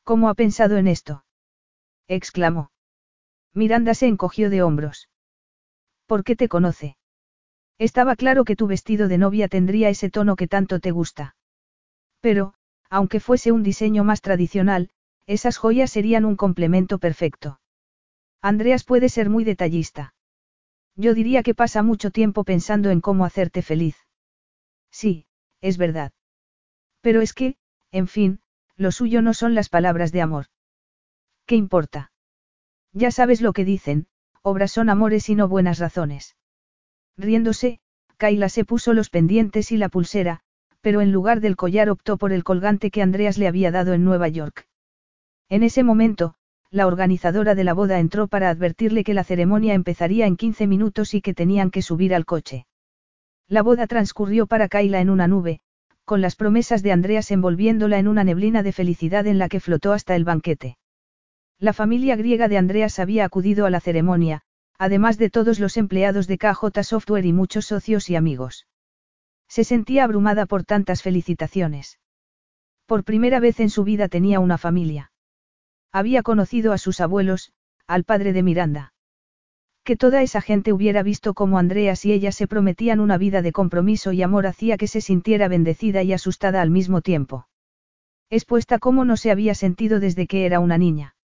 ¿Cómo ha pensado en esto? exclamó. Miranda se encogió de hombros. ¿Por qué te conoce? Estaba claro que tu vestido de novia tendría ese tono que tanto te gusta. Pero, aunque fuese un diseño más tradicional, esas joyas serían un complemento perfecto. Andreas puede ser muy detallista. Yo diría que pasa mucho tiempo pensando en cómo hacerte feliz. Sí, es verdad. Pero es que, en fin, lo suyo no son las palabras de amor. ¿Qué importa? Ya sabes lo que dicen, obras son amores y no buenas razones. Riéndose, Kaila se puso los pendientes y la pulsera, pero en lugar del collar optó por el colgante que Andreas le había dado en Nueva York. En ese momento, la organizadora de la boda entró para advertirle que la ceremonia empezaría en 15 minutos y que tenían que subir al coche. La boda transcurrió para Kaila en una nube, con las promesas de Andreas envolviéndola en una neblina de felicidad en la que flotó hasta el banquete. La familia griega de Andreas había acudido a la ceremonia, además de todos los empleados de KJ Software y muchos socios y amigos. Se sentía abrumada por tantas felicitaciones. Por primera vez en su vida tenía una familia. Había conocido a sus abuelos, al padre de Miranda. Que toda esa gente hubiera visto cómo Andreas y ella se prometían una vida de compromiso y amor hacía que se sintiera bendecida y asustada al mismo tiempo. Expuesta como no se había sentido desde que era una niña.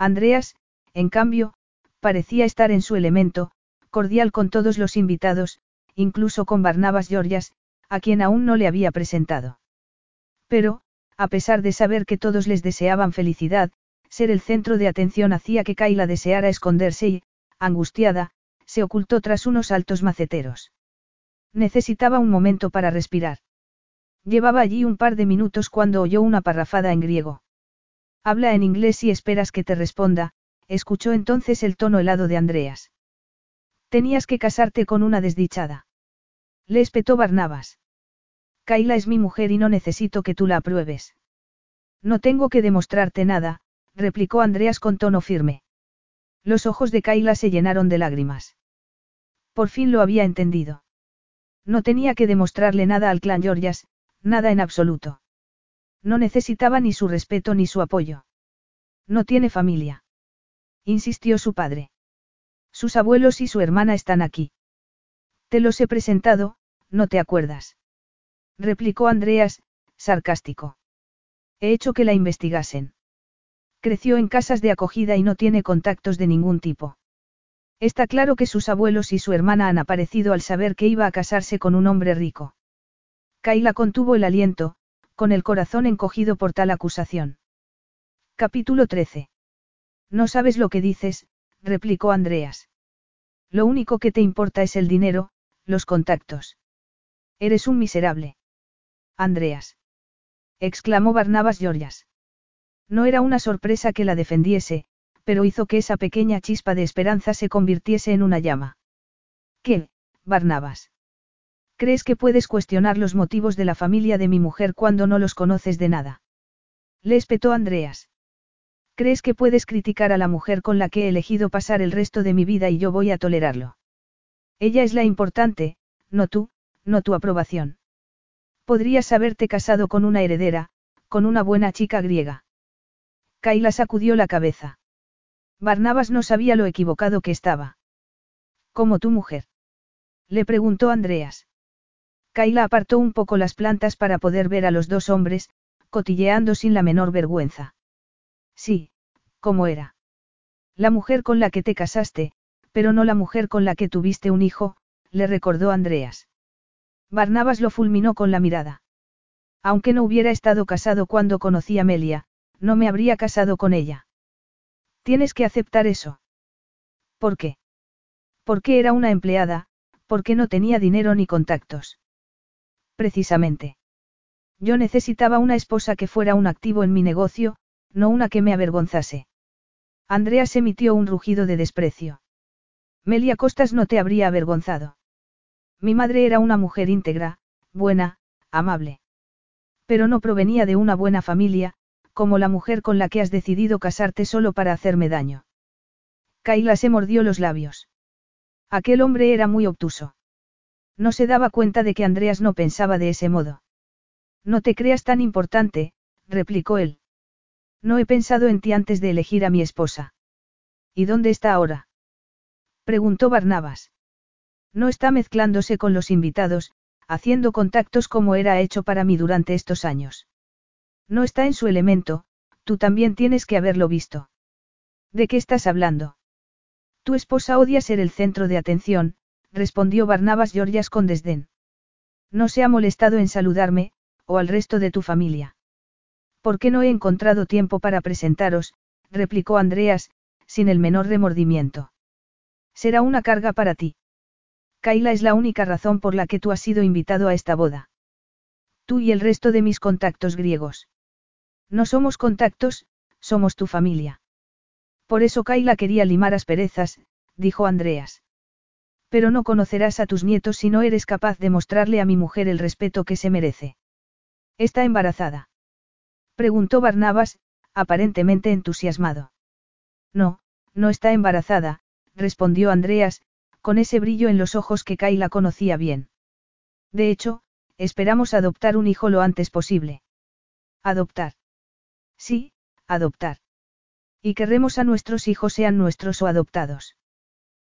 Andreas, en cambio, parecía estar en su elemento, cordial con todos los invitados, incluso con Barnabas Georgias, a quien aún no le había presentado. Pero, a pesar de saber que todos les deseaban felicidad, ser el centro de atención hacía que Kayla deseara esconderse y, angustiada, se ocultó tras unos altos maceteros. Necesitaba un momento para respirar. Llevaba allí un par de minutos cuando oyó una parrafada en griego. Habla en inglés y esperas que te responda, escuchó entonces el tono helado de Andreas. Tenías que casarte con una desdichada. Le espetó Barnabas. Kayla es mi mujer y no necesito que tú la apruebes. No tengo que demostrarte nada, replicó Andreas con tono firme. Los ojos de Kayla se llenaron de lágrimas. Por fin lo había entendido. No tenía que demostrarle nada al clan Georgias, nada en absoluto. No necesitaba ni su respeto ni su apoyo. No tiene familia. Insistió su padre. Sus abuelos y su hermana están aquí. Te los he presentado, ¿no te acuerdas? Replicó Andreas, sarcástico. He hecho que la investigasen. Creció en casas de acogida y no tiene contactos de ningún tipo. Está claro que sus abuelos y su hermana han aparecido al saber que iba a casarse con un hombre rico. Kaila contuvo el aliento, con el corazón encogido por tal acusación. Capítulo 13. No sabes lo que dices, replicó Andreas. Lo único que te importa es el dinero, los contactos. Eres un miserable. Andreas. exclamó Barnabas Georgias. No era una sorpresa que la defendiese, pero hizo que esa pequeña chispa de esperanza se convirtiese en una llama. ¿Qué, Barnabas? ¿Crees que puedes cuestionar los motivos de la familia de mi mujer cuando no los conoces de nada? Le espetó Andreas. ¿Crees que puedes criticar a la mujer con la que he elegido pasar el resto de mi vida y yo voy a tolerarlo? Ella es la importante, no tú, no tu aprobación. Podrías haberte casado con una heredera, con una buena chica griega. Kaila sacudió la cabeza. Barnabas no sabía lo equivocado que estaba. ¿Como tu mujer? Le preguntó Andreas. Kaila apartó un poco las plantas para poder ver a los dos hombres, cotilleando sin la menor vergüenza. Sí, ¿cómo era? La mujer con la que te casaste, pero no la mujer con la que tuviste un hijo, le recordó Andreas. Barnabas lo fulminó con la mirada. Aunque no hubiera estado casado cuando conocí a Melia, no me habría casado con ella. Tienes que aceptar eso. ¿Por qué? Porque era una empleada, porque no tenía dinero ni contactos. Precisamente. Yo necesitaba una esposa que fuera un activo en mi negocio, no una que me avergonzase. Andreas emitió un rugido de desprecio. Melia Costas no te habría avergonzado. Mi madre era una mujer íntegra, buena, amable. Pero no provenía de una buena familia, como la mujer con la que has decidido casarte solo para hacerme daño. Kaila se mordió los labios. Aquel hombre era muy obtuso. No se daba cuenta de que Andreas no pensaba de ese modo. No te creas tan importante, replicó él. No he pensado en ti antes de elegir a mi esposa. ¿Y dónde está ahora? preguntó Barnabas. No está mezclándose con los invitados, haciendo contactos como era hecho para mí durante estos años. No está en su elemento, tú también tienes que haberlo visto. ¿De qué estás hablando? Tu esposa odia ser el centro de atención, respondió Barnabas Georgias con desdén. No se ha molestado en saludarme, o al resto de tu familia. ¿Por qué no he encontrado tiempo para presentaros? replicó Andreas, sin el menor remordimiento. Será una carga para ti. Kaila es la única razón por la que tú has sido invitado a esta boda. Tú y el resto de mis contactos griegos. No somos contactos, somos tu familia. Por eso Kaila quería limar asperezas, dijo Andreas. Pero no conocerás a tus nietos si no eres capaz de mostrarle a mi mujer el respeto que se merece. ¿Está embarazada? Preguntó Barnabas, aparentemente entusiasmado. No, no está embarazada, respondió Andreas, con ese brillo en los ojos que Kaila conocía bien. De hecho, esperamos adoptar un hijo lo antes posible. ¿Adoptar? Sí, adoptar. Y querremos a nuestros hijos sean nuestros o adoptados.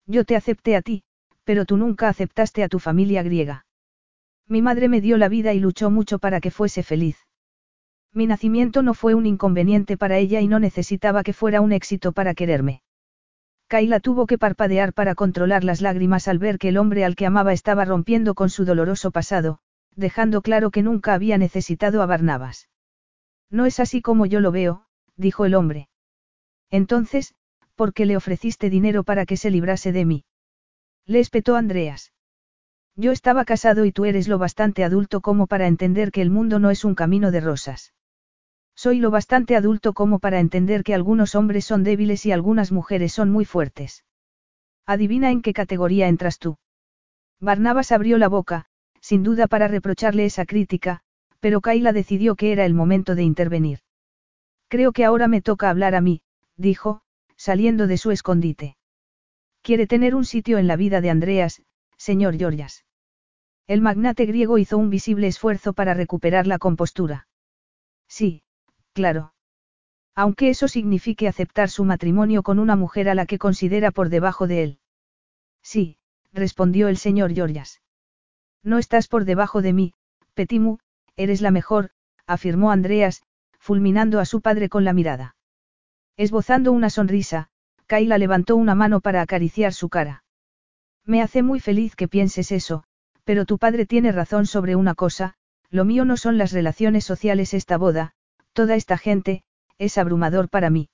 Yo te acepté a ti, pero tú nunca aceptaste a tu familia griega. Mi madre me dio la vida y luchó mucho para que fuese feliz. Mi nacimiento no fue un inconveniente para ella y no necesitaba que fuera un éxito para quererme. Kaila tuvo que parpadear para controlar las lágrimas al ver que el hombre al que amaba estaba rompiendo con su doloroso pasado, dejando claro que nunca había necesitado a Barnabas. No es así como yo lo veo, dijo el hombre. Entonces, ¿por qué le ofreciste dinero para que se librase de mí? Le espetó Andreas. Yo estaba casado y tú eres lo bastante adulto como para entender que el mundo no es un camino de rosas. Soy lo bastante adulto como para entender que algunos hombres son débiles y algunas mujeres son muy fuertes. Adivina en qué categoría entras tú. Barnabas abrió la boca, sin duda para reprocharle esa crítica, pero Kaila decidió que era el momento de intervenir. Creo que ahora me toca hablar a mí, dijo, saliendo de su escondite. Quiere tener un sitio en la vida de Andreas, señor Georgias. El magnate griego hizo un visible esfuerzo para recuperar la compostura. Sí, claro. Aunque eso signifique aceptar su matrimonio con una mujer a la que considera por debajo de él. Sí, respondió el señor Georgias. No estás por debajo de mí, Petimu, eres la mejor, afirmó Andreas, fulminando a su padre con la mirada. Esbozando una sonrisa, Kaila levantó una mano para acariciar su cara. Me hace muy feliz que pienses eso, pero tu padre tiene razón sobre una cosa, lo mío no son las relaciones sociales esta boda, toda esta gente, es abrumador para mí.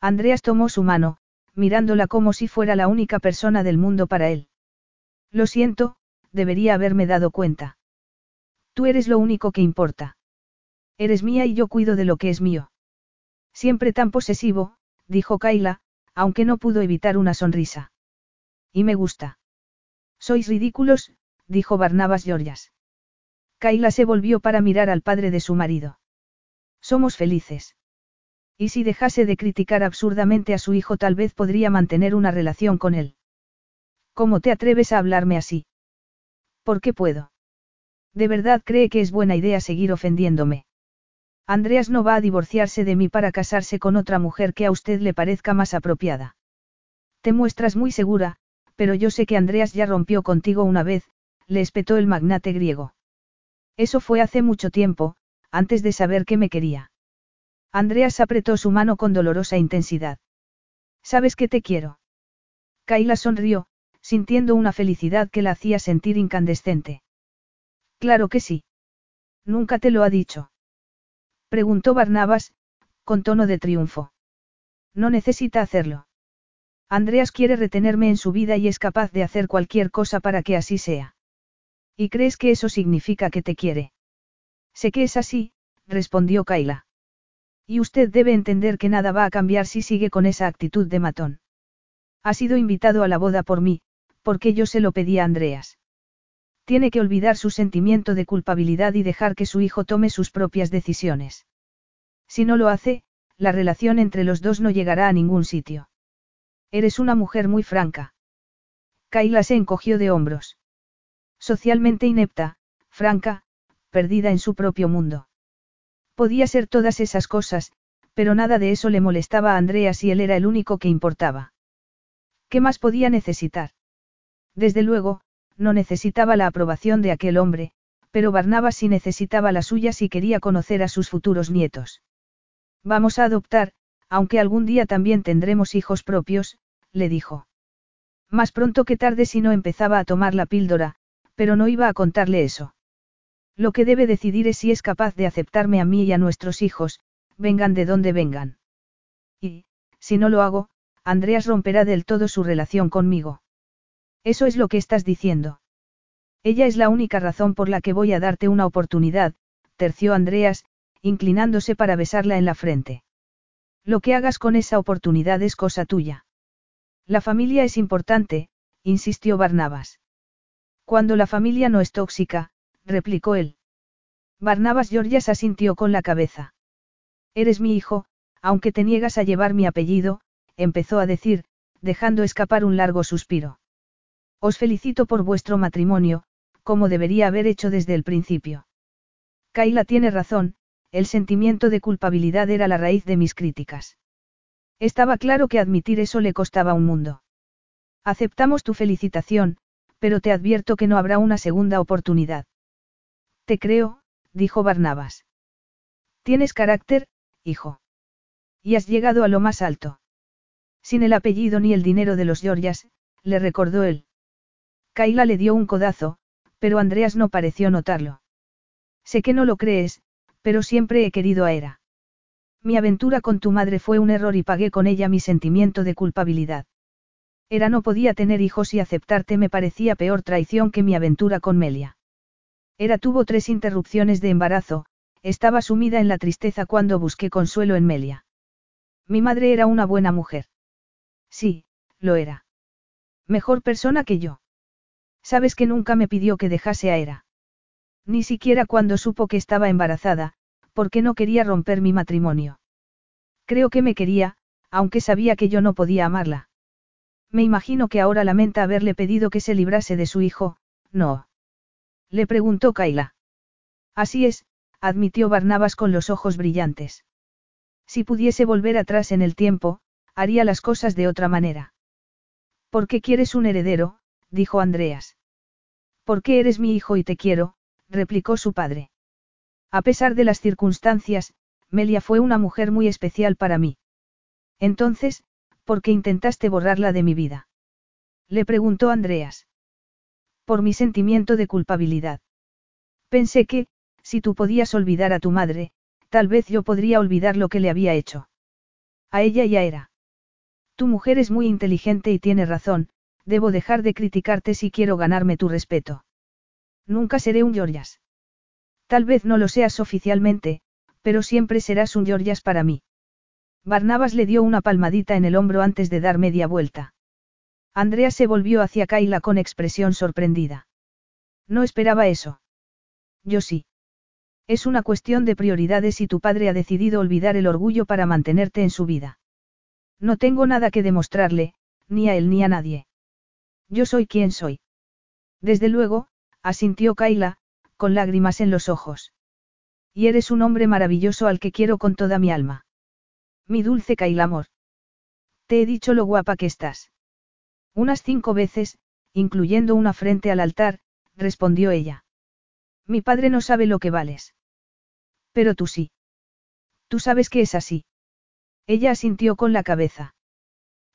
Andreas tomó su mano, mirándola como si fuera la única persona del mundo para él. Lo siento, debería haberme dado cuenta. Tú eres lo único que importa. Eres mía y yo cuido de lo que es mío. Siempre tan posesivo, dijo Kaila, aunque no pudo evitar una sonrisa. Y me gusta. Sois ridículos, dijo Barnabas Georgias. Kaila se volvió para mirar al padre de su marido. Somos felices. Y si dejase de criticar absurdamente a su hijo tal vez podría mantener una relación con él. ¿Cómo te atreves a hablarme así? ¿Por qué puedo? ¿De verdad cree que es buena idea seguir ofendiéndome? Andreas no va a divorciarse de mí para casarse con otra mujer que a usted le parezca más apropiada. Te muestras muy segura, pero yo sé que Andreas ya rompió contigo una vez, le espetó el magnate griego. Eso fue hace mucho tiempo, antes de saber que me quería. Andreas apretó su mano con dolorosa intensidad. ¿Sabes que te quiero? Kaila sonrió, sintiendo una felicidad que la hacía sentir incandescente. Claro que sí. Nunca te lo ha dicho. Preguntó Barnabas, con tono de triunfo. No necesita hacerlo. Andreas quiere retenerme en su vida y es capaz de hacer cualquier cosa para que así sea. ¿Y crees que eso significa que te quiere? Sé que es así, respondió Kaila. Y usted debe entender que nada va a cambiar si sigue con esa actitud de matón. Ha sido invitado a la boda por mí, porque yo se lo pedí a Andreas. Tiene que olvidar su sentimiento de culpabilidad y dejar que su hijo tome sus propias decisiones. Si no lo hace, la relación entre los dos no llegará a ningún sitio. Eres una mujer muy franca. Kaila se encogió de hombros. Socialmente inepta, franca, perdida en su propio mundo. Podía ser todas esas cosas, pero nada de eso le molestaba a Andreas y él era el único que importaba. ¿Qué más podía necesitar? Desde luego, no necesitaba la aprobación de aquel hombre, pero Barnabas sí necesitaba la suya si quería conocer a sus futuros nietos. Vamos a adoptar, aunque algún día también tendremos hijos propios, le dijo. Más pronto que tarde si no empezaba a tomar la píldora, pero no iba a contarle eso. Lo que debe decidir es si es capaz de aceptarme a mí y a nuestros hijos, vengan de donde vengan. Y, si no lo hago, Andreas romperá del todo su relación conmigo. Eso es lo que estás diciendo. Ella es la única razón por la que voy a darte una oportunidad, terció Andreas, inclinándose para besarla en la frente. Lo que hagas con esa oportunidad es cosa tuya. La familia es importante, insistió Barnabas. Cuando la familia no es tóxica, replicó él. Barnabas Georgias asintió con la cabeza. Eres mi hijo, aunque te niegas a llevar mi apellido, empezó a decir, dejando escapar un largo suspiro. Os felicito por vuestro matrimonio, como debería haber hecho desde el principio. Kaila tiene razón, el sentimiento de culpabilidad era la raíz de mis críticas. Estaba claro que admitir eso le costaba un mundo. Aceptamos tu felicitación, pero te advierto que no habrá una segunda oportunidad. Te creo, dijo Barnabas. Tienes carácter, hijo. Y has llegado a lo más alto. Sin el apellido ni el dinero de los Georgias, le recordó él. Kaila le dio un codazo, pero Andreas no pareció notarlo. Sé que no lo crees, pero siempre he querido a Era. Mi aventura con tu madre fue un error y pagué con ella mi sentimiento de culpabilidad. Era no podía tener hijos y aceptarte me parecía peor traición que mi aventura con Melia. Era tuvo tres interrupciones de embarazo, estaba sumida en la tristeza cuando busqué consuelo en Melia. Mi madre era una buena mujer. Sí, lo era. Mejor persona que yo. Sabes que nunca me pidió que dejase a Era. Ni siquiera cuando supo que estaba embarazada, porque no quería romper mi matrimonio. Creo que me quería, aunque sabía que yo no podía amarla. Me imagino que ahora lamenta haberle pedido que se librase de su hijo, no. Le preguntó Kaila. Así es, admitió Barnabas con los ojos brillantes. Si pudiese volver atrás en el tiempo, haría las cosas de otra manera. ¿Por qué quieres un heredero? Dijo Andreas. Porque eres mi hijo y te quiero, replicó su padre. A pesar de las circunstancias, Melia fue una mujer muy especial para mí. Entonces, ¿por qué intentaste borrarla de mi vida? Le preguntó Andreas. Por mi sentimiento de culpabilidad. Pensé que, si tú podías olvidar a tu madre, tal vez yo podría olvidar lo que le había hecho. A ella ya era. Tu mujer es muy inteligente y tiene razón, debo dejar de criticarte si quiero ganarme tu respeto. Nunca seré un Georgias. Tal vez no lo seas oficialmente, pero siempre serás un Georgias para mí. Barnabas le dio una palmadita en el hombro antes de dar media vuelta. Andrea se volvió hacia Kaila con expresión sorprendida. No esperaba eso. Yo sí. Es una cuestión de prioridades y tu padre ha decidido olvidar el orgullo para mantenerte en su vida. No tengo nada que demostrarle, ni a él ni a nadie. Yo soy quien soy. Desde luego, asintió Kaila, con lágrimas en los ojos. Y eres un hombre maravilloso al que quiero con toda mi alma. Mi dulce Kailamor. Te he dicho lo guapa que estás. Unas cinco veces, incluyendo una frente al altar, respondió ella. Mi padre no sabe lo que vales. Pero tú sí. Tú sabes que es así. Ella asintió con la cabeza.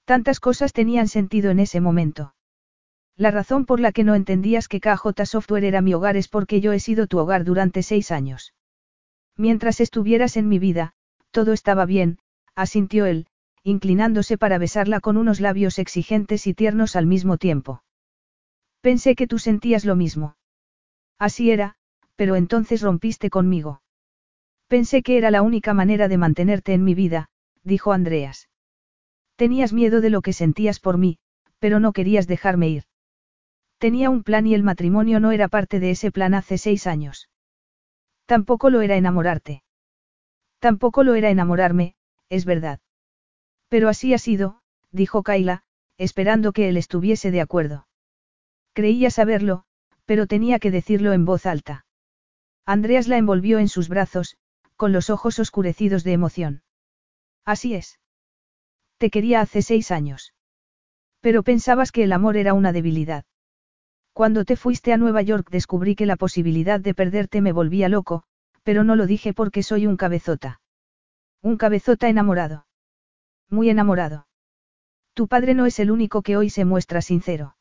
Tantas cosas tenían sentido en ese momento. La razón por la que no entendías que KJ Software era mi hogar es porque yo he sido tu hogar durante seis años. Mientras estuvieras en mi vida, todo estaba bien, asintió él, inclinándose para besarla con unos labios exigentes y tiernos al mismo tiempo. Pensé que tú sentías lo mismo. Así era, pero entonces rompiste conmigo. Pensé que era la única manera de mantenerte en mi vida, dijo Andreas. Tenías miedo de lo que sentías por mí, pero no querías dejarme ir. Tenía un plan y el matrimonio no era parte de ese plan hace seis años. Tampoco lo era enamorarte. Tampoco lo era enamorarme, es verdad. Pero así ha sido, dijo Kaila, esperando que él estuviese de acuerdo. Creía saberlo, pero tenía que decirlo en voz alta. Andreas la envolvió en sus brazos, con los ojos oscurecidos de emoción. Así es. Te quería hace seis años. Pero pensabas que el amor era una debilidad. Cuando te fuiste a Nueva York descubrí que la posibilidad de perderte me volvía loco, pero no lo dije porque soy un cabezota. Un cabezota enamorado. Muy enamorado. Tu padre no es el único que hoy se muestra sincero.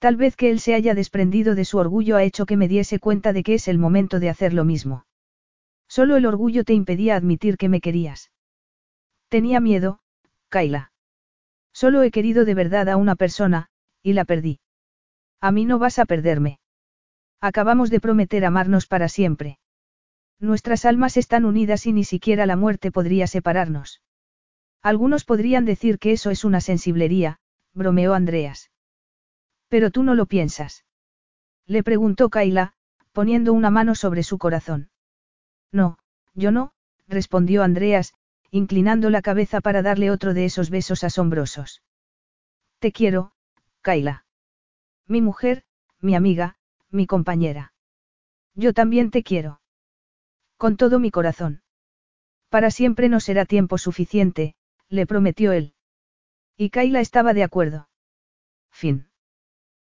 Tal vez que él se haya desprendido de su orgullo ha hecho que me diese cuenta de que es el momento de hacer lo mismo. Solo el orgullo te impedía admitir que me querías. Tenía miedo, Kaila. Solo he querido de verdad a una persona, y la perdí. A mí no vas a perderme. Acabamos de prometer amarnos para siempre. Nuestras almas están unidas y ni siquiera la muerte podría separarnos. Algunos podrían decir que eso es una sensiblería, bromeó Andreas. Pero tú no lo piensas. Le preguntó Kaila, poniendo una mano sobre su corazón. No, yo no, respondió Andreas, inclinando la cabeza para darle otro de esos besos asombrosos. Te quiero, Kaila. Mi mujer, mi amiga, mi compañera. Yo también te quiero. Con todo mi corazón. Para siempre no será tiempo suficiente, le prometió él. Y Kaila estaba de acuerdo. Fin.